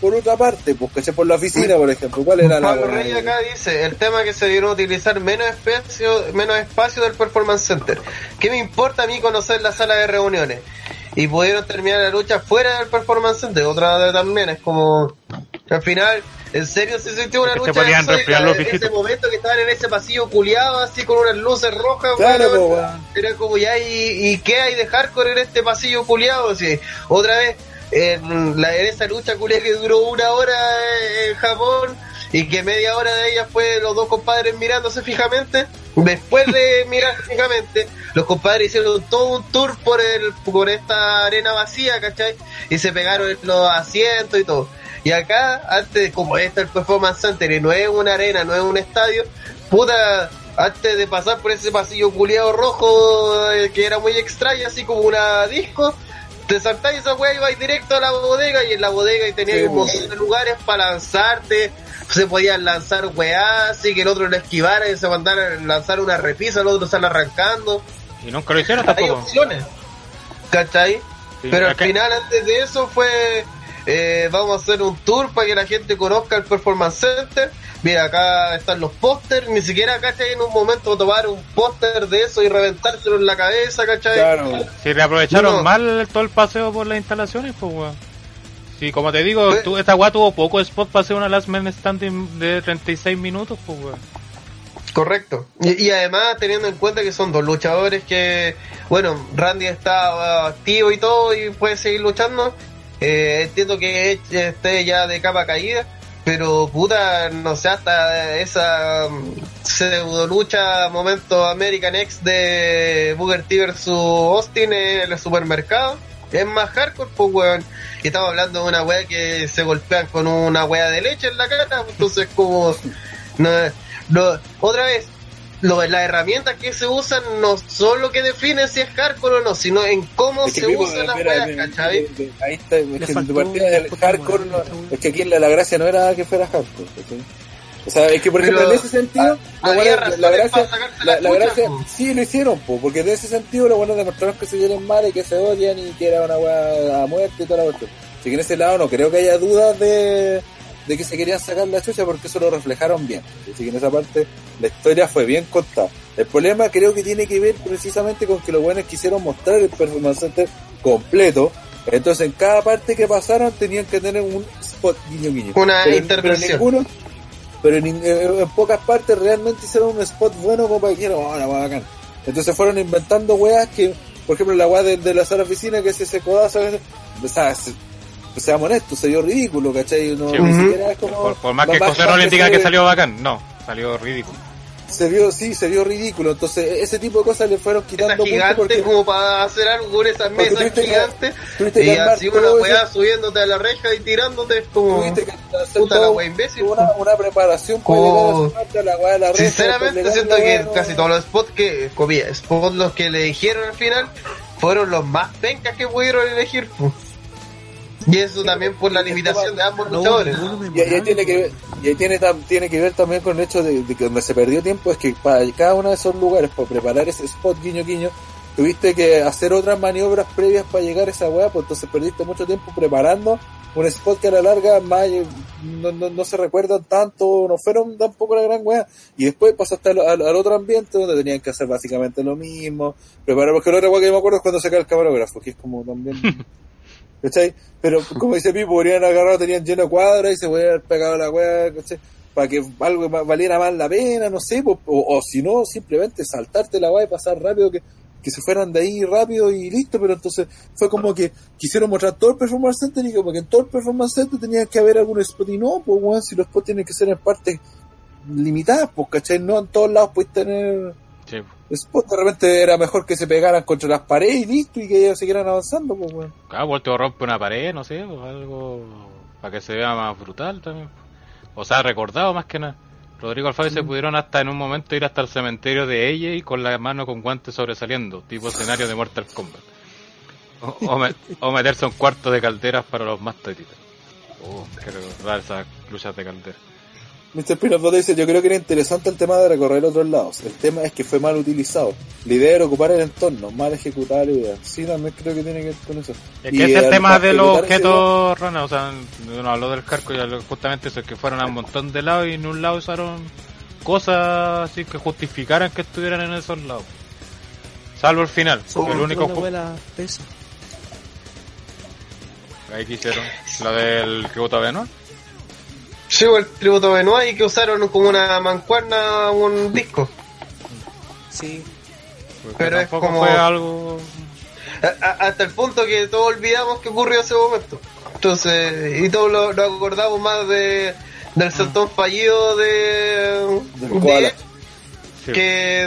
por otra parte, pues, ¿cachai? Por la oficina, por ejemplo. ¿Cuál era la Pablo weá? Reyes acá dice, el tema que se dieron a utilizar menos espacio, menos espacio del Performance Center. ¿Qué me importa a mí conocer la sala de reuniones? Y pudieron terminar la lucha fuera del Performance Center. Otra también es como, al final, en serio se sintió una lucha en ese momento que estaban en ese pasillo culiado así con unas luces rojas, Claro. Era como ya, ¿y, y qué hay de hardcore en este pasillo culiado? Así, otra vez, en, la, en esa lucha culiada que duró una hora en Japón y que media hora de ella fue los dos compadres mirándose fijamente. Después de mirar fijamente, los compadres hicieron todo un tour por el por esta arena vacía, ¿cachai? Y se pegaron en los asientos y todo. Y acá, antes, como este es el Performance Center y no es una arena, no es un estadio, puta, antes de pasar por ese pasillo culiado rojo eh, que era muy extraño, así como una disco, te saltáis esa weá y vais directo a la bodega y en la bodega y tenías Sí, un montón de lugares para lanzarte, se podían lanzar weá, así que el otro lo esquivara y se mandara a lanzar una repisa, el otro sale arrancando. Y nunca lo hicieron Hay tampoco. opciones, ¿cachai? Sí, Pero al final, antes de eso, fue eh, vamos a hacer un tour para que la gente conozca el Performance Center. Mira, acá están los pósters. Ni siquiera, ¿cachai? En un momento tomar un póster de eso y reventárselo en la cabeza, ¿cachai? Claro. Si reaprovecharon No. mal todo el paseo por las instalaciones, pues weón. Sí, como te digo, Pues- tú- esta weá tuvo poco spot para hacer una last man standing de 36 minutos, pues weón. Correcto. Y, y además, teniendo en cuenta que son dos luchadores que, bueno, Randy está uh, activo y todo y puede seguir luchando. Eh, entiendo que esté ya de capa caída. Pero puta, no sé, hasta esa mm, pseudo lucha momento American X de Booker T versus Austin en el supermercado. Es más hardcore, pues weón. Y estamos hablando de una wea que se golpean con una wea de leche en la cara. Entonces como... No, no, otra vez, lo, las herramientas que se usan no son lo que define si es hardcore o no, sino en cómo Es que se mismo, usan las Ahí está, es que tu partida del hardcore, es que aquí la, la gracia no era que fuera hardcore, ¿cachai? O sea, es que por Pero, ejemplo en ese sentido, ah, la, gracia, la, la la chucha, gracia, po. sí lo hicieron, po, porque en ese sentido lo bueno demostraron que se quieren mal y que se odian y que era una weá a muerte y toda la cuestión. Así que en ese lado no creo que haya dudas de, de que se querían sacar la chucha porque eso lo reflejaron bien. Así que en esa parte la historia fue bien contada. El problema creo que tiene que ver precisamente con que los buenos quisieron mostrar el Performance Center completo. Entonces en cada parte que pasaron tenían que tener un spot guiño guiño. Una Pero- intervención. Pero ninguno, pero en, en- en pocas partes realmente hicieron un spot bueno como para que dijeran, oh, la bacán. Entonces fueron inventando weas que, por ejemplo, la weá de, de la sala oficina que se ese codazo, o sea, se- pues, seamos honestos, se dio ridículo, ¿cachai? No, Sí, ni ujú. siquiera es como... Por, por más que José no le se que salió bacán, no, salió ridículo. Se vio, sí, se vio ridículo. Entonces, e- ese tipo de cosas le fueron Esa quitando puntos gigante porque como para hacer algo con esas mesas tuviste que- gigantes tuviste y armar así una weá ese- subiéndote a la reja y tirándote como tuviste que hacer puta la wea imbécil. una, una preparación para Como- llegar a esa de la weá de la reja, Sinceramente siento que weá, casi todos los spots que, comillas, spots los que le dijeron al final fueron los más pencas que pudieron elegir. Y eso también por la limitación de ambos luchadores. Y ahí tiene que ver, y ahí tiene, tiene que ver también con el hecho de, de que donde se perdió tiempo es que para cada uno de esos lugares, para preparar ese spot guiño guiño, tuviste que hacer otras maniobras previas para llegar a esa weá, pues entonces perdiste mucho tiempo preparando un spot que a la larga más, eh, no, no, no se recuerdan tanto, no fueron tampoco la gran weá, y después pasaste al, al, al otro ambiente donde tenían que hacer básicamente lo mismo, preparar, porque la otra weá que yo me acuerdo es cuando saca el camarógrafo, que es como también ¿cachai? Pero como dice Pipo, podrían agarrado, tenían lleno de y se haber pegado la weá, ¿cachai? Para que algo valiera más la pena, no sé, o, si no, simplemente saltarte la weá y pasar rápido, que, que se fueran de ahí rápido y listo, pero entonces fue como que quisieron mostrar todo el Performance Center y como que en todo el Performance Center tenía que haber algún spot y no, pues weón, si los spots tienen que ser en partes limitadas, pues, ¿cachai? No en todos lados puedes tener. Spot, de repente era mejor que se pegaran contra las paredes y listo y que ellos siguieran avanzando, pues weón. Claro, vuelto rompe una pared, no sé, o algo para que se vea más brutal también. O sea, recordado más que nada. Rodrigo Alfaro se pudieron hasta en un momento ir hasta el cementerio de ella y con la mano con guantes sobresaliendo, tipo escenario de Mortal Kombat. O, o me- o meterse un cuarto de calderas para los más tetitas. Oh, qué recordar esas luchas de caldera. Mr. Pinot dice, yo creo que era interesante el tema de recorrer otros lados. El tema es que fue mal utilizado. La idea era ocupar el entorno, mal ejecutar la idea. Sí, también creo que tiene que ver con eso. Es Y que ese es el tema de los ese objetos, Rona, o sea, uno habló del carco y justamente eso, que fueron a un montón de lados y en un lado usaron cosas así que justificaran que estuvieran en esos lados. Salvo el final, el único ahí que hicieron, la del tributo a Benoit. Sí, el tributo Benoit y que usaron como una mancuerna un disco. Sí, porque Pero es como- fue algo... A- a- hasta el punto que todos olvidamos que ocurrió ese momento. Entonces, y todos lo, lo acordamos más de del saltón fallido de, Del de-. Sí. que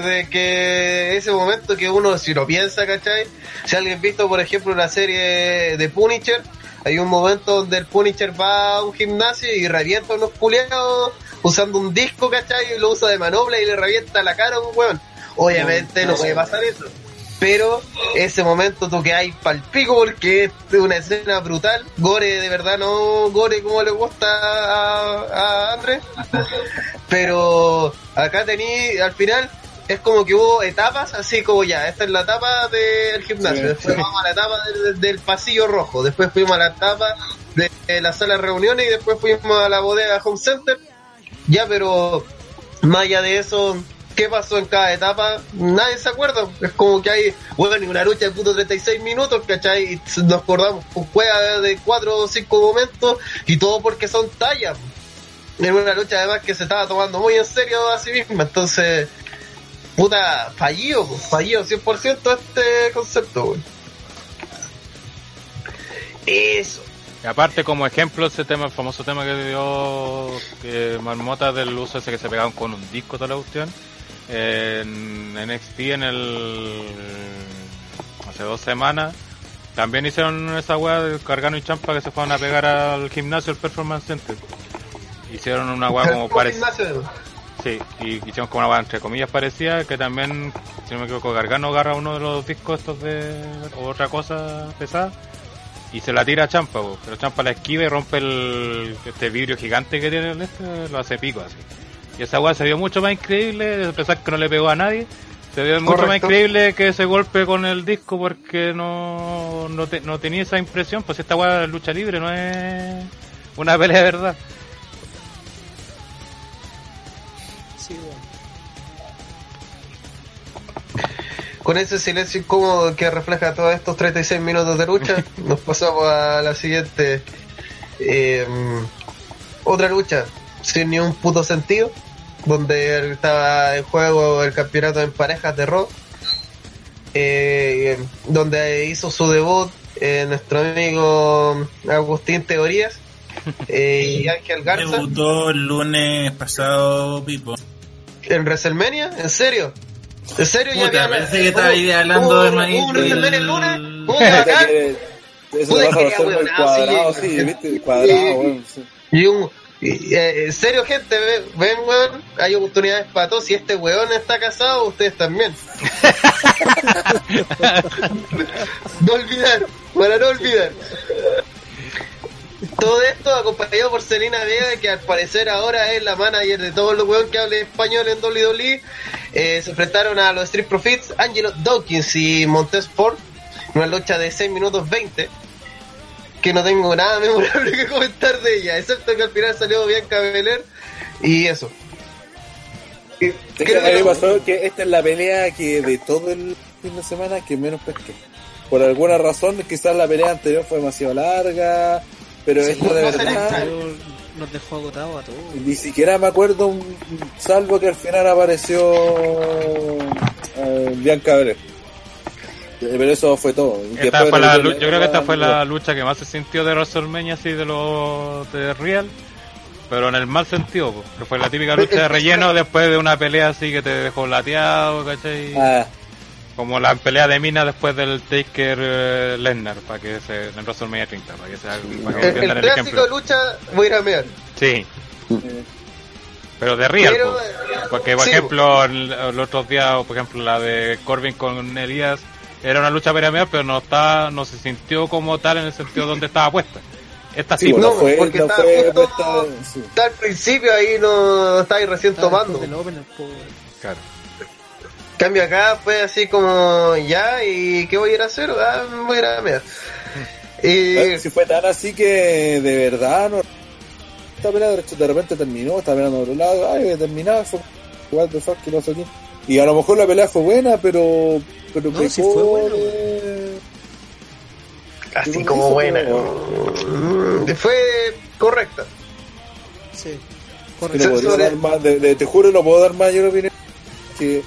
de que ese momento que uno si lo piensa, ¿cachai? Si alguien visto por ejemplo la serie de Punisher, hay un momento donde el Punisher va a un gimnasio y revienta a unos culiados usando un disco, ¿cachai? Y lo usa de manobra y le revienta la cara a un weón. Obviamente no puede pasar eso. Pero ese momento tú que hay palpico porque es una escena brutal. Gore, de verdad, no Gore como le gusta a, a Andrés. Pero acá tení, al final, es como que hubo etapas, así como ya, esta es la etapa del gimnasio, Sí, después sí. vamos a la etapa del, del pasillo rojo, después fuimos a la etapa de, de la sala de reuniones y después fuimos a la bodega Home Center. Ya, pero más allá de eso, ¿qué pasó en cada etapa? Nadie se acuerda. Es como que hay, bueno, una lucha de puto 36 minutos, ¿cachai? Y nos acordamos con juega de 4 o 5 momentos y todo porque son tallas. En una lucha además que se estaba tomando muy en serio a sí misma. Entonces, puta, fallido, fallido 100% este concepto, güey. Eso. Y aparte como ejemplo ese tema, el famoso tema que dio que Marmota del uso ese que se pegaban con un disco toda la cuestión en NXT en el hace dos semanas también hicieron esa weá de Cargano y Champa que se fueron a pegar al gimnasio el Performance Center hicieron una weá como parecida Gimnasio, Sí, y hicieron como una entre comillas parecía que también, si no me equivoco, Gargano agarra uno de los discos estos de o otra cosa pesada y se la tira a Champa, po. pero Champa la esquiva y rompe el, este vidrio gigante que tiene el este, lo hace pico así. Y esa weá se vio mucho más increíble, a pesar que no le pegó a nadie, se vio mucho más increíble que ese golpe con el disco porque no, no, te- no tenía esa impresión, pues esta weá es lucha libre, no es una pelea de verdad. Con ese silencio incómodo que refleja todos estos 36 minutos de lucha, nos pasamos a la siguiente. eh, otra lucha sin ni un puto sentido, donde estaba en juego el campeonato en parejas de Raw, eh, donde hizo su debut eh, nuestro amigo Agustín Teorías eh, y Ángel Garza Debutó el lunes pasado, Pipo. en WrestleMania, ¿en serio? ¿En serio? Puta, había- parece que estaba hubo- ahí hablando hubo- de hubo maíz un WrestleMania el del- lunes, hubo bacán. Eso lo vas a hacer el cuadrado, sí, sí, sí. viste, el cuadrado, weón. Y un, eh, en serio, gente, ve- ven, weón, hay oportunidades para todos. Si este weón está casado, ustedes también. no olvidar, para no olvidar. Todo esto acompañado por Selena Vega, que al parecer ahora es la manager de todos los weón que hablen español en WWE. Eh, se enfrentaron a los Street Profits, Angelo Dawkins y Montez Ford, una lucha de 6 minutos 20 que no tengo nada memorable que comentar de ella, excepto que al final salió Bianca Belair y eso. Que creo que lo- pasó que esta es la pelea que de todo el fin de semana que menos pesqué. Por alguna razón, quizás la pelea anterior fue demasiado larga, pero Sí, esta de no verdad, nos dejó agotado a todos. ni siquiera me acuerdo, un- salvo que al final apareció eh, Bianca Belair. Pero eso fue todo. Esta fue la yo creo que esta fue la lucha que más se sintió de WrestleMania así de los de Real, pero en el mal sentido, que fue la típica lucha de relleno después de una pelea así que te dejó lateado, ¿cachai? Ah, Como la pelea de Mina después del Taker eh, Lesnar, para que se en WrestleMania 30, para que, se, para que el, entiendan el el, clásico ejemplo. lucha voy a ir a mear. Sí, eh, pero de Real, Pero, po. eh, porque por sí, ejemplo el- los otros días, por ejemplo la de Corbin con Elías era una lucha pelear, pero no está, no se sintió como tal en el sentido donde estaba puesta. Esta Sí, sí, bueno, no, fue, porque no estaba fue justo- puesta- sí. Está al principio ahí no estáis recién Estaba tomando. claro. Cambio acá fue así como ya y ¿qué voy a ir a hacer? Ah, voy a ir a mear. Y Bueno, Si fue tan así que de verdad no. Esta pelea de repente terminó, estaba mirando otro lado, ay, terminaba, fue what the fuck, ¿qué pasó aquí? Y a lo mejor la pelea fue buena, pero. pero No, sí fue buena, así ¿Qué como hizo, buena. pero- Mm, Fue correcta. Sí. que Correcto. no podría sobre- dar más, de- de- te juro no puedo dar mayor opinión. Que,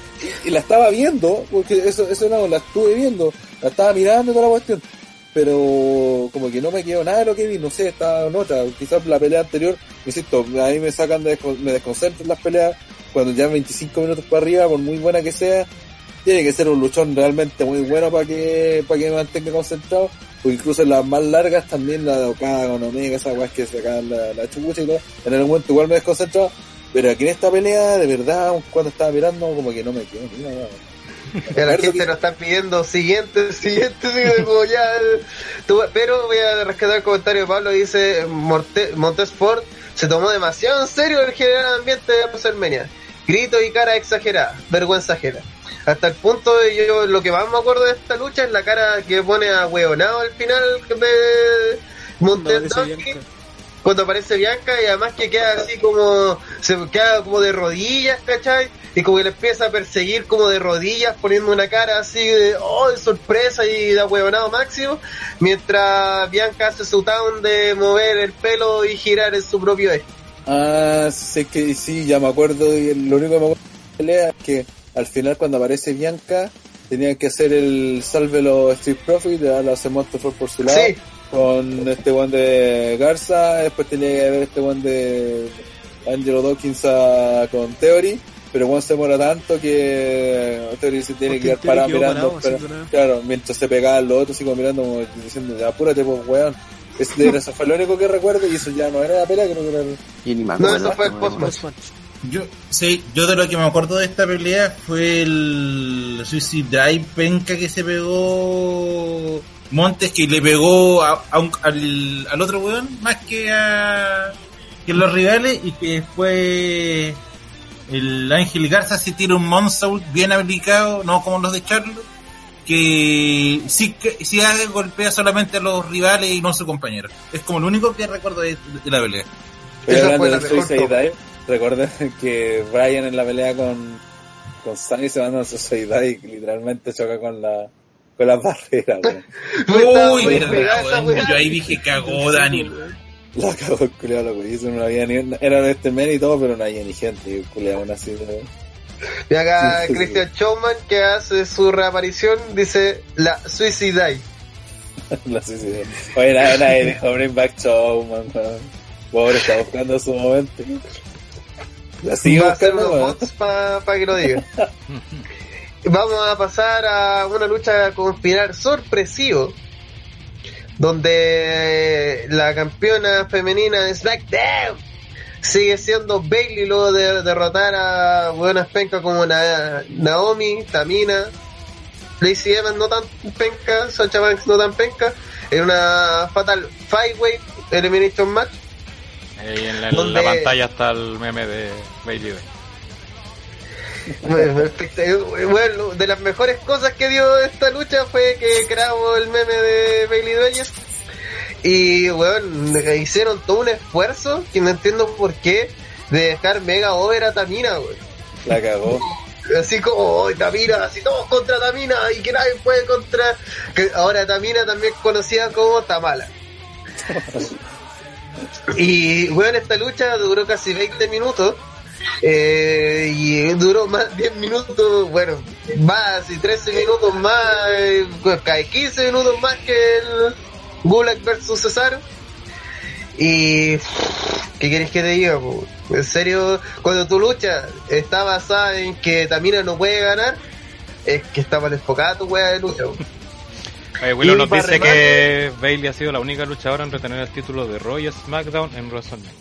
y, la estaba viendo, porque eso, eso no, la estuve viendo, la estaba mirando toda la cuestión. Pero como que no me quedó nada de lo que vi, no sé, estaba en otra. Quizás la pelea anterior, insisto, a mí me sacan, de, me desconcentran las peleas cuando ya 25 minutos para arriba, por muy buena que sea, tiene que ser un luchón realmente muy bueno para que, para que me mantenga concentrado. O incluso las más largas también, la de Okada con Omega, esas weas que sacan la, la y todo, en algún momento igual me desconcentraba. Pero aquí en esta pelea, de verdad, cuando estaba mirando, como que no me quedó ni nada. Que la gente que- nos está pidiendo siguiente, siguiente, como ya. eh, pero voy a rescatar el comentario de Pablo, dice Morte, Montesport se tomó demasiado en serio el general ambiente de WrestleMania. Gritos y cara exagerada, vergüenza ajena. Hasta el punto de yo, lo que más me acuerdo de esta lucha es la cara que pone a hueonado al final de Cuando Montes Bianca. Cuando aparece Bianca y además que queda así como se queda como de rodillas, ¿cachai? Y como que le empieza a perseguir como de rodillas poniendo una cara así de oh de sorpresa y de ahueonado máximo mientras Bianca hace su town de mover el pelo y girar en su propio eje. Ah, sé que sí, ya me acuerdo. Y lo único que me acuerdo de la pelea es que al final, cuando aparece Bianca, tenían que hacer el salve los Street Profits, ya lo hace Monster por su lado. Sí. Con este one de Garza, después tenía que haber este one de Angelo Dawkins a- con Theory, pero Juan se demora tanto que Theory se tiene que quedar parado mirando, parado, pero- claro, mientras se pegaban los otros, como mirando, como diciendo, apúrate, pues, weón. Es de eso fue lo único que recuerdo y eso ya no era la pelea, creo que era el- Y ni me No, eso fue el. Post-match. Yo, sí, yo de lo que me acuerdo de esta pelea fue el Suicide Drive penca que se pegó Montes, que le pegó a, a un- al, al otro weón más que a que los rivales y que después el Ángel Garza se tira un Monsault bien aplicado, no como los de Charlotte, que sí, que sí haga golpea solamente a los rivales y no a su compañero. Es como lo único que recuerdo de, de la pelea. Pero hablando mejor Suicide. Dive, recuerden que Brian en la pelea con, con Sunny se manda a Suicide Dive y literalmente choca con la con las barreras, weón. Uy, verdad, weón. Yo ahí dije cagó Daniel. La cagó el culiao, loco. Y eso no había ni, era de este men y todo, pero no había ni gente, y el culiao aún así, weón. Y acá Sí, sí, Christian Showman que hace su reaparición dice la Suicide La Suicide Dive. Oye, nadie, nadie dijo Bring Back Show, man, weón. Pobre, está buscando su momento. La sigue va a hacer unos bots para que lo diga. Vamos a pasar a una lucha conspirar sorpresivo, donde la campeona femenina de SmackDown sigue siendo Bailey luego de derrotar a buenas pencas como Na- Naomi, Tamina, Lacey Evans no tan penca, Sacha Banks no tan penca, en una Fatal Five Way Elimination Match. Ahí en la, Donde- la pantalla está el meme de Bailey. Bueno, de las mejores cosas que dio esta lucha fue que grabó el meme de Bailey Dwyer. Y, bueno, hicieron todo un esfuerzo, que no entiendo por qué, de dejar mega over a Tamina, weón. La cagó. Así como, "Oh, Tamina, así todos contra Tamina y que nadie puede contra... Que ahora Tamina también conocida como Tamala. Y, bueno, esta lucha duró casi 20 minutos. Eh, y duró más 10 minutos, bueno, más y 13 minutos más, eh, cae 15 minutos más que el Gulag versus Cesaro. Y, ¿qué quieres que te diga? po? En serio, cuando tu lucha está basada en que Tamina no puede ganar, es que está mal enfocada tu wea de lucha. po. Eh, Willow nos dice remate- que Bailey ha sido la única luchadora en retener el título de y SmackDown en WrestleMania.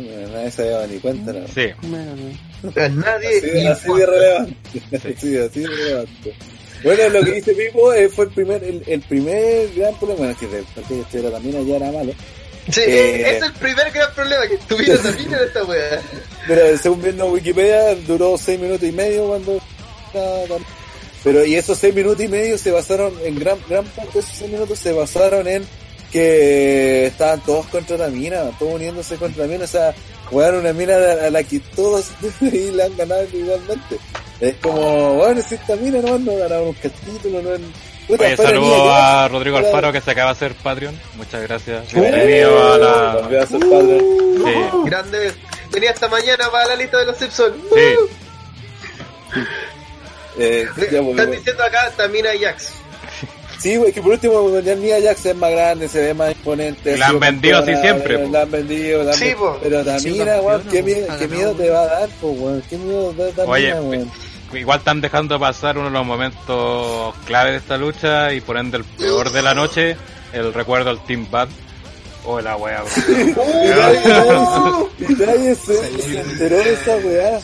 Nadie se había dado ni cuenta, ¿no? Sí, Bueno, no. A nadie Así, de- así de importa. relevante. Sí, así de relevante. Bueno, lo que dice Pipo eh, fue el primer, el, el primer gran problema. Bueno, es que de parte de este también allá era malo. Sí, Eh. es el primer gran problema que tuviera también en esta weá. Pero según viendo Wikipedia, duró seis minutos y medio cuando. Pero y esos seis minutos y medio se basaron, en gran, gran parte de esos seis minutos se basaron en que estaban todos contra la mina, todos uniéndose contra la mina, o sea, jugaron una mina a la que todos y la han ganado igualmente. Es como, bueno, si esta mina no, no ganaron un capítulo, no Puta, Oye, fuera saludo mía, a Rodrigo Alfaro que se acaba de hacer Patreon. Muchas gracias. Bienvenido a la. A ser padre. Sí, Grande. Tenía esta mañana para la lista de los Simpsons. sí. Eh, ya, Están diciendo acá Tamina Jax. Sí, güey, que por último, ya Nia Jax es más grande, se ve más imponente. La han vendido así siempre. La han vendido, la han Sí, po. Pero Sí, Tamina, weón, qué, miedo, qué te va a dar, po, weón. Qué miedo da Tamina, Oye, weón. Igual están dejando pasar uno de los momentos clave de esta lucha y por ende el peor de la noche, el recuerdo al Team Bad. Oh, la wea, bro. Nadie, se enteró de esa weá.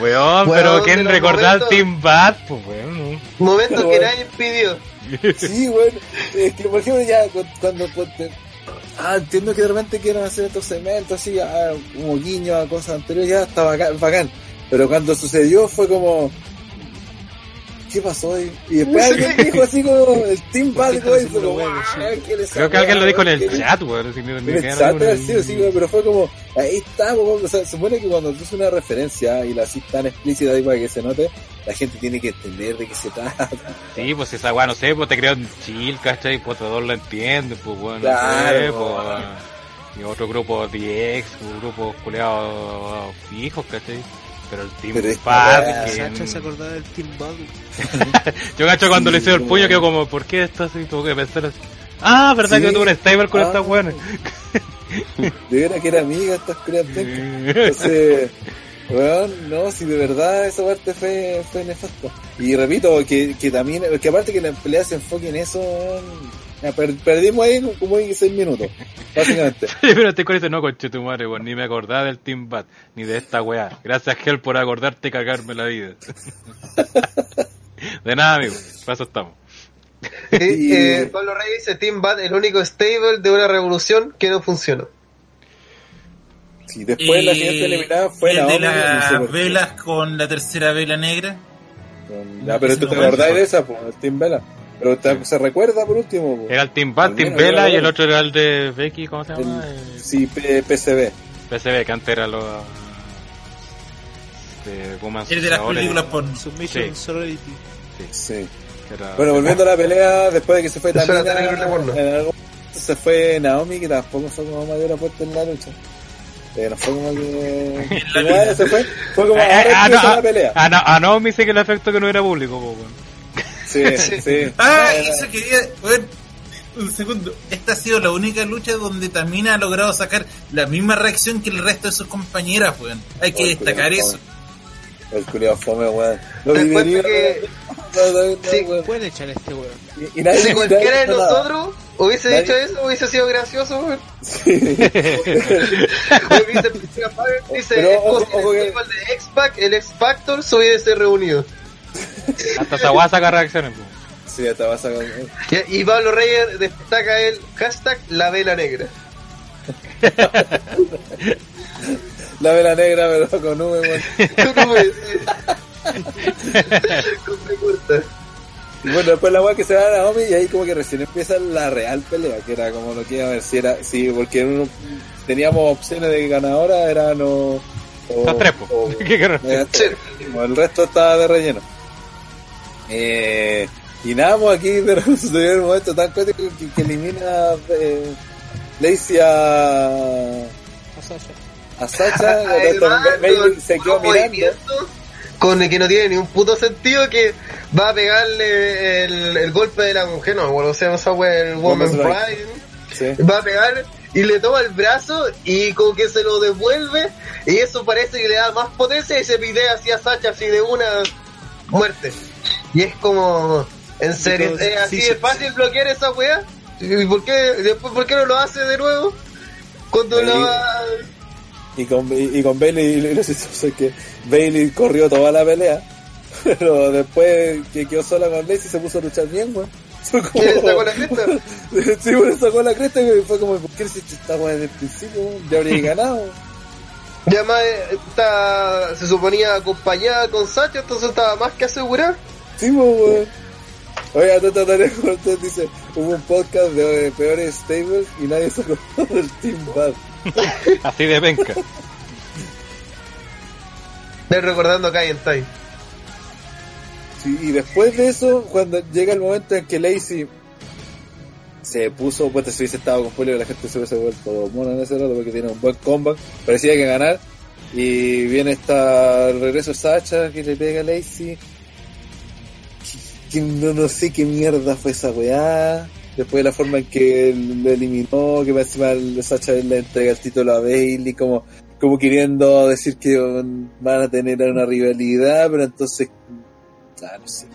Weón, Weón, pero ¿quién recordar al Team Bad? Pues weón, no. Momento que nadie pidió. Sí, weón. Es que, por ejemplo, ya cu- cuando. cuando- ah, entiendo que de repente quieren hacer estos segmentos así, ah, como guiño a cosas anteriores, ya está bacán, bacán. Pero cuando sucedió fue como. ¿Qué pasó? Y, y después alguien dijo así como el Team Bad Boys, haciendo como, "Ah, ¿qué les Creo que alguien lo dijo en el ¿Qué les- chat, weón. En el chat, sí, sí, pero fue como, ahí está, weón. o sea, se supone que cuando tú haces una referencia y la haces tan explícita ahí para que se note, la gente tiene que entender de qué se trata. Sí, pues esa weá, no sé, pues te creo en chill, ¿cachai? Pues todos lo entienden, pues bueno, Claro, no sé, pues. Y otro grupo DX, un grupo culeados fijos, ¿cachai? Pero el Team Pero Bad, se acordaba del Team Badu. Yo cacho cuando le hice el puño quedó como, ¿por qué esto así? Tuvo que pensar así. Ah, ¿verdad Sí. que tuve un stable con Ah. estas weones? De veras que era amiga estas criaturas. Entonces, weón, no, si de verdad esa parte fue, fue nefasta. Y repito, que, que también, que aparte que la pelea se enfoque en eso, weón, ya per- perdimos ahí como en seis minutos, básicamente. Pero este con no, conche tu madre, ni me acordaba del Team Bat, ni de esta weá. Gracias, Hell, por acordarte y cagarme la vida. de nada, amigo, para eso estamos. Y, eh, Pablo Rey dice Team Bad, el único stable de una revolución que no funcionó. Sí, después la siguiente eliminada fue el Naomi. de no sé las velas con la tercera vela negra. Con- Ya, pero tú te No, acordáis no. de esa, pues, el Team Vela. Pero te- se recuerda por último, po. Era el Team Bat, También Team Vela y el bueno. otro era el de Becky, ¿cómo se llama? El- sí, P- PCB. PCB, que antes era lo... De Women's El de las películas porno. Submission Sí. Sorority. Sí. era- Bueno, volviendo a la pelea, después de que se fue Tamina, en algún momento se fue Naomi, que tampoco fue como mayor aporte en la lucha. Eh, no fue como que... se fue, fue como Eh, eh, ah, no, la pelea. no, no, me dice que el efecto que no era público, po, weón. Sí, sí. Ah, No, eso quería. bueno, un segundo. Esta ha sido la única lucha donde Tamina ha logrado sacar la misma reacción que el resto de sus compañeras, weón. Hay que Oh, destacar culiao eso. fome. El culiao fome, weón. Lo viviría, que- no, no, no, Sí, weón. Pueden echar este weón. Y, y nadie, Si cualquiera de nosotros hubiese Nadie- dicho eso, hubiese sido gracioso. weón. Sí. Dice, Pero, ojo, ojo igual de X-Pac, el X-Factor se hubiese reunido. Hasta esa weá saca reacciones, po. Sí, te vas a... Y- Pablo Reyes destaca el hashtag la vela negra. La vela negra, pero con. Y bueno, después la weá que se va a Naomi y ahí como que recién empieza la real pelea, que era como lo que iba a ver si era, sí, porque uno- teníamos opciones de ganadora, era no... o- o- ¿Qué querrás? eh, el resto estaba de relleno. Eh, y nada, pues aquí de repente sucedió un momento tan cuático que, que elimina eh, Lacey a, A Sasha. a Bailey se quedó mirando. Con el que no tiene ni un puto sentido que va a pegarle el, el golpe de la mujer, no, bueno, se llama esa wea, el Woman. Pride. Sí. va a pegar y le toma el brazo y como que se lo devuelve y eso parece que le da más potencia y se pide así a Sacha así de una muerte. Y es como, en serio, ¿es así sí, de sí, fácil bloquear esa wea? ¿Y por qué, después, por qué no lo hace de nuevo? Cuando la va... Y con, y, y con Bailey lo gracioso es que Bailey corrió toda la pelea Pero después que quedó sola con Lacey se puso a luchar bien, weón. Como- ¿Quién le sacó la cresta? sí, bueno, sacó la cresta y fue como, ¿por qué hiciste esta weá desde el principio? Ya habría ganado. Y además eh, está, se suponía acompañada con Sacha, entonces estaba más que asegurar. Sí, weón. Oye, Tata Cortés dice, hubo un podcast de peores stables y nadie se acordó del Team Bad. Así de penca. De recordando Kai en Time. Sí, y después de eso, cuando llega el momento en que Lacey se puso, pues si hubiese estado con Polio, la gente se hubiese vuelto mono en ese rato porque tiene un buen comeback, parecía que ganar. Y viene esta el regreso de Sacha que le pega a Lacey. Que no, no sé qué mierda fue esa weá. Después de la forma en que le eliminó, que más encima el Sacha le entrega el título a Bailey, como, como queriendo decir que van a tener una rivalidad, pero entonces, ah, no sé.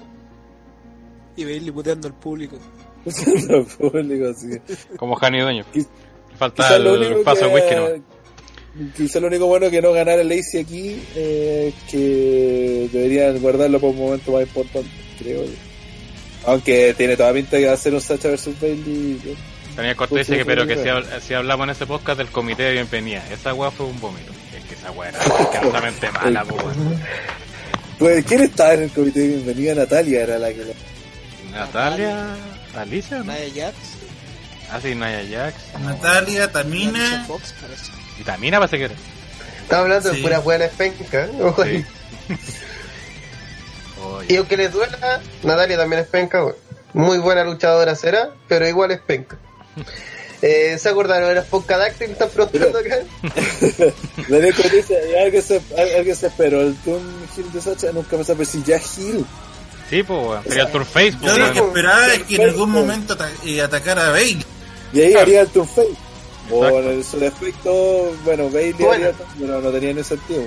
Y Bailey puteando al público. Lo público, así. Como Jani Dueño. Quiz- Falta lo el paso de whisky, ¿no? quizá lo único bueno que no ganara Lacey aquí eh, es que deberían guardarlo para un momento más importante, creo yo. Aunque tiene toda pinta que va a ser un Sacha versus Bailey. Tenía Cortés dice que, pero que si, habl- si hablamos en ese podcast del comité de bienvenida, esa weá fue un vómito. Es que esa weá era asquerosamente mala, weón. Pues, ¿quién estaba en el comité de bienvenida? Natalia era la que la... Natalia, Alicia, ¿no? Naya Jax. Ah, sí, Naya Jax. Natalia, Tamina. Fox, parece. Y Tamina parece que era. Estaba hablando Sí. de puras buenas pencas. ¿eh? Y aunque les duela, Natalia también es penca, weón. Muy buena luchadora será, pero igual es penca. Eh, ¿Se acordaron de las Podcadáctil que están preguntando acá? Daniel dice, alguien se, alguien se esperó el Toon Hill de Sacha, nunca me sabe si ya Hill. Sí, pues, weón. Sería el Tour Face, Yo lo que esperaba es que en algún momento ata- atacara a Bailey. Y ahí haría el Toon Face. O en su defecto, bueno, Bailey Bueno. no tenía ni sentido.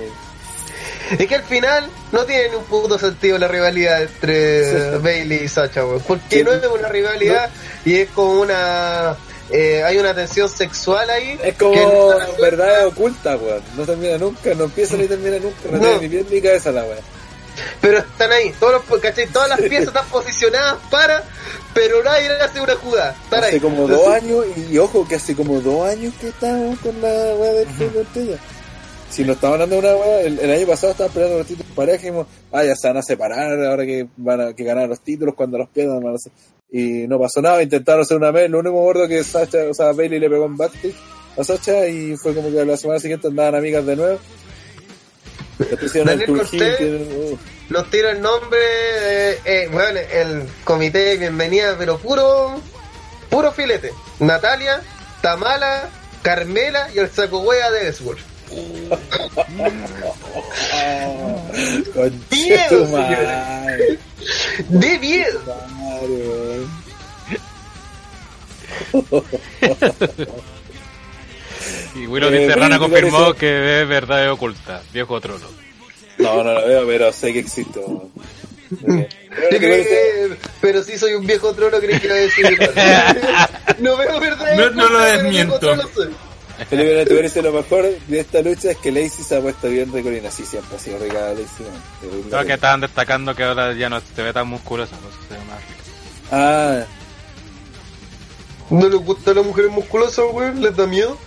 Es que al final no tiene ni un puto sentido la rivalidad entre Bailey y Sacha, weón. Porque no es una rivalidad y es como una. eh, hay una tensión sexual ahí. Es como que verdad oculta, weón. No termina nunca, no empieza ni termina nunca. No, No. tiene ni pie ni cabeza la weón. Pero están ahí, todos los, ¿cachai? Todas las piezas están posicionadas para, pero nadie hace una jugada. Están Hace ahí. como dos años, y ojo que hace como dos años que estamos con la weá del fútbol estrella. Si nos estamos hablando de una weá, el, el año pasado estaban peleando los títulos pareja y dijimos, ah, ya se van a separar ahora que van a que ganar los títulos cuando los pierdan. van a hacer- Y no pasó nada, intentaron hacer una vez, lo único gordo que Sacha, o sea, Bailey le pegó en backstage a Sacha y fue como que la semana siguiente andaban amigas de nuevo. Daniel Cortés. Que, uh, Nos tira el nombre, de, eh, bueno, el comité de bienvenida, pero puro, puro filete. Natalia, Tamala, Carmela y el saco hueá de Eswolf. Concha Miedo, tu madre, De miedo. Y Willow Eh, dice, Rana confirmó parece- que es verdad oculta. Viejo trolo. No, no lo veo, pero sé que existe. Eh, Yo creí que, pero si soy un viejo trono, creí que iba a decir. no veo verdad. No- no lo desmiento. Felipe Neto dice lo mejor de esta lucha es que Lacey se ha puesto bien recolina. Sí, siempre ha sido rica Lacey. Creo que estaban destacando que ahora ya no se ve tan musculosa, pues se ve más rica. Ah, ¿No les gustan las mujeres musculosas, weón? ¿Les da miedo?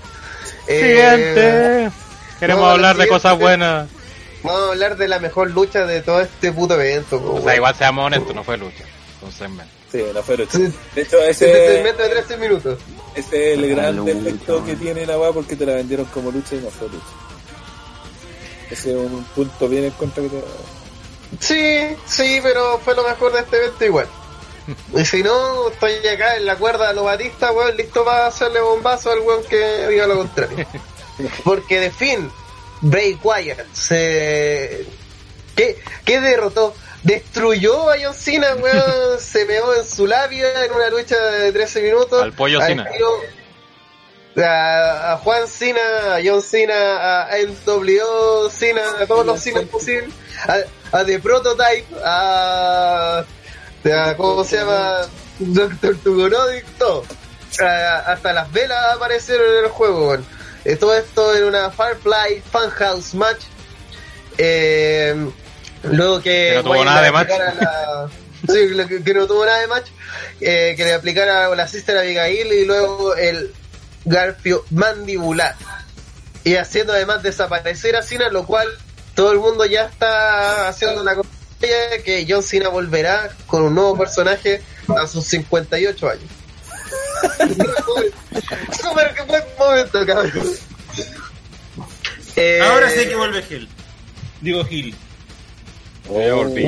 Eh, Siguiente. Queremos no, la hablar de cosas buenas. Vamos a hablar de la mejor lucha de todo este puto evento. po, O sea, igual seamos honestos, no fue lucha. Fue un segmento. sí, lucha. Sí. De hecho, Este ese, segmento de 13 minutos. ese es el gran lucha, defecto que tiene la weá porque te la vendieron como lucha y no fue lucha. Ese es un punto bien en contra que te... Sí, sí, pero fue lo mejor de este evento igual. Y si no, estoy acá en la cuerda de los batistas, weón, listo para hacerle bombazo al weón que diga lo contrario. Porque de fin, Bray Wyatt se... ¿Qué, qué derrotó? Destruyó a John Cena, weón, se meó en su labia en una lucha de 13 minutos. Al pollo Al Cena. A, a Juan Cena, a John Cena, a NWO Cena, a todos los Cena posibles, a, a The Prototype, a, a ¿cómo se llama? Doctor Tugonodic, todo. A- hasta las velas aparecieron en el juego, weón. Eh, todo esto en una Firefly Funhouse match. Eh, Luego que, Que no tuvo nada de match. la- Sí, que, que no tuvo nada de match. eh, que le aplicara la Sister Abigail y luego el Garfio mandibular. Y haciendo además desaparecer a Cena, lo cual todo el mundo ya está haciendo la cosa que John Cena volverá con un nuevo personaje a sus 58 años. Súper que buen momento, cabrón. Eh, Ahora sé que vuelve Gil. Digo Gil.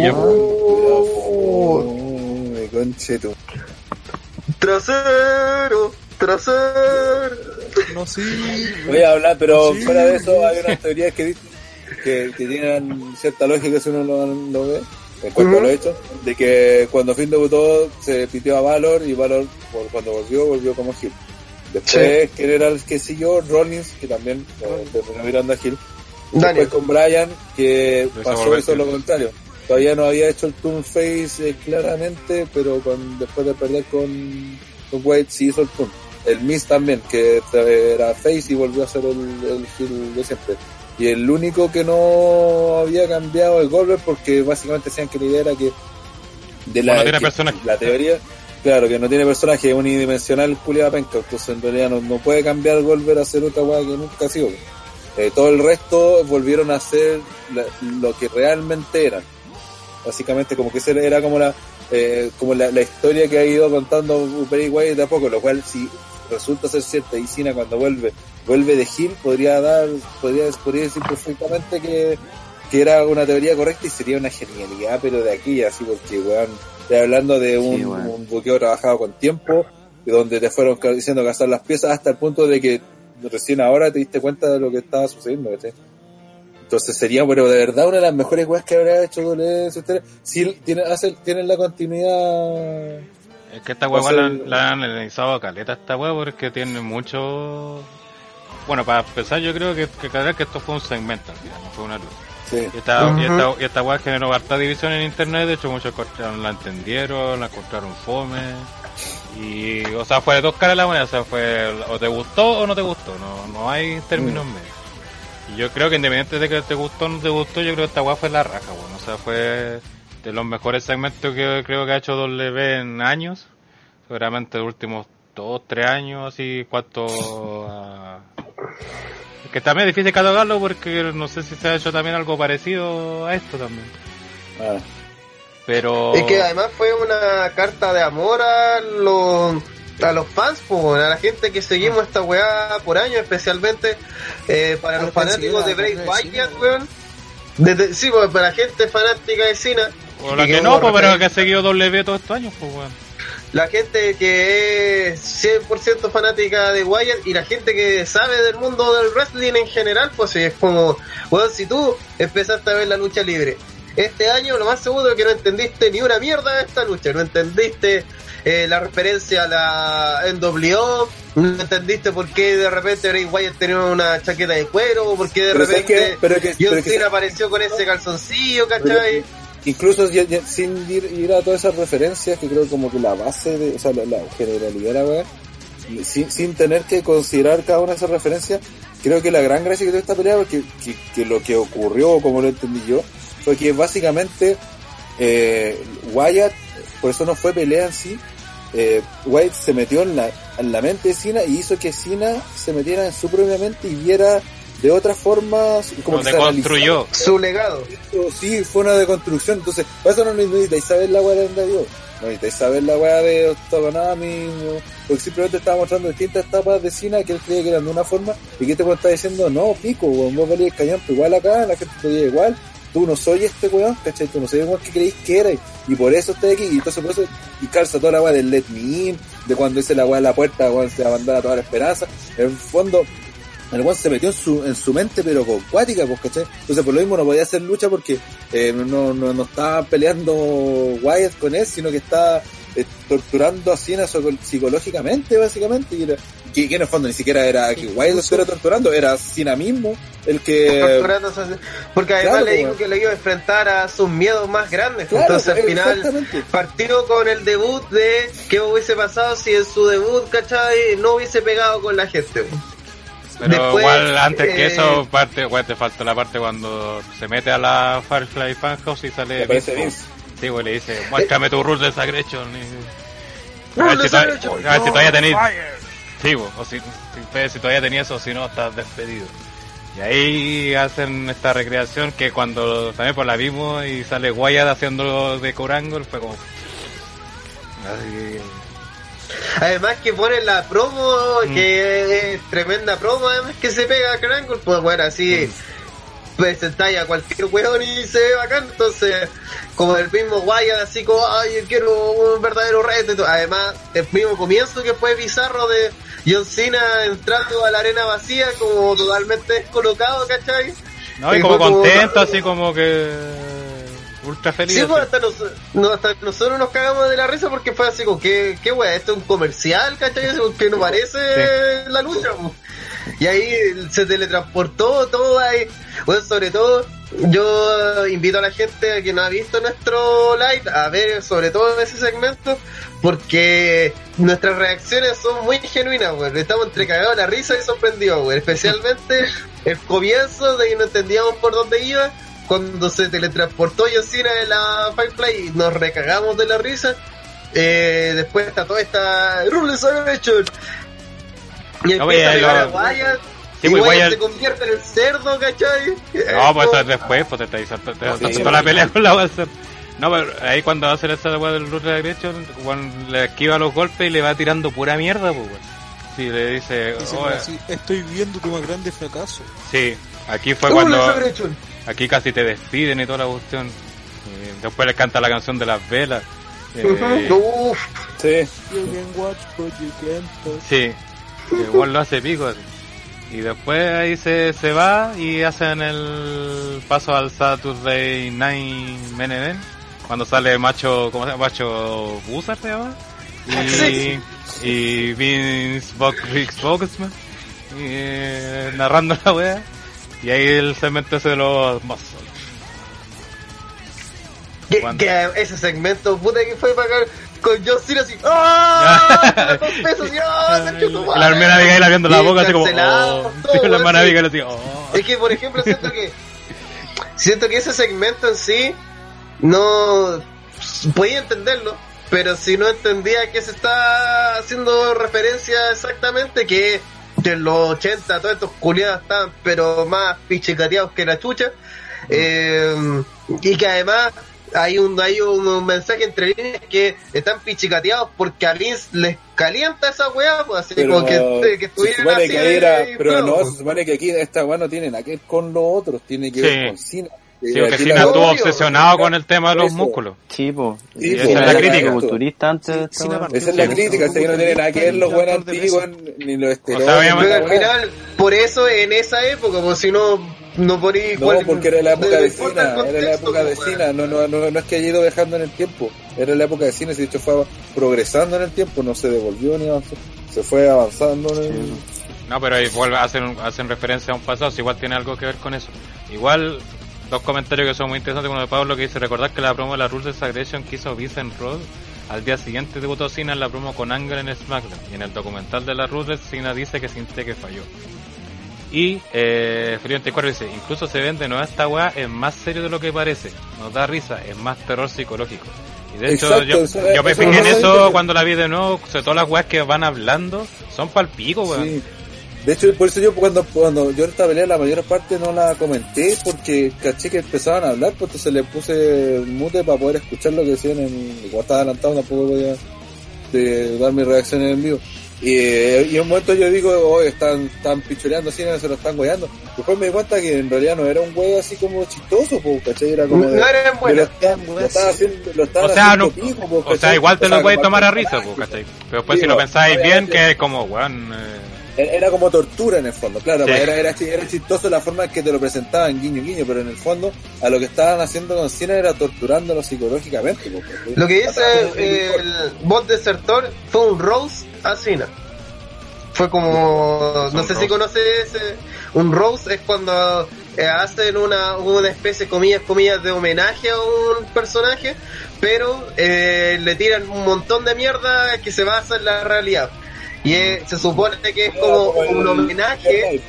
Ya. Oh, me conche tu. Trasero, trasero. No, sí. Voy a hablar, pero fuera de eso hay unas teorías que, dicen- que, que tienen cierta lógica si uno lo, lo ve, en cuanto a lo hecho, de que cuando Finn debutó se pitió a Valor y Valor por- cuando volvió, volvió como Hill. Después, ¿quién era el que siguió? Rollins, que también eh, terminó mirando a Hill. Daniel. Después con Brian, que pasó hizo lo contrario. Todavía no había hecho el turn face eh, claramente, pero con, después de perder con, con Wade sí hizo el turn. El Miz también, que era face y volvió a ser el, el heel de siempre. Y el único que no había cambiado es Goldberg porque básicamente decían que la idea era que de la, No tiene que- personaje. la teoría, claro, que no tiene personaje, es unidimensional culiada penca, entonces en realidad no, no puede cambiar Goldberg a ser otra weá que nunca ha sido. Eh, todo el resto volvieron a ser la- lo que realmente eran. Básicamente como que era como la eh, como la, la historia que ha ido contando Bray Wyatt de a poco, lo cual si resulta ser cierta y Cena cuando vuelve vuelve de Hill podría dar podría, podría decir perfectamente que, que era una teoría correcta y sería una genialidad pero de aquí así porque weón estoy hablando de un, Sí, un buqueo trabajado con tiempo donde te fueron diciendo gastar las piezas hasta el punto de que recién ahora te diste cuenta de lo que estaba sucediendo ¿cachai? entonces sería pero de verdad una de las mejores weas que habría hecho WWE si tienen, hacen, tienen la continuidad Es que esta Va a hueá ser- la, han- la han analizado a caleta esta hueá porque tiene mucho... Bueno, para empezar yo creo que, que, que esto fue un segmento, al final, no fue una sí. Y esta, y esta, y esta weá generó harta división en internet, de hecho muchos la entendieron, la encontraron fome. Y, o sea, fue de dos caras la moneda, o sea, fue o te gustó o no te gustó, no, no hay términos Mm. medios. Y yo creo que independiente de que te gustó o no te gustó, yo creo que esta weá fue la raja, bueno, o sea, fue de los mejores segmentos que creo que ha hecho W en años, seguramente los últimos dos, tres años, así, cuanto a... Es que también es difícil catalogarlo porque no sé si se ha hecho también algo parecido a esto también. Ah. Pero... Es que además fue una carta de amor a los a los fans, weón, a la gente que seguimos esta weá por años, especialmente eh, para A los fanáticos de Bray Wyatt, weón. Desde, sí, pues, para la gente fanática de Cena, O la que que no, pues, pero que ha seguido W todos estos años, pues, weón. la gente que es 100% fanática de Wyatt y la gente que sabe del mundo del wrestling en general, pues sí, es como, weón, si tú empezaste a ver la lucha libre este año, lo más seguro es que no entendiste ni una mierda de esta lucha, no entendiste eh, la referencia a la NWO, no entendiste por qué de repente Bray Wyatt tenía una chaqueta de cuero, o por qué de Pero ¿sabes repente qué? Pero que- John pero que- apareció con ese calzoncillo, ¿cachai? incluso ya- ya sin ir, ir a todas esas referencias que creo como que la base de o sea la, la generalidad la sin, sin tener que considerar cada una de esas referencias creo que la gran gracia que tiene esta pelea porque que, que lo que ocurrió como lo entendí yo fue que básicamente eh, Wyatt por eso no fue pelea en sí eh, Wyatt se metió en la, en la mente de Cena y hizo que Cena se metiera en su propia mente y viera de otra forma como que se deconstruyó. Su legado. esto sí fue una deconstrucción. Entonces, para eso no necesitáis saber la weá de dónde dio. No necesitáis saber la weá de Octogonami, no, porque simplemente estaba mostrando distintas etapas de Cena que él creía que eran de una forma y que este weón está diciendo, no, pico, weón, vos valías cañón, pero igual acá la gente te veía igual. Tú no soy este weón, ¿cachai? Tú no soy el weón que creéis que eres. Y por eso estoy aquí. Y entonces por eso, y calza toda la weá del Let Me In, de cuando dice la weá en la puerta, weón, se abandona toda la esperanza. En el fondo, el weón se metió en su, en su mente, pero con cuática, pues, ¿cachai? Entonces, por lo mismo no podía hacer lucha porque eh, no, no, no estaba peleando Wyatt con él, sino que estaba torturando a Cena so- psicológicamente, básicamente. Y era, que, que en el fondo ni siquiera era que Wyatt lo estuviera torturando, era Cena mismo el que... Porque además claro, le dijo pues. que le iba a enfrentar a sus miedos más grandes. Claro, Entonces al pues, final partió con el debut de qué hubiese pasado si en su debut, ¿cachai? No hubiese pegado con la gente. Pero Después, igual antes que eh, eso, parte, weón, te falta la parte cuando se mete a la Firefly Funhouse y sale Me parece Vince, Sí, güey, le dice, muéstrame tu Ruthless Aggression. Y... A ver si todavía, Aggression. a ver si todavía tenéis... Sí, bo, o si, si, si todavía tenías eso, o si no, estás despedido. Y ahí hacen esta recreación que cuando también por la vimos y sale Wyatt haciendo de Corangle, fue como... Así, Además que ponen la promo, Mm. que es tremenda promo, además que se pega a Crangle, pues bueno, así presentáis a cualquier weón y se ve bacán, entonces como el mismo Wyatt, así como, ay, yo quiero un verdadero reto, además el mismo comienzo que fue bizarro de John Cena entrando a la arena vacía como totalmente descolocado, ¿cachai? No, y Y como contento, así como que... Ultra feliz. Sí, pues hasta, nos- no, hasta nosotros nos cagamos de la risa porque fue así como, ¿qué, qué wea? ¿Esto es un comercial, cachai? Que no parece la lucha. pues. Y ahí se teletransportó todo ahí. Bueno, sobre todo, yo invito a la gente que no ha visto nuestro live a ver sobre todo ese segmento porque nuestras reacciones son muy genuinas, güey. Estamos entre cagados la risa y sorprendidos, güey. Especialmente el comienzo de que no entendíamos por dónde iba cuando se teletransportó Yosina de la Firefly y nos recagamos de la risa. Eh, después está toda esta Rules Aggression. Y No, empieza a pues, llegar a lo- Wyatt. Sí, y pues, Wyatt Wyatt- se convierte en el cerdo, ¿cachai? No, pues eso es después, pues te está toda la pelea con la va a hacer. No, pero ahí cuando hacen esa weá del Ruthless Aggression, Juan le esquiva los golpes y le va tirando pura mierda, pues weón. Sí, le dice, Dice "Oh, así, estoy viendo tu más grande fracaso. sí, aquí fue cuando, aquí casi te despiden y toda la cuestión. Y después le canta la canción de las velas. Eh. Sí. Sí, igual lo hace pico. así. Y después ahí se, se va y hacen el paso al Saturday Night Main Event. Cuando sale macho, ¿cómo se llama? Macho Buser se llama. Y, y Vince Boxman. Eh, narrando la wea. Y ahí el segmento ese de los muscles. Que, ese segmento, puta que fue para acá con John Cena así, ¡ah! Dos pesos, y ¡ah! la hermana Abigail abriendo la boca así como... Oh. todo, la hermana. Abigail así, oh. Es que, por ejemplo, siento que siento que ese segmento en sí no podía entenderlo, pero si no entendía que se está haciendo referencia exactamente, que, en los 80 todos estos culiados estaban, pero más pichicateados que la chucha, eh, y que además hay un hay un mensaje entre líneas que están pichicateados porque a Vince les calienta esa weá, pues así Pero como que, que se estuvieran supone así que era, pero no, no, se supone que aquí esta weá no tiene nada que ver con los otros, tiene que Sí. ver con Cena. Sí, porque la- estuvo obvio, obsesionado con el tema de los eso. músculos. Sí, po. Sí, esa es la crítica. culturista antes de esta Sin weá. aparte, Esa es la crítica, que no tiene nada que ver los buenos antiguos ni los esteroides. O sea, al final, por eso en esa época, pues si no, no poní No, cuál- porque era la época de importa el Cena, era la contexto, época de pues, Cena, no, no, no, no es que haya ido dejando en el tiempo, era la época de Cena, si de hecho fue progresando en el tiempo, no se devolvió ni avanzó, se fue avanzando en el... No, pero ahí vuelve, hacen, hacen referencia a un pasado, si igual tiene algo que ver con eso. Igual, dos comentarios que son muy interesantes. Uno de Pablo que dice, recordar que la promo de la Rules Aggression que hizo Vincent Road, al día siguiente debutó Cena en la promo con Angle en SmackDown. Y en el documental de la Rules, Cena dice que sintió que falló. Y eh, Frío 24 dice, incluso se vende nueva esta weá, es más serio de lo que parece. Nos da risa, es más terror psicológico. Y de hecho, Exacto, yo, eso- yo me fijé en eso cuando la vi de nuevo, sobre todas las weas que van hablando, son pal pico, weón. Sí. De hecho, por eso yo cuando, cuando yo esta pelea la mayor parte no la comenté porque caché que empezaban a hablar, pues entonces le puse mute para poder escuchar lo que decían en, igual estaba adelantado, tampoco podía de dar mi reacción en vivo. Y, y en un momento yo digo, oh, están, están pichoreando así, se lo están goleando. Después me di cuenta que en realidad no era un güey así como chistoso, pues, ¿cachai? Era como de, No buenas. lo, estaba haciendo, lo estaban O sea, haciendo no- pico, pues, O sea, igual te O sea, lo como tomar a risa, pues, ¿cachai? Pero después si lo pensáis bien, que es como, weón, eh, Era como tortura en el fondo, claro, Sí. era, era, era chistoso la forma en que te lo presentaban guiño guiño, pero en el fondo a lo que estaban haciendo con Cena era torturándolo psicológicamente. porque- Lo que dice eh, el bot desertor fue un roast a Cena. Fue como, no sé si conoces ese, un roast es cuando eh, hacen una, una especie, comillas, comillas, de homenaje a un personaje, pero eh, le tiran un montón de mierda que se basa en la realidad. Y es- se supone que es como un homenaje.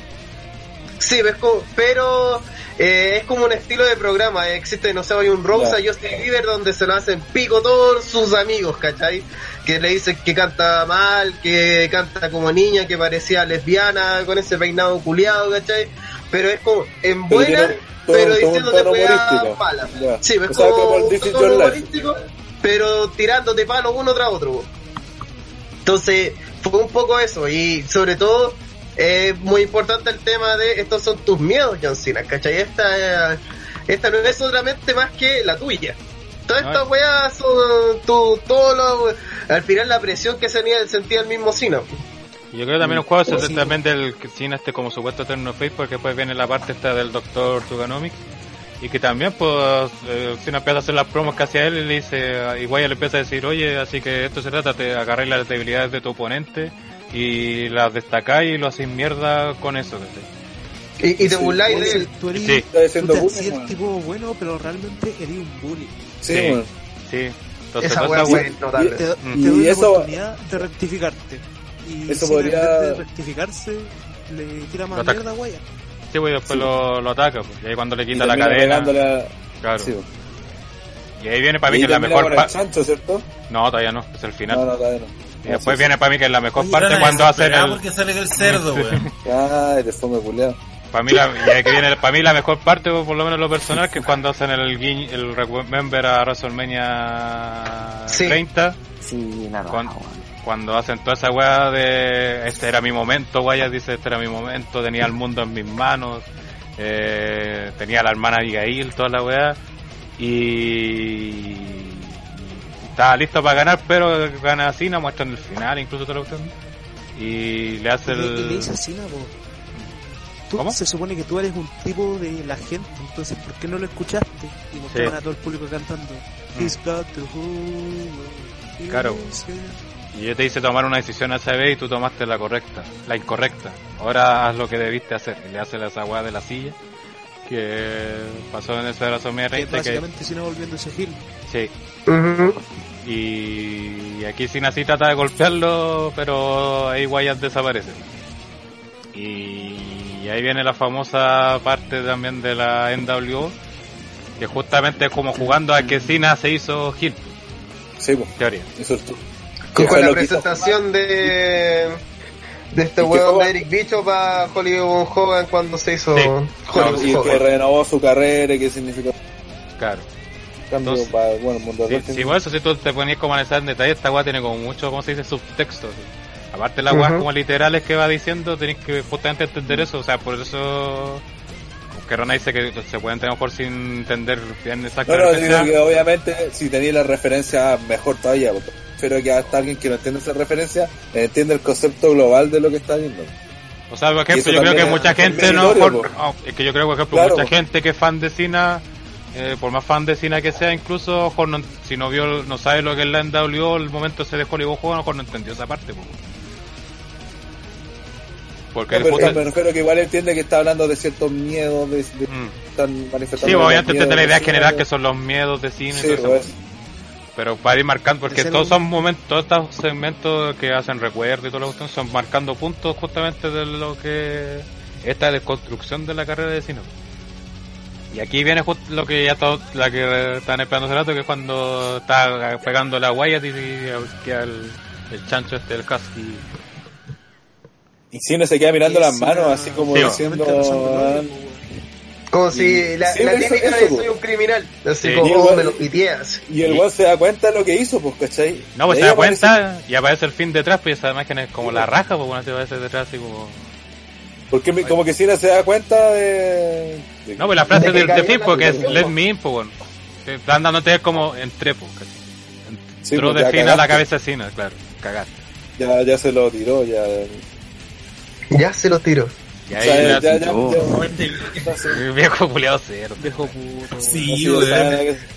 Sí, como- pero eh, es como un estilo de programa. Existe, no sé, hay un Rose a Justin Bieber donde se lo hacen pico todos sus amigos, ¿cachai? Que le dicen que canta mal, que canta como niña, que parecía lesbiana, con ese peinado culiado, ¿cachai? Pero es como en buena, pero diciéndote malas. Ya. Sí, O sea, como un humorístico, pero tirándote palos uno tras otro. Entonces, fue un poco eso, y sobre todo, es muy importante el tema de estos son tus miedos, John Cena, ¿cachai? Esta, esta no es solamente más que la tuya. Todas estas weas son tu, todo lo, al final la presión que tenía, sentía el mismo Cena. Yo creo que también un juego se Sí. también del Cena este como supuesto Eterno Face porque después viene la parte esta del Doctor Tuganomics y que también pues eh, Cena empieza a hacer las promos que hacía él y le dice igual le empieza a decir oye así que esto se trata de agarrar las debilidades de tu oponente y las destacáis y lo haces mierda con eso ¿cachai? Y, y te burláis de él. Tú eres, Sí. Está diciendo tú te bullying, weón. tipo bueno, pero realmente eres un bully. Sí, Sí. sí entonces Esa notable. Te, te Mm. doy Y la eso- oportunidad de rectificarte. Y Eso si podría- de rectificarse, le tira más mierda, guaya. Pues, y después Sí. Lo, lo ataca pues, y ahí cuando le Y quita la cadena claro sí, weón. y ahí viene para mí que es la mejor parte no todavía no es el final No, no, todavía no. y después sí, viene para mí que es la mejor Oye, parte cuando hacen desesperado el porque sale el cerdo, weón. Ay, te fome culiado. Para mí, la, y aquí viene, para mí la mejor parte, por lo menos lo personal, que es cuando hacen el, el Remember a WrestleMania Sí. 30, Sí, nada. Cuando hacen toda esa weá de este era mi momento, Guaya dice este era mi momento, tenía el mundo en mis manos, eh, tenía a la hermana Abigail, toda la weá, y estaba listo para ganar, pero gana así, no muestran el final, incluso toda la cuestión, y le hace le- y le el... dice. Tú, ¿Cómo? Se supone que tú eres un tipo de la gente, entonces ¿por qué no lo escuchaste? Y mostraban Sí. a todo el público cantando. Mm. He's got the whole Claro. Is here". Y yo te hice tomar una decisión a esa vez y tú tomaste la correcta, la incorrecta. Ahora haz lo que debiste hacer. Y le hace la weá de la silla que pasó en esa de la WrestleMania Que 30 que básicamente si no volviéndose Gil. sí. Y aquí sin así trata de golpearlo, pero ahí Wyatt desaparece. Y ahí viene la famosa parte también de la NWO, que justamente es como jugando a que Cena se hizo Hill, Sí, pues, teoría. eso es todo. Con, la presentación de de este Hogan- de Eric Bicho para Hollywood Hogan cuando se hizo Sí. Hollywood Y que renovó su carrera, y que significa Claro. cambio Entonces- para bueno, el mundo Sí, del sí, por eso si tú te ponías como a analizar en detalle, esta weá tiene como mucho, como se dice, subtexto. así. Aparte de las weas Ujú. como literales que va diciendo, tenés que justamente entender eso, o sea, por eso que Rona dice que se puede entender mejor sin entender bien exactamente no, digo que obviamente si tenía la referencia mejor todavía, porque espero que hasta alguien que no entienda esa referencia entienda el concepto global de lo que está viendo. O sea, por Y ejemplo, yo creo que mucha gente no, por- po. no, es que yo creo, por ejemplo, Claro, mucha po. gente que es fan de Cena, eh, por más fan de Cena que sea, incluso, no- si no vio, no sabe lo que es la NWO, el momento ese de Hollywood Juego, a lo mejor no entendió esa parte, po. Porque No, pero justo- me refiero que igual entiende que está hablando de ciertos miedos, de, de- Mm. están manifestando. Sí, obviamente entiende la idea de- general que son los miedos de cine y Sí, todo eso. pues, Pero para ir marcando, porque todos no- son momentos, todos estos segmentos que hacen recuerdo y todo lo que son marcando puntos justamente de lo que esta desconstrucción de la carrera de cine. Y aquí viene justo lo que ya todos, la que están esperando hace rato, que es cuando está pegando la Wyatt y, y queda el, el chancho este, el Husky. Y Cine se queda mirando Y las manos así como Sí, diciendo. Como si la, sí, la eso- típica eso, de soy un criminal, así Sí. como Y "Oh, me lo piteas. Y el weón se da cuenta de lo que hizo, pues, ¿cachai? No, pues se da aparece- cuenta y aparece el fin detrás, pues esa imagen es como la raja, pues bueno, se aparece detrás así como... Porque me- como que Cine se da cuenta de. de- No, pues la frase De que del de la porque es let me in, pues bueno. Te están dándote como entre, pues. ¿cachai? Sí, Entró pues, de fin a la cabeza de Cena, claro, cagaste. Ya, ya se lo tiró, ya. Ya se lo tiro. Y O ahí sea, ya, ya, Oh. sé. el viejo culiado cerdo. Viejo puto. Sí. ¿sabes?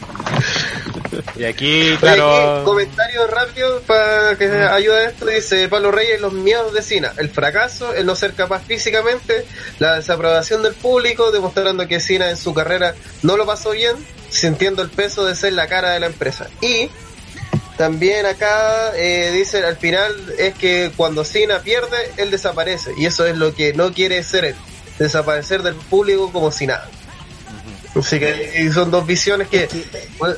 Y aquí, Oye, claro. comentario rápido para que ayude a esto. Dice Pablo Reyes, los miedos de Cena. El fracaso, el no ser capaz físicamente, la desaprobación del público, demostrando que Cena en su carrera no lo pasó bien, sintiendo el peso de ser la cara de la empresa. Y también acá eh, dice al final es que cuando Cena pierde, él desaparece. Y eso es lo que no quiere ser él. Desaparecer del público como si nada. Así que son dos visiones que... bueno,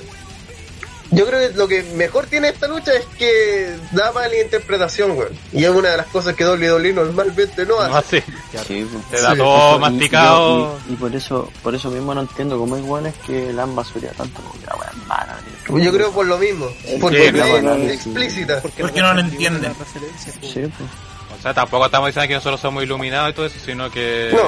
yo creo que lo que mejor tiene esta lucha es que da mala interpretación, güey. Y es una de las cosas que WWE normalmente no hace. No. Sí, pues. Te da Sí, todo Y- masticado. Y, y por eso por eso mismo no entiendo cómo hay weones que la han basureado tanto porque la wea es mala. Yo creo por lo mismo. Porque Sí, es claro, es explícita. ¿Por qué no lo repartió entienden? pues. Sí, pues. O sea, tampoco estamos diciendo que nosotros somos iluminados y todo eso, sino que No.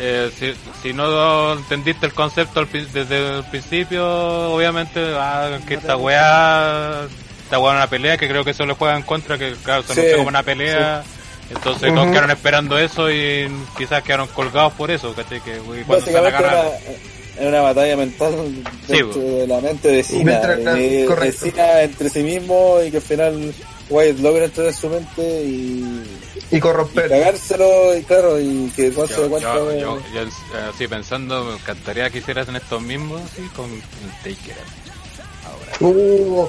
Eh, si, si no entendiste el concepto desde el principio, obviamente, ah, que esta weá, esta weá una pelea, que creo que eso le juega en contra, que claro, se Sí, como una pelea. Entonces todos Ujú. quedaron esperando eso y quizás quedaron colgados por eso, ¿cachai? Que cuando se era, era una batalla mental dentro Sí, de la mente de. Mientras- eh, Cena entre sí mismo y que al final Wyatt logra entrar en su mente y, Y y corromper. cagárselo y claro, y que igual se cuenta yo, de- yo- yo, así pensando, me encantaría que hicieras en estos mismos, así, con el Taker. Ahora, Uh,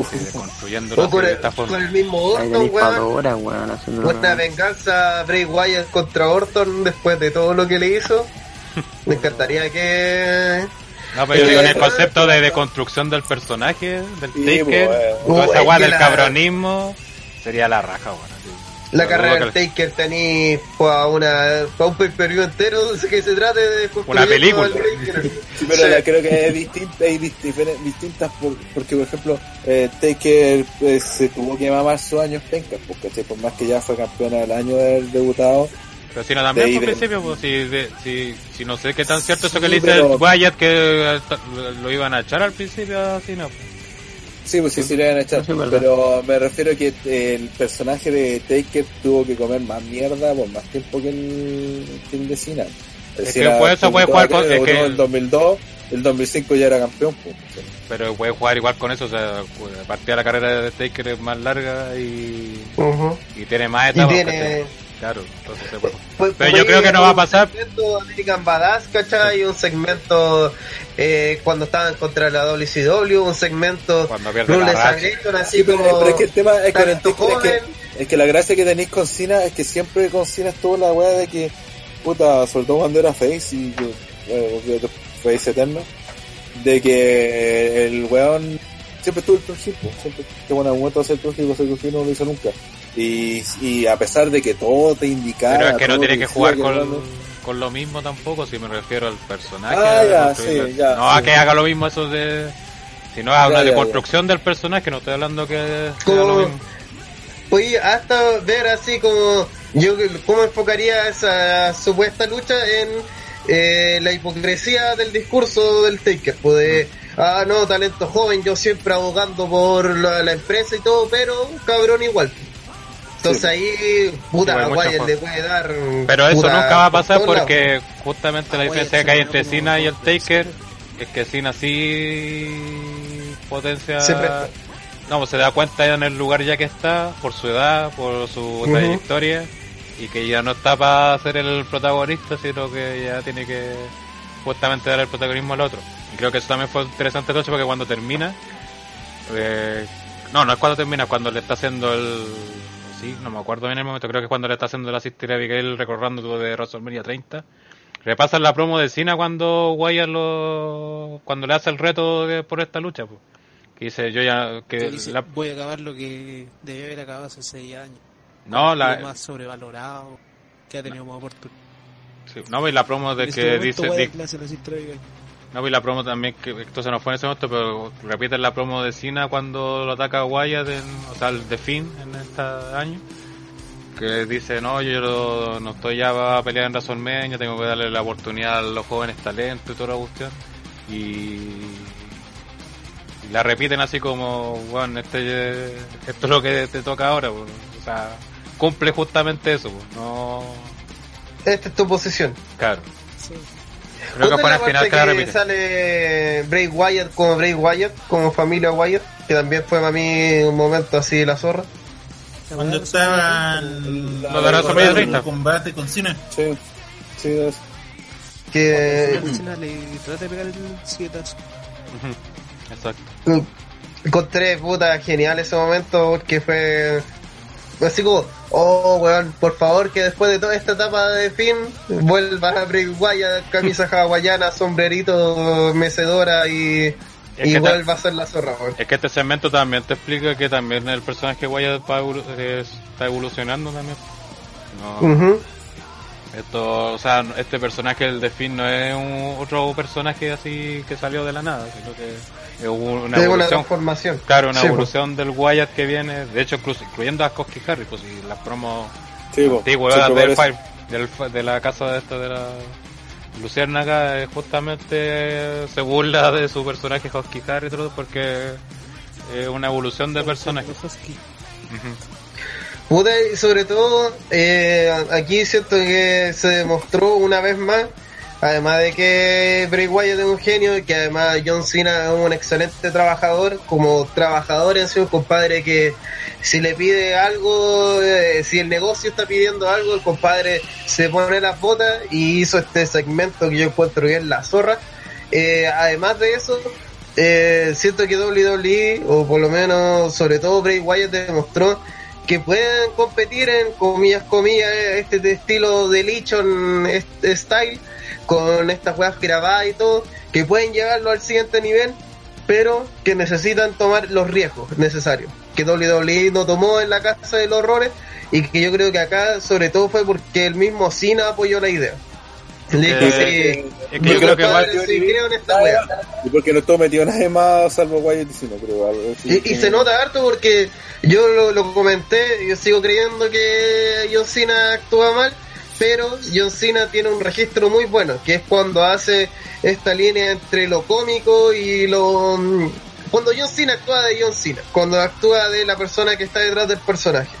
así, construyéndolo o así con el, con mismo Orton, weón. weón, Buena venganza Bray Wyatt contra Orton después de todo lo que le hizo. Me encantaría que... No, pero yo Eh, digo, en el eh, concepto de, de construcción del personaje, del Sí, Taker, pues, toda uh, esa weá del la- cabronismo, sería la raja, weón. así. La Pero carrera del que- Taker tenía para una para un pay-per-view entero que se trate de Una película. Sí, pero Sí. la- creo que es distinta y dis- diferen- distintas por- porque, por ejemplo, eh, Taker pues, se tuvo que mamar sus años pencas, porque por más que ya fue campeona del año de haber debutado, Pero si no también de- principio, pues, si, de- si, si no sé qué tan cierto eso Sí, que le dice pero- Wyatt que eh, lo, lo iban a echar al principio, así no. sí, pues sí, sí le van a echar, Sí, pero me refiero a que el personaje de Taker tuvo que comer más mierda por más tiempo que el, que el de Cena. El Es que puede- eso puede jugar con- es que- el 2002, el 2005 ya era campeón. Pues. Pero puede jugar igual con eso, o sea, pues, partida la carrera de Taker es más larga y, y tiene más Y etapas. tiene... ¿cachai? Claro, entonces se puede- Pues, Pero pues, yo creo que no va a pasar. Un segmento de American Badass, ¿cachai? Un segmento eh, cuando estaban contra la WCW, un segmento Cuando pierde la así Sí, pero, como... pero es que el tema es que, el es que. Es que la gracia que tenéis con Cena es que siempre con Cena estuvo la weá de que, puta, sobre todo cuando era Face y que, bueno, Face eterno, de que el weón siempre estuvo el pues, siempre que bueno, en algún momento hacer Turgil, hacer Turgil no lo hizo nunca. Y, y a pesar de que todo te indicaba. Pero es que no tiene que jugar que con, con lo mismo tampoco, si me refiero al personaje. Ah, ya, sí, ya, no a que haga lo mismo eso de... Si no, a Ya, una ya, de construcción del personaje, no estoy hablando que Como- lo mismo. Oye, hasta ver así como yo cómo enfocaría esa supuesta lucha en eh, la hipocresía del discurso del Taker, pues de, ah no, talento joven, yo siempre abogando por la, la empresa y todo, pero un cabrón igual. Entonces ahí, puta, Igual a mucho Wyatt jo- le puede dar. Pero eso puta, nunca va a pasar porque justamente la diferencia que hay entre Cina y el. Taker es que Cina sí potencia... Se. No, pues se da cuenta en el lugar ya que está, por su edad, por su trayectoria, y que ya no está para ser el protagonista, sino que ya tiene que justamente dar el protagonismo al otro. Y creo que eso también fue interesante entonces porque cuando termina, eh, no, no es cuando termina, es cuando le está haciendo el... Sí, no me acuerdo bien el momento, creo que es cuando le está haciendo la a Abigail recorriendo todo de WrestleMania 30. Repasan la promo de Cena cuando Wyatt lo... cuando le hace el reto de- por esta lucha, pues. Que dice, yo ya... Que dice, la- voy a acabar lo que debe haber acabado hace 6 años. No, la, más sobrevalorado que ha tenido más oportunidad. sí, no, y la promo de este que momento, dice... No, y la promo también, que esto se nos fue en ese momento, pero repiten la promo de Cena cuando lo ataca Wyatt, en, o sea, el de Finn en este año. Que dice, no, yo lo- no estoy ya a pelear en WrestleMania, tengo que darle la oportunidad a los jóvenes talentos y toda la cuestión. Y, y la repiten así como, bueno, este, esto es lo que te toca ahora, pues. o sea, cumple justamente eso, pues. no, Esta es tu posición. claro. Creo que ¿Dónde fue la al final que la sale Bray Wyatt como Bray Wyatt, como familia Wyatt, que también fue para mí un momento así la zorra. Cuando estaban Lo de WrestleMania 30. el combate con Cena. Sí, sí, es- Que Cena le trata de pegar el sietazo. Ujú, Exacto. Encontré puta genial ese momento porque fue así como, oh weón, por favor que después de toda esta etapa de fin vuelva a Bray Wyatt, camisa hawaiana, sombrerito, mecedora y, y vuelva a ser la zorra, weón. Es que este segmento también te explica que también el personaje Wyatt está evolucionando también. No, esto, o sea, este personaje el de Finn no es un, otro personaje así que salió de la nada, sino que es una evolución. transformación. Claro, una Sí, evolución del Wyatt que viene, de hecho, incluso, incluyendo a Koski Harris, pues y las promos Sí, po. antiguas Siempre del, Fire- del de la casa de esta de la Luciérnaga, eh, justamente se burla de su personaje Koski Harris y todo porque es una evolución de personaje. Husky. Puta, y sobre todo, eh, aquí siento que se demostró una vez más, además de que Bray Wyatt es un genio y que además John Cena es un excelente trabajador, como trabajador en sí, un compadre que si le pide algo, eh, si el negocio está pidiendo algo, el compadre se pone las botas y hizo este segmento que yo encuentro es la zorra. Eh, además de eso, eh, siento que WWE, o por lo menos sobre todo Bray Wyatt demostró que pueden competir en comillas comillas este estilo de Lichon este style con estas weas grabadas y todo que pueden llegarlo al siguiente nivel pero que necesitan tomar los riesgos necesarios que WWE no tomó en la casa de los horrores y que yo creo que acá sobre todo fue porque el mismo Cena apoyó la idea Eh, sí, es que yo creo que compadre, igual- sí, creo en esta wea Y porque no estuvo metido nadie más salvo Wyatt y. Y, y se nota harto porque yo lo, lo comenté, yo sigo creyendo que John Cena actúa mal, pero John Cena tiene un registro muy bueno, que es cuando hace esta línea entre lo cómico y lo... mm, Cuando John Cena actúa de John Cena, cuando actúa de la persona que está detrás del personaje.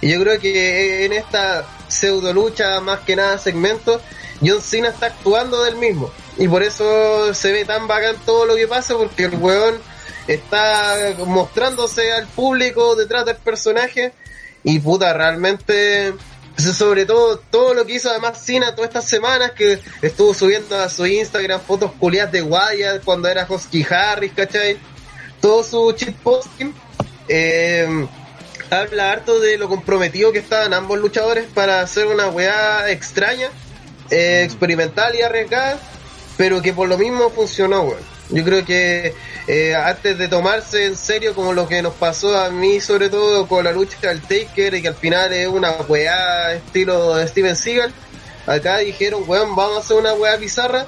Y yo creo que en esta pseudo lucha, más que nada segmento, John Cena está actuando del mismo. Y por eso se ve tan bacán todo lo que pasa, porque el weón está mostrándose al público detrás del personaje. Y puta, realmente, sobre todo, todo lo que hizo además Cena todas estas semanas, que estuvo subiendo a su Instagram fotos culiadas de Wyatt cuando era Husky Harris, ¿cachai? Todo su cheat posting. Eh, habla harto de lo comprometido que estaban ambos luchadores para hacer una weá extraña, eh, experimental y arriesgada, pero que por lo mismo funcionó, weón. Yo creo que eh, antes de tomarse en serio como lo que nos pasó a mí, sobre todo con la lucha del Taker, y que al final es una weá estilo de Steven Seagal, acá dijeron, weón, vamos a hacer una weá bizarra,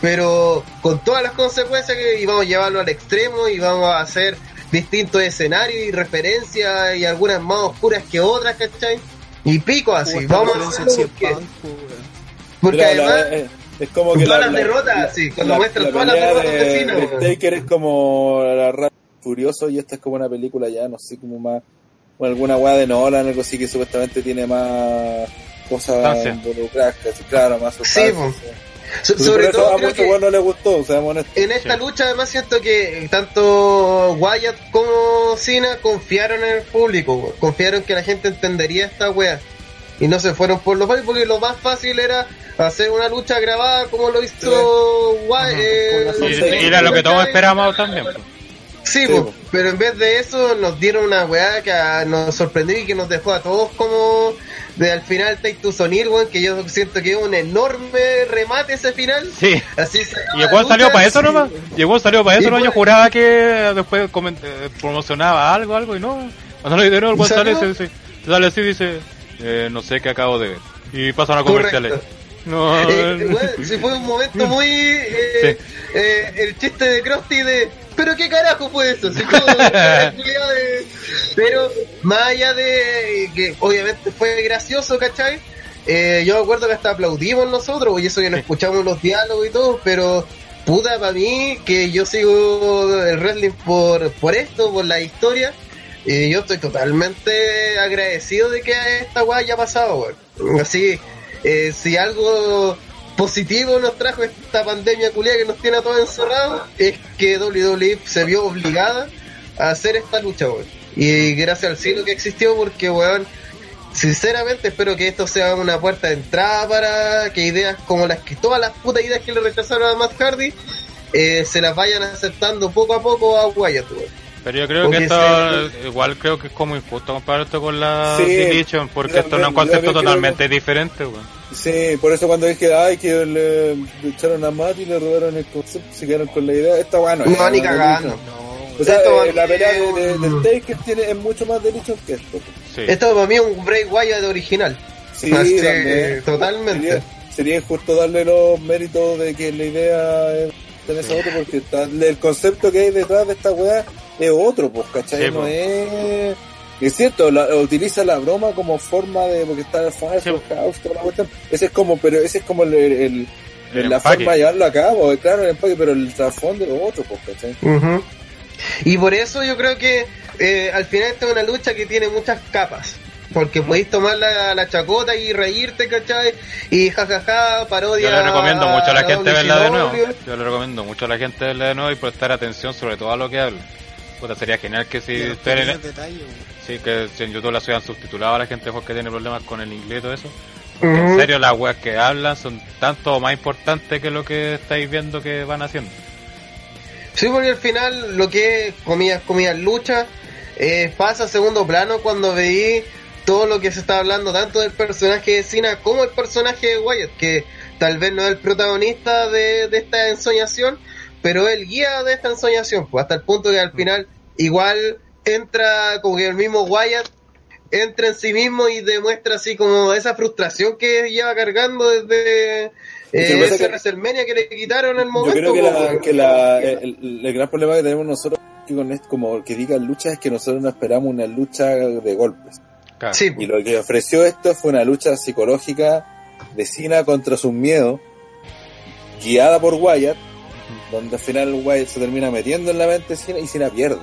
pero con todas las consecuencias que y vamos a llevarlo al extremo y vamos a hacer distintos escenarios y referencias y algunas más oscuras que otras, ¿cachai? Y pico así, vamos a hacerlo porque, porque Mira, la- además es como que todas la, las la- derrotas, sí, cuando la- muestran la todas las derrotas de de, Cena. Taker es como la y Furioso y esta es como una película ya, no sé, como más, o alguna weá de Nolan, algo así que supuestamente tiene más cosas involucradas, claro, más Sí, sustancia. po. sí. So- Pero sobre por eso todo a creo muchos que no les gustó, seamos honestos. en esta Sí. lucha además siento que tanto Wyatt como Cena confiaron en el público, confiaron que la gente entendería esta wea y no se fueron por lo fácil porque lo más fácil era hacer una lucha grabada como lo hizo Wyatt. eh, Y, era lo que todos esperábamos también. pues. Sí, Sí, po, po. pero en vez de eso nos dieron una weá que a- nos sorprendió y que nos dejó a todos como de al final Take to Sonir, weón, que yo siento que es un enorme remate ese final. Sí. Así se Y igual salió para eso nomás. Y igual salió para eso, ¿no? Yo juraba que después eh, promocionaba algo, algo, y no. Cuando lo dieron, el ¿Y weón sale, salió? se, se- sale así dice, eh, no sé qué acabo de ver. Y pasan a comerciales. Correcto. No, Eh, sí fue un momento muy eh, eh, el chiste de Krusty de pero qué carajo fue eso como, culiao de- pero más allá de que obviamente fue gracioso ¿cachai? Eh, yo me acuerdo que hasta aplaudimos nosotros y eso que no escuchamos los diálogos y todo pero puta para mí que yo sigo el wrestling por, por esto por la historia y yo estoy totalmente agradecido de que esta weá haya pasado, weón. Así, eh, si algo positivo nos trajo esta pandemia culia que nos tiene a todos encerrados, es que WWE se vio obligada a hacer esta lucha, weón. Y gracias al cielo que existió, porque, weón, sinceramente espero que esto sea una puerta de entrada para que ideas como las que todas las putas ideas que le rechazaron a Matt Hardy eh, se las vayan aceptando poco a poco a Wyatt, weón. Pero yo creo Porque que esto, igual creo que es como injusto comparar esto con la Sí, porque esto no es un concepto totalmente diferente, weón. Sí, por eso cuando dije, ay, que le, le echaron a Matt y le robaron el concepto, se quedaron con la idea, esta weá no es No, ni cagando. Deletion. O sea, Esto eh, la pelea de, de, del Taker tiene, es mucho más Deletion que esto. Sí. Esto para mí es un Bray Wyatt original. Sí, Así, también. totalmente. Sería, sería injusto darle los méritos de que la idea es tener esa otro porque está- el concepto que hay detrás de esta weá es otro, pues, ¿cachai? Sí, no pues. es... Es cierto, la- utiliza la broma como forma de, porque está falso, Sí. house, toda la cuestión. Ese es como, pero ese es como el, el- El la empaque. forma de llevarlo a cabo, claro, el empaque, pero el trasfondo es otro, pues, ¿cachai? Ujú. Y por eso yo creo que eh, al final esta es una lucha que tiene muchas capas. Porque podéis tomar la, la chacota y reírte, ¿cachai? Y jajaja, parodia. Yo le recomiendo mucho a la gente verla de nuevo. Yo le recomiendo mucho a la gente verla de nuevo y prestar atención sobre todo a lo que habla. Puta, sería genial que si ustedes, detalles, sí, que si en YouTube la hubieran subtitulado a la gente porque tiene problemas con el inglés y todo eso. Porque en serio las weas que hablan son tanto más importantes que lo que estáis viendo que van haciendo. Sí, porque al final lo que es comillas, comillas, lucha eh, pasa a segundo plano cuando veí todo lo que se está hablando tanto del personaje de Cena como el personaje de Wyatt, que tal vez no es el protagonista de, de esta ensoñación, pero el guía de esta ensoñación, pues hasta el punto que al final igual entra como que el mismo Wyatt entra en sí mismo y demuestra así como esa frustración que lleva cargando desde eh, que- WrestleMania que le quitaron el Yo momento. creo que, pues, la, que la, el, el gran problema que tenemos nosotros que con esto, como que digan lucha es que nosotros no esperamos una lucha de golpes. Claro. Sí, Y pues. lo que ofreció esto fue una lucha psicológica de Cena contra sus miedos, guiada por Wyatt, donde al final Wyatt se termina metiendo en la mente de Cena y Cena pierde.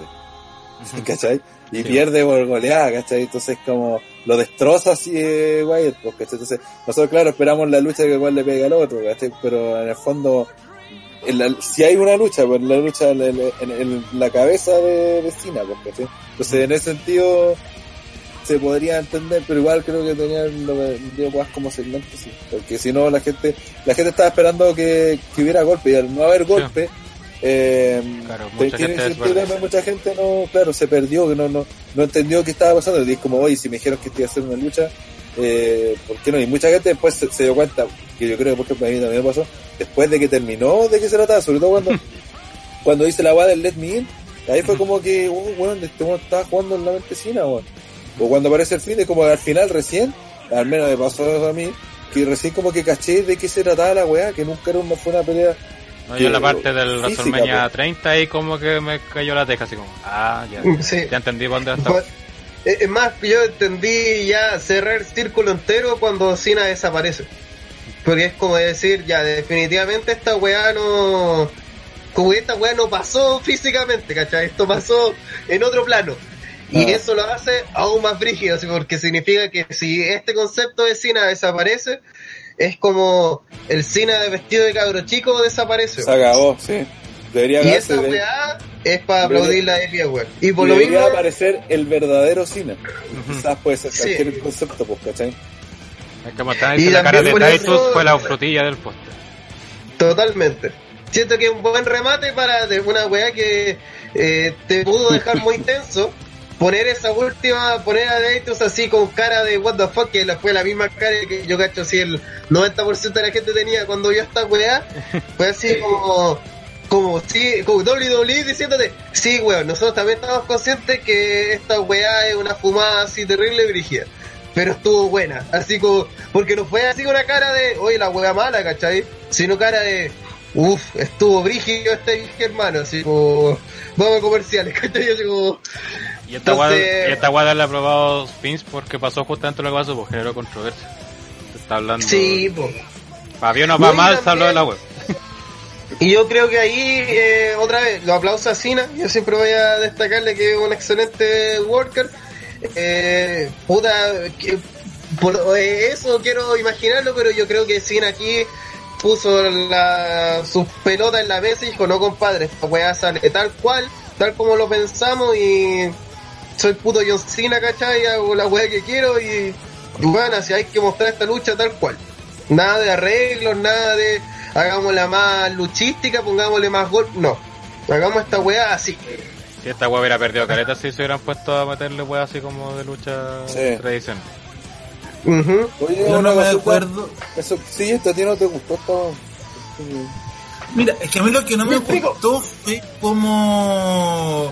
¿Cachai? Y Sí. pierde por goleada, ¿cachai? Entonces como lo destroza así eh, Wyatt, pues, ¿cachai? Entonces nosotros claro esperamos la lucha que igual le pega al otro, ¿cachai? Pero en el fondo, en la- si hay una lucha, pues la lucha en, en- en- en la cabeza de, de Cena, pues, ¿cachai? Entonces en ese sentido se podría entender, pero igual creo que tenían lo que digo, pues, como segmento, sí. Porque si no, la gente la gente estaba esperando que, que hubiera golpe, y al no haber golpe, eh, Claro, mucha tiene gente que mucha gente no, claro, se perdió, que no, no, no entendió qué estaba pasando. Y es como, oye, si me dijeron que a hacer una lucha, eh, ¿por qué no? Y mucha gente después se, se dio cuenta, que yo creo que por ejemplo a mí también me pasó, después de que terminó de qué se trataba, sobre todo cuando, cuando hice la guada del Let Me In, ahí fue como que, oh, weón, este weón estaba jugando en la mentecina. O cuando aparece el fin, es como al final recién, al menos me pasó a mí, que recién como que caché de qué se trataba la weá, que nunca era una, fue una pelea. No, yo en la parte del WrestleMania pues. 30 ahí como que me cayó la teja así como, ah, ya, Sí. ya entendí por dónde Pues, estaba. eh, Es más, yo entendí ya cerrar el círculo entero cuando Cena desaparece. Porque es como decir, ya, definitivamente esta weá no. Como que esta weá no pasó físicamente, ¿cachai? Esto pasó en otro plano. Y Ah. eso lo hace aún más brígido, así, porque significa que si este concepto de Cena desaparece, es como el Cena de vestido de cabro chico desaparece. Se acabó, sí. Debería Y esa de- weá es para aplaudir la de Power. Y por lo debería mismo. aparecer el verdadero cine. Quizás puede ser Sí. cualquier concepto, pues, ¿cachai? Es Y diciendo la cara de Titus eso- fue la frutilla del postre. Totalmente. Siento que es un buen remate para de una weá que eh, te pudo dejar muy tenso. Poner esa última, poner a Deitus así con cara de what the fuck, que fue la misma cara que yo cacho si el 90% de la gente tenía cuando vio esta weá. Fue así como, como, sí, como WWE diciéndote, sí weón, nosotros también estamos conscientes que esta weá es una fumada así terrible y brígida. Pero estuvo buena, así como, porque no fue así una cara de, oye, la weá mala, ¿cachai? Sino cara de, uff, estuvo brígido este hermano, así como, vamos a comerciales, ¿cachai? Así como, Y esta Entonces- guada, le ha probado Spins porque pasó justamente lo que pasó, pues generó controversia. Se está hablando. sí, po. Para bien o para mal, se habló de la web. Y yo creo que ahí, eh, otra vez, los aplausos a Cena. Yo siempre voy a destacarle que es un excelente worker. Eh, puta, que- por eh, eso quiero imaginarlo, pero yo creo que Cena aquí puso la, sus pelotas en la mesa y dijo, no compadre, esta weá sale tal cual, tal como lo pensamos y soy puto John Cena, ¿cachai? Hago la weá que quiero y, y bueno, si hay que mostrar esta lucha tal cual. Nada de arreglos, nada de hagámosla más luchística, pongámosle más gol, no. Hagamos esta weá así. Si esta weá hubiera perdido caleta, si se hubieran puesto a meterle weá así como de lucha Sí. tradicional. Ujú. Oye, Yo una no me acuerdo. Eso, sí, esto a ti no te gustó esto. Mira, es que a mí lo que no me, Me gustó fue como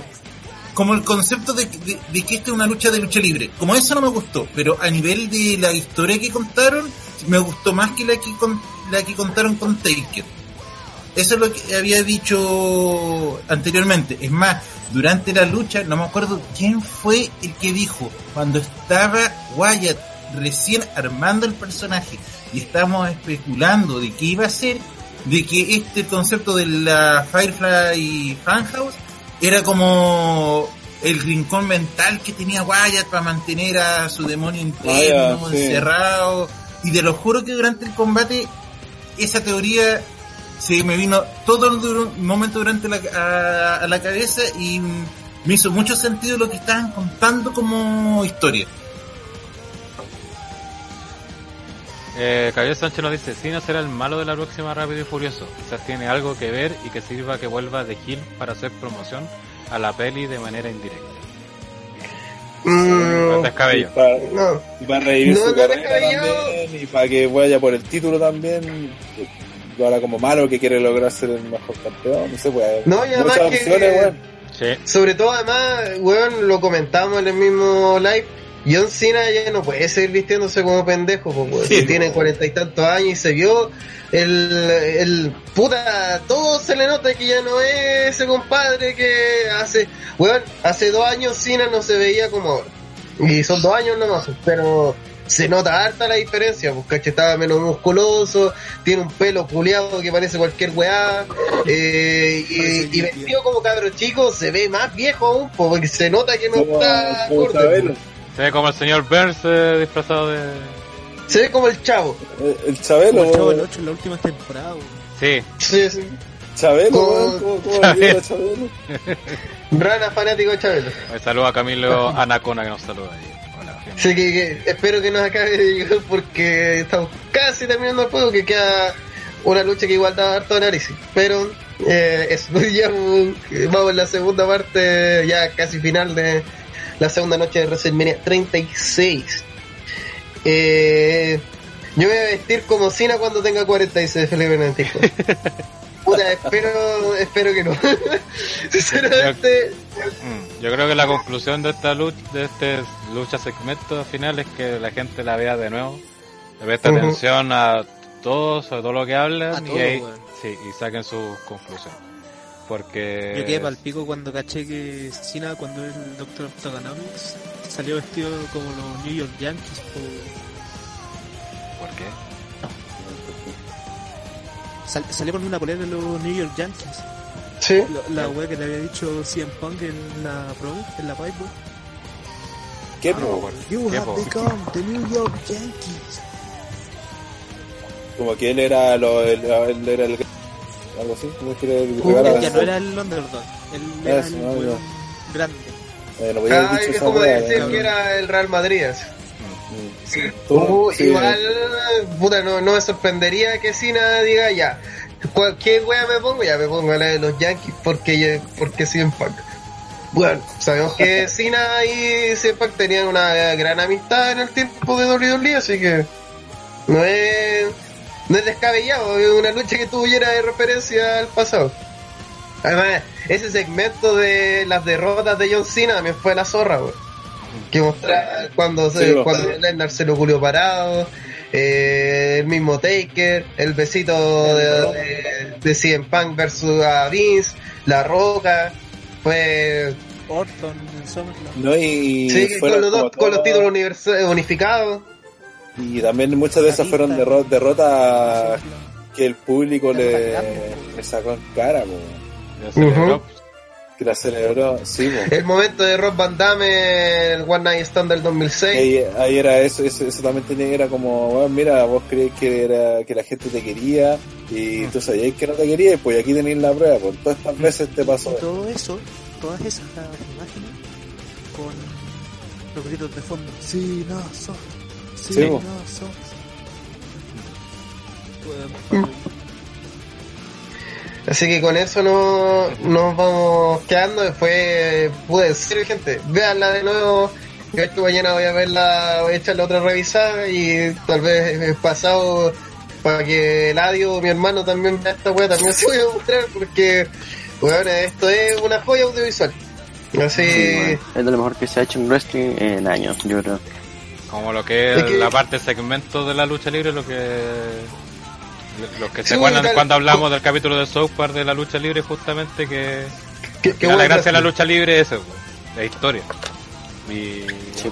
como el concepto de, de- de que esta es una lucha de lucha libre. Como eso no me gustó, pero a nivel de la historia que contaron, me gustó más que la que, con, la que contaron con Taker. Eso es lo que había dicho anteriormente. Es más, durante la lucha, no me acuerdo quién fue el que dijo, cuando estaba Wyatt recién armando el personaje y estábamos especulando de qué iba a ser, de que este concepto de la Firefly Funhouse era como el rincón mental que tenía Wyatt para mantener a su demonio interno Ah, sí. encerrado. Y te lo juro que durante el combate esa teoría se me vino todo el duro- momento durante la, a, a la cabeza y me hizo mucho sentido lo que estaban contando como historia. Eh, Javier Sánchez nos dice, Cena será el malo de la próxima Rápido y Furioso. Quizás tiene algo que ver y que sirva que vuelva de Hill para hacer promoción a la peli de manera indirecta. Mm. Y para, no. y para revivir No, su no carrera también, y para que vaya por el título también. Ahora como malo que quiere lograr ser el mejor campeón, no sé, pues. No, y además muchas que- opciones, weón. Sí. Sobre todo, además, weón, lo comentamos en el mismo live. John Cena ya no puede seguir vistiéndose como pendejo. Sí, no. tiene cuarenta y tantos años y se vio el, el puta, todo se le nota que ya no es ese compadre que hace, weón, hace dos años Cena no se veía como ahora. Y son dos años nomás, pero se nota harta la diferencia, porque estaba menos musculoso, tiene un pelo culeado que parece cualquier weá, eh, y, y vestido como cabro chico se ve más viejo aún, po, porque se nota que no está Chabelo. Se ve como el señor Burns eh, disfrazado de... se ve como el chavo. El, el Chabelo, Como el Chavo del 8 en la última temporada. Sí, Sí, sí. Chabelo. ¿Cómo, cómo a Chabelo? Rana fanático de Chabelo. Eh, saludo a Camilo Anacona que nos saluda ahí. Así que, que espero que nos acabe de llegar porque estamos casi terminando el juego, que queda una lucha que igual da harto análisis. Pero eh, eso, ya eh, vamos en la segunda parte, ya casi final de la segunda noche de WrestleMania 36. Eh, yo me voy a vestir como Cena cuando tenga 46, Felipe 94. Puta, espero, espero que no. Sinceramente, Mm, Yo creo que la conclusión de esta lucha, de este lucha segmento final es que la gente la vea de nuevo, le preste atención a todo, sobre todo lo que hablan y, todo, ahí- sí, y saquen sus conclusiones. Porque Yo quedé pal pico cuando caché que Cena, cuando era el Dr. Octagonomics, salió vestido como los New York Yankees. po. ¿Por qué? Sal- salió con una polera de los New York Yankees. sí. La, la wea que le había dicho CM Punk en la Pro, en la Pipe. ¿Qué, Ah, po? acuerdo. You ¿Qué, have po? become the New York Yankees. Como que él era, lo, él, él era el. Algo así, el Uh, pegara ya no era el underdog, era el weón grande. Eh, no Ah, es como decir weón. que era el Real Madrid. Uh, sí, igual, puta, no, no me sorprendería que Cena diga ya, cualquier wea me pongo, ya me pongo la de los Yankees porque, yo- porque CM Punk. Bueno, sabemos que Cena y CM Punk tenían una gran amistad en el tiempo de WWE, así que no es, no es descabellado, es una lucha que tuviera de referencia al pasado. Además, ese segmento de las derrotas de John Cena también fue la zorra, weón. Que mostraba cuando, se, Sí, bro. cuando Lennar se lo culió parado, eh, el mismo Taker, el besito de, de, de CM Punk versus a Vince, La Roca, fue Orton en. No, y, sí, con los dos, con los títulos unificados. Y también muchas de esas fueron derro- derrotas que el público le, le sacó en cara. Ujú. que la celebró, sí, po. El momento de Rob Van Damme, el One Night Stand del 2006. Ahí, ahí era eso, eso, eso también tenía, era como, bueno, mira, vos creés que era que la gente te quería y tú sabías que no te quería, pues aquí tenéis la prueba, por todas estas veces te pasó. Y todo eso, todas esas imágenes con los gritos de fondo. Sí, no, sos. Sí, Sí, no, Así que con eso no, nos vamos quedando. Después pude ser gente. Veanla de nuevo. Yo que mañana voy a verla, voy a echarle otra revisada y tal vez el pasado para que Eladio, mi hermano, también vea esta wea, también se voy a mostrar porque, bueno, esto es una joya audiovisual. Así, Sí, bueno, es de lo mejor que se ha hecho en wrestling en años, yo creo. Como lo que es, Es que- la parte segmento de la lucha libre, lo que los que Sí, se acuerdan tal- cuando hablamos del capítulo de South Park de la lucha libre, justamente que, que, que que la gracia de la lucha libre es eso, la historia. Y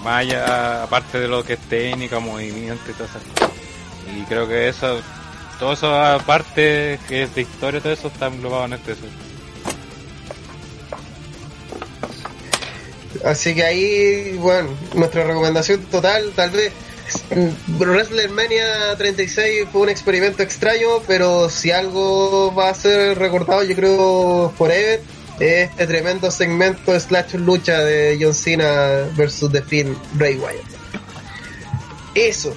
más allá, aparte de lo que es técnica, movimiento y todas esas cosas. Y creo que eso, todo eso aparte que es de historia, todo eso está englobado en este. Así que ahí, bueno, nuestra recomendación total, tal vez WrestleMania 36 fue un experimento extraño, pero si algo va a ser recordado, yo creo, forever, es este tremendo segmento slash lucha de John Cena versus The Finn Bray Wyatt. Eso,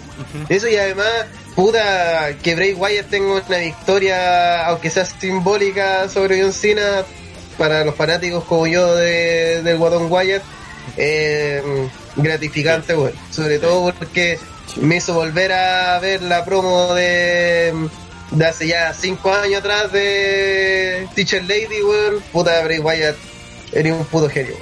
eso y además, puta, que Bray Wyatt tenga una victoria, aunque sea simbólica, sobre John Cena, para los fanáticos como yo de, del Guatón Wyatt, eh, gratificante, bueno. Sobre todo porque me hizo volver a ver la promo de, de hace ya 5 años atrás de Teacher Lady, weón. Puta, Bray Wyatt, eres un puto genio.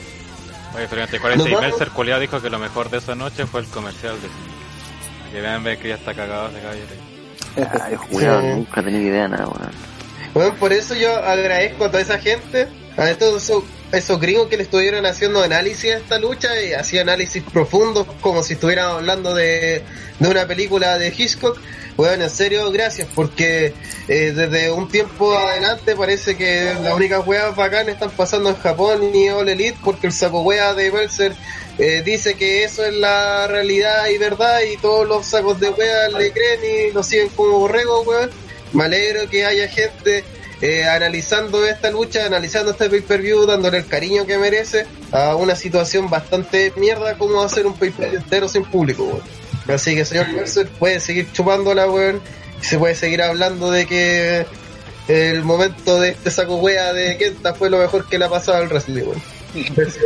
Oye, pero en Nos 46 vamos. Mercer Culeado dijo que lo mejor de esa noche fue el comercial de Que vean, ve que ya está cagado ese caballero. Ay, weón, nunca tenía idea de nada, weón. Bueno, por eso yo agradezco a toda esa gente, a todos esos, gringos que le estuvieron haciendo análisis a esta lucha y hacía análisis profundos como si estuvieran hablando de, de una película de Hitchcock. Bueno, en serio, gracias, porque eh, desde un tiempo adelante parece que las únicas weas bacanas están pasando en Japón y All Elite porque el saco wea de Mercer eh, dice que eso es la realidad y verdad y todos los sacos de wea le creen y lo siguen como borregos, weón. Me alegro que haya gente eh, analizando esta lucha, analizando este pay-per-view, dándole el cariño que merece a una situación bastante mierda como hacer un pay-per-view entero sin público, weón. Así que señor Mercer puede seguir chupándola, weón, se puede seguir hablando de que el momento de este saco wea de Kenta fue lo mejor que le ha pasado al wrestling, weón. Mercer.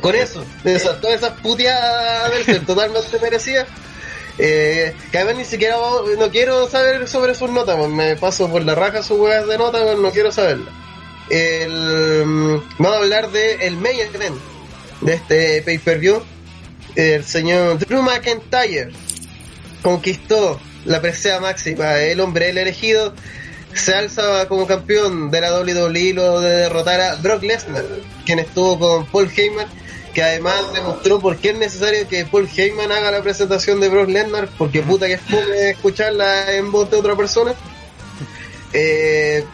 Con eso, esa- todas esas puteadas del ser totalmente merecidas. Eh, que además ni siquiera no quiero saber sobre sus notas, pues, me paso por la raja sus huevas de notas, pues, no quiero saberla. Mm, vamos a hablar de el main event de este pay-per-view. El señor Drew McIntyre conquistó la presea máxima, el hombre el elegido se alza como campeón de la WWE luego de derrotar a Brock Lesnar, quien estuvo con Paul Heyman, que además demostró por qué es necesario que Paul Heyman haga la presentación de Brock Lesnar, porque puta que es fome escucharla en voz de otra persona. Eh,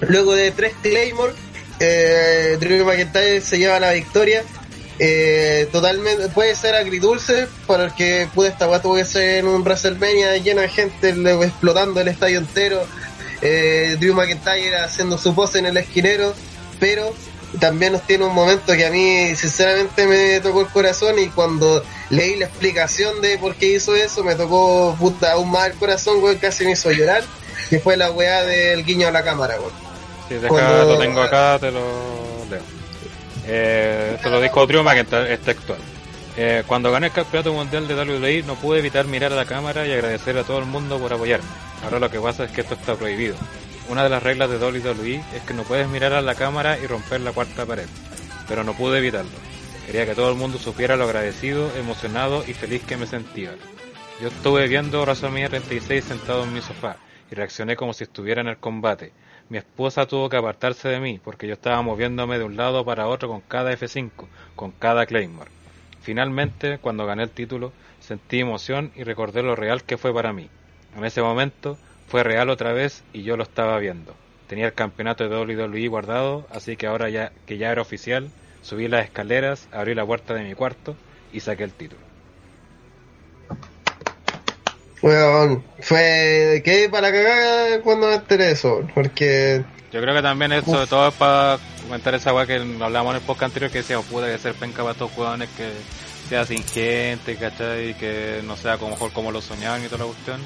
luego de tres Claymore, eh, Drew McIntyre se lleva la victoria. Eh, totalmente puede ser agridulce porque pude esta guata puede ser en un WrestleMania lleno de gente explotando el estadio entero eh, Drew McIntyre haciendo su pose en el esquinero pero también nos tiene un momento que a mí sinceramente me tocó el corazón y cuando leí la explicación de por qué hizo eso me tocó puta aún más el corazón weón, casi me hizo llorar que fue la weá del guiño a la cámara weón. Si deja, Cuando- lo tengo acá, te lo leo. Eh, esto lo dijo Drew McIntyre, es textual. Eh, cuando gané el campeonato mundial de WWE no pude evitar mirar a la cámara y agradecer a todo el mundo por apoyarme. Ahora lo que pasa es que esto está prohibido. Una de las reglas de WWE es que no puedes mirar a la cámara y romper la cuarta pared. Pero no pude evitarlo. Quería que todo el mundo supiera lo agradecido, emocionado y feliz que me sentía. Yo estuve viendo WrestleMania 36 sentado en mi sofá y reaccioné como si estuviera en el combate. Mi esposa tuvo que apartarse de mí porque yo estaba moviéndome de un lado para otro con cada F5, con cada Claymore. Finalmente, cuando gané el título, sentí emoción y recordé lo real que fue para mí. En ese momento fue real otra vez y yo lo estaba viendo. Tenía el campeonato de WWE guardado, así que ahora ya que ya era oficial, subí las escaleras, abrí la puerta de mi cuarto y saqué el título. Weón, fue que para cagar cuando me enteré eso, porque Yo creo que también es sobre todo para comentar esa weá que hablamos en el podcast anterior que decíamos, puta que ser penca para estos jugadores que sea sin gente, ¿cachai? Y que no sea como mejor como lo soñaban y toda la cuestión.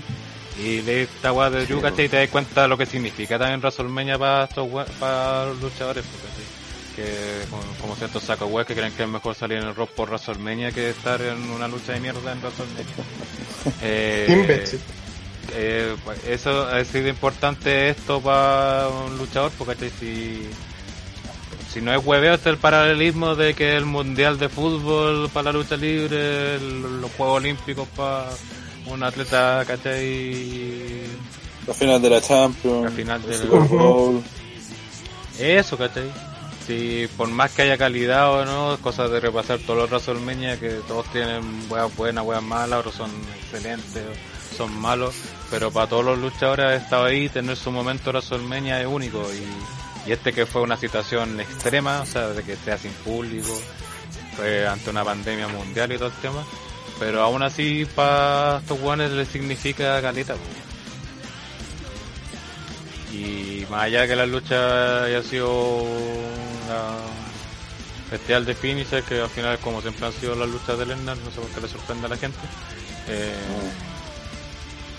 Y de esta weá de ¿cachai? Y te das cuenta de lo que significa también WrestleMania para estos para los luchadores, pues, ¿cachai? Que como, como ciertos sacos weas que creen que es mejor salir en el rock por WrestleMania que estar en una lucha de mierda en WrestleMania. Eh, eh, pues, eso ha sido importante esto para un luchador, porque si, si no es hueveo, este es el paralelismo de que el mundial de fútbol para la lucha libre, el- los Juegos Olímpicos para un atleta, ¿cachai? La final de la Champions, La final el del- Super Bowl. Eso, ¿cachai? Si por más que haya calidad o no, es cosa de repasar todos los WrestleMania que todos tienen weas buenas, weas malas, otros son excelentes, son malos, pero para todos los luchadores ha estado ahí, tener su momento WrestleMania es único y, y este que fue una situación extrema, o sea, de que sea sin público, fue ante una pandemia mundial y todo el tema, pero aún así para estos weones les significa caleta. Y más allá que la lucha haya sido una festival de finisher, que al final como siempre han sido las luchas de Lennar, no sé por qué le sorprende a la gente. Eh,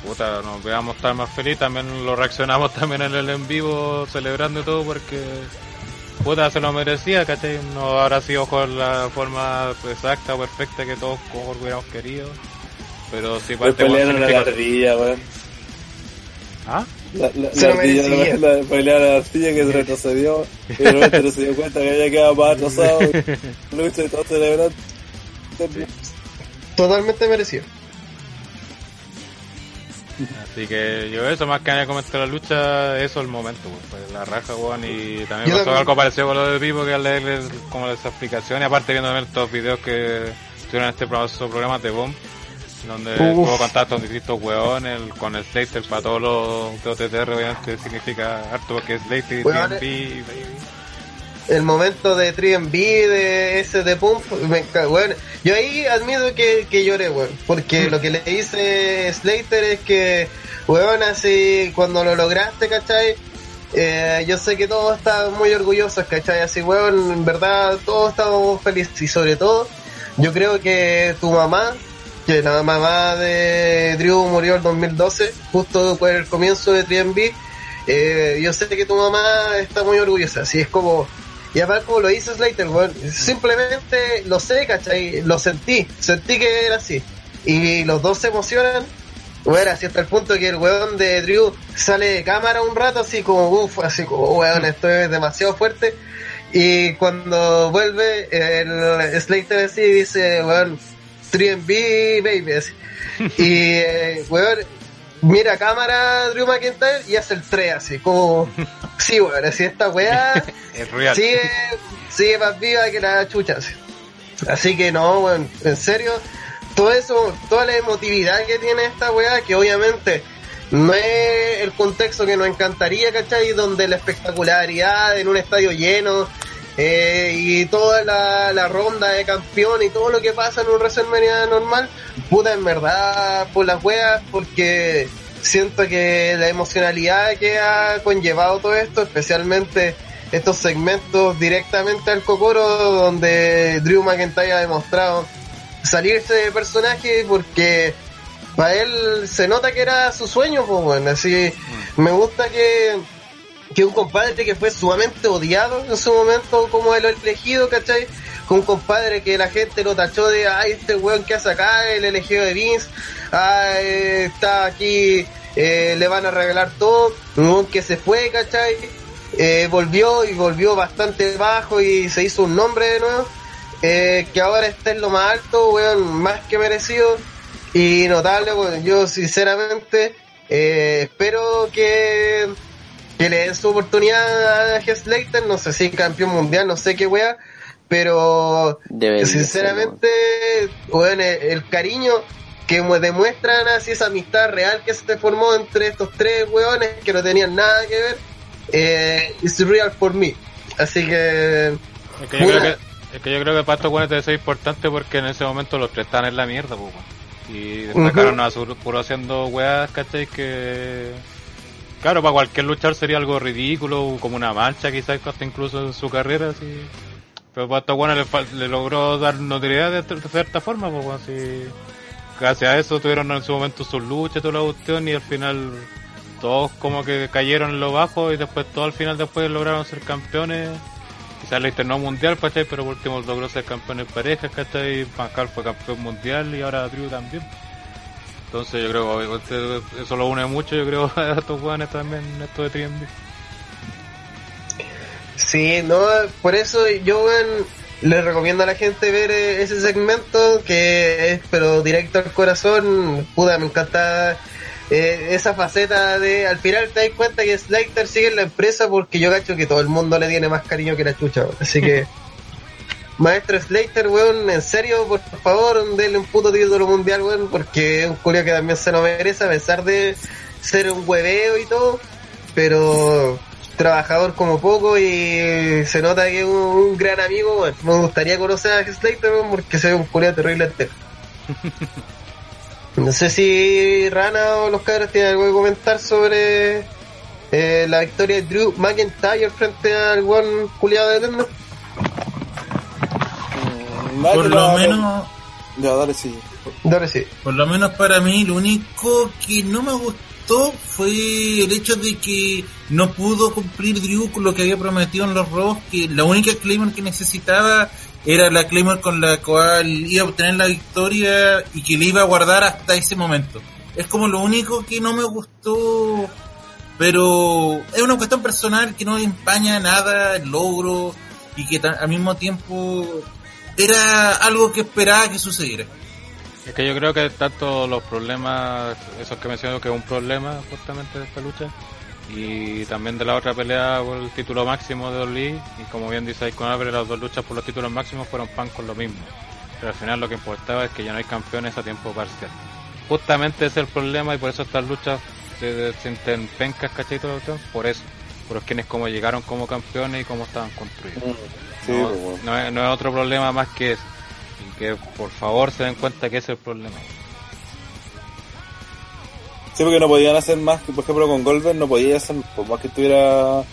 puta, nos veamos estar más feliz, también lo reaccionamos también en el en vivo, celebrando y todo, porque puta se lo merecía, ¿cachai? No habrá sido con la forma exacta o perfecta que todos como hubiéramos querido, pero Le parte pelearon a la ardilla, weón. ¿Ah? La, la, Se la lo ardilla, merecía. la, la- pelearon a la ardilla que se retrocedió y de repente no se dio cuenta que había quedado más atrasado. Lucha y todo celebrando. Totalmente merecido. Así que yo eso, más que nada comentar la lucha, eso es el momento, pues, fue la raja, weón, y también Yo pasó también. algo parecido con lo de Pipo, que al leerle como esa explicación, y aparte viendo también estos videos que estuvieron en este programa, de Bomb, donde Uf. tuvo contacto con distintos weones, el- con el Slater para todos los de OTTR, obviamente significa harto porque es Slater y Weones. El momento de 3B, de ese de Pump, me weón. Yo ahí admito que, que lloré, weón, porque lo que le dice Slater es que, weón, así, cuando lo lograste, ¿cachai? Eh, yo sé que todos están muy orgullosos, ¿cachai? Así, weón, en verdad, todos estamos felices y sobre todo, yo creo que tu mamá, que la mamá de Drew murió en 2012, justo por el comienzo de 3B, eh, yo sé que tu mamá está muy orgullosa, así es como, y aparte como lo hizo Slater, weón, simplemente lo sé, ¿cachai? Lo sentí, sentí que era así. Y los dos se emocionan, bueno, así hasta el punto que el weón de Drew sale de cámara un rato, así como, uff, así como, weón, esto es demasiado fuerte. Y cuando vuelve, el Slater así dice, weón, 3B, baby, así. Y, eh, weón, mira a cámara Drew McIntyre y hace el 3 así, como, sí, weón, así esta weá sigue, sigue más viva que la chucha. Así, Así que no, weón, en serio, todo eso, toda la emotividad que tiene esta weá, que obviamente no es el contexto que nos encantaría, ¿cachai? Donde la espectacularidad en un estadio lleno eh, y toda la, la ronda de campeón y todo lo que pasa en un WrestleMania normal, puta, en verdad, por las weas, porque siento que la emocionalidad que ha conllevado todo esto, especialmente estos segmentos directamente al Cocoro, donde Drew McIntyre ha demostrado salirse de personaje porque para él se nota que era su sueño, pues bueno, así me gusta que, que un compadre que fue sumamente odiado en su momento como el elegido, ¿cachai? Con un compadre que la gente lo tachó de, ay, este weón que hace acá, el elegido de Vince, ay, está aquí, eh, le van a regalar todo, un weón que se fue, ¿cachai? Eh, volvió y volvió bastante bajo y se hizo un nombre de nuevo, eh, que ahora está en lo más alto, weón, más que merecido y notable, weón. Yo sinceramente eh, espero que, que le den su oportunidad a Heath Slater, no sé si campeón mundial, no sé qué wea, pero Debería sinceramente, weón, el, el cariño que mu- demuestran así esa amistad real que se formó entre estos tres weones que no tenían nada que ver, eh, is real for me. Así que, Es que, yo creo que, es que yo creo que para estos weones debe ser importante porque en ese momento los tres estaban en la mierda, pues. Y destacaron a su puro haciendo weas, ¿cachai? Que. Claro, para cualquier luchador sería algo ridículo, como una mancha quizás hasta incluso en su carrera, así. Pero para weones le, fal- le logró dar notoriedad de, cierta forma, pues, así. gracias a eso tuvieron en su momento sus luchas toda la cuestión y al final todos como que cayeron en lo bajo y después todo al final después lograron ser campeones. Quizás Leicester no mundial, ¿cachai? Pero por último logró ser campeón en parejas, ¿cachai? Pascal fue campeón mundial y ahora Drew también. Entonces yo creo que eso lo une mucho, yo creo, a estos jugadores también, esto de TND. Sí, no, por eso yo weón, le recomiendo a la gente ver eh, ese segmento que es pero directo al corazón. Puta, me encanta eh, esa faceta de al final te das cuenta que Slater sigue en la empresa porque yo cacho que todo el mundo le tiene más cariño que la chucha. Así que Maestro Slater, weón, en serio, por favor, denle un puto título mundial, weón, porque es un culio que también se lo merece, a pesar de ser un hueveo y todo, pero trabajador como poco y se nota que es un, un gran amigo, weón. Me gustaría conocer a Slater, weón, porque se ve un culio terrible entero. No sé si Rana o los cabros tienen algo que comentar sobre eh, la victoria de Drew McIntyre frente al buen culiado de Eterno. Por lo menos, Ya, dale, sí. Dale, sí. por lo menos para mí, lo único que no me gustó fue el hecho de que no pudo cumplir Drew con lo que había prometido en los robos, que la única Claymore que necesitaba era la Claymore con la cual iba a obtener la victoria y que le iba a guardar hasta ese momento. Es como lo único que no me gustó, pero es una cuestión personal que no empaña nada el logro y que al mismo tiempo era algo que esperaba que sucediera. Es que yo creo que tanto los problemas, esos que menciono que es un problema justamente de esta lucha, y también de la otra pelea por el título máximo de Oli, y como bien dice Icon Álvarez, las dos luchas por los títulos máximos fueron pan con lo mismo. Pero al final lo que importaba es que ya no hay campeones a tiempo parcial. Justamente ese es el problema y por eso estas luchas se sienten pencas, tiempo, Por eso, por quienes como llegaron como campeones y cómo estaban construidos. Sí, no, pues, bueno. no es, no es otro problema más que eso. Y que por favor se den cuenta que ese es el problema. Sí, porque no podían hacer más, que por ejemplo con Goldberg no podía hacer, por más que estuviera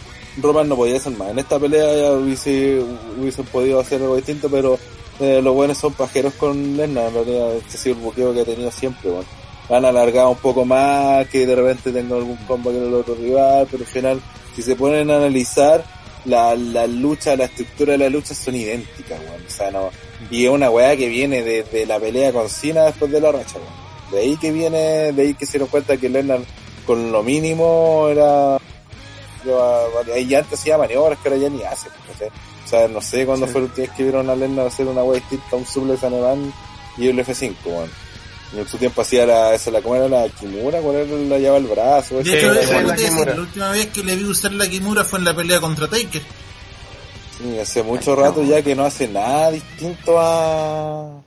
Roman no podía hacer más. En esta pelea ya hubiese, hubiesen podido hacer algo distinto, pero eh, los buenos son pajeros con Lesnar, en realidad este ha sido el buqueo que ha tenido siempre, bueno. Han alargado un poco más, que de repente tenga algún combo que el otro rival, pero al final, si se ponen a analizar, la, la lucha, la estructura de la lucha son idénticas, weón. O sea, no, y es una weá que viene de, de la pelea con Cena después de la racha, weón. De ahí que viene, de ahí que se dieron cuenta que Lennon con lo mínimo era, ya antes hacía maniobras que ahora ya ni hace, ¿cachai? O sea, no sé cuándo fue la última vez que vieron a Lennon hacer una weá distinta, un suplex alemán y el F5, weón. En su tiempo hacía la, esa la, ¿cómo era la Kimura? ¿Cuál era la lleva el brazo? De hecho, eso la- es lo la Kimura. última vez que le vi usar la Kimura fue en la pelea contra Taker. Sí, hace mucho rato ya que no hace nada distinto a,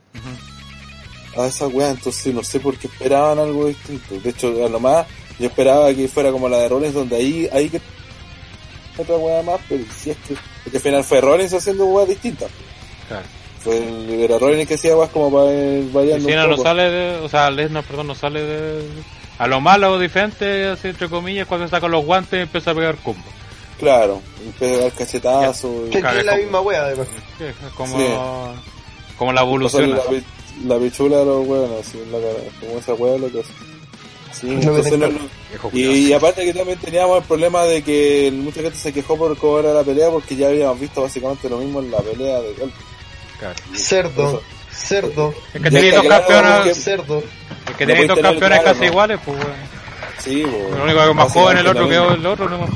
a esa weá, entonces no sé por qué esperaban algo distinto. De hecho, a lo más yo esperaba que fuera como la de Rollins, donde ahí, ahí que otra weá más, pero si es que, porque al final fue Rollins haciendo weas distintas. Claro. Fue el, era Rollins que hacía weas como para ir variando un no poco. sale de, o sea, Lesnar, perdón, no sale de, a lo malo o diferente, así entre comillas, cuando está con los guantes y empieza a pegar combo. Claro, empieza a dar cachetazos. y- Que es la misma wea, además. Sí, como, Sí. como la evolución. la, la pichula de los weones, así, la cara, como esa wea lo que hace. Sí, entonces no- y aparte que también teníamos el problema de que mucha gente se quejó por cómo era la pelea porque ya habíamos visto básicamente lo mismo en la pelea de golpe. Cerdo, cerdo, Es que tenéis dos campeones, que- cerdo. es que tenéis dos campeones claro, casi ¿no? iguales, pues bueno. Sí, bo, Lo único que es más joven el otro que el otro, no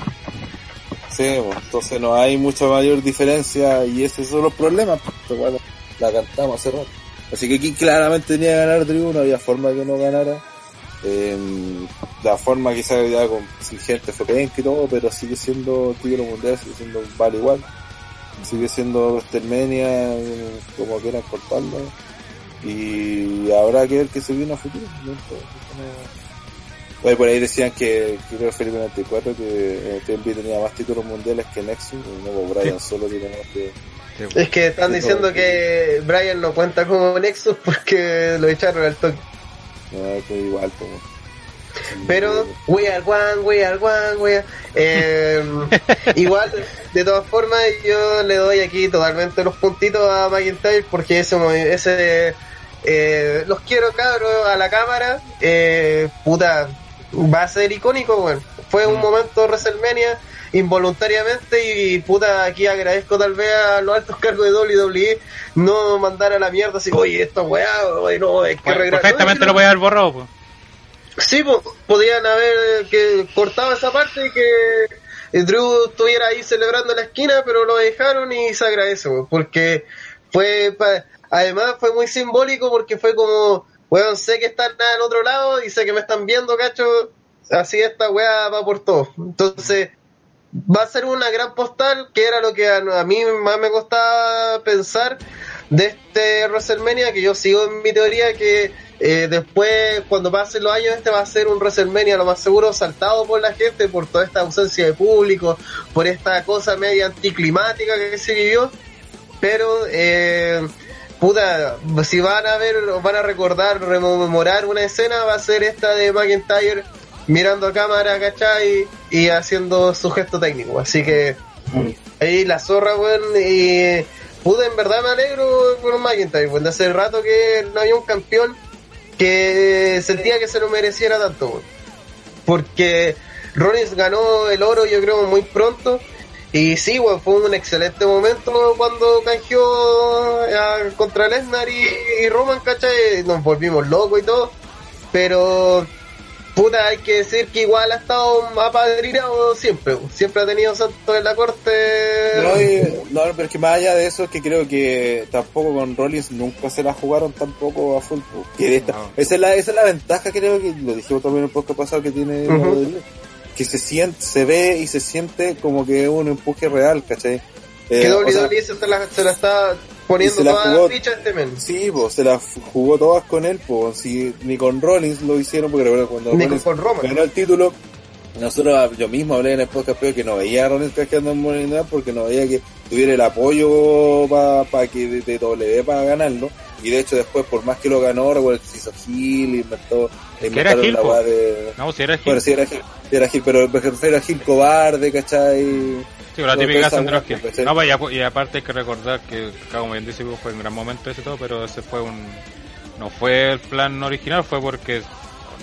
Sí, bo, entonces no hay mucha mayor diferencia y esos son los problemas. Pues, bueno, la cantamos hace rato. Así que aquí claramente tenía que ganar Drew, no había forma que no ganara. Eh, la forma quizás ya con sin gente fue penca y todo, pero sigue siendo título mundial, sigue siendo vale igual. Sigue siendo WrestleMania, eh, como quieran cortarlo. Y habrá que ver que se viene a futuro. ¿no? Pues, no- Oye, por ahí decían que, que creo que Felipe 94 que eh, TNB tenía más títulos mundiales que Nexus, y no, pues Brian solo tiene más que... Es que están diciendo que Brian no cuenta como Nexus porque lo echaron al toque. No, que igual, pues. Pero, we are one, we are one, we are... Eh, igual, de todas formas, yo le doy aquí totalmente los puntitos a McIntyre porque ese, ese eh, los quiero cabros a la cámara. Eh, puta, va a ser icónico, bueno. Fue un momento de WrestleMania involuntariamente y puta aquí agradezco tal vez a los altos cargos de WWE no mandar a la mierda así oye esto weá oye, no es que Bueno, arreglar". perfectamente No, lo voy a haber borrado, pues. Sí, po, podían haber que cortado esa parte y que Drew estuviera ahí celebrando la esquina, pero lo dejaron y se agradece, po, porque fue, pa- además fue muy simbólico porque fue como, weón, sé que están al otro lado y sé que me están viendo, cacho, así esta weá va por todo. Entonces, va a ser una gran postal, que era lo que a, a mí más me costaba pensar de este WrestleMania, que yo sigo en mi teoría que eh, después, cuando pasen los años, este va a ser un WrestleMania lo más seguro saltado por la gente, por toda esta ausencia de público, por esta cosa media anticlimática que se vivió, pero eh, puta, si van a ver, van a recordar, rememorar una escena, va a ser esta de McIntyre mirando a cámara, ¿cachai? Y haciendo su gesto técnico. Así que ahí la zorra, weón, y pude, en verdad me alegro por McIntyre. De hace rato que no había un campeón que sentía que se lo mereciera tanto. Porque Rollins ganó el oro, yo creo, muy pronto. Y sí, weón, fue un excelente momento cuando canjeó a- contra Lesnar y, y Roman, ¿cachai? Nos volvimos locos y todo. Pero puta, hay que decir que igual ha estado apadrinado siempre. Siempre ha tenido santos en la corte. No, y- no, pero es que más allá de eso es que creo que tampoco con Rollins nunca se la jugaron tampoco a full. po. Que esta- No. esa, es la, esa es la ventaja creo que lo dijimos también en el podcast pasado que tiene. WWE, que se siente, se ve y se siente como que es un empuje real, ¿cachai? Eh, que o sea, WWE se, la, se la está poniendo la todas jugó- las fichas este men. Sí, pues se las jugó todas con él, pues si ni con Rollins lo hicieron, porque recuerdo cuando Ni Rollins con Roman. ganó el título, nosotros, yo mismo hablé en el podcast pero que no veía a Rollins cascando en Bank porque no veía que tuviera el apoyo para que de, de W para ganarlo, y de hecho después, por más que lo ganó, recuerdo que se hizo Gil, inventó, era inventaron la po. de... No, si era Gil. Bueno, sí, era Gil, sí, era Gil, pero me refiero a Gil cobarde, ¿cachai? Sí, la típica. No, pues, y ap- y aparte hay que recordar que, como bien dice, fue un gran momento ese todo, pero ese fue un... No fue el plan original, fue porque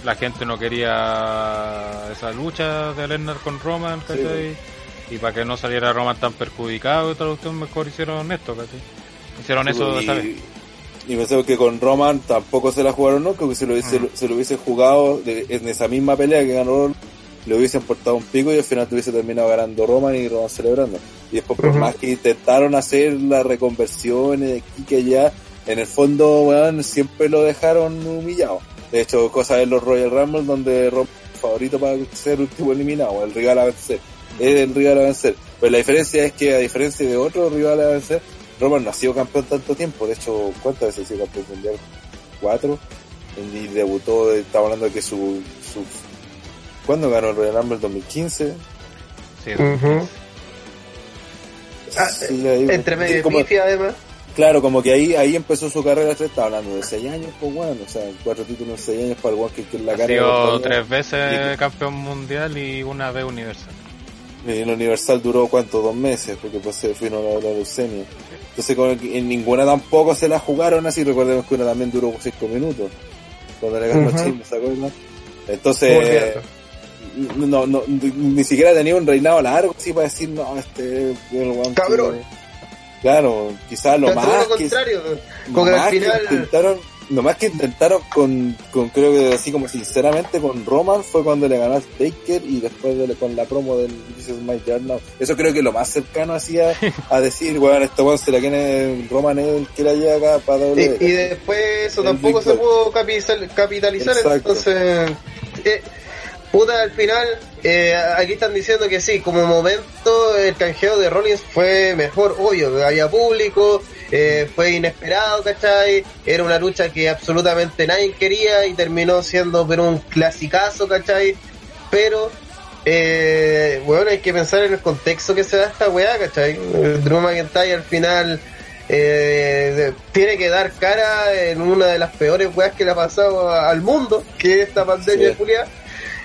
la gente no quería esa lucha de Lesnar con Roman, ¿cachai? Y para que no saliera Roman tan perjudicado y todo, mejor hicieron esto, ¿cachai? Hicieron eso y, vez. y pensé que con Roman tampoco se la jugaron nunca, porque si lo hubiese, Mm. se lo hubiese jugado de- en esa misma pelea que ganó le hubiesen portado un pico y al final te hubiese terminado ganando Roman y Roman celebrando. Y después, por más que intentaron hacer las reconversiones de aquí que allá, en el fondo, weón, siempre lo dejaron humillado. De hecho, cosas en los Royal Rumble donde Roman es favorito para ser último eliminado, el rival a vencer. Es el rival a vencer. Pero la diferencia es que, a diferencia de otros rivales a vencer, Roman no ha sido campeón tanto tiempo. De hecho, ¿cuántas veces ha sido campeón mundial? Cuatro. Y debutó, estamos hablando de que su, su ¿Cuándo ganó el Royal Rumble? 2015. Sí, Ujú. Ah, Sí, ahí- Entre medio sí, de como- pifia, además. Claro, como que ahí ahí empezó su carrera, estaba hablando de 6 años, pues bueno, o sea, cuatro títulos en 6 años para el guan que, que la Ha sido de tres veces Y- campeón mundial y una vez universal. Y el Universal duró cuánto, dos meses, porque pues se fue la, la leucemia. Entonces con, en ninguna tampoco se la jugaron así, recordemos que una también duró cinco minutos. Cuando le ganó Ujú. Sheamus, ¿se acuerdan? Entonces, no, no, ni siquiera tenía un reinado largo así para decir, no, este el que- Cabrón. Claro, quizás lo más lo que, contrario. al más que final. intentaron, lo más que intentaron con, con creo que así como sinceramente con Roman fue cuando le ganó a Taker y después de- con la promo del This is my journal. Eso creo que lo más cercano hacía a decir, weón, este weón se la tiene Roman es el que la llega acá para doble. y después eso El tampoco se pudo capital- capitalizar, Exacto. entonces, eh, puta, al final, eh, aquí están diciendo que sí, como momento el canjeo de Rollins fue mejor, obvio, había público, eh, fue inesperado, ¿cachai? Era una lucha que absolutamente nadie quería y terminó siendo pero un clasicazo, ¿cachai? Pero, eh, bueno, hay que pensar en el contexto que se da esta weá, ¿cachai? Drew McIntyre al final eh, tiene que dar cara en una de las peores weas que le ha pasado al mundo, que es esta pandemia Sí. de Julián.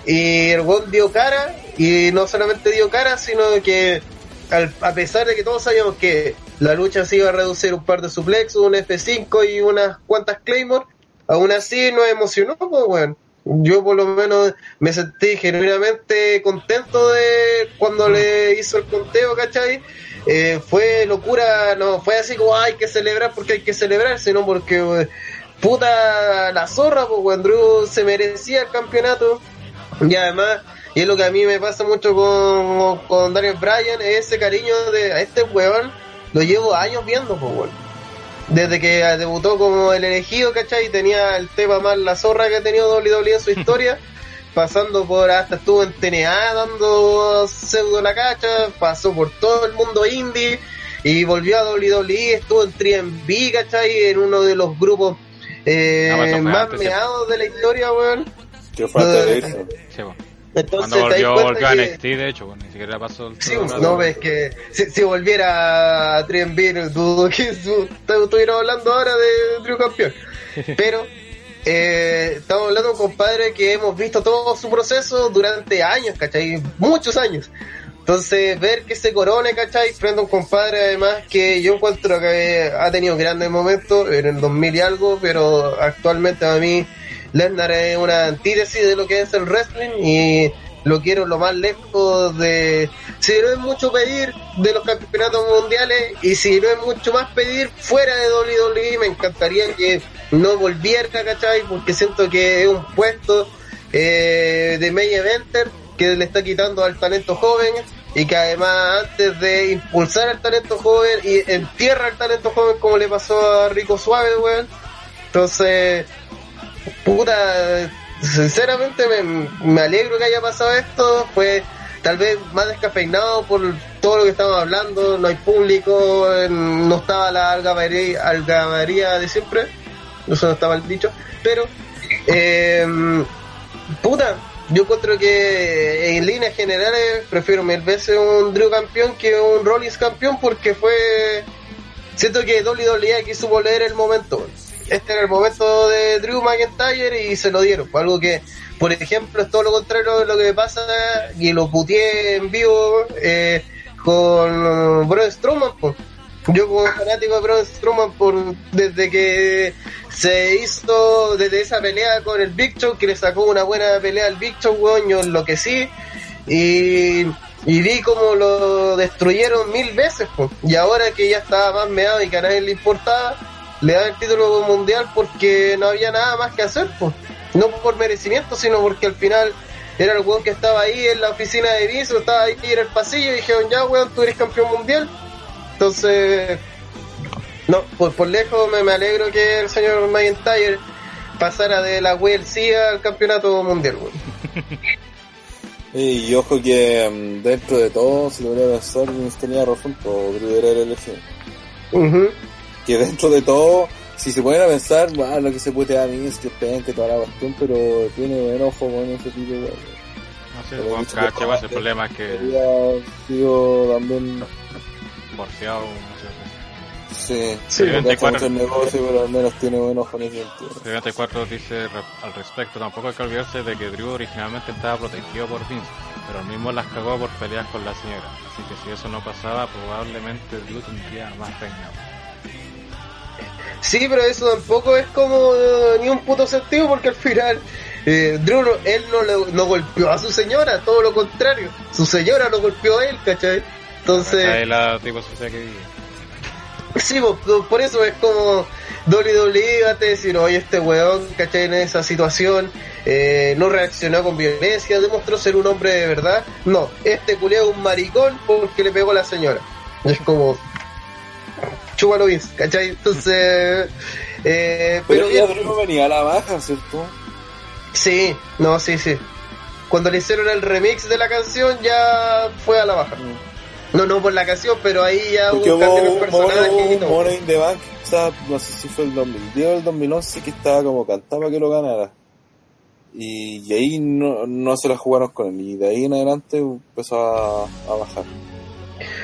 Y el weón dio cara, y no solamente dio cara, sino que al- a pesar de que todos sabíamos que la lucha se iba a reducir un par de suplexos, un F5 y unas cuantas Claymore. Aún así nos emocionó, pues, weón. Yo por lo menos me sentí genuinamente contento de cuando le hizo el conteo, ¿cachai? Eh, fue locura, no fue así como hay que celebrar porque hay que celebrar, sino porque puta la zorra, pues weón, Drew se merecía el campeonato. Y además, y es lo que a mí me pasa mucho con, con Daniel Bryan, es ese cariño de a este weón, lo llevo años viendo, pues weón. Desde que debutó como el elegido, ¿cachai? Tenía el tema más la zorra que ha tenido WWE en su historia. pasando por hasta estuvo en TNA dando pseudo la cacha, pasó por todo el mundo indie y volvió a WWE, estuvo en 3MB, ¿cachai? En uno de los grupos eh, Ah, más meados de la historia, weón. Falta de- eso. Sí, bueno. Entonces, Cuando volvió, volvió a que- NXT, de hecho, bueno, ni siquiera pasó el Sí, no ves que si, si volviera a Trienvir, dudo que estuviera hablando ahora de Drew Campeón. Pero eh, estamos hablando de un compadre que hemos visto todo su proceso durante años, ¿cachai? Muchos años. Entonces, ver que se corone, ¿cachai? Frente a un compadre, además, que yo encuentro que ha tenido grandes momentos en el 2000 y algo, pero actualmente a mí Lesnar es una antítesis de lo que es el wrestling y lo quiero lo más lejos de... Si no es mucho pedir de los campeonatos mundiales y si no es mucho más pedir fuera de WWE, me encantaría que no volviera, ¿cachai? Porque siento que es un puesto eh, de main eventer que le está quitando al talento joven y que además antes de impulsar al talento joven y entierra al talento joven como le pasó a Rico Suave, weón. Entonces, puta, sinceramente me, me alegro que haya pasado esto. Fue tal vez más descafeinado por todo lo que estamos hablando. No hay público, no estaba la algabaría, algabaría de siempre. Eso no estaba el dicho. Pero, eh, puta, yo encuentro que en líneas generales prefiero mil veces un Drew campeón que un Rollins campeón porque fue. Siento que WWE aquí supo leer el momento. Este era el momento de Drew McIntyre y se lo dieron. Algo que, por ejemplo, es todo lo contrario de lo que pasa y lo puteé en vivo eh, con Braun Strowman. po. Yo como fanático de Braun Strowman por, desde que se hizo, desde esa pelea con el Big Show, que le sacó una buena pelea al Big Show, weón, yo enloquecí. Y, y vi como lo destruyeron mil veces, po. y ahora que ya estaba más meado y que a nadie le importaba, le dan el título mundial porque no había nada más que hacer, pues. No por merecimiento, sino porque al final era el weón que estaba ahí en la oficina de Vince, estaba ahí en el pasillo y dijeron, ya weón, tú eres campeón mundial. Entonces, no, por, por lejos me, me alegro que el señor McIntyre pasara de la WLC al campeonato mundial, weón. Y ojo que mm, dentro de todo, si lo voy a pensar, tenía razón, pero Drew era el elegido. Ujú. Que dentro de todo, si se ponen a pensar, bueno, lo que se puede a Vince, que es penca y toda la cuestión, pero tiene buen ojo con ese tipo de. No sé, Pero Juan ese antes. problema es que Había sido también, porfiado muchas veces. sí, Sí, no cacha 24. mucho el negocio, pero al menos tiene buen ojo en ese sentido. 74 dice al respecto, tampoco hay que olvidarse de que Drew originalmente estaba protegido por Vince, pero él mismo las cagó por pelear con la señora. Así que si eso no pasaba, probablemente Drew tendría más reinado. Sí, pero eso tampoco es como eh, ni un puto sentido porque al final eh, Drew no- él no, le- no golpeó a su señora, todo lo contrario. Su señora lo golpeó a él, ¿cachai? Esa Entonces, es la tipo sociedad que vive. sí, po, por, por eso es como WWE va a decir, oye, este weón, ¿cachai? En esa situación eh, no reaccionó con violencia, demostró ser un hombre de verdad. No, este culiao es un maricón porque le pegó a la señora. Es como, chúpalo Vince, ¿cachai? Entonces, eh, Pero pero ya bien. Drew venía a la baja, ¿cierto? Sí, no, sí, sí. Cuando le hicieron el remix de la canción ya fue a la baja. No, no por la canción, pero ahí ya Porque hubo hubo en un personaje mono in the bank, o sea, no sé si fue el 2010 o el 2011 que estaba como cantaba que lo ganara. Y, y ahí no, no se la jugaron con él. Y de ahí en adelante empezó a, a bajar.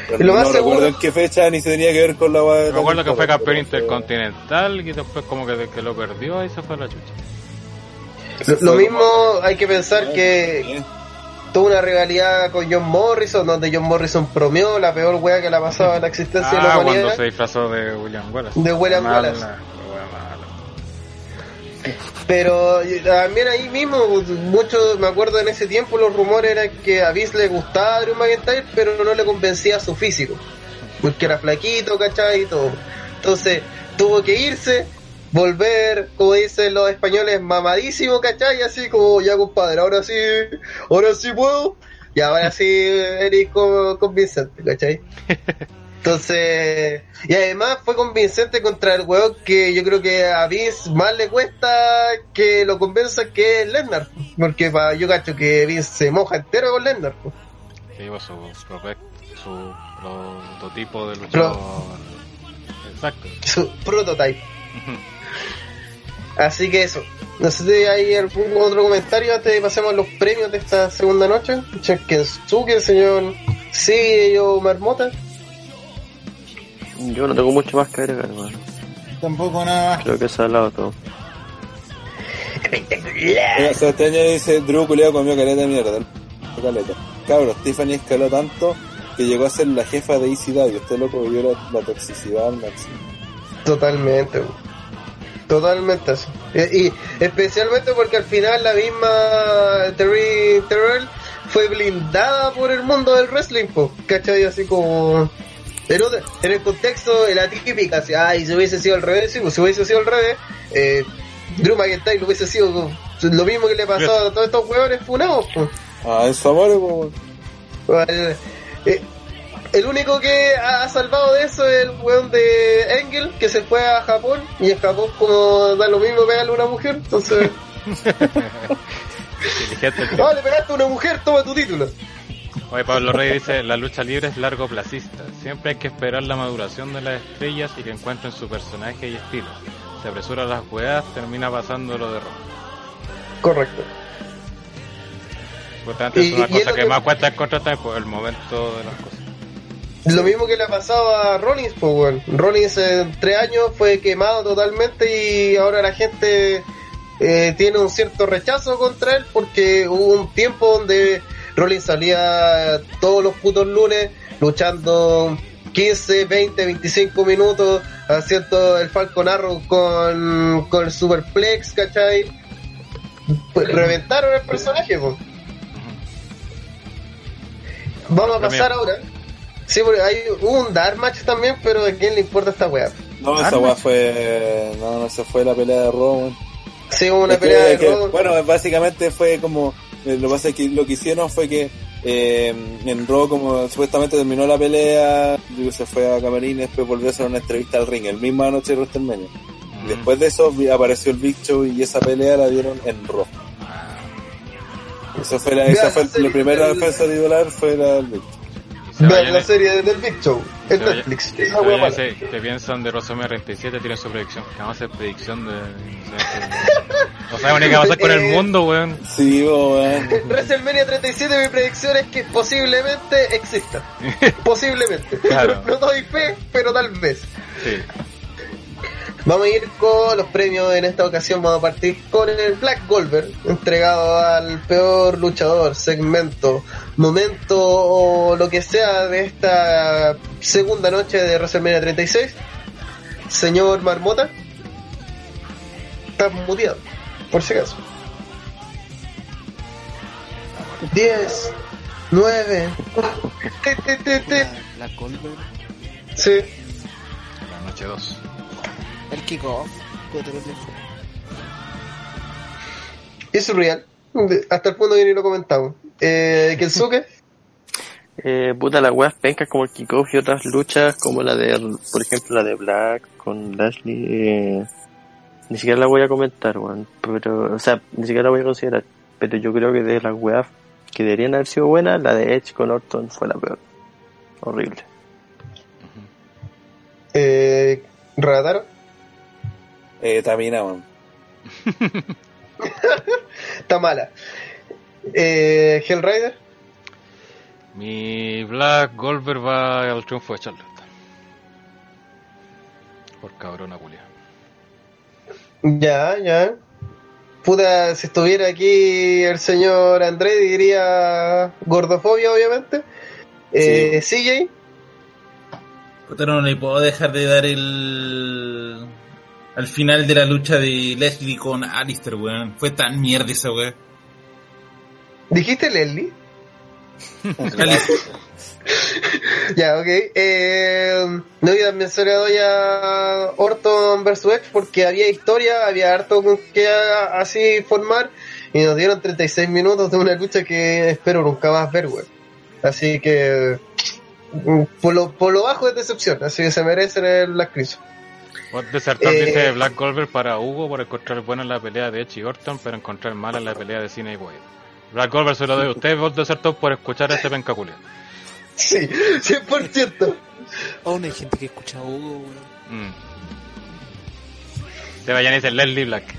Pero lo no más seguro- recuerdo en qué fecha ni se tenía que ver con la Me acuerdo que fue campeón intercontinental y después como que, que lo perdió y se fue a la chucha. Lo, lo mismo hay que pensar que, tuvo una rivalidad con John Morrison, donde John Morrison promió la peor wea que le ha pasado en la existencia de la Ah, cuando humanidad. se disfrazó de William Wallace. De William Mala, Wallace. Pero también ahí mismo, mucho, me acuerdo en ese tiempo los rumores eran que a Vince le gustaba Drew McIntyre, pero no le convencía su físico. Porque era flaquito, ¿cachai? Y todo. Entonces, tuvo que irse, volver, como dicen los españoles, mamadísimo, ¿cachai? Así como, ya compadre, ahora sí, ahora sí puedo. Y ahora sí eres co- convincente, ¿cachai? Entonces, y además fue convincente contra el weón que yo creo que a Vince más le cuesta que lo convenza que es Lesnar. Porque pa, yo cacho que Vince se moja entero con Lesnar. po. Sí, pues, su, prototipo de luchador. Exacto. Su prototype. Así que eso. No sé si hay algún otro comentario antes de pasemos a los premios de esta segunda noche. Kensuke, señor Sello Marmota. Yo no tengo mucho más que agregar, hermano. Tampoco nada más. Creo que se ha hablado todo. Mira, Sebastián ya dice, Drew Culeo comió caleta de mierda. Caleta. Cabros, Tiffany escaló tanto que llegó a ser la jefa de ECW. Este loco vivió la, la toxicidad al máximo. Totalmente, weón. totalmente así. Y, y especialmente porque al final la misma Terry Terrell fue blindada por el mundo del wrestling, po, ¿cachai? Así como... En, otra- en el contexto de la típica, así, ay, si hubiese sido al revés, sí, pues si hubiese sido al revés, eh, Drew McIntyre hubiese sido lo mismo que le pasó a todos estos hueones funados, pues. Ah, su amor, pues, Vale. Eh, el único que ha salvado de eso es el weón de Engel, que se fue a Japón, y en Japón como da lo mismo pegarle a una mujer, entonces, no, le pegaste a una mujer, toma tu título. Oye, Pablo Rey dice, la lucha libre es largo placista. Siempre hay que esperar la maduración de las estrellas y que encuentren su personaje y estilo. Se apresura las weas, termina pasando lo de rojo. Correcto. Importante es una y es cosa que, que- más cuesta encontrar también por el momento de las cosas. Lo mismo que le ha pasado a Rollins, pues weón. Rollins en tres años fue quemado totalmente y ahora la gente eh, tiene un cierto rechazo contra él porque hubo un tiempo donde Rollins salía todos los putos lunes luchando 15, 20, 25 minutos haciendo el Falcon Arrow con, con el Superplex, ¿cachai? Pues reventaron el personaje, pues. Vamos a pasar ahora. Sí, porque hay hubo un Dark Match también, pero ¿a quién le importa esta weá? No, esa weá fue. No, no, se fue la pelea de weón. Sí, hubo una Es que- pelea de que. Bueno, básicamente fue como. Eh, Lo que pasa es que lo que hicieron fue que eh, en Raw, como supuestamente terminó la pelea, digo, se fue a Camerín y después volvió a hacer una entrevista al ring, el misma noche de WrestleMania. Y después de eso apareció el Big Show y esa pelea la dieron en Raw. Esa fue la, esa fue la primera defensa titular fue la del Big Show. Vean la serie del Big Show se vayan- Netflix. se Esa weá vayan- mala. se- ¿Qué piensan de WrestleMania 37? Tienen su predicción. Que vamos a hacer predicción de... No sabemos ni qué va a pasar con el Eh, mundo, weón. Sí, weón. WrestleMania 37 mi predicción es que posiblemente exista. posiblemente. Claro. No doy fe, pero tal vez. Sí. Vamos a ir con los premios en esta ocasión. Vamos a partir con el Black Goldberg, entregado al peor luchador, segmento, momento o lo que sea de esta segunda noche de WrestleMania 36. Señor Marmota, está muteado, por si acaso. 10, 9, te, te, te, te. La Goldberg, Sí. La noche 2. El kickoff. Es surreal. Hasta el punto que ni lo comentamos. Eh, Kensuke. Eh, puta, las weas pencas como el kickoff y otras luchas como la de, por ejemplo, la de Black con Lashley, eh, ni siquiera la voy a comentar, weón. Pero, o sea, ni siquiera la voy a considerar. Pero yo creo que de las weas que deberían haber sido buenas, la de Edge con Orton fue la peor. Horrible. Eh, Rataro. Eh, Tamina, weón. Está mala. Eh, Hellrider. Mi Black Goldberg va al triunfo de Charlotte. Por cabrona culia. Ya, ya. puta, si estuviera aquí el señor André diría gordofobia, obviamente. Eh, CJ, Puta, no le puedo dejar de dar el. Al final de la lucha de Leslie con Alistair, weón. Fue tan mierda esa weón. ¿dijiste Leslie? Ya, ok. Eh, no había mencionado ya Orton vs. Edge porque había historia, había harto con que así formar y nos dieron 36 minutos de una lucha que espero nunca más ver, weón. Así que mm, por lo, por lo bajo es decepción, así que se merecen Chris. Vos desertor Eh, dice Black Goldberg para Hugo por encontrar bueno en la pelea de Edge y Orton, pero encontrar mal en la pelea de Cena y Wade. Black Goldberg se lo doy a usted, vos desertor por escuchar a este pencaculio. Sí, 100%. Aún hay gente que escucha a Hugo, weón. Mm. Te vayan y dicen Leslie Black.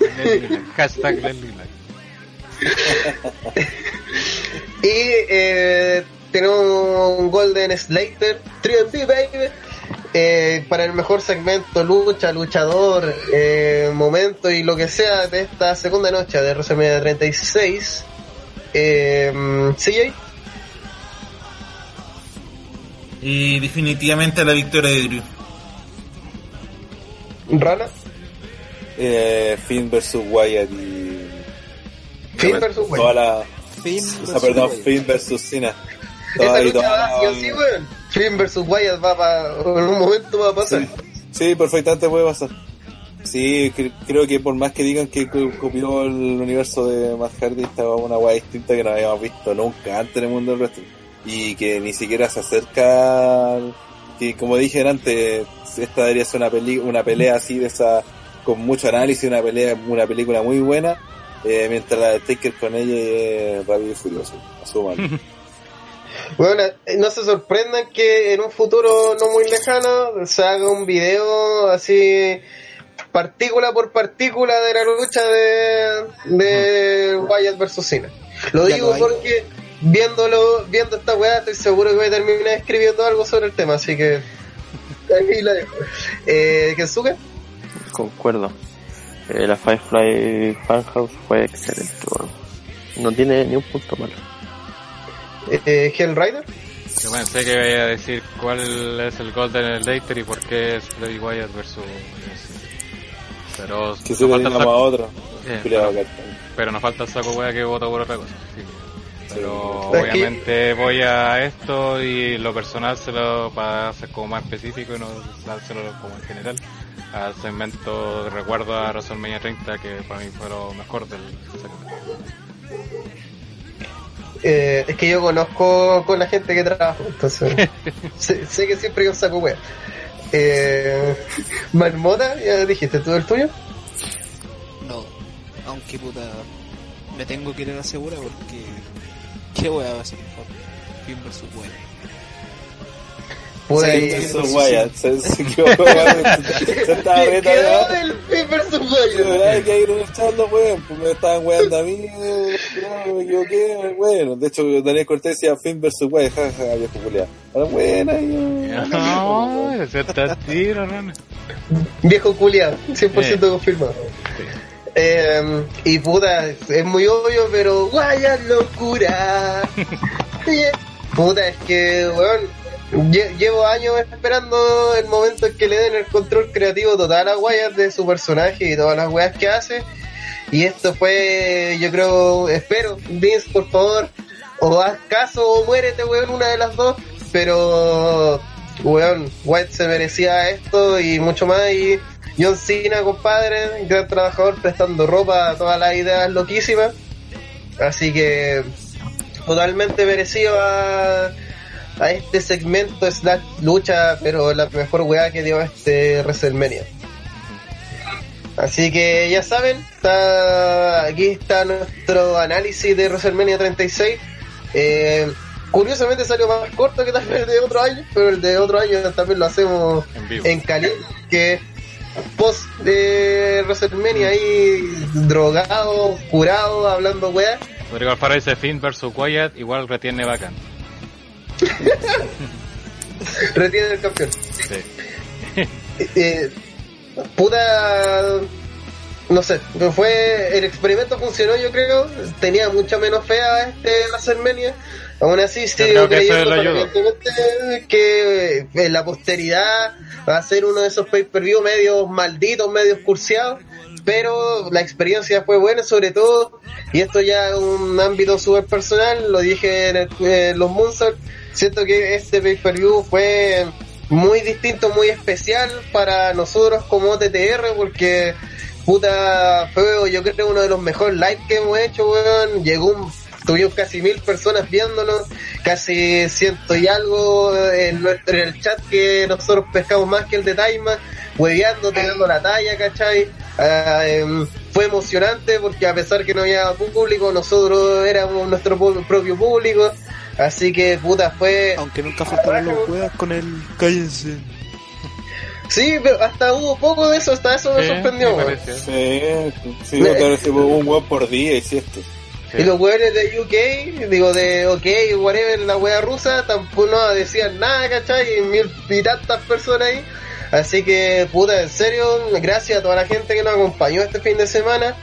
Leslie Black. Hashtag Leslie Black. Y eh, tenemos un Golden Slater, 3D baby, eh, para el mejor segmento, lucha, luchador, eh, momento y lo que sea de esta segunda noche de WrestleMania 36. Eh, CJ, Y definitivamente la victoria de Drew. Rana, Eh, Finn versus Wyatt y. Finn versus Toda Wyatt. la. Finn versus perdón, Wyatt. Finn versus Cena. Y lucha va la- sí weón. Finn versus Wyatt va pa- en un momento va a pasar. Sí, sí, perfectamente puede pasar. Sí, cre- creo que por más que digan que co- copió el universo de Matt Hardy, estaba una weá distinta que no habíamos visto nunca antes en el mundo del wrestling. Y que ni siquiera se acerca, al- que como dije antes, esta debería ser una, peli una pelea así de esa, con mucho análisis, una pelea, una película muy buena, eh, mientras la de Taker con ella es rápido y furioso, a su mano. Bueno, eh, no se sorprendan que en un futuro no muy lejano se haga un video así partícula por partícula de la lucha de, de Wyatt versus Cena. Lo Ya digo porque viéndolo, viendo esta weá estoy seguro que voy a terminar escribiendo algo sobre el tema, así que ahí la dejo. Eh, Kensuke, Concuerdo. Eh, la Firefly Funhouse fue excelente, weón. No tiene ni un punto malo. Eh, Hell Rider, Yo pensé que iba a decir cuál es el Golden Slater y por qué es Bray Wyatt versus. Pero que se falta el saco, otro. eh, pero, pero nos falta el saco wea que vota por otra cosa. sí. Pero Sí. obviamente voy a esto y lo personal se lo para ser como más específico y no dárselo como en general al segmento de recuerdo a WrestleMania 30 que para mí fue lo mejor del segmento. Eh, es que yo conozco con la gente que trabajo, entonces sé, sé que siempre yo saco wea. Eh, Marmota, ya dijiste tú el tuyo. No, aunque puta, me tengo que ir a la segura porque. ¿Qué wea va a ser mejor? Finn versus Wyatt. Puta, Sí, y- Eso es Wyatt, se, se equivocó, se estaba ¿Qué riendo quedó ya. del Finn versus De Wyatt? que ir echando, weón, pues me estaban weando a mí, me equivoqué, bueno, de hecho Daniel Cortés decía Finn vs. Wyatt, jajaja, viejo culiado. Ahora buena, yo... No, ese está tiro, Viejo culiado, 100% Eh. confirmado. Eh, y puta, es muy obvio, pero Wyatt locura. puta, es que, weón, llevo años esperando el momento en que le den el control creativo total a Wyatt de su personaje y todas las weas que hace. Y esto fue, yo creo, espero, Vince, por favor, o haz caso o muérete, weón, una de las dos. Pero, weón, White se merecía esto y mucho más. Y John Cena, compadre, gran trabajador prestando ropa a todas las ideas loquísimas. Así que, totalmente merecido a, a este segmento slash lucha, pero la mejor weá que dio este WrestleMania. Así que ya saben, está, aquí está nuestro análisis de WrestleMania 36. Eh, curiosamente salió más corto que tal vez el de otro año, pero el de otro año también lo hacemos en vivo. en caliente, que post de WrestleMania ahí drogado, curado, hablando weá. Rodrigo Alfaro dice Finn versus Wyatt, igual retiene bacán. Retiene el campeón. Sí. Eh, puta no sé, fue el experimento funcionó yo creo, tenía mucha menos fe a este WrestleMania, aún así sigo que creyendo fervientemente que en la posteridad va a ser uno de esos pay-per-view medios malditos, medios cursiados, pero la experiencia fue buena sobre todo, y esto ya es un ámbito súper personal, lo dije en, el- en los Moonsault, siento que este pay-per-view fue muy distinto, muy especial para nosotros como TTR, porque puta, fue yo creo uno de los mejores live que hemos hecho, weón. Llegó un, tuvimos casi mil personas viéndonos, casi ciento y algo en, nuestro, el chat que nosotros pescamos más que el de Taima, hueveando, tirando la talla, ¿cachai? Em, fue emocionante porque a pesar que no había público, nosotros éramos nuestro propio público. Así que puta fue. Aunque nunca faltaron los weas con el cállense. Sí, pero hasta hubo poco de eso, hasta eso me sorprendió, me. Sí, sí, Me- sí, un web por día y esto. Y los weones de UK, digo de OK, whatever, la wea rusa, tampoco no decían nada, ¿cachai? Y mil y tantas personas ahí. Así que, puta, en serio, gracias a toda la gente que nos acompañó este fin de semana.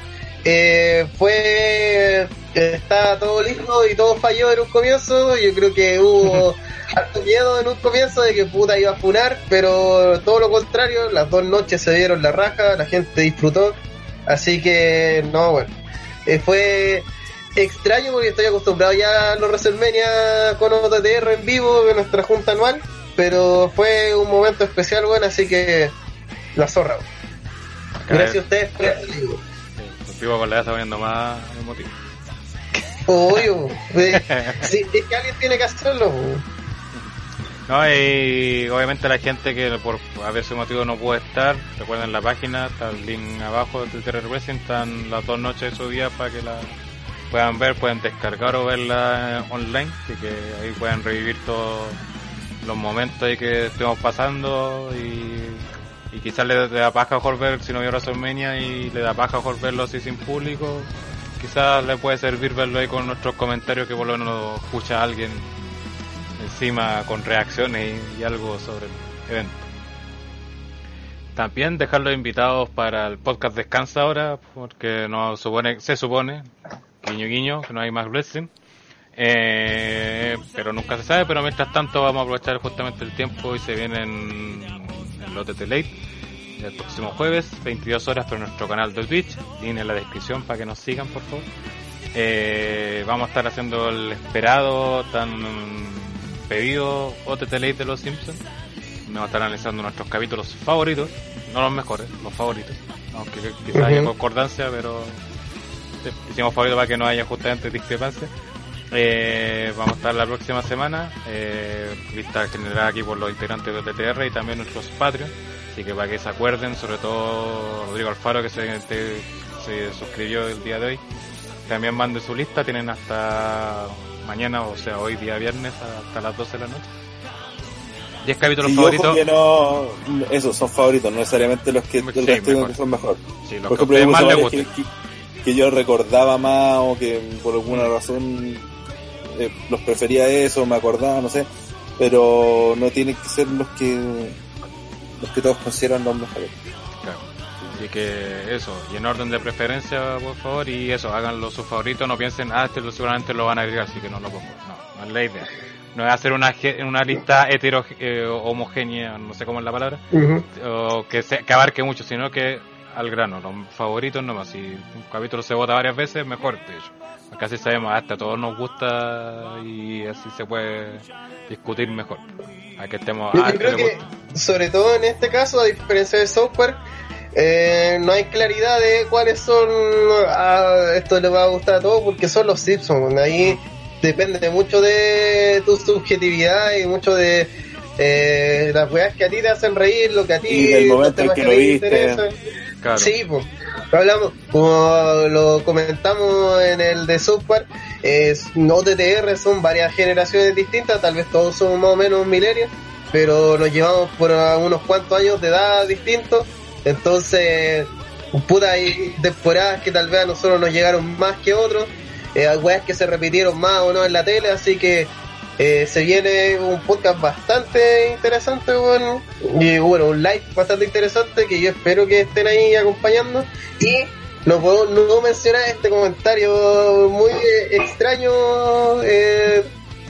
Eh, fue, está todo listo y todo falló en un comienzo. Yo creo que hubo harto miedo en un comienzo de que puta iba a funar, pero todo lo contrario, las dos noches se dieron la raja, la gente disfrutó. Así que, no, bueno, eh, fue extraño porque estoy acostumbrado ya a los WrestleMania con OTTR en vivo de nuestra junta anual, pero fue un momento especial, bueno, así que la zorra. Gracias a ustedes por. El vivo con la edad está poniendo más emotivo. Obvio, eh, sí, es que alguien tiene que hacerlo. No, y obviamente la gente que por a veces motivo no puede estar, recuerden la página, está el link abajo de Twitter Wrestling, están las dos noches de su día para que la puedan ver, pueden descargar o verla eh, online, así que ahí pueden revivir todos los momentos ahí que estemos pasando y, y quizás le, da paja mejor ver si no vio WrestleMania y le da paja mejor verlo así sin público, quizás le puede servir verlo ahí con nuestros comentarios que por lo menos escucha alguien encima con reacciones y, algo sobre el evento. También dejarlos invitados para el podcast Descansa ahora, porque no supone, se supone, guiño guiño, que no hay más wrestling. Eh, pero nunca se sabe, pero mientras tanto vamos a aprovechar justamente el tiempo y se vienen el OTT Late el próximo jueves, 22 horas por nuestro canal de Twitch, link en la descripción para que nos sigan por favor. Eh, vamos a estar haciendo el esperado, tan pedido OTT Late de los Simpsons. Vamos a estar analizando nuestros capítulos favoritos, no los mejores, los favoritos. Aunque quizás haya Ujú. concordancia, pero hicimos favorito para que no haya justamente discrepancia. Eh, vamos a estar la próxima semana, eh, lista generada aquí por los integrantes de TTR y también nuestros Patreon. Así que para que se acuerden, sobre todo Rodrigo Alfaro que se, te- se suscribió el día de hoy, también mande su lista, tienen hasta mañana, o sea, hoy día viernes hasta las 12 de la noche. 10 capítulos Sí, favoritos. no, esos son favoritos, no necesariamente los que, Sí, el resto mejor. que son mejor. Sí, los Por que más les varios que, gusten. que- que yo recordaba más o que por alguna razón eh, los prefería eso, me acordaba, no sé, pero no tienen que ser los que los que todos consideran los mejores. Claro. Así que eso, y en orden de preferencia, por favor, y eso, háganlo sus favoritos, no piensen, ah, este seguramente lo van a agregar, así que no lo pongo. No, no es la idea. No es hacer una, ge- una lista hetero, eh, homogénea, no sé cómo es la palabra, o que, se, que abarque mucho, sino que al grano, los favoritos nomás. Si un capítulo se vota varias veces, mejor, de hecho. Porque así sabemos, hasta a todos nos gusta y así se puede discutir mejor. A que estemos, Yo, yo creo le que, sobre todo en este caso, a diferencia de software, eh, no hay claridad de cuáles son. ah, esto le va a gustar a todos porque son los Simpsons. Ahí depende mucho de tu subjetividad y mucho de eh, las weas que a ti te hacen reír, lo que a ti. Y del momento en que a lo ti te viste. interesan. Sí, pues. Hablamos, como lo comentamos en el de software, es, no TTR son varias generaciones distintas, tal vez todos somos más o menos milenios, pero nos llevamos por unos cuantos años de edad distintos, entonces, puta, hay temporadas que tal vez a nosotros nos llegaron más que otros, eh, weas que se repitieron más o no en la tele, así que eh, se viene un podcast bastante interesante, bueno, y bueno, un live bastante interesante que yo espero que estén ahí acompañando. Y no puedo no mencionar este comentario muy eh, extraño, eh,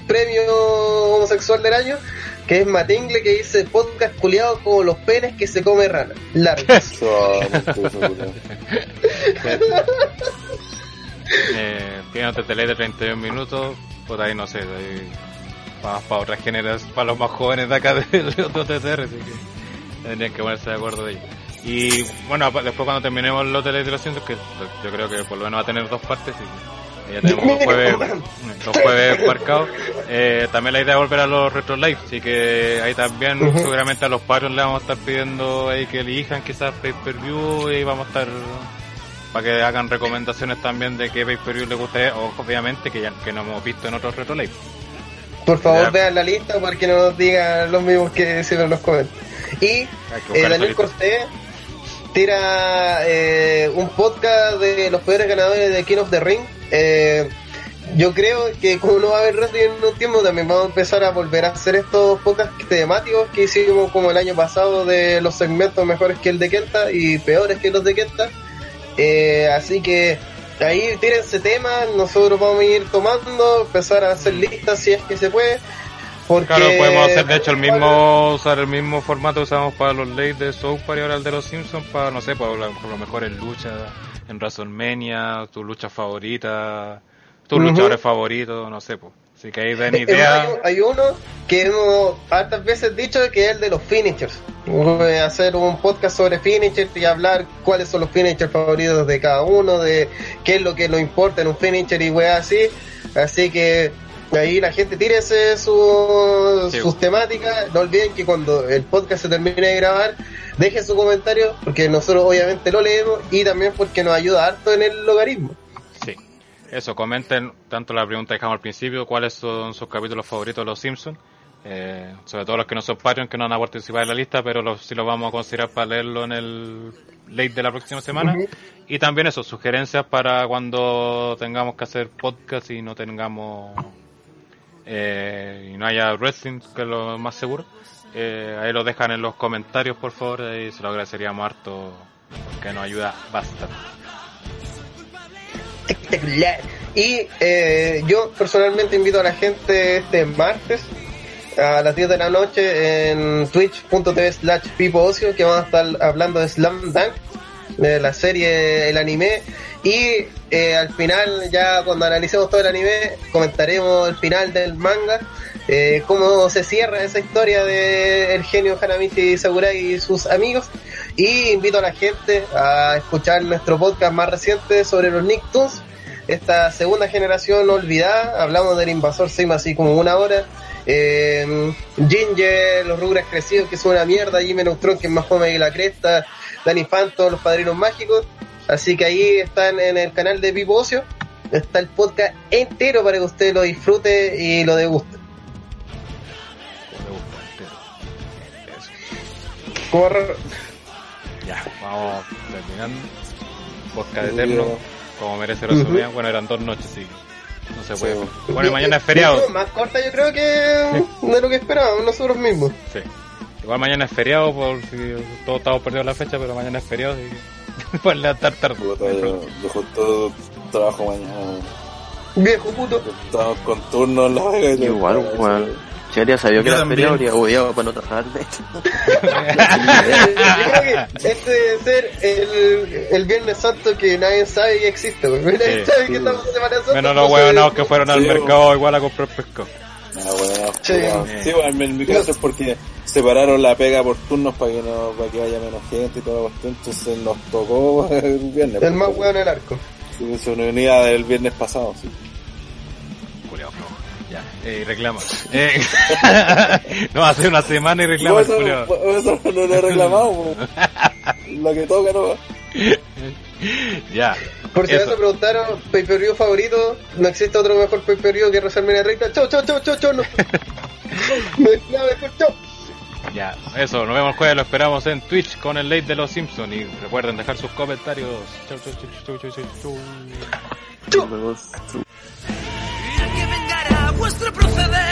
premio homosexual del año, que es Matingle que dice podcast culiado como los penes que se come rana. Largos. Eh, tiene otra tele de 31 minutos, por ahí no sé, ahí, para, para otras generaciones, para los más jóvenes de acá de, de OTTR, así que tendrían que ponerse de acuerdo de ello. Y bueno, después cuando terminemos los tele de los cientos, que yo creo que por lo menos va a tener dos partes, y ya tenemos dos jueves, dos jueves marcados, eh, también la idea es volver a los retro live, así que ahí también seguramente a los Patreons le vamos a estar pidiendo ahí que elijan quizás pay per view y vamos a estar para que hagan recomendaciones también de qué pay per view les gusta, o obviamente que ya que no hemos visto en otros retro live. Por favor, Ya. vean la lista para que no nos digan los mismos que hicieron los comentarios. Y eh, Daniel. Cortés tira eh, un podcast de los peores ganadores de King of the Ring. Eh, yo creo que como no va a haber wrestling en un tiempo, también vamos a empezar a volver a hacer estos podcasts temáticos que hicimos como el año pasado de los segmentos mejores que el de Kenta y peores que los de Kenta. Así que ahí tírense temas, nosotros vamos a ir tomando, empezar a hacer listas si es que se puede. Porque Claro, podemos hacer de hecho el mismo, usar el mismo formato que usamos para los late de South Park y ahora el de los Simpsons para, no sé, para por lo mejor en lucha, en WrestleMania, tu lucha favorita, tus luchadores favoritos, no sé, pues. Así que ahí den Eh, idea. Hay, hay uno que hemos hartas veces dicho que es el de los finishers. Voy a hacer un podcast sobre finishers y hablar cuáles son los finishers favoritos de cada uno, de qué es lo que nos importa en un finisher y weá así. Así que ahí la gente tírese su, Sí. sus temáticas. No olviden que cuando el podcast se termine de grabar, dejen su comentario porque nosotros obviamente lo leemos y también porque nos ayuda harto en el logaritmo. Eso, comenten tanto la pregunta que dejamos al principio, cuáles son sus capítulos favoritos de Los Simpsons. Eh, sobre todo los que no son Patreon, que no van a participar en la lista, pero los, sí los vamos a considerar para leerlo en el late de la próxima semana. Y también eso, sugerencias para cuando tengamos que hacer podcast y no tengamos eh, y no haya wrestling, que es lo más seguro. Eh, ahí lo dejan en los comentarios, por favor, y se lo agradeceríamos harto, porque nos ayuda bastante. Y eh, yo personalmente invito a la gente este martes a las 10 de la noche en twitch.tv slash pipoocio que vamos a estar hablando de Slam Dunk, de la serie, el anime. Y eh, al final, ya cuando analicemos todo el anime, comentaremos el final del manga, eh, cómo se cierra esa historia de el genio Hanamichi Sakurai y sus amigos. Y invito a la gente a escuchar nuestro podcast más reciente sobre los Nicktoons, esta segunda generación olvidada. Hablamos del invasor Sim así como una hora. Eh, Ginger, los Rugras crecidos, que es una mierda. Jimmy Neutron, que es más fome que la cresta. Danny Phantom, los padrinos mágicos. Así que ahí están en el canal de Pipo Ocio. Está el podcast entero para que usted lo disfrute y lo deguste. Corre. Ya, vamos terminando. Podcast eterno, como merece resumir. Bueno, eran dos noches, sí. No se puede. Bueno, y mañana es feriado. Más corta yo creo que de lo que esperábamos nosotros mismos. Sí. Igual mañana es feriado, por si todos estamos perdidos la fecha, pero mañana es feriado, así que pueden levantar tarde. Dejo todo trabajo mañana. Viejo puto. Estamos con turnos en la vega. y todo. Igual, weón. Si habría sabido que era feriado, habría odiado para no trabajar, de hecho. Yo creo que este debe ser el, el Viernes Santo que nadie sabe que existe, güey. Nadie Sí. sabe que estamos en Semana Santa. Menos los huevonados que fueron al Sí, mercado igual a comprar pescado. Ah, bueno, Sí. bueno. Sí, bueno, en mi caso es porque separaron la pega por turnos para que no para que vaya menos gente y toda la cuestión, entonces nos tocó el viernes. El más porque- hueón en el arco. Sí, se unía del viernes pasado, sí. Eh, reclama. Eh, no, hace una semana y reclama No, el eso, eso no lo he reclamado, lo que toca no. Ya. Por si acaso preguntaron, pay-per-view favorito, no existe otro mejor pay-per-view que WrestleMania 30. Chau, chau, chau, chau, chau, no. no hay nada mejor, chau. Ya, eso, nos vemos el jueves, lo esperamos en Twitch con el late de los Simpsons y recuerden dejar sus comentarios. Chau, chau, chau, chau, chau, chau, chau. Que vengará vuestro proceder.